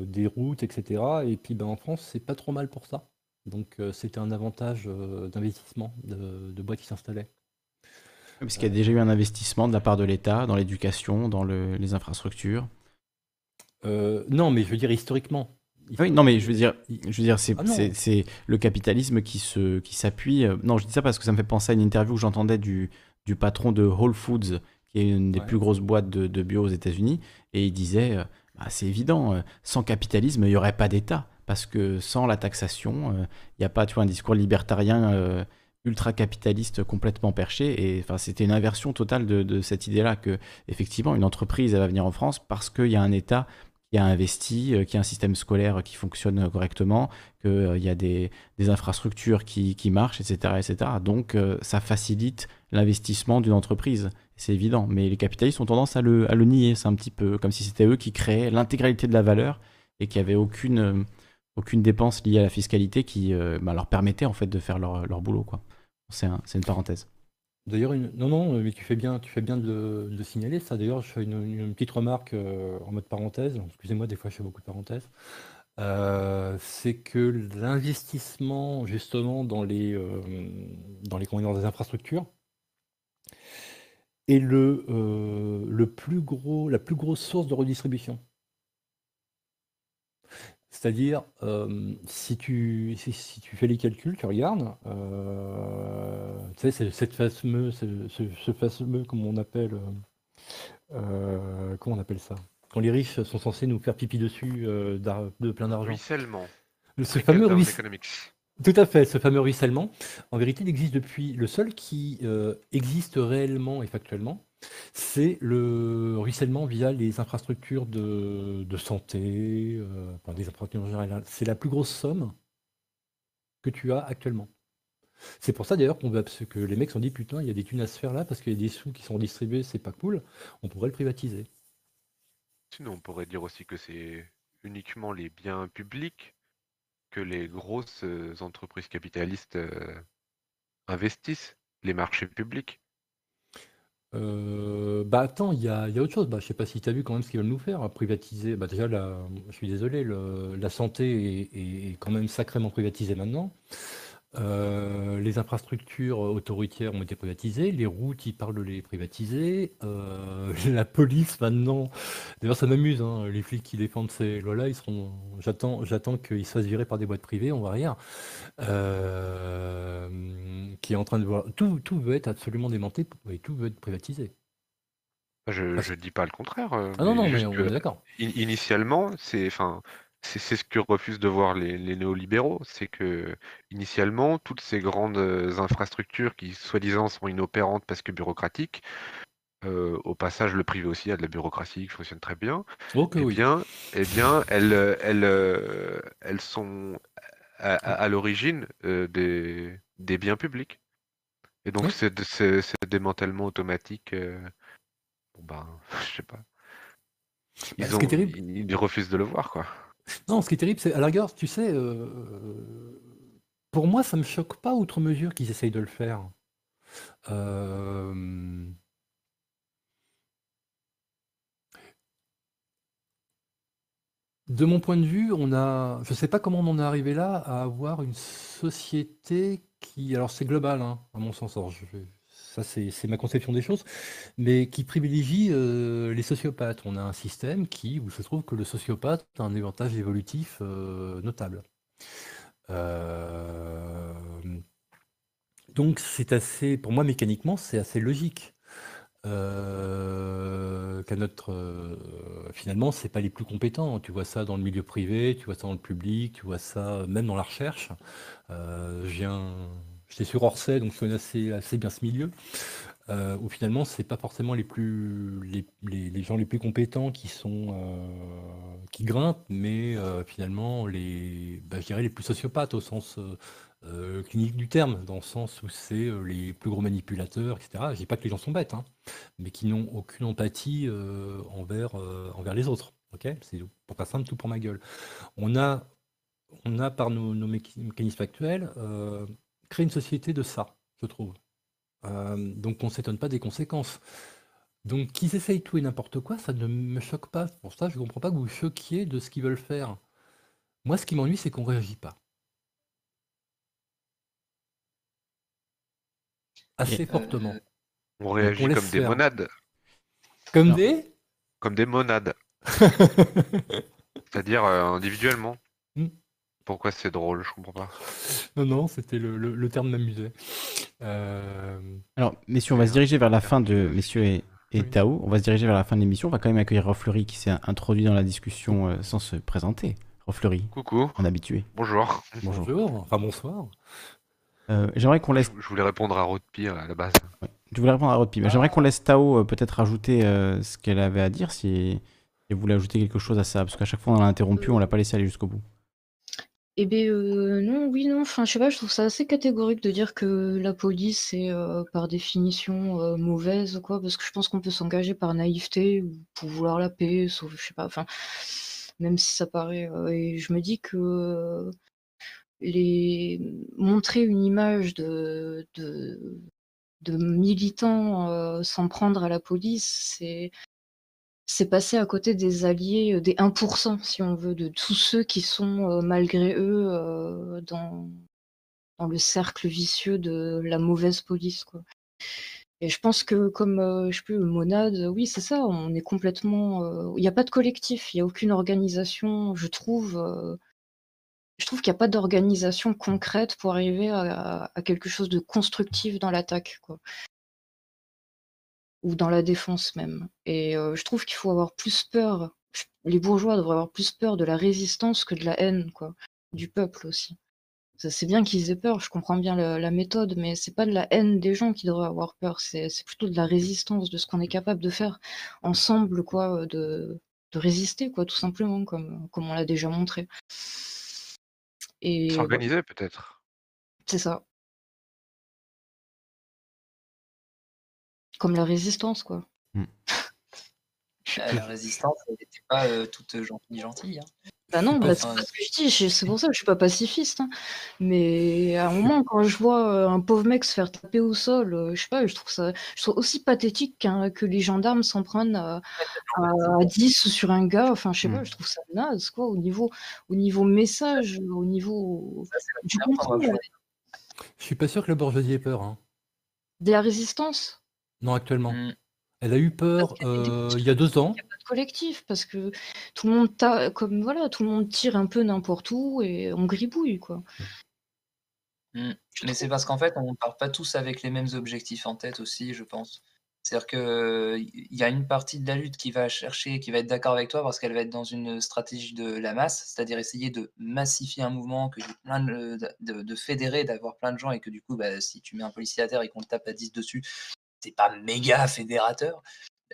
des routes, etc. Et puis ben, en France, c'est pas trop mal pour ça. Donc c'était un avantage d'investissement de, boîtes qui s'installaient. Parce qu'il y a déjà eu un investissement de la part de l'État dans l'éducation, dans les infrastructures. non, mais je veux dire historiquement. Oui, non, mais je veux dire, je veux dire, c'est ah c'est le capitalisme qui se qui s'appuie. Euh, non, je dis ça parce que ça me fait penser à une interview que j'entendais du, du patron de Whole Foods, qui est une des plus grosses boîtes de, de bio aux États-Unis, et il disait, euh, bah, c'est évident, euh, sans capitalisme, il n'y aurait pas d'État, parce que sans la taxation, il n'y a pas, tu vois, un discours libertarien ultra capitaliste complètement perché, et enfin, c'était une inversion totale de, de cette idée-là que, effectivement, une entreprise elle va venir en France parce qu'il y a un État qui a investi, euh, qui a un système scolaire qui fonctionne correctement, qu'il euh, y a des, infrastructures qui, marchent, etc. etc. Donc euh, ça facilite l'investissement d'une entreprise, c'est évident. Mais les capitalistes ont tendance à le, nier, c'est un petit peu comme si c'était eux qui créaient l'intégralité de la valeur et qui n'avaient aucune, aucune dépense liée à la fiscalité qui bah, leur permettait en fait de faire leur, leur boulot. C'est une parenthèse. D'ailleurs, non, non, mais tu fais bien, tu fais bien de, le signaler ça. D'ailleurs, je fais une, petite remarque euh, en mode parenthèse. Excusez-moi, des fois, je fais beaucoup de parenthèses. Euh, c'est que l'investissement justement dans les euh, dans les des infrastructures est le, le plus gros, la plus grosse source de redistribution. C'est-à-dire, si tu si tu fais les calculs, tu regardes, tu sais, c'est cette fameux ce fameux, comment on appelle, comment on appelle ça? Quand les riches sont censés nous faire pipi dessus, de plein d'argent. Ruissellement. Ce fameux tout à fait, ce fameux ruissellement, en vérité, il existe depuis le seul qui, existe réellement et factuellement, c'est le ruissellement via les infrastructures de, santé, euh, des infrastructures générales. C'est la plus grosse somme que tu as actuellement. C'est pour ça d'ailleurs qu'on que les mecs se sont dit putain, il y a des thunes à se faire là parce qu'il y a des sous qui sont distribués, c'est pas cool, on pourrait le privatiser. Sinon, on pourrait dire aussi que c'est uniquement les biens publics que les grosses euh, entreprises capitalistes euh, investissent, les marchés publics. Euh, bah attends, il y a, y a autre chose. Bah, je sais pas si tu as vu quand même ce qu'ils veulent nous faire. Privatiser. Bah, déjà, la, je suis désolé, la santé est, est quand même sacrément privatisée maintenant. Euh, les infrastructures autoroutières ont été privatisées, les routes, ils parlent de les privatiser. Euh, la police maintenant, d'ailleurs ça m'amuse, hein, les flics qui défendent ces lois-là, ils seront. J'attends, j'attends qu'ils se fassent virer par des boîtes privées, on va rien. Euh, qui est en train de voir. Tout, tout veut être absolument démonté et tout veut être privatisé. Je, ne dis pas le contraire. Ah non, non, mais on est d'accord. Initialement, c'est, enfin, c'est ce que refusent de voir les, néolibéraux, c'est que initialement, toutes ces grandes euh, infrastructures qui soi-disant sont inopérantes parce que bureaucratiques, euh, au passage, le privé aussi a de la bureaucratie qui fonctionne très bien. Ok, eh oui. bien, eh bien, elles, elles, euh, elles sont à, l'origine des, des biens publics. Et donc, c'est c'est démantèlement automatique. bon ben, je sais pas. Bah, ils, ont, ils refusent de le voir, quoi. Non, ce qui est terrible, c'est à la rigueur, tu sais, euh, pour moi, ça me choque pas outre mesure qu'ils essayent de le faire. Euh, de mon point de vue, on a, je sais pas comment on en est arrivé là à avoir une société qui, alors c'est global, hein, à mon sens. je, c'est ma conception des choses, mais qui privilégie euh, les sociopathes. On a un système qui, où se trouve que le sociopathe a un avantage évolutif euh, notable. Euh, donc c'est assez, pour moi mécaniquement, c'est assez logique. qu'à notre finalement c'est pas les plus compétents tu vois ça dans le milieu privé tu vois ça dans le public tu vois ça même dans la recherche viens J'étais sur Orsay, donc je connais assez, bien ce milieu, euh, où finalement, c'est pas forcément les, plus, les, gens les plus compétents qui, sont, euh, qui grimpent, mais euh, finalement, les, bah, je dirais les plus sociopathes au sens clinique du terme, dans le sens où c'est les plus gros manipulateurs, etc. Je dis pas que les gens sont bêtes, hein, mais qui n'ont aucune empathie envers, les autres. c'est pour pas simple, tout pour ma gueule. On a, on a par nos, nos mécanismes actuels créer une société de ça, je trouve. Euh, donc on ne s'étonne pas des conséquences. Donc qu'ils essayent tout et n'importe quoi, ça ne me choque pas. Pour ça, je ne comprends pas que vous vous choquiez de ce qu'ils veulent faire. Moi, ce qui m'ennuie, c'est qu'on ne réagit pas. Assez Et- fortement. Euh, On réagit on comme des monades. Comme Non. des Comme des monades. C'est-à-dire euh, individuellement. Pourquoi c'est drôle, je comprends pas. Non, non, c'était le, le- le terme m'amusait. Euh, Alors, messieurs, on va se diriger vers la fin de messieurs et, et Oui. Tao. On va se diriger vers la fin de l'émission. On va quand même accueillir Rofleury qui s'est introduit dans la discussion euh, sans se présenter. Rofleury, Coucou, en habitué. bonjour. Bonjour. Bonjour, enfin bonsoir. Euh, J'aimerais qu'on laisse. Je voulais répondre à Rodpire à la base. Je voulais répondre à Rodpi, mais j'aimerais qu'on laisse Tao euh, peut-être ajouter euh, ce qu'elle avait à dire si elle voulait ajouter quelque chose à ça, parce qu'à chaque fois on l'a interrompu, on l'a pas laissé aller jusqu'au bout. Eh bien, euh, non, oui, non, enfin, je sais pas, je trouve ça assez catégorique de dire que la police est euh, par définition euh, mauvaise, quoi, parce que je pense qu'on peut s'engager par naïveté ou pour vouloir la paix, sauf, je sais pas, enfin, même si ça paraît. et je me dis que les montrer une image de, de, de militants s'en prendre à la police, c'est c'est passer à côté des alliés, euh, des 1%, si on veut, de tous ceux qui sont, euh, malgré eux, euh, dans, dans le cercle vicieux de la mauvaise police. Quoi. Et je pense que comme, je sais plus, Monade, oui, c'est ça, on est complètement... Il n'y a pas de collectif, il n'y a aucune organisation, je trouve. je trouve qu'il n'y a pas d'organisation concrète pour arriver à, à quelque chose de constructif dans l'attaque. Ou dans la défense même. Et euh, je trouve qu'il faut avoir plus peur. Les bourgeois devraient avoir plus peur de la résistance que de la haine, quoi, du peuple aussi. C'est bien qu'ils aient peur, je comprends bien la, la méthode, mais c'est pas de la haine des gens qui devraient avoir peur, c'est plutôt de la résistance, de ce qu'on est capable de faire ensemble, quoi, de, de résister, quoi, tout simplement, comme, comme on l'a déjà montré. S'organiser peut-être. c'est ça. Comme la résistance, quoi. Hmm. La résistance, elle n'était pas euh, toute gentille, gentille. hein. Bah non, pas bah, c'est pas ce que je dis, c'est pour ça que je suis pas pacifiste. hein. Mais à un moment, quand je vois euh, un pauvre mec se faire taper au sol, euh, je sais pas, je trouve ça je trouve aussi pathétique qu'un- que les gendarmes s'en prennent à, à- à 10 sur un gars. Enfin, je sais pas, Mm. je trouve ça naze, quoi, au niveau, au niveau message, au niveau Ça, c'est du contrôle, je- Je suis pas sûr que la bourgeoisie ait peur. hein. de la résistance? Non, actuellement. Mm. Elle a eu peur euh, il y a deux ans. il y a pas de collectif, parce que tout le monde ta- comme voilà, tout le monde tire un peu n'importe où et on gribouille, quoi. Mm. Je Mais c'est parce qu'en fait, on ne part pas tous avec les mêmes objectifs en tête aussi, je pense. C'est-à-dire qu'il y a une partie de la lutte qui va chercher, qui va être d'accord avec toi parce qu'elle va être dans une stratégie de la masse, c'est-à-dire essayer de massifier un mouvement, que plein de, de- de fédérer, d'avoir plein de gens et que du coup, bah, si tu mets un policier à terre et qu'on le tape à 10 dessus, c'est pas méga fédérateur.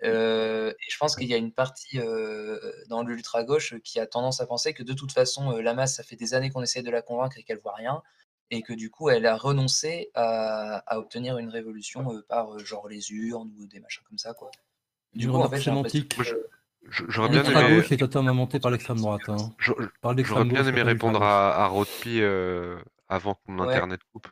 Euh, et je pense qu'il y a une partie euh, dans l'ultra-gauche qui a tendance à penser que de toute façon, euh, la masse, ça fait des années qu'on essaie de la convaincre et qu'elle voit rien, et que du coup, elle a renoncé à, à obtenir une révolution euh, par euh, genre les urnes ou des machins comme ça. Quoi. Du Une coup, en fait, sémantique. J'aurais bien est aimé, L'ultra-gauche est totalement monté par l'extrême droite. Hein. j'aurais bien gauche, aimé répondre à, à Rodpi euh, avant que mon ouais, internet coupe.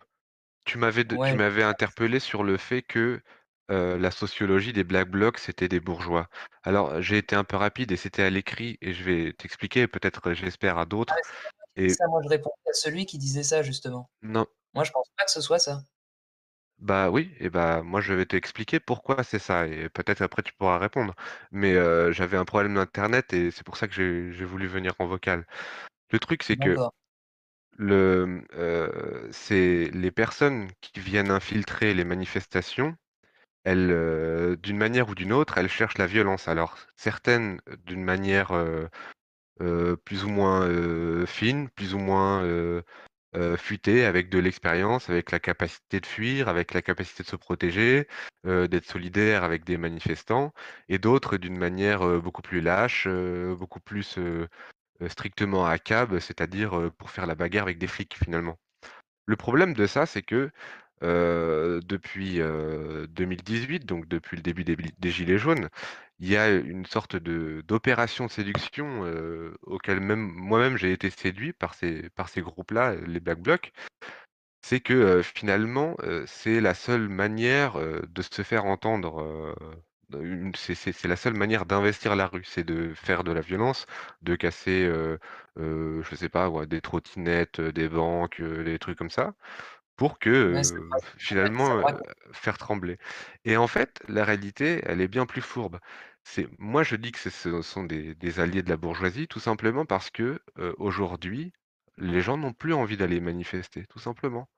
Tu m'avais, ouais, m'avais interpellé sur le fait que la sociologie des Black Blocs, c'était des bourgeois. Alors, j'ai été un peu rapide et c'était à l'écrit et je vais t'expliquer, peut-être, j'espère, à Ah, d'autres. mais c'est pas moi qui dis Et ça, moi je réponds à celui qui disait ça justement. non, Moi, je pense pas que ce soit ça. bah oui, et bah moi je vais t'expliquer pourquoi c'est ça et peut-être après tu pourras répondre. Mais j'avais un problème d'internet et c'est pour ça que j'ai j'ai voulu venir en vocal. Le truc, c'est que D'accord. le, c'est les personnes qui viennent infiltrer les manifestations. Elles, euh, d'une manière ou d'une autre, elles cherchent la violence. Alors, certaines d'une manière plus ou moins fine, plus ou moins fuitée, avec de l'expérience, avec la capacité de fuir, avec la capacité de se protéger, d'être solidaire avec des manifestants, et d'autres d'une manière beaucoup plus lâche, beaucoup plus strictement à cab, c'est-à-dire pour faire la bagarre avec des flics finalement. Le problème de ça, c'est que, depuis, heu, 2018, donc depuis le début des gilets jaunes, il y a une sorte d'opération de séduction, auquel même moi-même j'ai été séduit par ces groupes-là, les Black Blocs. C'est que, finalement, c'est la seule manière, de se faire entendre, c'est la seule manière d'investir la rue, c'est de faire de la violence, de casser, heu, je sais pas des trottinettes, des banques, des trucs comme ça, pour que, Ouais, c'est heu, vrai, en fait, ça finalement, faire trembler et en fait, la réalité, elle est bien plus fourbe. C'est moi je dis que ce ce sont des des alliés de la bourgeoisie, tout simplement parce que, aujourd'hui, les gens n'ont plus envie d'aller manifester, tout simplement.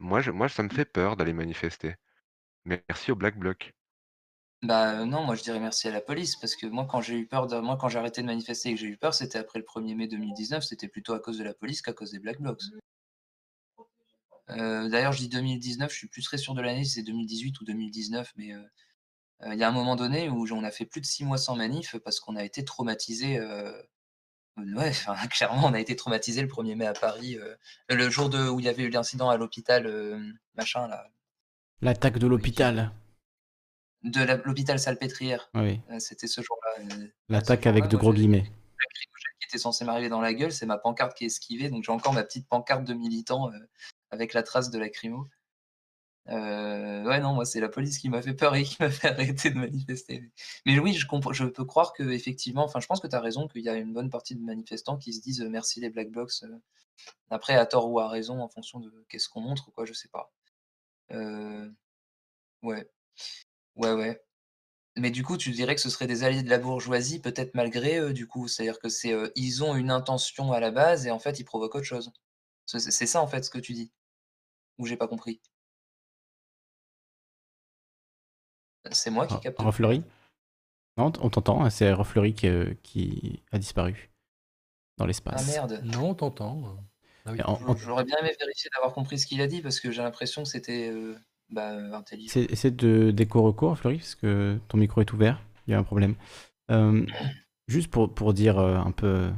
Moi je moi ça me fait peur d'aller manifester. Merci aux Black Blocs. Bah, non, moi je dirais merci à la police parce que moi quand j'ai eu peur de moi quand j'ai arrêté de manifester et que j'ai eu peur, c'était après le 1er mai 2019, c'était plutôt à cause de la police qu'à cause des Black Blocs. Heu, d'ailleurs je dis 2019, je suis plus très sûr de l'année, si c'est 2018 ou 2019, mais heu heu, il y a un moment donné où on a fait plus de 6 mois sans manif parce qu'on a été traumatisés, heu, ouais, enfin clairement on a été traumatisés le 1er mai à Paris, le jour de où il y avait eu l'incident à l'hôpital, machin là. L'attaque de l'hôpital. De l'hôpital Salpêtrière, Oui. c'était ce jour-là, L'attaque avec de gros guillemets. qui était censé m'arriver dans la gueule, c'est ma pancarte qui a esquivé, donc j'ai encore ma petite pancarte de militant, avec la trace de lacrymo. Heu, ouais, non, moi c'est la police qui m'a fait peur et qui m'a fait arrêter de manifester. Mais oui, je je peux croire qu'effectivement enfin je pense que tu as raison qu'il y a une bonne partie de manifestants qui se disent, heu: «Merci les Black Blocs», heu, après à tort ou à raison en fonction de qu'est-ce qu'on montre quoi, je sais pas. Heu, ouais. Ouais, ouais. Mais du coup, tu dirais que ce serait des alliés de la bourgeoisie, peut-être malgré eux, du coup? C'est-à-dire que c'est, ils ont une intention à la base et en fait, ils provoquent autre chose? C'est ça en fait ce que tu dis? Ou j'ai pas compris? C'est moi qui capte? Refleury? Non, on t'entend, c'est Refleury que qui a disparu dans Ah l'espace. merde! Non, on t'entend. Ah oui. Et en Je en j'aurais bien aimé vérifier d'avoir compris ce qu'il a dit parce que j'ai l'impression que c'était, heu, bah, heu, intelligent. Essaie essaie de d'écho recours Refleury parce que ton micro est ouvert, il y a un problème. Juste pour pour dire, un peu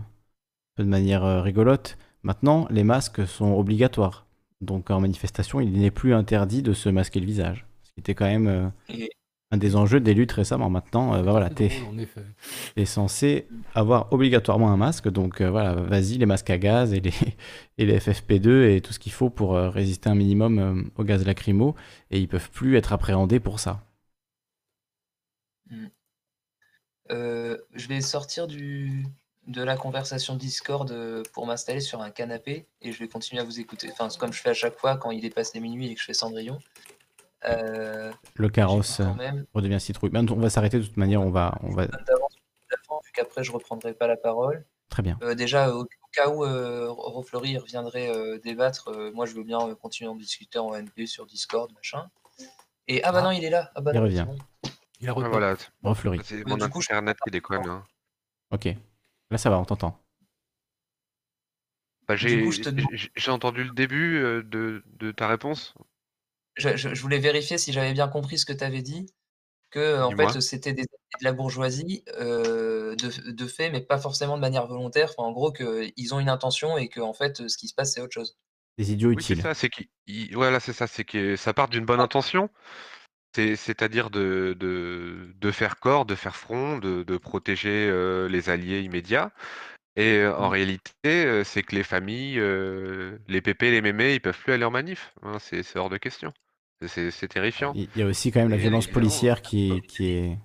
peu de manière, rigolote, maintenant les masques sont obligatoires. Donc en manifestation, il n'est plus interdit de se masquer le visage. Ce qui était quand même, Et un des enjeux des luttes récemment. Maintenant, heu, bah, voilà, C'est tu es drôle en effet. tu es censé avoir obligatoirement un masque, donc heu, voilà, vas-y les masques à gaz et les et les FFP2 et tout ce qu'il faut pour, heu, résister un minimum, aux gaz lacrymos et ils peuvent plus être appréhendés pour ça. Heu, je vais sortir du de la conversation Discord, heu, pour m'installer sur un canapé et je vais continuer à vous écouter. Enfin, comme je fais à chaque fois quand il est passé minuit et que je fais Cendrillon. Heu, Le carrosse, quand même redevient citrouille. Ben, on va s'arrêter de toute manière, on va on va d'avance vu qu'après je reprendrai pas la parole. Très bien. Déjà, au cas où, Ro Rofleury reviendrait, débattre, moi je veux bien, continuer à en discuter en NP sur Discord, machin. Et ah bah non, Ah. il est là! Ah bah Il non, revient. bon. Il a repop. voilà. Bah, mon du coup, je internet qui déconne, hein. OK. Là ça va, on t'entend. Bah, j'ai entendu le début, heu, de de ta réponse. Je je je voulais vérifier si j'avais bien compris ce que tu avais dit, qu'en Dis-moi. fait, c'était des de la bourgeoisie, heu, de fait, mais pas forcément de manière volontaire. Enfin, en gros, qu'ils ont une intention et qu'en fait, ce qui se passe, c'est autre chose. Des idiots Oui, c'est utiles. ça, c'est qu'ils ils voilà, c'est ça, c'est que ça part d'une bonne intention. C'est c'est-à-dire de de de faire corps, de faire front, de de protéger, heu, les alliés immédiats et en Mmh. réalité, c'est que les familles, les pépés, les mémés, ils peuvent plus aller en manif, hein, c'est hors de question. C'est c'est terrifiant. Il y a aussi quand même la violence policière qui qui est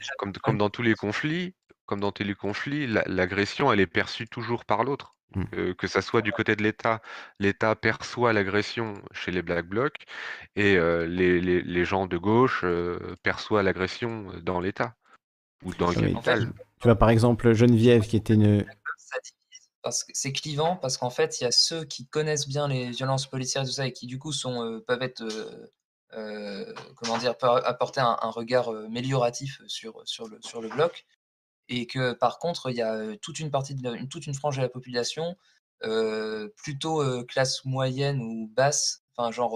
Comme dans tous les conflits comme dans tous les conflits, l'a l'agression, elle est perçue toujours par l'autre. Mmh. Heu, que ça soit du côté de l'État, l'État perçoit l'agression chez les Black Blocs et heu, les les les gens de gauche, heu, perçoit l'agression, dans l'État ou dans le fait, capital. tu vois, par exemple, Geneviève qui était une que c'est clivant, parce qu'en fait, il y a ceux qui connaissent bien les violences policières et tout ça et qui du coup sont, heu, peuvent être, comment dire? Apporter un un regard, mélioratif sur sur le sur le bloc et que par contre, il y a, toute une partie de la une toute une frange de la population, plutôt, classe moyenne ou basse, enfin genre,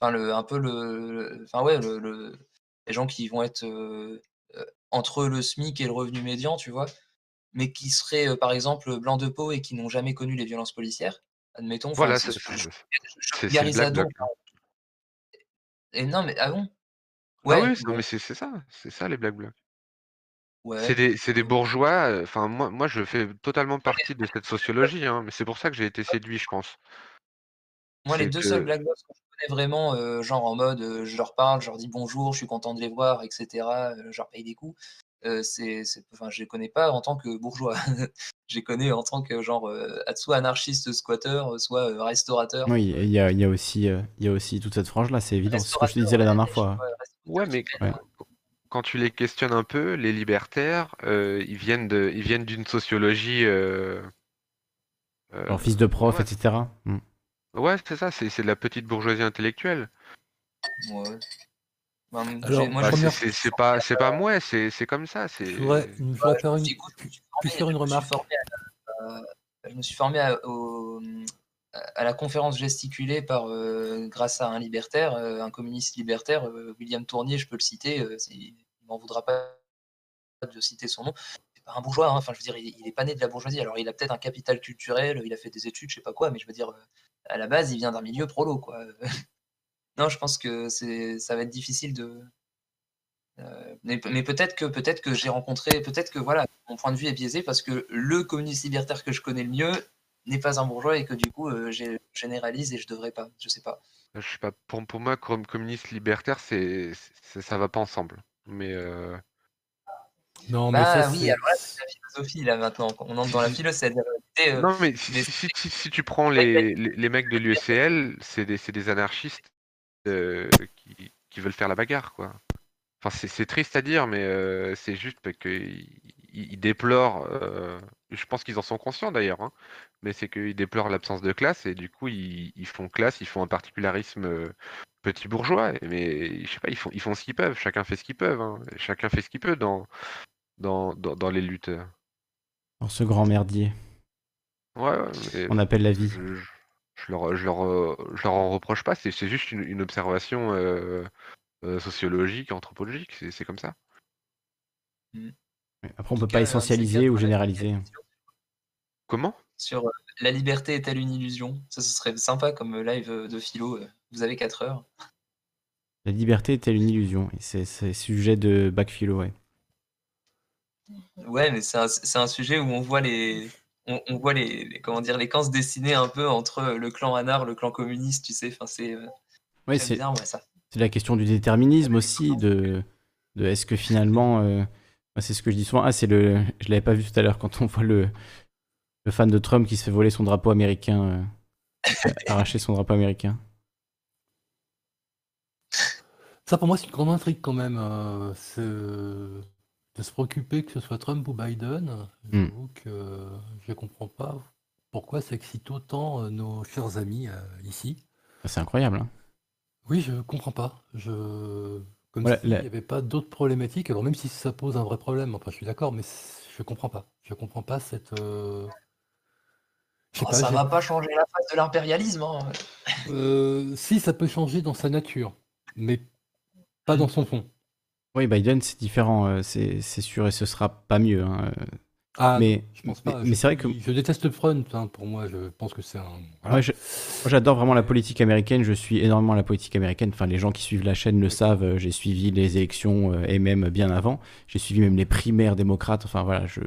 enfin le un peu le enfin ouais, le le les gens qui vont être, entre le SMIC et le revenu médian, tu vois? Mais qui seraient, par exemple, blancs de peau et qui n'ont jamais connu les violences policières, admettons, Voilà, c'est et non mais ah bon? Ah oui, mais c'est ça, c'est ça les Black Blocs. C'est Ouais, des c'est des bourgeois, enfin moi moi je fais totalement partie de cette sociologie, hein, mais c'est pour ça que j'ai été séduit, je pense. moi les C'est 2 seuls que Black Blocs que je connais vraiment, genre en mode, je leur parle, je leur dis bonjour, je suis content de les voir et cetera, heu, je leur paye des coups. Heu, c'est c'est enfin, je les connais pas en tant que bourgeois. Je les connais en tant que genre, heu, soit anarchiste squatteur, soit, restaurateur. Oui, il y a il y a aussi, il y a aussi toute cette frange-là, c'est évident. C'est ce que je te disais la dernière fois. Ouais, mais Ouais. Quand tu les questionnes un peu, les libertaires, heu, ils viennent de ils viennent d'une sociologie, heu, Genre fils de prof, ouais. et cetera? Mmh. Ouais, c'est ça, c'est c'est de la petite bourgeoisie intellectuelle. Ouais. Alors, moi Bah, je c'est première- c'est c'est pas c'est pas mouais, c'est c'est comme ça, c'est Je voudrais, je voudrais faire une, écoute, je me suis puis formé- faire une je me suis remarque. formé à, à- je me suis formé à, au- à la conférence gesticulée par, euh, grâce à un libertaire, euh, un communiste libertaire, euh, William Tournier, je peux le citer, euh, m'en voudra pas de citer son nom. C'est pas un bourgeois, hein, enfin je veux dire, il, il est pas né de la bourgeoisie. Alors il a peut-être un capital culturel, il a fait des études, je sais pas quoi, mais je veux dire, euh, à la base, il vient d'un milieu prolo, quoi. non, je pense que ça va être difficile de, euh, mais, peut-être que peut-être que j'ai rencontré, peut-être que voilà, mon point de vue est biaisé parce que le communiste libertaire que je connais le mieux n'est pas un bourgeois et que du coup euh, je généralise et je devrais pas, je sais pas. je sais pas, pour pour moi, comme communiste libertaire, c'est ça va pas ensemble. Mais heu Non, mais Bah ça, oui, c'est. alors là c'est la philosophie là maintenant, on entre dans la philo, c'est-à-dire euh, non, mais si mais- si si si si tu prends les les les mecs de l'UECL, c'est des c'est des anarchistes, qui qui veulent faire la bagarre, quoi. Enfin, c'est c'est triste à dire, mais c'est juste parce qu'ils ils ils déplorent, je pense qu'ils en sont conscients d'ailleurs, hein, mais c'est qu'ils déplorent l'absence de classe et du coup ils ils font classe, ils font un particularisme, heu, petit bourgeois, mais je sais pas, ils font ils font ce qu'ils peuvent, chacun fait ce qu'ils peuvent, hein, chacun fait ce qu'il peut dans dans dans dans les luttes. Dans ce grand merdier. Ouais, mais On appelle la vie. je je je leur je leur, je leur en reproche pas, c'est c'est juste une une observation, heu heu, sociologique, anthropologique, c'est c'est comme ça. Mm. Après, on peut pas essentialiser ou généraliser. Comment? Sur euh, la liberté est-elle une illusion? Ça, ce serait sympa comme live euh, de philo. euh, Vous avez 4 heures. La liberté est-elle une illusion c'est sujet de bac philo, ouais. Ouais, mais c'est un, sujet où on voit les, on, on voit les, les- comment dire, les camps se dessiner un peu entre le clan anar, le clan communiste, tu sais. Enfin, c'est euh, Ouais, c'est ouais, la question du déterminisme aussi, de, de est-ce que finalement, euh, c'est ce que je dis souvent, ah c'est le, je l'avais pas vu tout à l'heure quand on voit le, le fan de Trump qui se fait voler son drapeau américain, euh, arracher son drapeau américain. Ça, pour moi, c'est une grande intrigue quand même. euh, c'est, euh, de se préoccuper que ce soit Trump ou Biden. Mm. J'avoue que je ne comprends pas pourquoi ça excite autant euh, nos chers amis euh, ici. C'est incroyable. hein. Oui, je comprends pas. Je... Comme Voilà, s'il n'y la- avait pas d'autres problématiques. Alors même si ça pose un vrai problème, enfin je suis d'accord, mais je comprends pas. Je comprends pas cette... euh, Oh, pas, ça va pas changer la face de l'impérialisme. hein. Euh, si, ça peut changer dans sa nature, mais pas dans son fond. Oui, Biden, c'est différent, euh, c'est sûr, et ce sera pas mieux. hein, euh. Ah, mais non, je pense pas. mais c'est vrai que Je déteste Front, hein, pour moi, je pense que c'est un... voilà. Moi, je- moi, j'adore vraiment la politique américaine. Je suis énormément la politique américaine. Enfin, les gens qui suivent la chaîne le savent. euh, J'ai suivi les élections et même bien avant. J'ai suivi même les primaires démocrates. Enfin, voilà, je,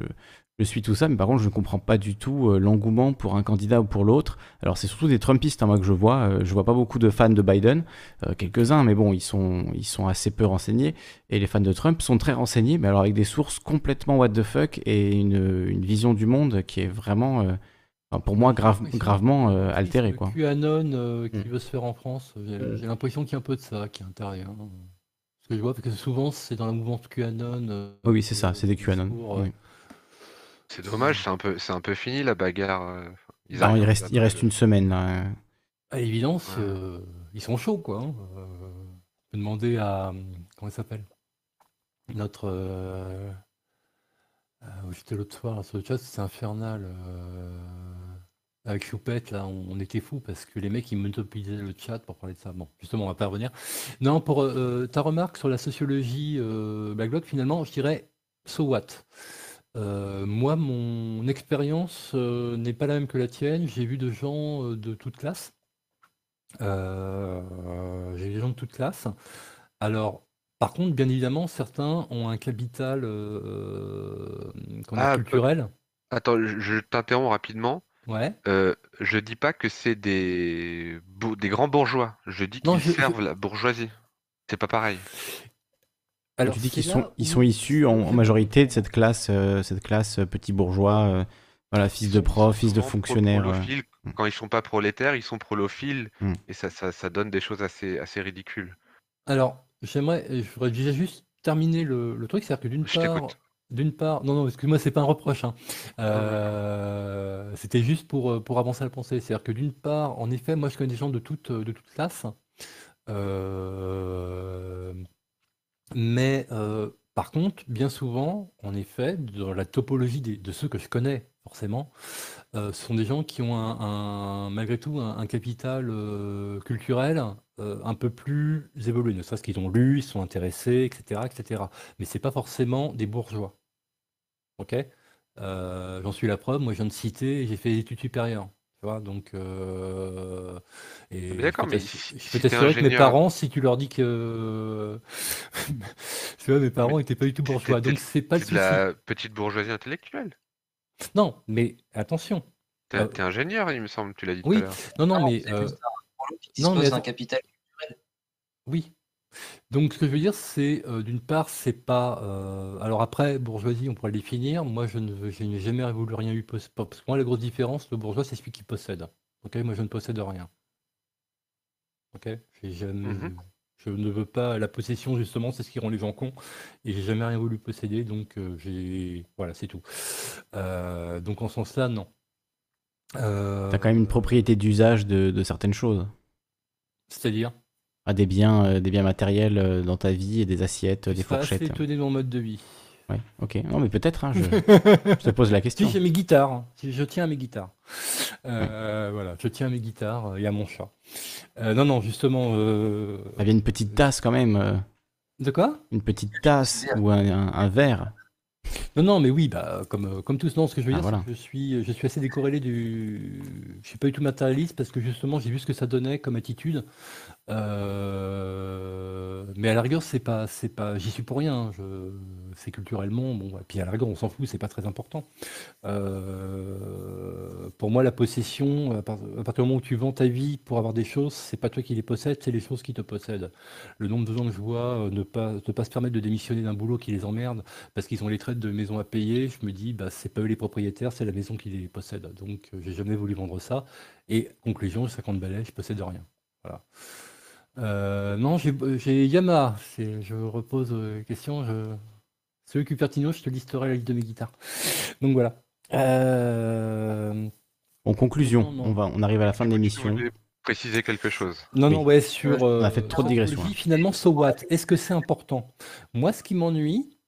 je suis tout ça. Mais par contre, je ne comprends pas du tout euh, l'engouement pour un candidat ou pour l'autre. Alors, c'est surtout des Trumpistes, hein, moi, que je vois. Euh, je vois pas beaucoup de fans de Biden. Euh, Quelques-uns, mais bon, ils sont, ils sont assez peu renseignés. Et les fans de Trump sont très renseignés, mais alors avec des sources complètement what the fuck et une, une vision du monde qui est vraiment. euh, pour moi, grave, gravement euh, Crise altéré, de quoi. QAnon qui Mm. veut se faire en France, j'ai Mm. j'ai l'impression qu'il y a un peu de ça qui est intérieur. hein. Ce que je vois, parce que souvent c'est dans la mouvance QAnon. Oui, oui, c'est ça, c'est des QAnon. discours, oui. C'est dommage, c'est un peu c'est un peu fini la bagarre, ils Non, arrivent il reste, il reste une semaine, là. euh. À l'évidence, Ouais. euh, ils sont chauds, quoi. hein. Euh, on peut demander à. Comment il s'appelle? Notre. Euh, euh, où J'étais l'autre soir sur le chat, c'est infernal. euh, avec Choupette, là, on, on était fous parce que les mecs, ils monopolisaient le chat pour parler de ça. Bon, justement, on va pas revenir. Non, pour euh, ta remarque sur la sociologie euh, Black Bloc, finalement, je dirais so what? Euh, moi, mon expérience euh, n'est pas la même que la tienne. J'ai vu de gens euh, de toute classe. Euh, j'ai vu des gens de toute classe. Alors, par contre, bien évidemment, certains ont un capital euh, comment dire, Ah, culturel. attends, je je t'interromps rapidement. Ouais. Heu, je dis pas que c'est des, grands bourgeois. Je dis Non, qu'ils je- je- servent la bourgeoisie. C'est pas pareil. Alors, tu dis qu'ils sont, ils sont issus en, en majorité de cette classe, euh, cette classe euh, petit bourgeois, euh, voilà, fils Ils de prof, fils de pro- fonctionnaire. euh. prolephiles. Quand ils sont pas prolétaires, ils sont prolephiles. Mm. Et ça, ça, ça donne des choses assez, assez ridicules. Alors, j'aimerais, je voudrais déjà juste terminer le, le truc, c'est-à-dire que d'une Je part, t'écoute. d'une part, non, non, excuse-moi, c'est pas un reproche, hein. Euh, c'était juste pour, pour avancer la pensée. C'est-à-dire que d'une part, en effet, moi je connais des gens de toute, de toute classe, Euh, mais euh, par contre, bien souvent, en effet, dans la topologie de ceux que je connais, forcément, euh, ce sont des gens qui ont un, malgré tout un, capital euh, culturel un peu plus évolué. Ne serait-ce qu'ils ont lu, ils sont intéressés, etc., etc. Mais c'est pas forcément des bourgeois. Ok? J'en suis la preuve. Moi, je viens de citer, j'ai fait des études supérieures. Tu vois, donc, euh, et je peux D'accord, mais si, je si peux t'assurer que mes parents, si tu leur dis que, tu vois, mes parents n'étaient pas du tout bourgeois, donc c'est pas le souci. la petite bourgeoisie intellectuelle. Non, mais attention. T'es Euh, ingénieur, il me semble, tu l'as dit tout à oui, l'heure. non, non, Non, mais euh, un qui non, mais d'un attends, capital culturel. oui. Donc, ce que je veux dire, c'est euh, d'une part, c'est pas. euh, alors après, bourgeoisie, on pourrait le définir. Moi, je ne, je n'ai jamais voulu rien eu posséder. Parce que moi, la grosse différence, le bourgeois, c'est celui qui possède. Ok, moi, je ne possède rien. Ok, j'ai jamais. Mhm. Je ne veux pas la possession, justement, c'est ce qui rend les gens cons. Et j'ai jamais rien voulu posséder, donc euh, j'ai. Voilà, c'est tout. Euh, donc, en ce sens-là, non. T'as quand même une Euh, propriété d'usage de, de certaines choses. c'est-à-dire, Ah, des biens, euh, des biens matériels euh, dans ta vie et des assiettes, euh, des seras assez fourchettes. étonné de mon mode de vie. Ouais, ok. Non, mais peut-être, hein, je, je te pose la Si, question. j'ai mes guitares. Si, Je tiens à mes guitares. Ouais. Voilà, je tiens à mes guitares et à mon chat. Euh, non, non, justement. euh, T'as bien une petite tasse quand même. De quoi? Une petite tasse ou un, un- un verre. Non, non, mais oui, bah, comme, comme tous. Non, ce que je veux Ah, dire, c'est voilà. que je suis, je suis assez décorrélé du. Je suis pas du tout matérialiste parce que justement, j'ai vu ce que ça donnait comme attitude. Euh, Mais à la rigueur, c'est pas, c'est pas, j'y suis pour rien. hein, Je... C'est culturellement, bon, et puis à la rigueur, on s'en fout, c'est pas très important. Euh, Pour moi, la possession, à, part- à partir du moment où tu vends ta vie pour avoir des choses, c'est pas toi qui les possèdes, c'est les choses qui te possèdent. Le nombre de gens que je vois euh, ne pas, ne pas se permettre de démissionner d'un boulot qui les emmerde parce qu'ils ont les traites de maison à payer, je me dis, bah, c'est pas eux les propriétaires, c'est la maison qui les possède. Donc, euh, j'ai jamais voulu vendre ça. Et conclusion, j'ai 50 balais, je possède rien. Voilà. Euh, non, j'ai Yamaha. Je repose euh, la question. Je... Celui Cupertino, je te listerai la liste de mes guitares. Donc voilà. Euh, En conclusion, Non, non. on, va, on arrive à la fin de l'émission. voulais préciser quelque chose. Non, Oui. non, ouais, sur. On a euh, fait trop de digressions. Finalement, so what? Est-ce que c'est important? Moi, ce qui m'ennuie,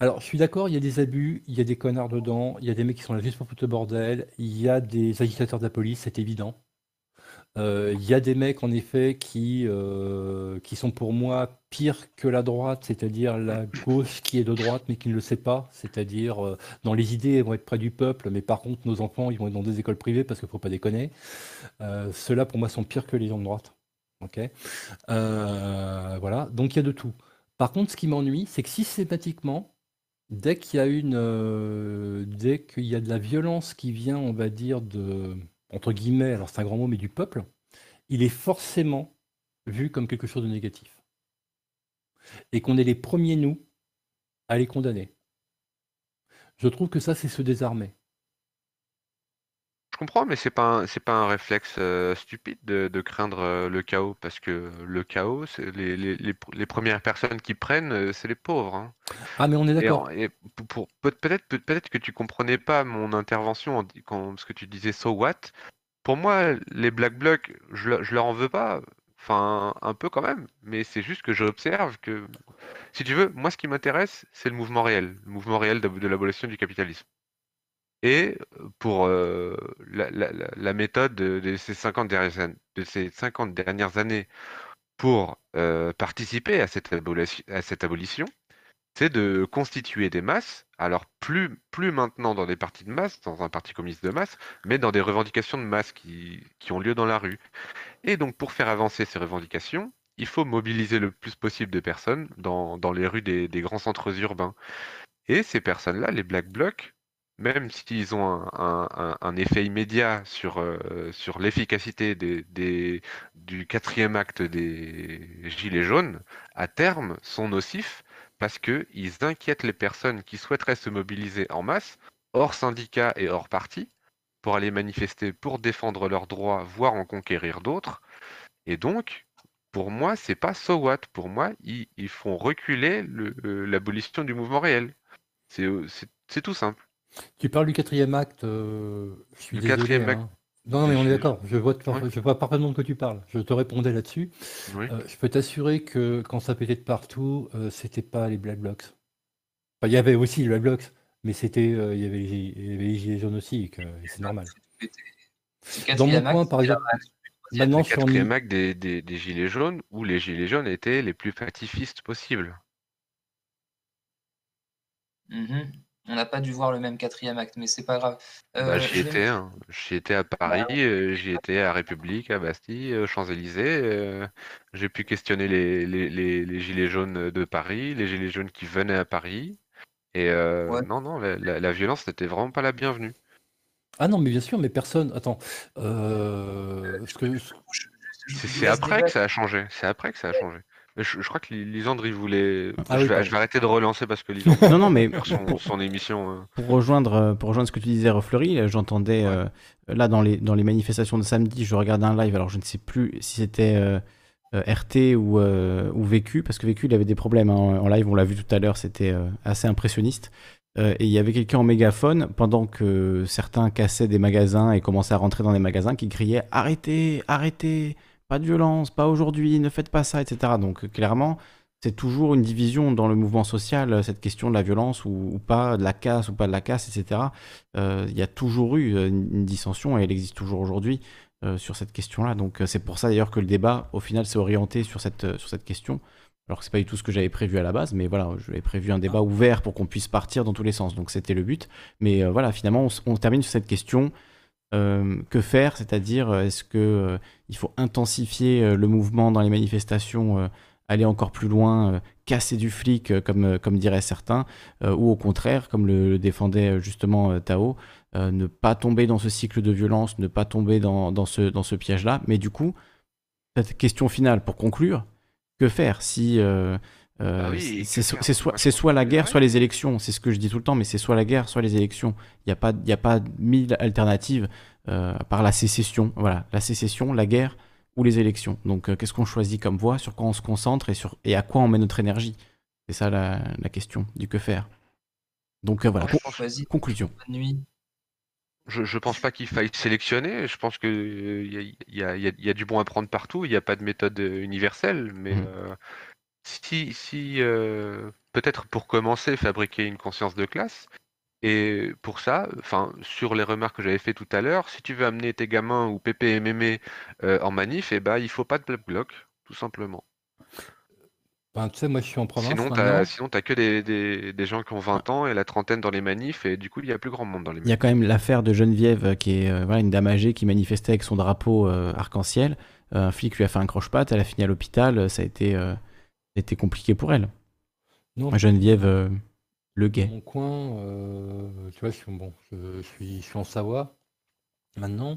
alors je suis d'accord, il y a des abus, il y a des connards dedans, il y a des mecs qui sont là juste pour foutre le bordel, il y a des agitateurs de la police, c'est évident. Euh, Il y a des mecs, en effet, qui, euh, qui sont pour moi pires que la droite, c'est-à-dire la gauche qui est de droite mais qui ne le sait pas, c'est-à-dire euh, dans les idées, ils vont être près du peuple, mais par contre, nos enfants, ils vont être dans des écoles privées parce qu'il ne faut pas déconner. Ceux-là, pour moi, sont pires que les gens de droite. Voilà, donc il y a de tout. Par contre, ce qui m'ennuie, c'est que systématiquement, dès qu'il y a une, dès qu'il y a de la violence qui vient, on va dire, de, entre guillemets, alors c'est un grand mot, mais du peuple, il est forcément vu comme quelque chose de négatif. Et qu'on est les premiers, nous, à les condamner. Je trouve que ça, c'est se désarmer. Je comprends, mais c'est pas un, c'est pas un réflexe euh, stupide de, de craindre euh, le chaos, parce que le chaos, c'est les, les, les, les premières personnes qui prennent, euh, c'est les pauvres. hein. Ah, mais on est Et, d'accord. en- et pour, pour- peut- peut-être peut- peut-être que tu comprenais pas mon intervention en di- quand parce que tu disais so what? Pour moi, les black blocs, je, le- je leur en veux pas. Enfin, un peu quand même, mais c'est juste que j'observe que, si tu veux, moi ce qui m'intéresse, c'est le mouvement réel, le mouvement réel d'ab- de l'abolition du capitalisme. Et euh, pour euh, la, méthode de, ces 50 dernières, an- de ces 50 dernières années pour euh, participer à cette abolition, c'est de constituer des masses, alors plus, maintenant dans des partis de masse, dans un parti communiste de masse, mais dans des revendications de masse qui, ont lieu dans la rue. Et donc pour faire avancer ces revendications, il faut mobiliser le plus possible de personnes dans, les rues des grands centres urbains. Et ces personnes-là, les Black Blocs, même s'ils ont un, effet immédiat sur, euh, sur l'efficacité des, du quatrième acte des Gilets jaunes, à terme, sont nocifs parce qu'ils inquiètent les personnes qui souhaiteraient se mobiliser en masse, hors syndicats et hors parti, pour aller manifester pour défendre leurs droits, voire en conquérir d'autres. Et donc, pour moi, c'est pas so what. Pour moi, ils, font reculer le- euh, l'abolition du mouvement réel. C'est tout simple. Tu parles du quatrième acte, euh, je suis Le désolé. quatrième acte hein. Non, non, mais on est d'accord, je vois, je vois parfaitement de quoi tu parles. Je te répondais là-dessus. Oui. Euh, je peux t'assurer que quand ça pétait de partout, euh, c'était pas les Black Blocs. Enfin, il y avait aussi les Black Blocs, mais c'était, euh, il y avait les, Gi- il y avait les Gilets jaunes aussi, et c'est normal. Dans mon coin, acte, par exemple, maintenant Le quatrième acte des, des, des Gilets jaunes, où les Gilets jaunes étaient les plus pacifistes possibles. Mhm. On n'a pas dû voir le même quatrième acte, mais c'est pas grave. Euh, Bah, j'y étais, hein. J'y étais à Paris, euh, j'y étais à République, à Bastille, aux Champs-Élysées. euh, j'ai pu questionner les, les, les, les Gilets jaunes de Paris, les Gilets jaunes qui venaient à Paris. Et euh, Ouais. non, non, la, la, la violence n'était vraiment pas la bienvenue. Ah non, mais bien sûr, mais personne. Attends. euh, C'est après que ça a changé. C'est après que ça a changé. Je, je crois que Lis- Lisandre, il voulait. Ah je, oui, vais, pardon. je vais arrêter de relancer parce que Lisandre Non, non, mais son, pour- son émission. euh. Pour rejoindre, euh, pour rejoindre ce que tu disais, Refleury, euh, j'entendais euh, là dans les, dans les manifestations de samedi, je regardais un live, alors je ne sais plus si c'était euh, RT ou, ou Vécu, parce que Vécu, il avait des problèmes hein, en live, on l'a vu tout à l'heure, c'était assez impressionniste. Euh, et il y avait quelqu'un en mégaphone, pendant que certains cassaient des magasins et commençaient à rentrer dans des magasins, qui criait Arrêtez, arrêtez, pas de violence, pas aujourd'hui, ne faites pas ça, etc. Donc euh, clairement, c'est toujours une division dans le mouvement social, euh, cette question de la violence ou, ou pas, de la casse ou pas de la casse, etc. Euh, Il y a toujours eu une, une dissension et elle existe toujours aujourd'hui euh, sur cette question-là. Donc c'est pour ça d'ailleurs que le débat, au final, s'est orienté sur cette, sur cette question. Alors que c'est pas du tout ce que j'avais prévu à la base, mais voilà, j'avais prévu un débat ouvert pour qu'on puisse partir dans tous les sens. Donc c'était le but. Mais euh, voilà, finalement, on, on termine sur cette question. Euh, que faire C'est-à-dire, euh, est-ce que euh, il faut intensifier le mouvement dans les manifestations, aller encore plus loin, casser du flic, comme, comme diraient certains, ou au contraire, comme le, le défendait justement Tao, ne pas tomber dans ce cycle de violence, ne pas tomber dans, dans ce, dans ce piège-là. Mais du coup, cette question finale pour conclure, que faire si euh, oui, c'est so- soit, la guerre, soit les élections. C'est ce que je dis tout le temps, mais c'est soit la guerre, soit les élections. Il n'y a pas, il y a pas mille alternatives euh, à part la sécession. Voilà, la sécession, la guerre ou les élections. Donc, euh, qu'est-ce qu'on choisit comme voie, sur quoi on se concentre et, sur, et à quoi on met notre énergie? C'est ça la, la question du que faire. Donc, euh, voilà, con- conclusion. bonne nuit. Je, je pense pas qu'il faille sélectionner. Je pense que euh, il y, a, y y y du bon à prendre partout. Il n'y a pas de méthode universelle, mais euh, si, si euh, peut-être pour commencer, fabriquer une conscience de classe. Et pour ça, enfin, sur les remarques que j'avais fait tout à l'heure, si tu veux amener tes gamins ou pépé et mémé euh, en manif, eh ben, il faut pas de black bloc, tout simplement. ben, tu sais, moi je suis en province Sinon, t'as, sinon, t'as que des, des, des gens qui ont 20 ans et la trentaine dans les manifs, et du coup, il y a plus grand monde dans les Il y a manifs. quand même l'affaire de Geneviève, euh, qui est euh, voilà, une dame âgée qui manifestait avec son drapeau euh, arc-en-ciel. Un flic lui a fait un croche-patte, elle a fini à l'hôpital. Ça a été, été compliqué pour elle. Non, Geneviève euh, Le Gay. mon coin, euh, tu vois, je suis, bon, je, je suis, je suis en Savoie maintenant.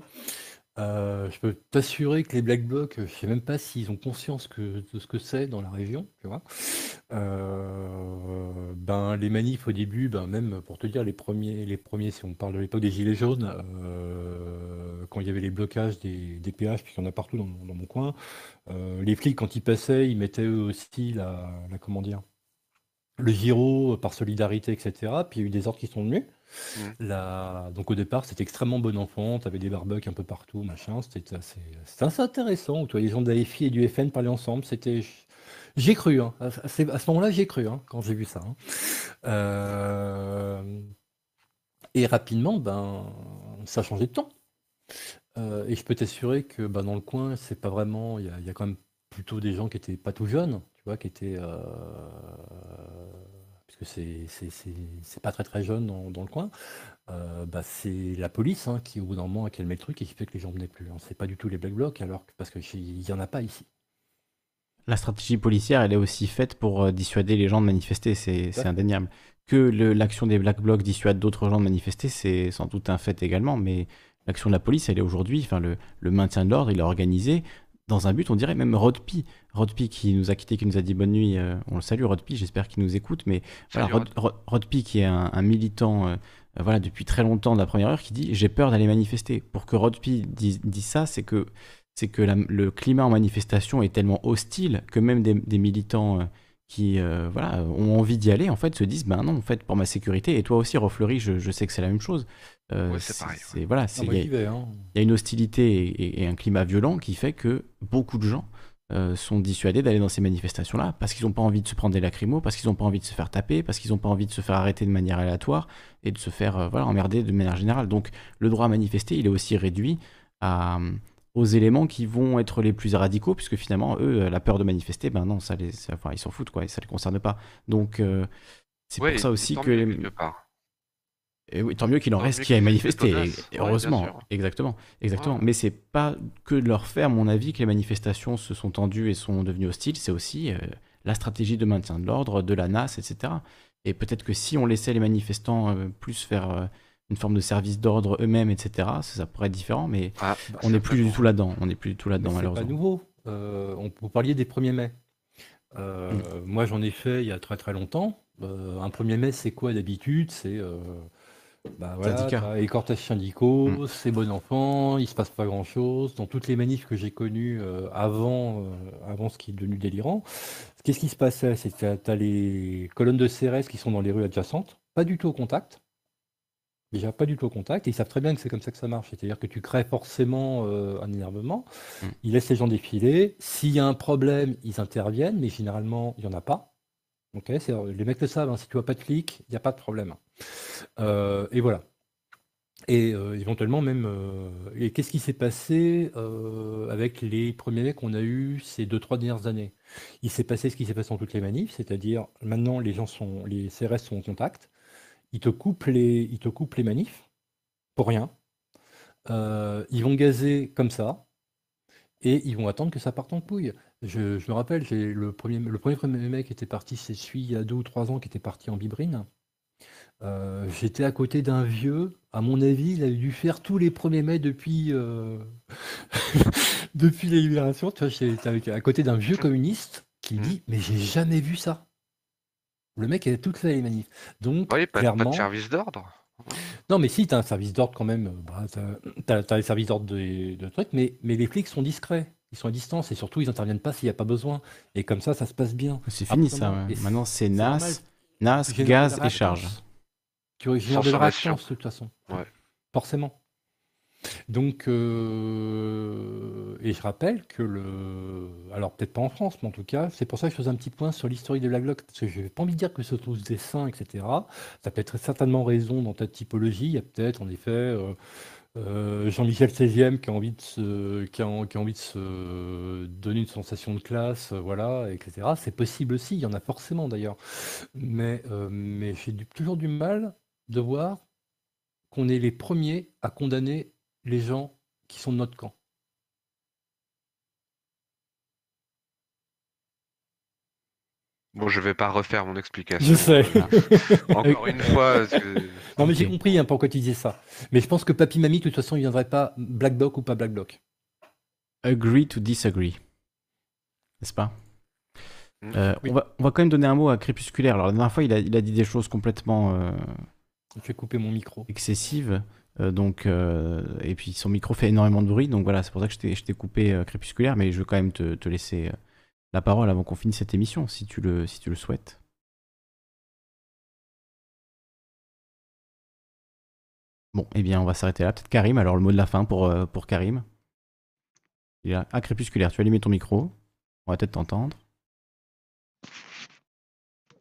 Euh, je peux t'assurer que les Black Blocs, je sais même pas s'ils ont conscience de ce que c'est dans la région, tu vois. Euh, ben, les manifs au début, ben, même pour te dire, les premiers, les si on parle de l'époque des Gilets jaunes, euh, quand il y avait les blocages des, péages, puisqu'il y en a partout dans, mon- coin, euh, les flics, quand ils passaient, ils mettaient eux aussi la comment dire, le Giro par solidarité, etc. Puis il y a eu des ordres qui sont venus. Mm. Donc au départ, c'était extrêmement bon enfant, tu avais des barbecues un peu partout, machin. C'était assez... assez intéressant. Les gens de la FI et du FN parlaient ensemble. C'était... J'ai cru, hein. à, ce moment-là, j'ai cru hein, quand j'ai vu ça. hein. Euh, Et rapidement, ben, ça a changé de temps. Euh, et je peux t'assurer que ben, dans le coin, c'est pas vraiment. Il y a, il y a quand même plutôt des gens qui étaient pas tout jeunes, tu vois, qui étaient. euh, Puisque c'est c'est- pas très très jeune dans, dans le coin. Euh, bah, c'est la police hein, qui, au bout d'un moment, a calmé le truc et qui fait que les gens venaient plus. hein. C'est pas du tout les Black Blocs, alors que, parce qu'il n'y en a pas ici. la stratégie policière, elle est aussi faite pour euh, dissuader les gens de manifester, c'est c'est indéniable. Que l'action des Black Blocs dissuade d'autres gens de manifester, c'est sans doute un fait également, mais l'action de la police, elle est aujourd'hui, enfin le, le maintien de l'ordre, il est organisé dans un but, on dirait même Rodpi, Rodpi qui nous a quitté, qui nous a dit bonne nuit, euh, on le salue Rodpi, j'espère qu'il nous écoute, mais voilà, Salut, Rod- Rod- Rodpi qui est un, un militant euh, euh, voilà, depuis très longtemps de la première heure, qui dit j'ai peur d'aller manifester. Pour que Rodpi dise, dise ça, c'est que, c'est que la- le climat en manifestation est tellement hostile que même des, des militants euh, qui euh, voilà, ont envie d'y aller, en fait, se disent ben non, en fait, pour ma sécurité, et toi aussi, Rofleury, je, je sais que c'est la même chose. Euh, Ouais, c'est pareil, voilà, Ah, il y a-. Hein. y une hostilité et, et- et un climat violent qui fait que beaucoup de gens euh, sont dissuadés d'aller dans ces manifestations-là parce qu'ils n'ont pas envie de se prendre des lacrymos, parce qu'ils n'ont pas envie de se faire taper, parce qu'ils n'ont pas envie de se faire arrêter de manière aléatoire et de se faire euh, voilà, emmerder de manière générale. Donc le droit à manifester, il est aussi réduit à, euh, aux éléments qui vont être les plus radicaux, puisque finalement, eux, euh, la peur de manifester, ben non, ça les, ça- enfin, ils s'en foutent, quoi, et ça ne les concerne pas. Donc euh, c'est Ouais, pour ça aussi que... les- et oui, tant mieux qu'il en Tant reste qui aient Ouais, bien heureusement, exactement, exactement. Ouais. Mais c'est pas que de leur faire, à mon avis, que les manifestations se sont tendues et sont devenues hostiles, c'est aussi euh, la stratégie de maintien de l'ordre, de la NAS, etc. Et peut-être que si on laissait les manifestants euh, plus faire une forme de service d'ordre eux-mêmes, etc., ça, ça pourrait être différent, mais Ah, on n'est plus du tout là-dedans, on n'est plus du tout là-dedans, c'est pas malheureusement. nouveau. Euh, on, vous parliez des 1er mai. Euh, Moi, j'en ai fait il y a très très longtemps. Euh, un 1er mai, c'est quoi d'habitude? C'est euh, bah, voilà, les cortèges syndicaux, Mm. c'est bon enfant, il se passe pas grand-chose. Dans toutes les manifs que j'ai connues euh, avant, euh, avant ce qui est devenu délirant, qu'est-ce qui se passait? C'est que tu as les colonnes de CRS qui sont dans les rues adjacentes, pas du tout au contact. Déjà pas du tout au contact, et ils savent très bien que c'est comme ça que ça marche. C'est-à-dire que tu crées forcément euh, un énervement, Mm. ils laissent les gens défiler. S'il y a un problème, ils interviennent, mais généralement, il n'y en a pas. Les mecs le savent, hein, si tu vois pas de flic, il n'y a pas de problème. Euh, et voilà. Et euh, éventuellement même, et qu'est-ce qui s'est passé avec les premiers mecs qu'on a eu ces deux, trois dernières années? Il s'est passé ce qui s'est passé dans toutes les manifs, c'est-à-dire maintenant les gens sont, les CRS sont en contact, ils te coupent les, ils te coupent les manifs pour rien. Euh, ils vont gazer comme ça et ils vont attendre que ça parte en couille. Je, je me rappelle, j'ai le premier, le premier premier mec qui était parti, c'est celui il y a deux ou trois ans qui était parti en bibrine. Euh, j'étais à côté d'un vieux, à mon avis, il a dû faire tous les premiers mai depuis, euh, depuis les libérations. Tu vois, j'étais à côté d'un vieux communiste qui me dit Mais j'ai jamais vu ça. Le mec, il a toutes fait les manifs. Donc, Oui, pas, pas clairement. de service d'ordre. Non, mais si, tu as un service d'ordre quand même. euh, Bah, tu as, les services d'ordre de, de trucs, mais, mais les flics sont discrets. Ils sont à distance et surtout, ils n'interviennent pas s'il n'y a pas besoin. Et comme ça, ça se passe bien. C'est fini ça, ouais. Maintenant c'est. NAS, NAS, gaz et charge. Tu génères de la de toute façon. Ouais. Forcément. Donc, euh, et je rappelle que le. Alors, peut-être pas en France, mais en tout cas, c'est pour ça que je faisais un petit point sur l'historique de la Glock, parce que je n'ai pas envie de dire que ce sont tous des saints, etc. Tu as peut-être certainement raison dans ta typologie. Il y a peut-être, en effet, euh, euh, Jean-Michel XVI qui a envie de se, qui a, envie de se donner une sensation de classe, voilà, etc. C'est possible aussi, il y en a forcément d'ailleurs. Mais, mais j'ai toujours du mal de voir qu'on est les premiers à condamner les gens qui sont de notre camp. Bon, je vais pas refaire mon explication. Je sais. Encore une fois. Non, mais j'ai compris hein, pourquoi tu disais ça. Mais je pense que Papy Mamie, de toute façon, il viendrait pas Black Bloc ou pas Black Bloc. Agree to disagree. N'est-ce pas? Mm. Euh, Oui. on, va, on va quand même donner un mot à Crépusculaire. Alors la dernière fois, il a, il a dit des choses complètement euh, Je vais couper mon micro. excessives. Euh, donc, euh, et puis son micro fait énormément de bruit. Donc voilà, c'est pour ça que je t'ai- coupé euh, Crépusculaire. Mais je veux quand même te, laisser la parole avant qu'on finisse cette émission, si tu le, souhaites. Bon, eh bien, on va s'arrêter là. Peut-être Karim, alors le mot de la fin pour, pour Karim. Il est là. Ah, Crépusculaire, tu as allumé ton micro. On va peut-être t'entendre.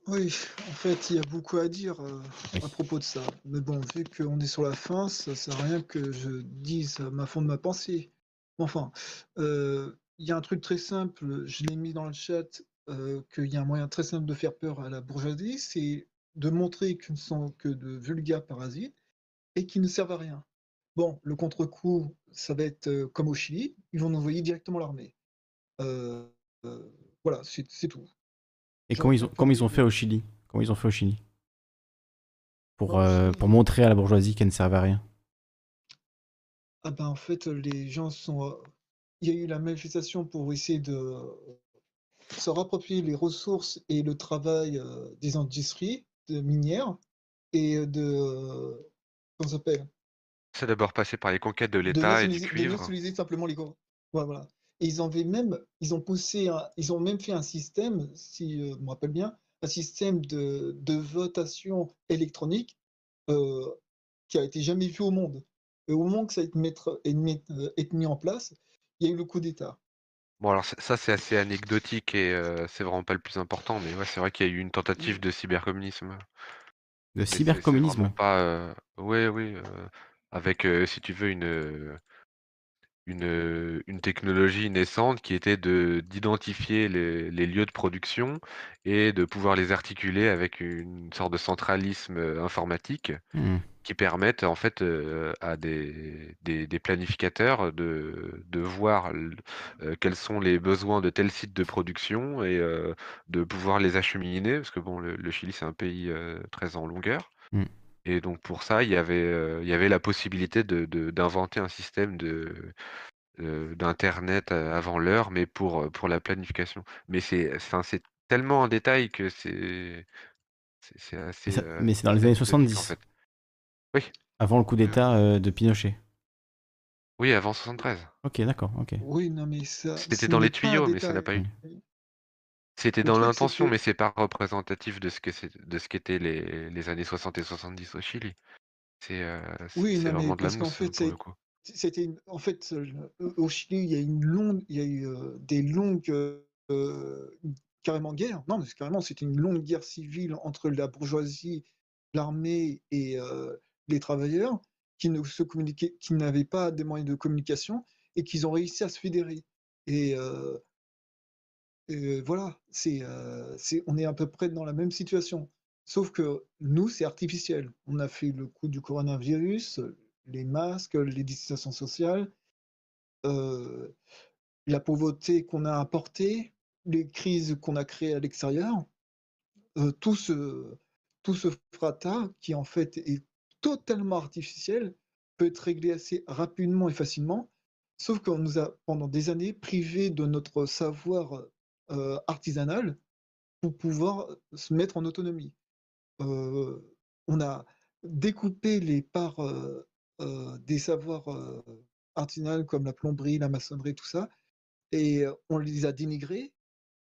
Oui, en fait, il y a beaucoup à dire euh, Oui. à propos de ça. Mais bon, vu qu'on est sur la fin, ça sert à rien que je dise à ma fond de ma pensée. Enfin, euh, il y a un truc très simple, je l'ai mis dans le chat, euh, qu'il y a un moyen très simple de faire peur à la bourgeoisie, c'est de montrer qu'ils ne sont que de vulgaires parasites et qu'ils ne servent à rien. Bon, le contre-coup, ça va être comme au Chili, ils vont envoyer directement l'armée. Voilà, c'est tout. Et comment ils ont, comment ils ont de- fait au Chili? Comment ils ont fait au Chili? Pour, euh, pour montrer à la bourgeoisie qu'elle ne servait à rien. Ah ben en fait, les gens sont. euh, Il y a eu la manifestation pour essayer de se rapproprier les ressources et le travail euh, des industries de minières et de. Comment ça s'appelle? C'est d'abord passé par les conquêtes de De l'État et du de cuivre. nationaliser simplement les. Ouais, voilà. Et ils avaient même, ils ont poussé, un- ils ont même fait un système, si euh, je me rappelle bien, un système de, de votation électronique euh, qui a été jamais vu au monde. Et au moment que ça a été, mettre, est, met- euh, est mis en place, il y a eu le coup d'État. Bon alors ça c'est assez anecdotique et heu, c'est vraiment pas le plus important, mais ouais, c'est vrai qu'il y a eu une tentative de cybercommunisme. De cybercommunisme? pas, heu ouais, oui, heu, avec, si tu veux une, une, heu, une technologie naissante qui était de d'identifier les les lieux de production et de pouvoir les articuler avec une sorte de centralisme, heu, informatique Mmh. qui permettent en fait, heu, à des des des planificateurs de de voir l quels sont les besoins de tel site de production et de pouvoir les acheminer. Parce que bon, le le Chili, c'est un pays, très en longueur Mmh. Et donc pour ça, il y avait, heu, il y avait la possibilité de de d'inventer un système de, heu, d'internet, avant l'heure, mais pour, pour la planification. Mais c'est tellement en détail que c'est c'est c'est Mais assez, ça mais c'est dans les années anecdotique en 70? fait. Oui. Avant le coup Heu d'État, de Pinochet? Oui, avant 73. OK, d'accord, OK. Oui, non, mais ça, C'était dans les tuyaux, mais ça n'a pas eu. C'était Le dans truc, c'est l'intention, que mais c'est pas représentatif de ce que c'est de ce qu'étaient les les années 60 et 70 au Chili. C'est, heu, c'est Oui, c'est non, mais vraiment de la parce qu'en mousse, fait, pour le c'est- coup. c'était une- en fait, au Chili, il y a une longue, il y a eu euh, des longues, euh, euh, carrément guerres. Non, mais c'est carrément, c'était une longue guerre civile entre la bourgeoisie, l'armée et euh, les travailleurs qui ne se communiquaient, qui n'avaient pas des moyens de communication et qu'ils ont réussi à se fédérer. Et, euh, et voilà, c'est, euh, on est à peu près dans la même situation. Sauf que nous, c'est artificiel. On a fait le coup du coronavirus, les masques, les distanciations sociales, euh, la pauvreté qu'on a apportée, les crises qu'on a créées à l'extérieur, euh, tout ce, tout ce frata qui en fait est totalement artificiel peut être réglé assez rapidement et facilement, sauf qu'on nous a pendant des années privés de notre savoir euh, artisanal pour pouvoir se mettre en autonomie. Euh, on a découpé les parts euh, des savoirs artisanaux comme la plomberie, la maçonnerie, tout ça, et on les a dénigrés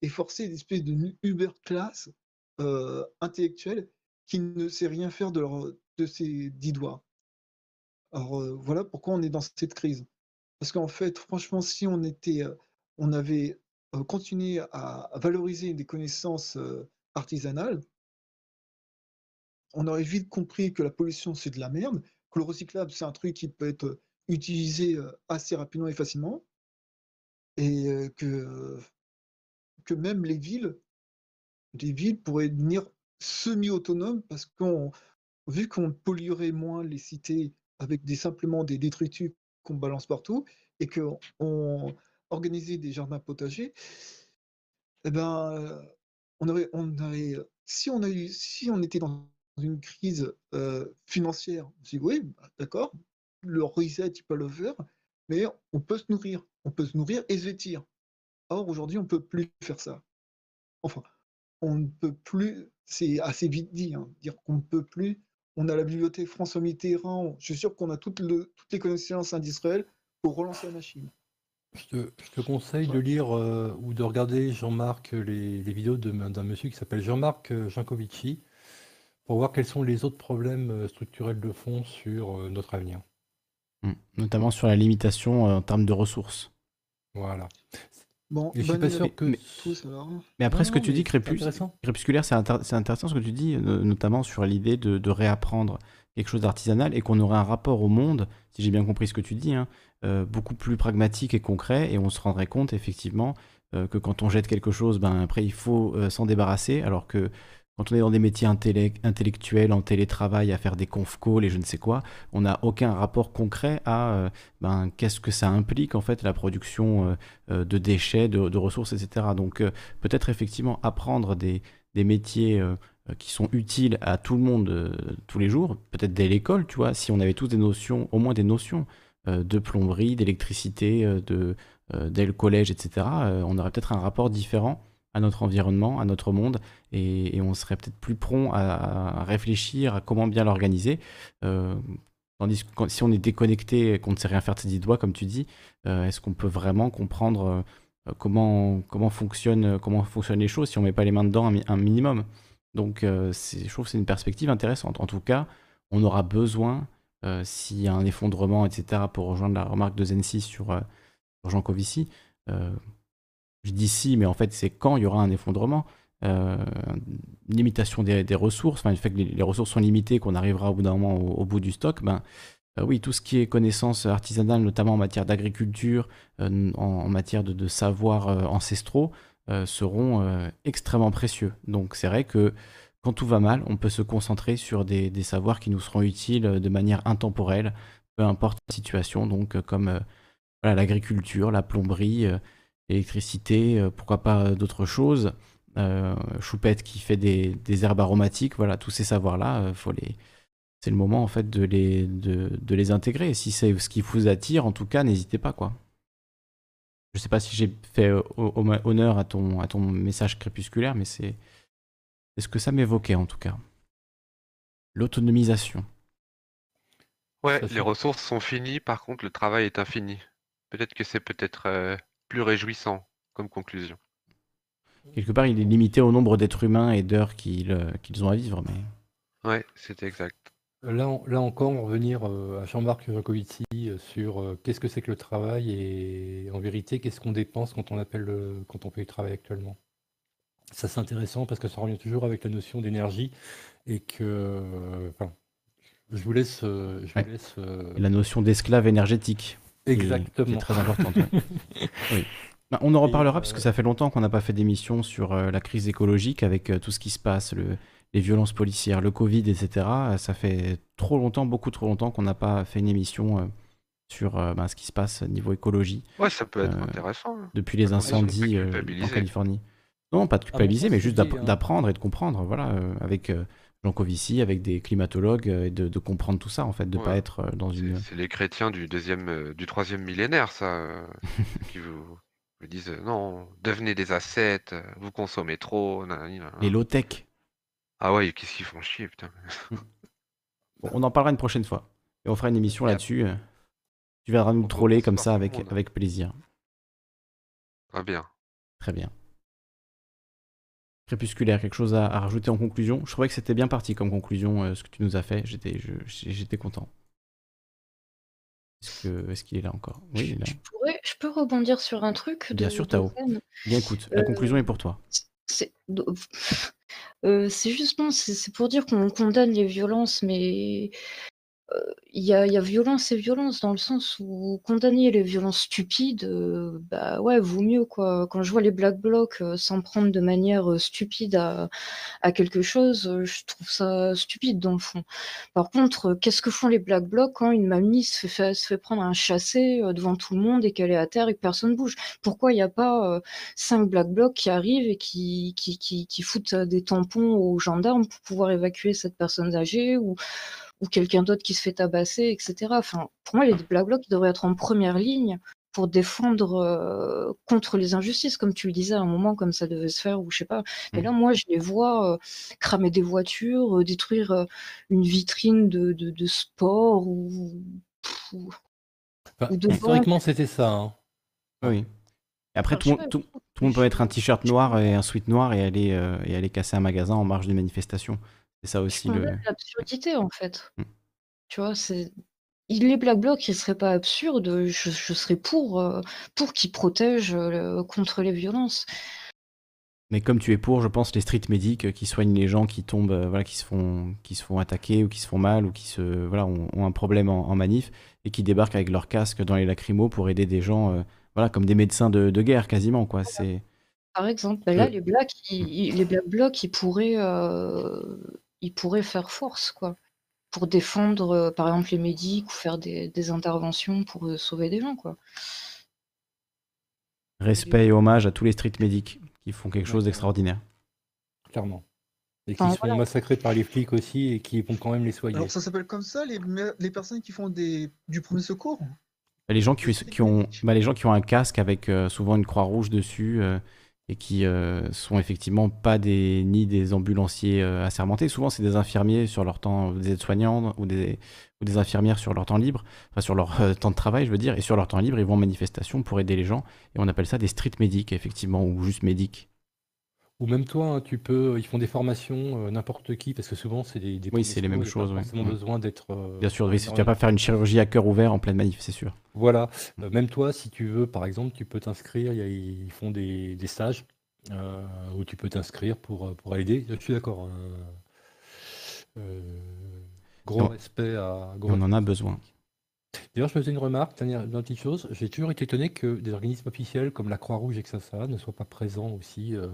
et forcé une espèce de Uber classe intellectuelle qui ne sait rien faire de, leur, de ses dix doigts. Alors voilà pourquoi on est dans cette crise. Parce qu'en fait, franchement, si on était, on avait euh, continué à, valoriser des connaissances euh, artisanales, on aurait vite compris que la pollution, c'est de la merde, que le recyclable, c'est un truc qui peut être utilisé euh, assez rapidement et facilement, et que, que même les villes, les villes pourraient devenir semi-autonomes parce qu'on, vu qu'on polluerait moins les cités avec des, simplement des détritus qu'on balance partout et qu'on organisait des jardins potagers, eh ben, euh, on aurait, on aurait, si on a eu, si on était dans une crise euh, financière, on dit oui, bah, d'accord, le reset, il peut le faire, mais on peut se nourrir, on peut se nourrir et se vêtir. Or, aujourd'hui, on ne peut plus faire ça. Enfin, on ne peut plus, c'est assez vite dit, hein, dire qu'on ne peut plus. On a la bibliothèque François Mitterrand, je suis sûr qu'on a toutes les connaissances industrielles pour relancer la machine. Je te, je te conseille de lire euh, ou de regarder Jean-Marc, les, les vidéos de- d'un monsieur qui s'appelle Jean-Marc euh, Jancovici pour voir quels sont les autres problèmes euh, structurels de fond sur euh, notre avenir. Mmh. Notamment sur la limitation euh, en termes de ressources. Voilà. Bon, Et je suis bonne pas sûr que. mais- tous alors. Mais après, Non, ce que non, tu mais dis, c'est Crépus, intéressant. Crépusculaire, c'est inter- c'est intéressant ce que tu dis, no- notamment sur l'idée de, de réapprendre quelque chose d'artisanal et qu'on aurait un rapport au monde, si j'ai bien compris ce que tu dis, hein, euh, beaucoup plus pragmatique et concret, et on se rendrait compte effectivement euh, que quand on jette quelque chose, ben après il faut euh, s'en débarrasser, alors que quand on est dans des métiers intellec- intellectuels, en télétravail, à faire des conf calls et je ne sais quoi, on n'a aucun rapport concret à ben, qu'est-ce que ça implique en fait la production de déchets, de, de ressources, etc. Donc peut-être effectivement apprendre des, des métiers qui sont utiles à tout le monde euh, tous les jours, peut-être dès l'école, tu vois, si on avait tous des notions, au moins des notions euh, de plomberie, d'électricité, euh, de, euh, dès le collège, etc., euh, on aurait peut-être un rapport différent à notre environnement, à notre monde, et, on serait peut-être plus prompt à, réfléchir à comment bien l'organiser. Euh, tandis que si on est déconnecté qu'on ne sait rien faire de ses dix doigts, comme tu dis, euh, est-ce qu'on peut vraiment comprendre euh, comment, comment, fonctionne, comment fonctionnent les choses si on ne met pas les mains dedans un minimum? Donc euh, je trouve que c'est une perspective intéressante. En tout cas, on aura besoin, euh, s'il y a un effondrement, etc., pour rejoindre la remarque de Zen6 sur, euh, sur Jean Covici, je dis si, mais en fait, c'est quand il y aura un effondrement. Limitation des, ressources, enfin, le fait que les, ressources sont limitées, qu'on arrivera au bout d'un moment au, bout du stock, ben, oui, tout ce qui est connaissances artisanales, notamment en matière d'agriculture, en, matière de, de savoirs ancestraux, euh, seront euh, extrêmement précieux. Donc c'est vrai que quand tout va mal, on peut se concentrer sur des, savoirs qui nous seront utiles euh, de manière intemporelle, peu importe la situation, donc comme l'agriculture, la plomberie, l'électricité, pourquoi pas d'autres choses. Choupette qui fait des, herbes aromatiques, voilà, tous ces savoirs-là, faut les... c'est le moment en fait de les, de, les intégrer. Si c'est ce qui vous attire, en tout cas, n'hésitez pas, quoi. Je sais pas si j'ai fait euh, ho- ho- honneur à ton, à ton message crépusculaire, mais c'est ce que ça m'évoquait en tout cas. L'autonomisation. Ouais, Ça, les ressources sont finies, par contre, le travail est infini. Peut-être que c'est peut-être euh, plus réjouissant comme conclusion. Quelque part, il est limité au nombre d'êtres humains et d'heures qu'ils euh, qu'ils ont à vivre, mais Ouais, c'est exact. Là, là encore, on va revenir euh, à Jean-Marc Jancovici euh, sur euh, qu'est-ce que c'est que le travail et en vérité, qu'est-ce qu'on dépense quand on appelle le- quand on fait du travail actuellement? Ça, c'est intéressant parce que ça revient toujours avec la notion d'énergie et que, enfin, je vous laisse, vous la notion d'esclave énergétique. qui est- Qui est, Exactement. très importante. ouais. oui. Bah, on en reparlera parce que ça fait longtemps qu'on n'a pas fait d'émission sur la crise écologique avec tout ce qui se passe, le- les violences policières, le Covid, etc. Euh, Ça fait trop longtemps, beaucoup trop longtemps qu'on n'a pas fait une émission euh, sur euh, bah, ce qui se passe au niveau écologie Ouais, ça peut être euh, intéressant. hein. depuis les incendies euh, en culpabiliser. Californie. Non, pas de mon culpabiliser, mais juste un- d'apprendre et de comprendre, voilà, euh, avec euh, Jean Covici, avec des climatologues, euh, et de, de comprendre tout ça, en fait, de Ouais. pas être euh, dans une... c'est les chrétiens du deuxième, euh, du troisième millénaire, ça, euh, qui vous, vous disent non, devenez des ascètes, vous consommez trop. nanani, nanana. les low-tech. Ah ouais, qu'est-ce qu'ils font chier, putain. Bon, on en parlera une prochaine fois. Et on fera une émission là-dessus. euh. Tu viendras nous On troller comme ça avec, le monde. avec plaisir. Très bien. Très bien. Crépusculaire, quelque chose à, à rajouter en conclusion? Je trouvais que c'était bien parti comme conclusion, euh, ce que tu nous as fait. J'étais content. Est-ce que- est-ce qu'il est là encore? Oui, il est là. Je pourrais, je peux rebondir sur un truc Bien de, sûr, Tao. Bien écoute, la Euh, conclusion est pour toi. C'est c'est juste non, c'est pour dire qu'on condamne les violences, mais il y a, y violence et violence dans le sens où condamner les violences stupides, euh, bah ouais, vaut mieux quoi. Quand je vois les Black Blocs euh, s'en prendre de manière euh, stupide à, quelque chose, je trouve ça stupide dans le fond. Par contre, qu'est-ce que font les Black Blocs quand une mamie se fait, se fait prendre un chassé devant tout le monde et qu'elle est à terre et que personne bouge? Pourquoi il n'y a pas cinq Black Blocs qui arrivent et qui, qui, qui, foutent des tampons aux gendarmes pour pouvoir évacuer cette personne âgée ou, ou quelqu'un d'autre qui se fait tabasser, etc. Enfin, pour moi, les Black Blocs devraient être en première ligne pour défendre euh, contre les injustices, comme tu le disais à un moment, comme ça devait se faire, ou je sais pas. Mais Mm. là, moi, je les vois euh, cramer des voitures, euh, détruire euh, une vitrine de, de, de sport ou, ou, Enfin, ou de historiquement, c'était ça. hein. Oui. Et après, Enfin, tout, le monde- pas, tout, tout le monde peut mettre un t-shirt noir et un sweat noir et aller, euh, et aller casser un magasin en marge d'une manifestation. C'est ça aussi le. l'absurdité, en fait. Mm. Tu vois, c'est. Les Black Blocs, ils seraient pas absurdes. Je, je serais pour, euh, pour qu'ils protègent euh, contre les violences. Mais comme tu es pour, je pense, les street medics euh, qui soignent les gens qui tombent, euh, voilà, qui se font, qui se font attaquer ou qui se font mal ou qui se, voilà, ont, ont un problème en, en manif et qui débarquent avec leur casque dans les lacrymos pour aider des gens, voilà, comme des médecins de, de guerre quasiment, quoi. C'est, Par exemple, bah, là, les blacks, ils ils les black blocs, ils pourraient, ils pourraient faire force, quoi, pour défendre, heu, par exemple, les médics ou faire des des interventions pour, heu, sauver des gens, quoi. Respect et hommage à tous les street medics qui font quelque chose d'extraordinaire. Clairement. Et qui Enfin, voilà. massacrer par les flics aussi et qui vont quand même les soigner. Alors ça s'appelle comme ça les, personnes qui font des, du premier secours? Les gens qui, ont, bah, les gens qui ont un casque avec euh, souvent une croix rouge dessus euh, et qui euh, sont effectivement pas des ni des ambulanciers euh, assermentés. Souvent, c'est des infirmiers sur leur temps, des aides-soignants ou des, infirmières sur leur temps libre, enfin sur leur euh, temps de travail, je veux dire. Et sur leur temps libre, ils vont en manifestation pour aider les gens. Et on appelle ça des street medics, effectivement, ou juste médics. Ou même toi, hein, tu peux, ils font des formations, euh, n'importe qui, parce que souvent c'est des, des Oui, c'est les mêmes choses. ouais. forcément Mm. besoin d'être. euh, Bien sûr, oui, tu dans vas pas faire une chirurgie à cœur ouvert en pleine manif, c'est sûr. Voilà. Euh, même toi, si tu veux, par exemple, tu peux t'inscrire. Ils font des, des stages euh, où tu peux t'inscrire pour, euh, pour aider. Je suis d'accord. hein. Euh, gros Non. respect à. Gros on en a besoin. D'ailleurs, je me faisais une remarque, dernière, dernière petite chose. J'ai toujours été étonné que des organismes officiels comme la Croix-Rouge et que ça, ça ne soient pas présents aussi, euh,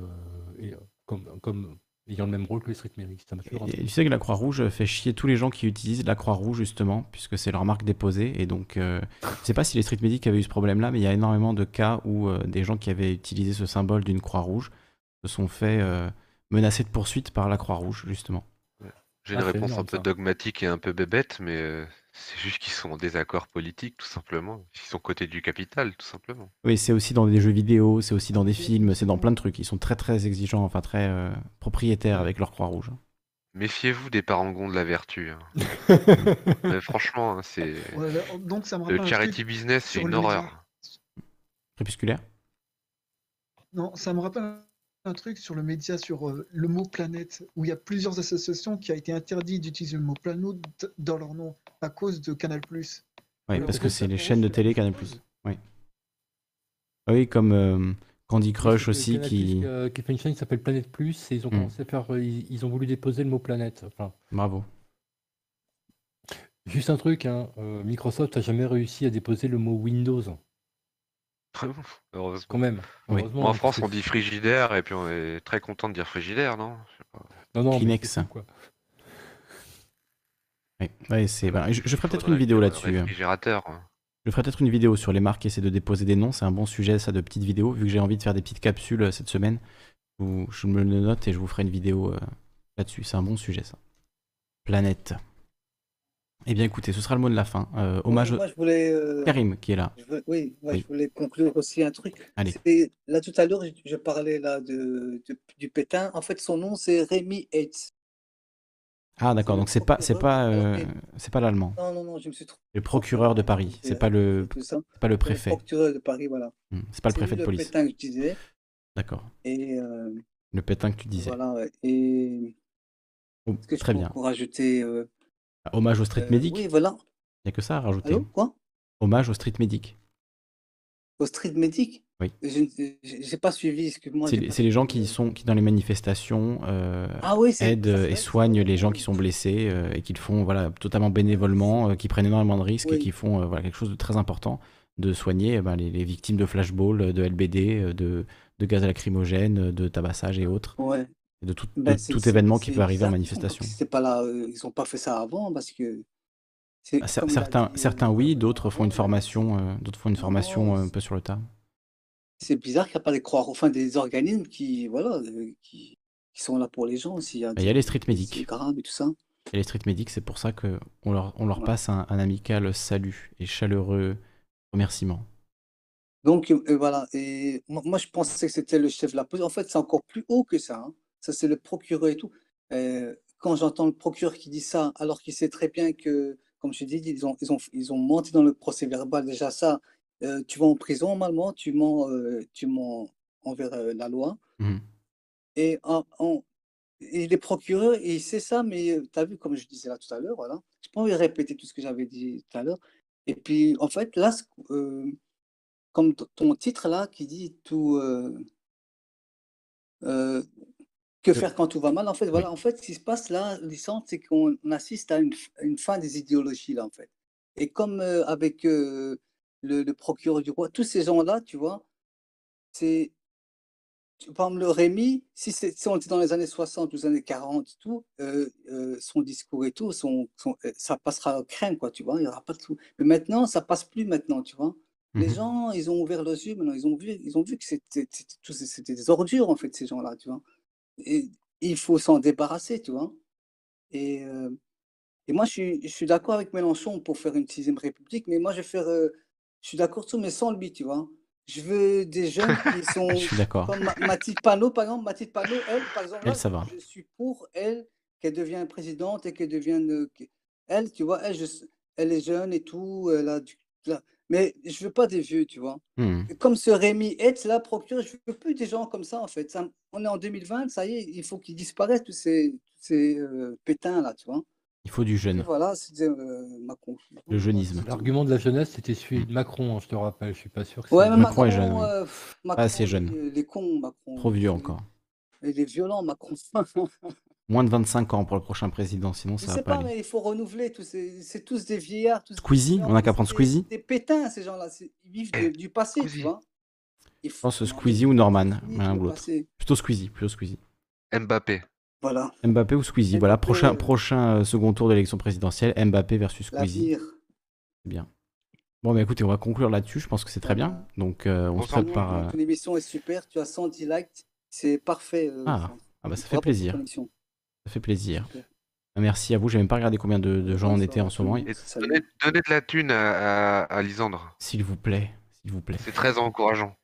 et, euh, comme, comme ayant le même rôle que les street medics. Ça Et tu sais que la Croix-Rouge fait chier tous les gens qui utilisent la Croix-Rouge, justement, puisque c'est leur marque déposée. Et donc, euh, je sais pas si les street medics avaient eu ce problème-là, mais il y a énormément de cas où euh, des gens qui avaient utilisé ce symbole d'une Croix-Rouge se sont fait euh, menacer de poursuite par la Croix-Rouge, justement. J'ai Ah, une réponse un peu ça. dogmatique et un peu bébête, mais euh, c'est juste qu'ils sont en désaccord politique, tout simplement. Ils sont côté du capital, tout simplement. Oui, c'est aussi dans des jeux vidéo, c'est aussi dans des films, c'est dans plein de trucs. Ils sont très très exigeants, enfin très euh, propriétaires avec leur Croix-Rouge. Méfiez-vous des parangons de la vertu. hein. Mais franchement, hein, c'est Ouais, là, donc ça me le un charity truc business, c'est sur une le média. horreur. Crépusculaire? Non, ça me rappelle un truc sur le média, sur euh, le mot planète, où il y a plusieurs associations qui a été interdit d'utiliser le mot planète dans leur nom à cause de Canal+. Oui, Alors, parce que c'est les chaînes de télé Canal+. Oui. Ah Oui, comme euh, Candy Crush aussi, Canal+, qui... euh, qui fait une chaîne qui s'appelle Planète Plus et ils ont Hmm. commencé à faire, euh, ils, ils ont voulu déposer le mot planète. Enfin, Bravo. juste un truc, hein, euh, Microsoft n'a jamais réussi à déposer le mot Windows, Heureusement. quand même. Oui. Heureusement, Bon, en hein, France, on dit frigidaire et puis on est très content de dire frigidaire, non? Je sais pas. non, non, Kleenex. quoi? Oui, Ouais, c'est... bah, je, je ferai peut-être une vidéo là-dessus. hein. Réfrigérateur. hein. Je ferai peut-être une vidéo sur les marques qui essaient de déposer des noms. C'est un bon sujet, ça, de petites vidéos. Vu que j'ai envie de faire des petites capsules euh, cette semaine, où je me le note et je vous ferai une vidéo euh, là-dessus. C'est un bon sujet, ça. Planète. Eh bien, écoutez, ce sera le mot de la fin. Euh, hommage Moi, je voulais, euh, Karim qui est là. je veux- oui, je voulais conclure aussi un truc. Allez. Là, tout à l'heure, je, je parlais là de, de- du pétain. En fait, son nom, c'est Rémi Heitz. Ah, d'accord. le Donc c'est pas, c'est pas, euh, c'est pas l'allemand. Non, non, non, je me suis trompé. Le procureur de Paris. C'est pas le, pas le Le préfet. procureur de Paris, voilà. Hmm, C'est pas le préfet de police. pétain que je disais. D'accord. Et Le pétain que tu disais. voilà. ouais. Et Oh, que très bien. encore rajouter euh, Hommage au street euh, medic. Oui, voilà. Il n'y a que ça à rajouter. Allô, quoi? Hommage au street medic. Au street medic? Oui. Je n'ai pas suivi, excuse-moi. C'est les, pas c'est les gens qui euh. sont qui dans les manifestations euh, Ah oui, aident et soignent les gens qui sont blessés euh, et qui le font voilà totalement bénévolement, euh, qui prennent énormément de risques et qui font voilà quelque chose de très important de soigner eh ben, les, les victimes de flashball, de LBD, de, de gaz lacrymogène, de tabassage et autres, Ouais. Et de tout, Ben, c'est- événement qui peut arriver en manifestation. pas là, euh, ils n'ont pas fait ça avant parce que Ah, certains, dit, euh, certains oui, d'autres font une formation, euh, d'autres font une formation un peu sur le tas. c'est bizarre qu'il n'y a pas des croix, enfin des organismes qui, voilà, qui, qui sont là pour les gens s'il y a Ben, Il y a les street medics. et tout ça. Et les street medics, c'est pour ça que on leur, on leur Ouais. passe un, un amical salut et chaleureux remerciement. Donc euh, voilà, et moi, moi, je pensais que c'était le chef de la police. En fait, c'est encore plus haut que ça. hein. Ça, c'est le procureur et tout. Euh, quand j'entends le procureur qui dit ça, alors qu'il sait très bien que, comme je dis, ils ont, ils ont, ils ont menti dans le procès verbal. Déjà, ça, euh, tu vas en prison normalement, tu mens, euh, tu mens envers la loi. Mhm. Et, en, en- et les procureurs, et il sait ça, mais tu as vu, comme je disais là tout à l'heure, voilà. Je pas envie de répéter tout ce que j'avais dit tout à l'heure. Et puis, en fait, là, comme ton titre là qui dit tout euh, que faire quand tout va mal en fait voilà en fait ce qui se passe là Lissandre, c'est qu'on assiste à une, une fin des idéologies là en fait et comme euh, avec euh, le, le procureur du roi tous ces gens là tu vois c'est par exemple, le Rémi, si, si on était dans les années 60 ou les années 40 et tout, euh, son discours et tout, son, son- ça passera au crème, quoi, tu vois, il n'y aura pas de tout. Mais maintenant, ça passe plus maintenant, tu vois. Les Mhm. gens, ils ont ouvert les yeux, maintenant, ils ont vu, ils ont vu que c'était des ordures, en fait, ces gens-là, tu vois. Et il faut s'en débarrasser, tu vois. Et, euh, et moi, je suis, je suis d'accord avec Mélenchon pour faire une sixième république, mais moi, je vais faire, euh, je suis d'accord tout, mais sans lui, tu vois. Je veux des jeunes qui sont Je suis d'accord. comme Ma- Mathilde Panot, par exemple. Mathilde Panot, elle, par exemple, Elle, là, ça va. je suis pour elle qu'elle devienne présidente et qu'elle devienne. euh, Elle, tu vois, elle, je elle est jeune et tout. Elle a du-. Mais je veux pas des vieux, tu vois. Hmm. Comme ce Rémi Hetz, là, procureur, je veux plus des gens comme ça, en fait. Ça- on est en 2020, ça y est, il faut qu'ils disparaissent, tous ces, tous ces euh, pétins, là, tu vois. Il faut du Et jeune. voilà, c'était euh, ma conclusion. Le jeunisme. L'argument de la jeunesse, c'était celui de Macron, hein, je te rappelle. Je suis pas sûr que Ouais, mais Macron Macron, est jeune, euh, Macron, assez jeune. il, il est con, Macron. Trop vieux encore. Il est violent, Macron. Moins de 25 ans pour le prochain président, sinon Je ça va sais pas pas, aller. mais il faut renouveler tous ces. C'est tous des vieillards. Tous Squeezie, des- on a qu'à prendre c'est Squeezie. Des pétins, ces gens-là. c'est- Ils vivent de- du passé, tu Squeezie. vois. Il Je pense non, Squeezie ou Norman, l'un ou l'autre. Plutôt Squeezie, plutôt Squeezie. Mbappé. Voilà. Mbappé ou Squeezie. Voilà, prochain, euh, prochain euh, second tour de l'élection présidentielle, Mbappé versus Squeezie. C'est bien. Bon, bah écoutez, on va conclure là-dessus. Je pense que c'est très bien. Donc, euh, on se Bonsoir. prépare. euh, Ton émission est super. Tu as 110 likes. C'est parfait. euh, Ah, ah bah ça fait plaisir. Ça fait plaisir. Merci à vous. J'ai même pas regardé combien de, de gens on Bonsoir était en ce moment. donnez, donnez de la thune à, à, à Lisandre. S'il vous plaît, s'il vous plaît. C'est très encourageant.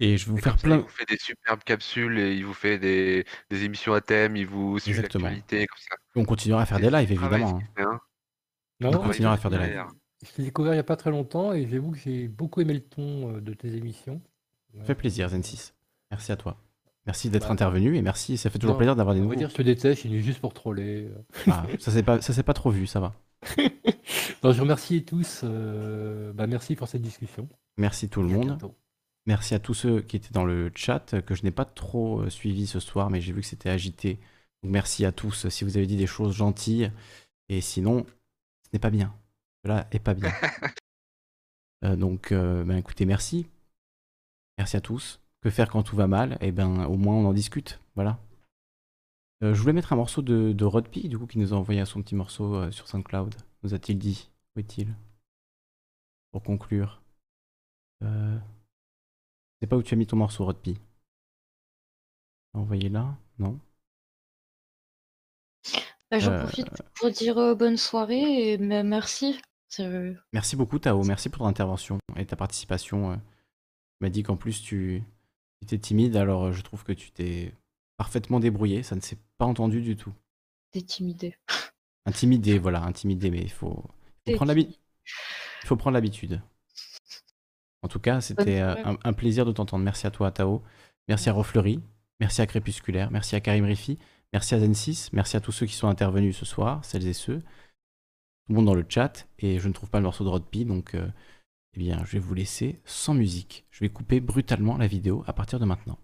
Et je vais vous Et faire ça, plein. il vous fait des superbes capsules et il vous fait des, des émissions à thème, il vous suit Exactement. l'actualité, comme ça. On continuera à faire des lives, évidemment. fait, hein. Non, On non, continuera à de faire des lives. je t'ai découvert il n'y a pas très longtemps et j'avoue que j'ai beaucoup aimé le ton euh, de tes émissions. Ça fait plaisir, Zen6. Merci à toi. Merci d'être Bah, intervenu et merci. Ça fait toujours Non, plaisir d'avoir des On va nouveaux. dire je te déteste, suis venu juste pour troller. euh. Ah, ça s'est pas, ça s'est pas trop vu, ça va. Non, je remercie tous. euh, bah, merci pour cette discussion. Merci tout le monde. bientôt. Merci à tous ceux qui étaient dans le chat, que je n'ai pas trop euh, suivi ce soir, mais j'ai vu que c'était agité. Donc merci à tous si vous avez dit des choses gentilles. Et sinon, ce n'est pas bien. Cela est pas bien. Euh, donc, euh, ben, écoutez, merci. Merci à tous. Que faire quand tout va mal Eh ben, au moins on en discute. Voilà. Euh, je voulais mettre un morceau de, de Rodpi, du coup, qui nous a envoyé son petit morceau euh, sur SoundCloud. Nous a-t-il dit Où est-il? Pour conclure. Euh... Je sais pas où tu as mis ton morceau, Rodpi. Envoyé là? Non? Bah, J'en Euh, profite pour dire bonne soirée et me- merci. Merci beaucoup, Tao. Merci pour ton intervention et ta participation. Tu m'as dit qu'en plus, tu étais timide, alors euh, je trouve que tu t'es parfaitement débrouillé. Ça ne s'est pas entendu du tout. T'es timidé. Intimidé, voilà, intimidé, mais il faut, prendre l'habi- timide. il faut prendre l'habitude. En tout cas, c'était euh, un plaisir de t'entendre. Merci à toi, Tao. Merci à Rofleury. Merci à Crépusculaire. Merci à Karim Rifi. Merci à Zen6. Merci à tous ceux qui sont intervenus ce soir, celles et ceux. Tout le monde dans le chat. Et je ne trouve pas le morceau de Rodpi, donc euh, eh bien, je vais vous laisser sans musique. Je vais couper brutalement la vidéo à partir de maintenant.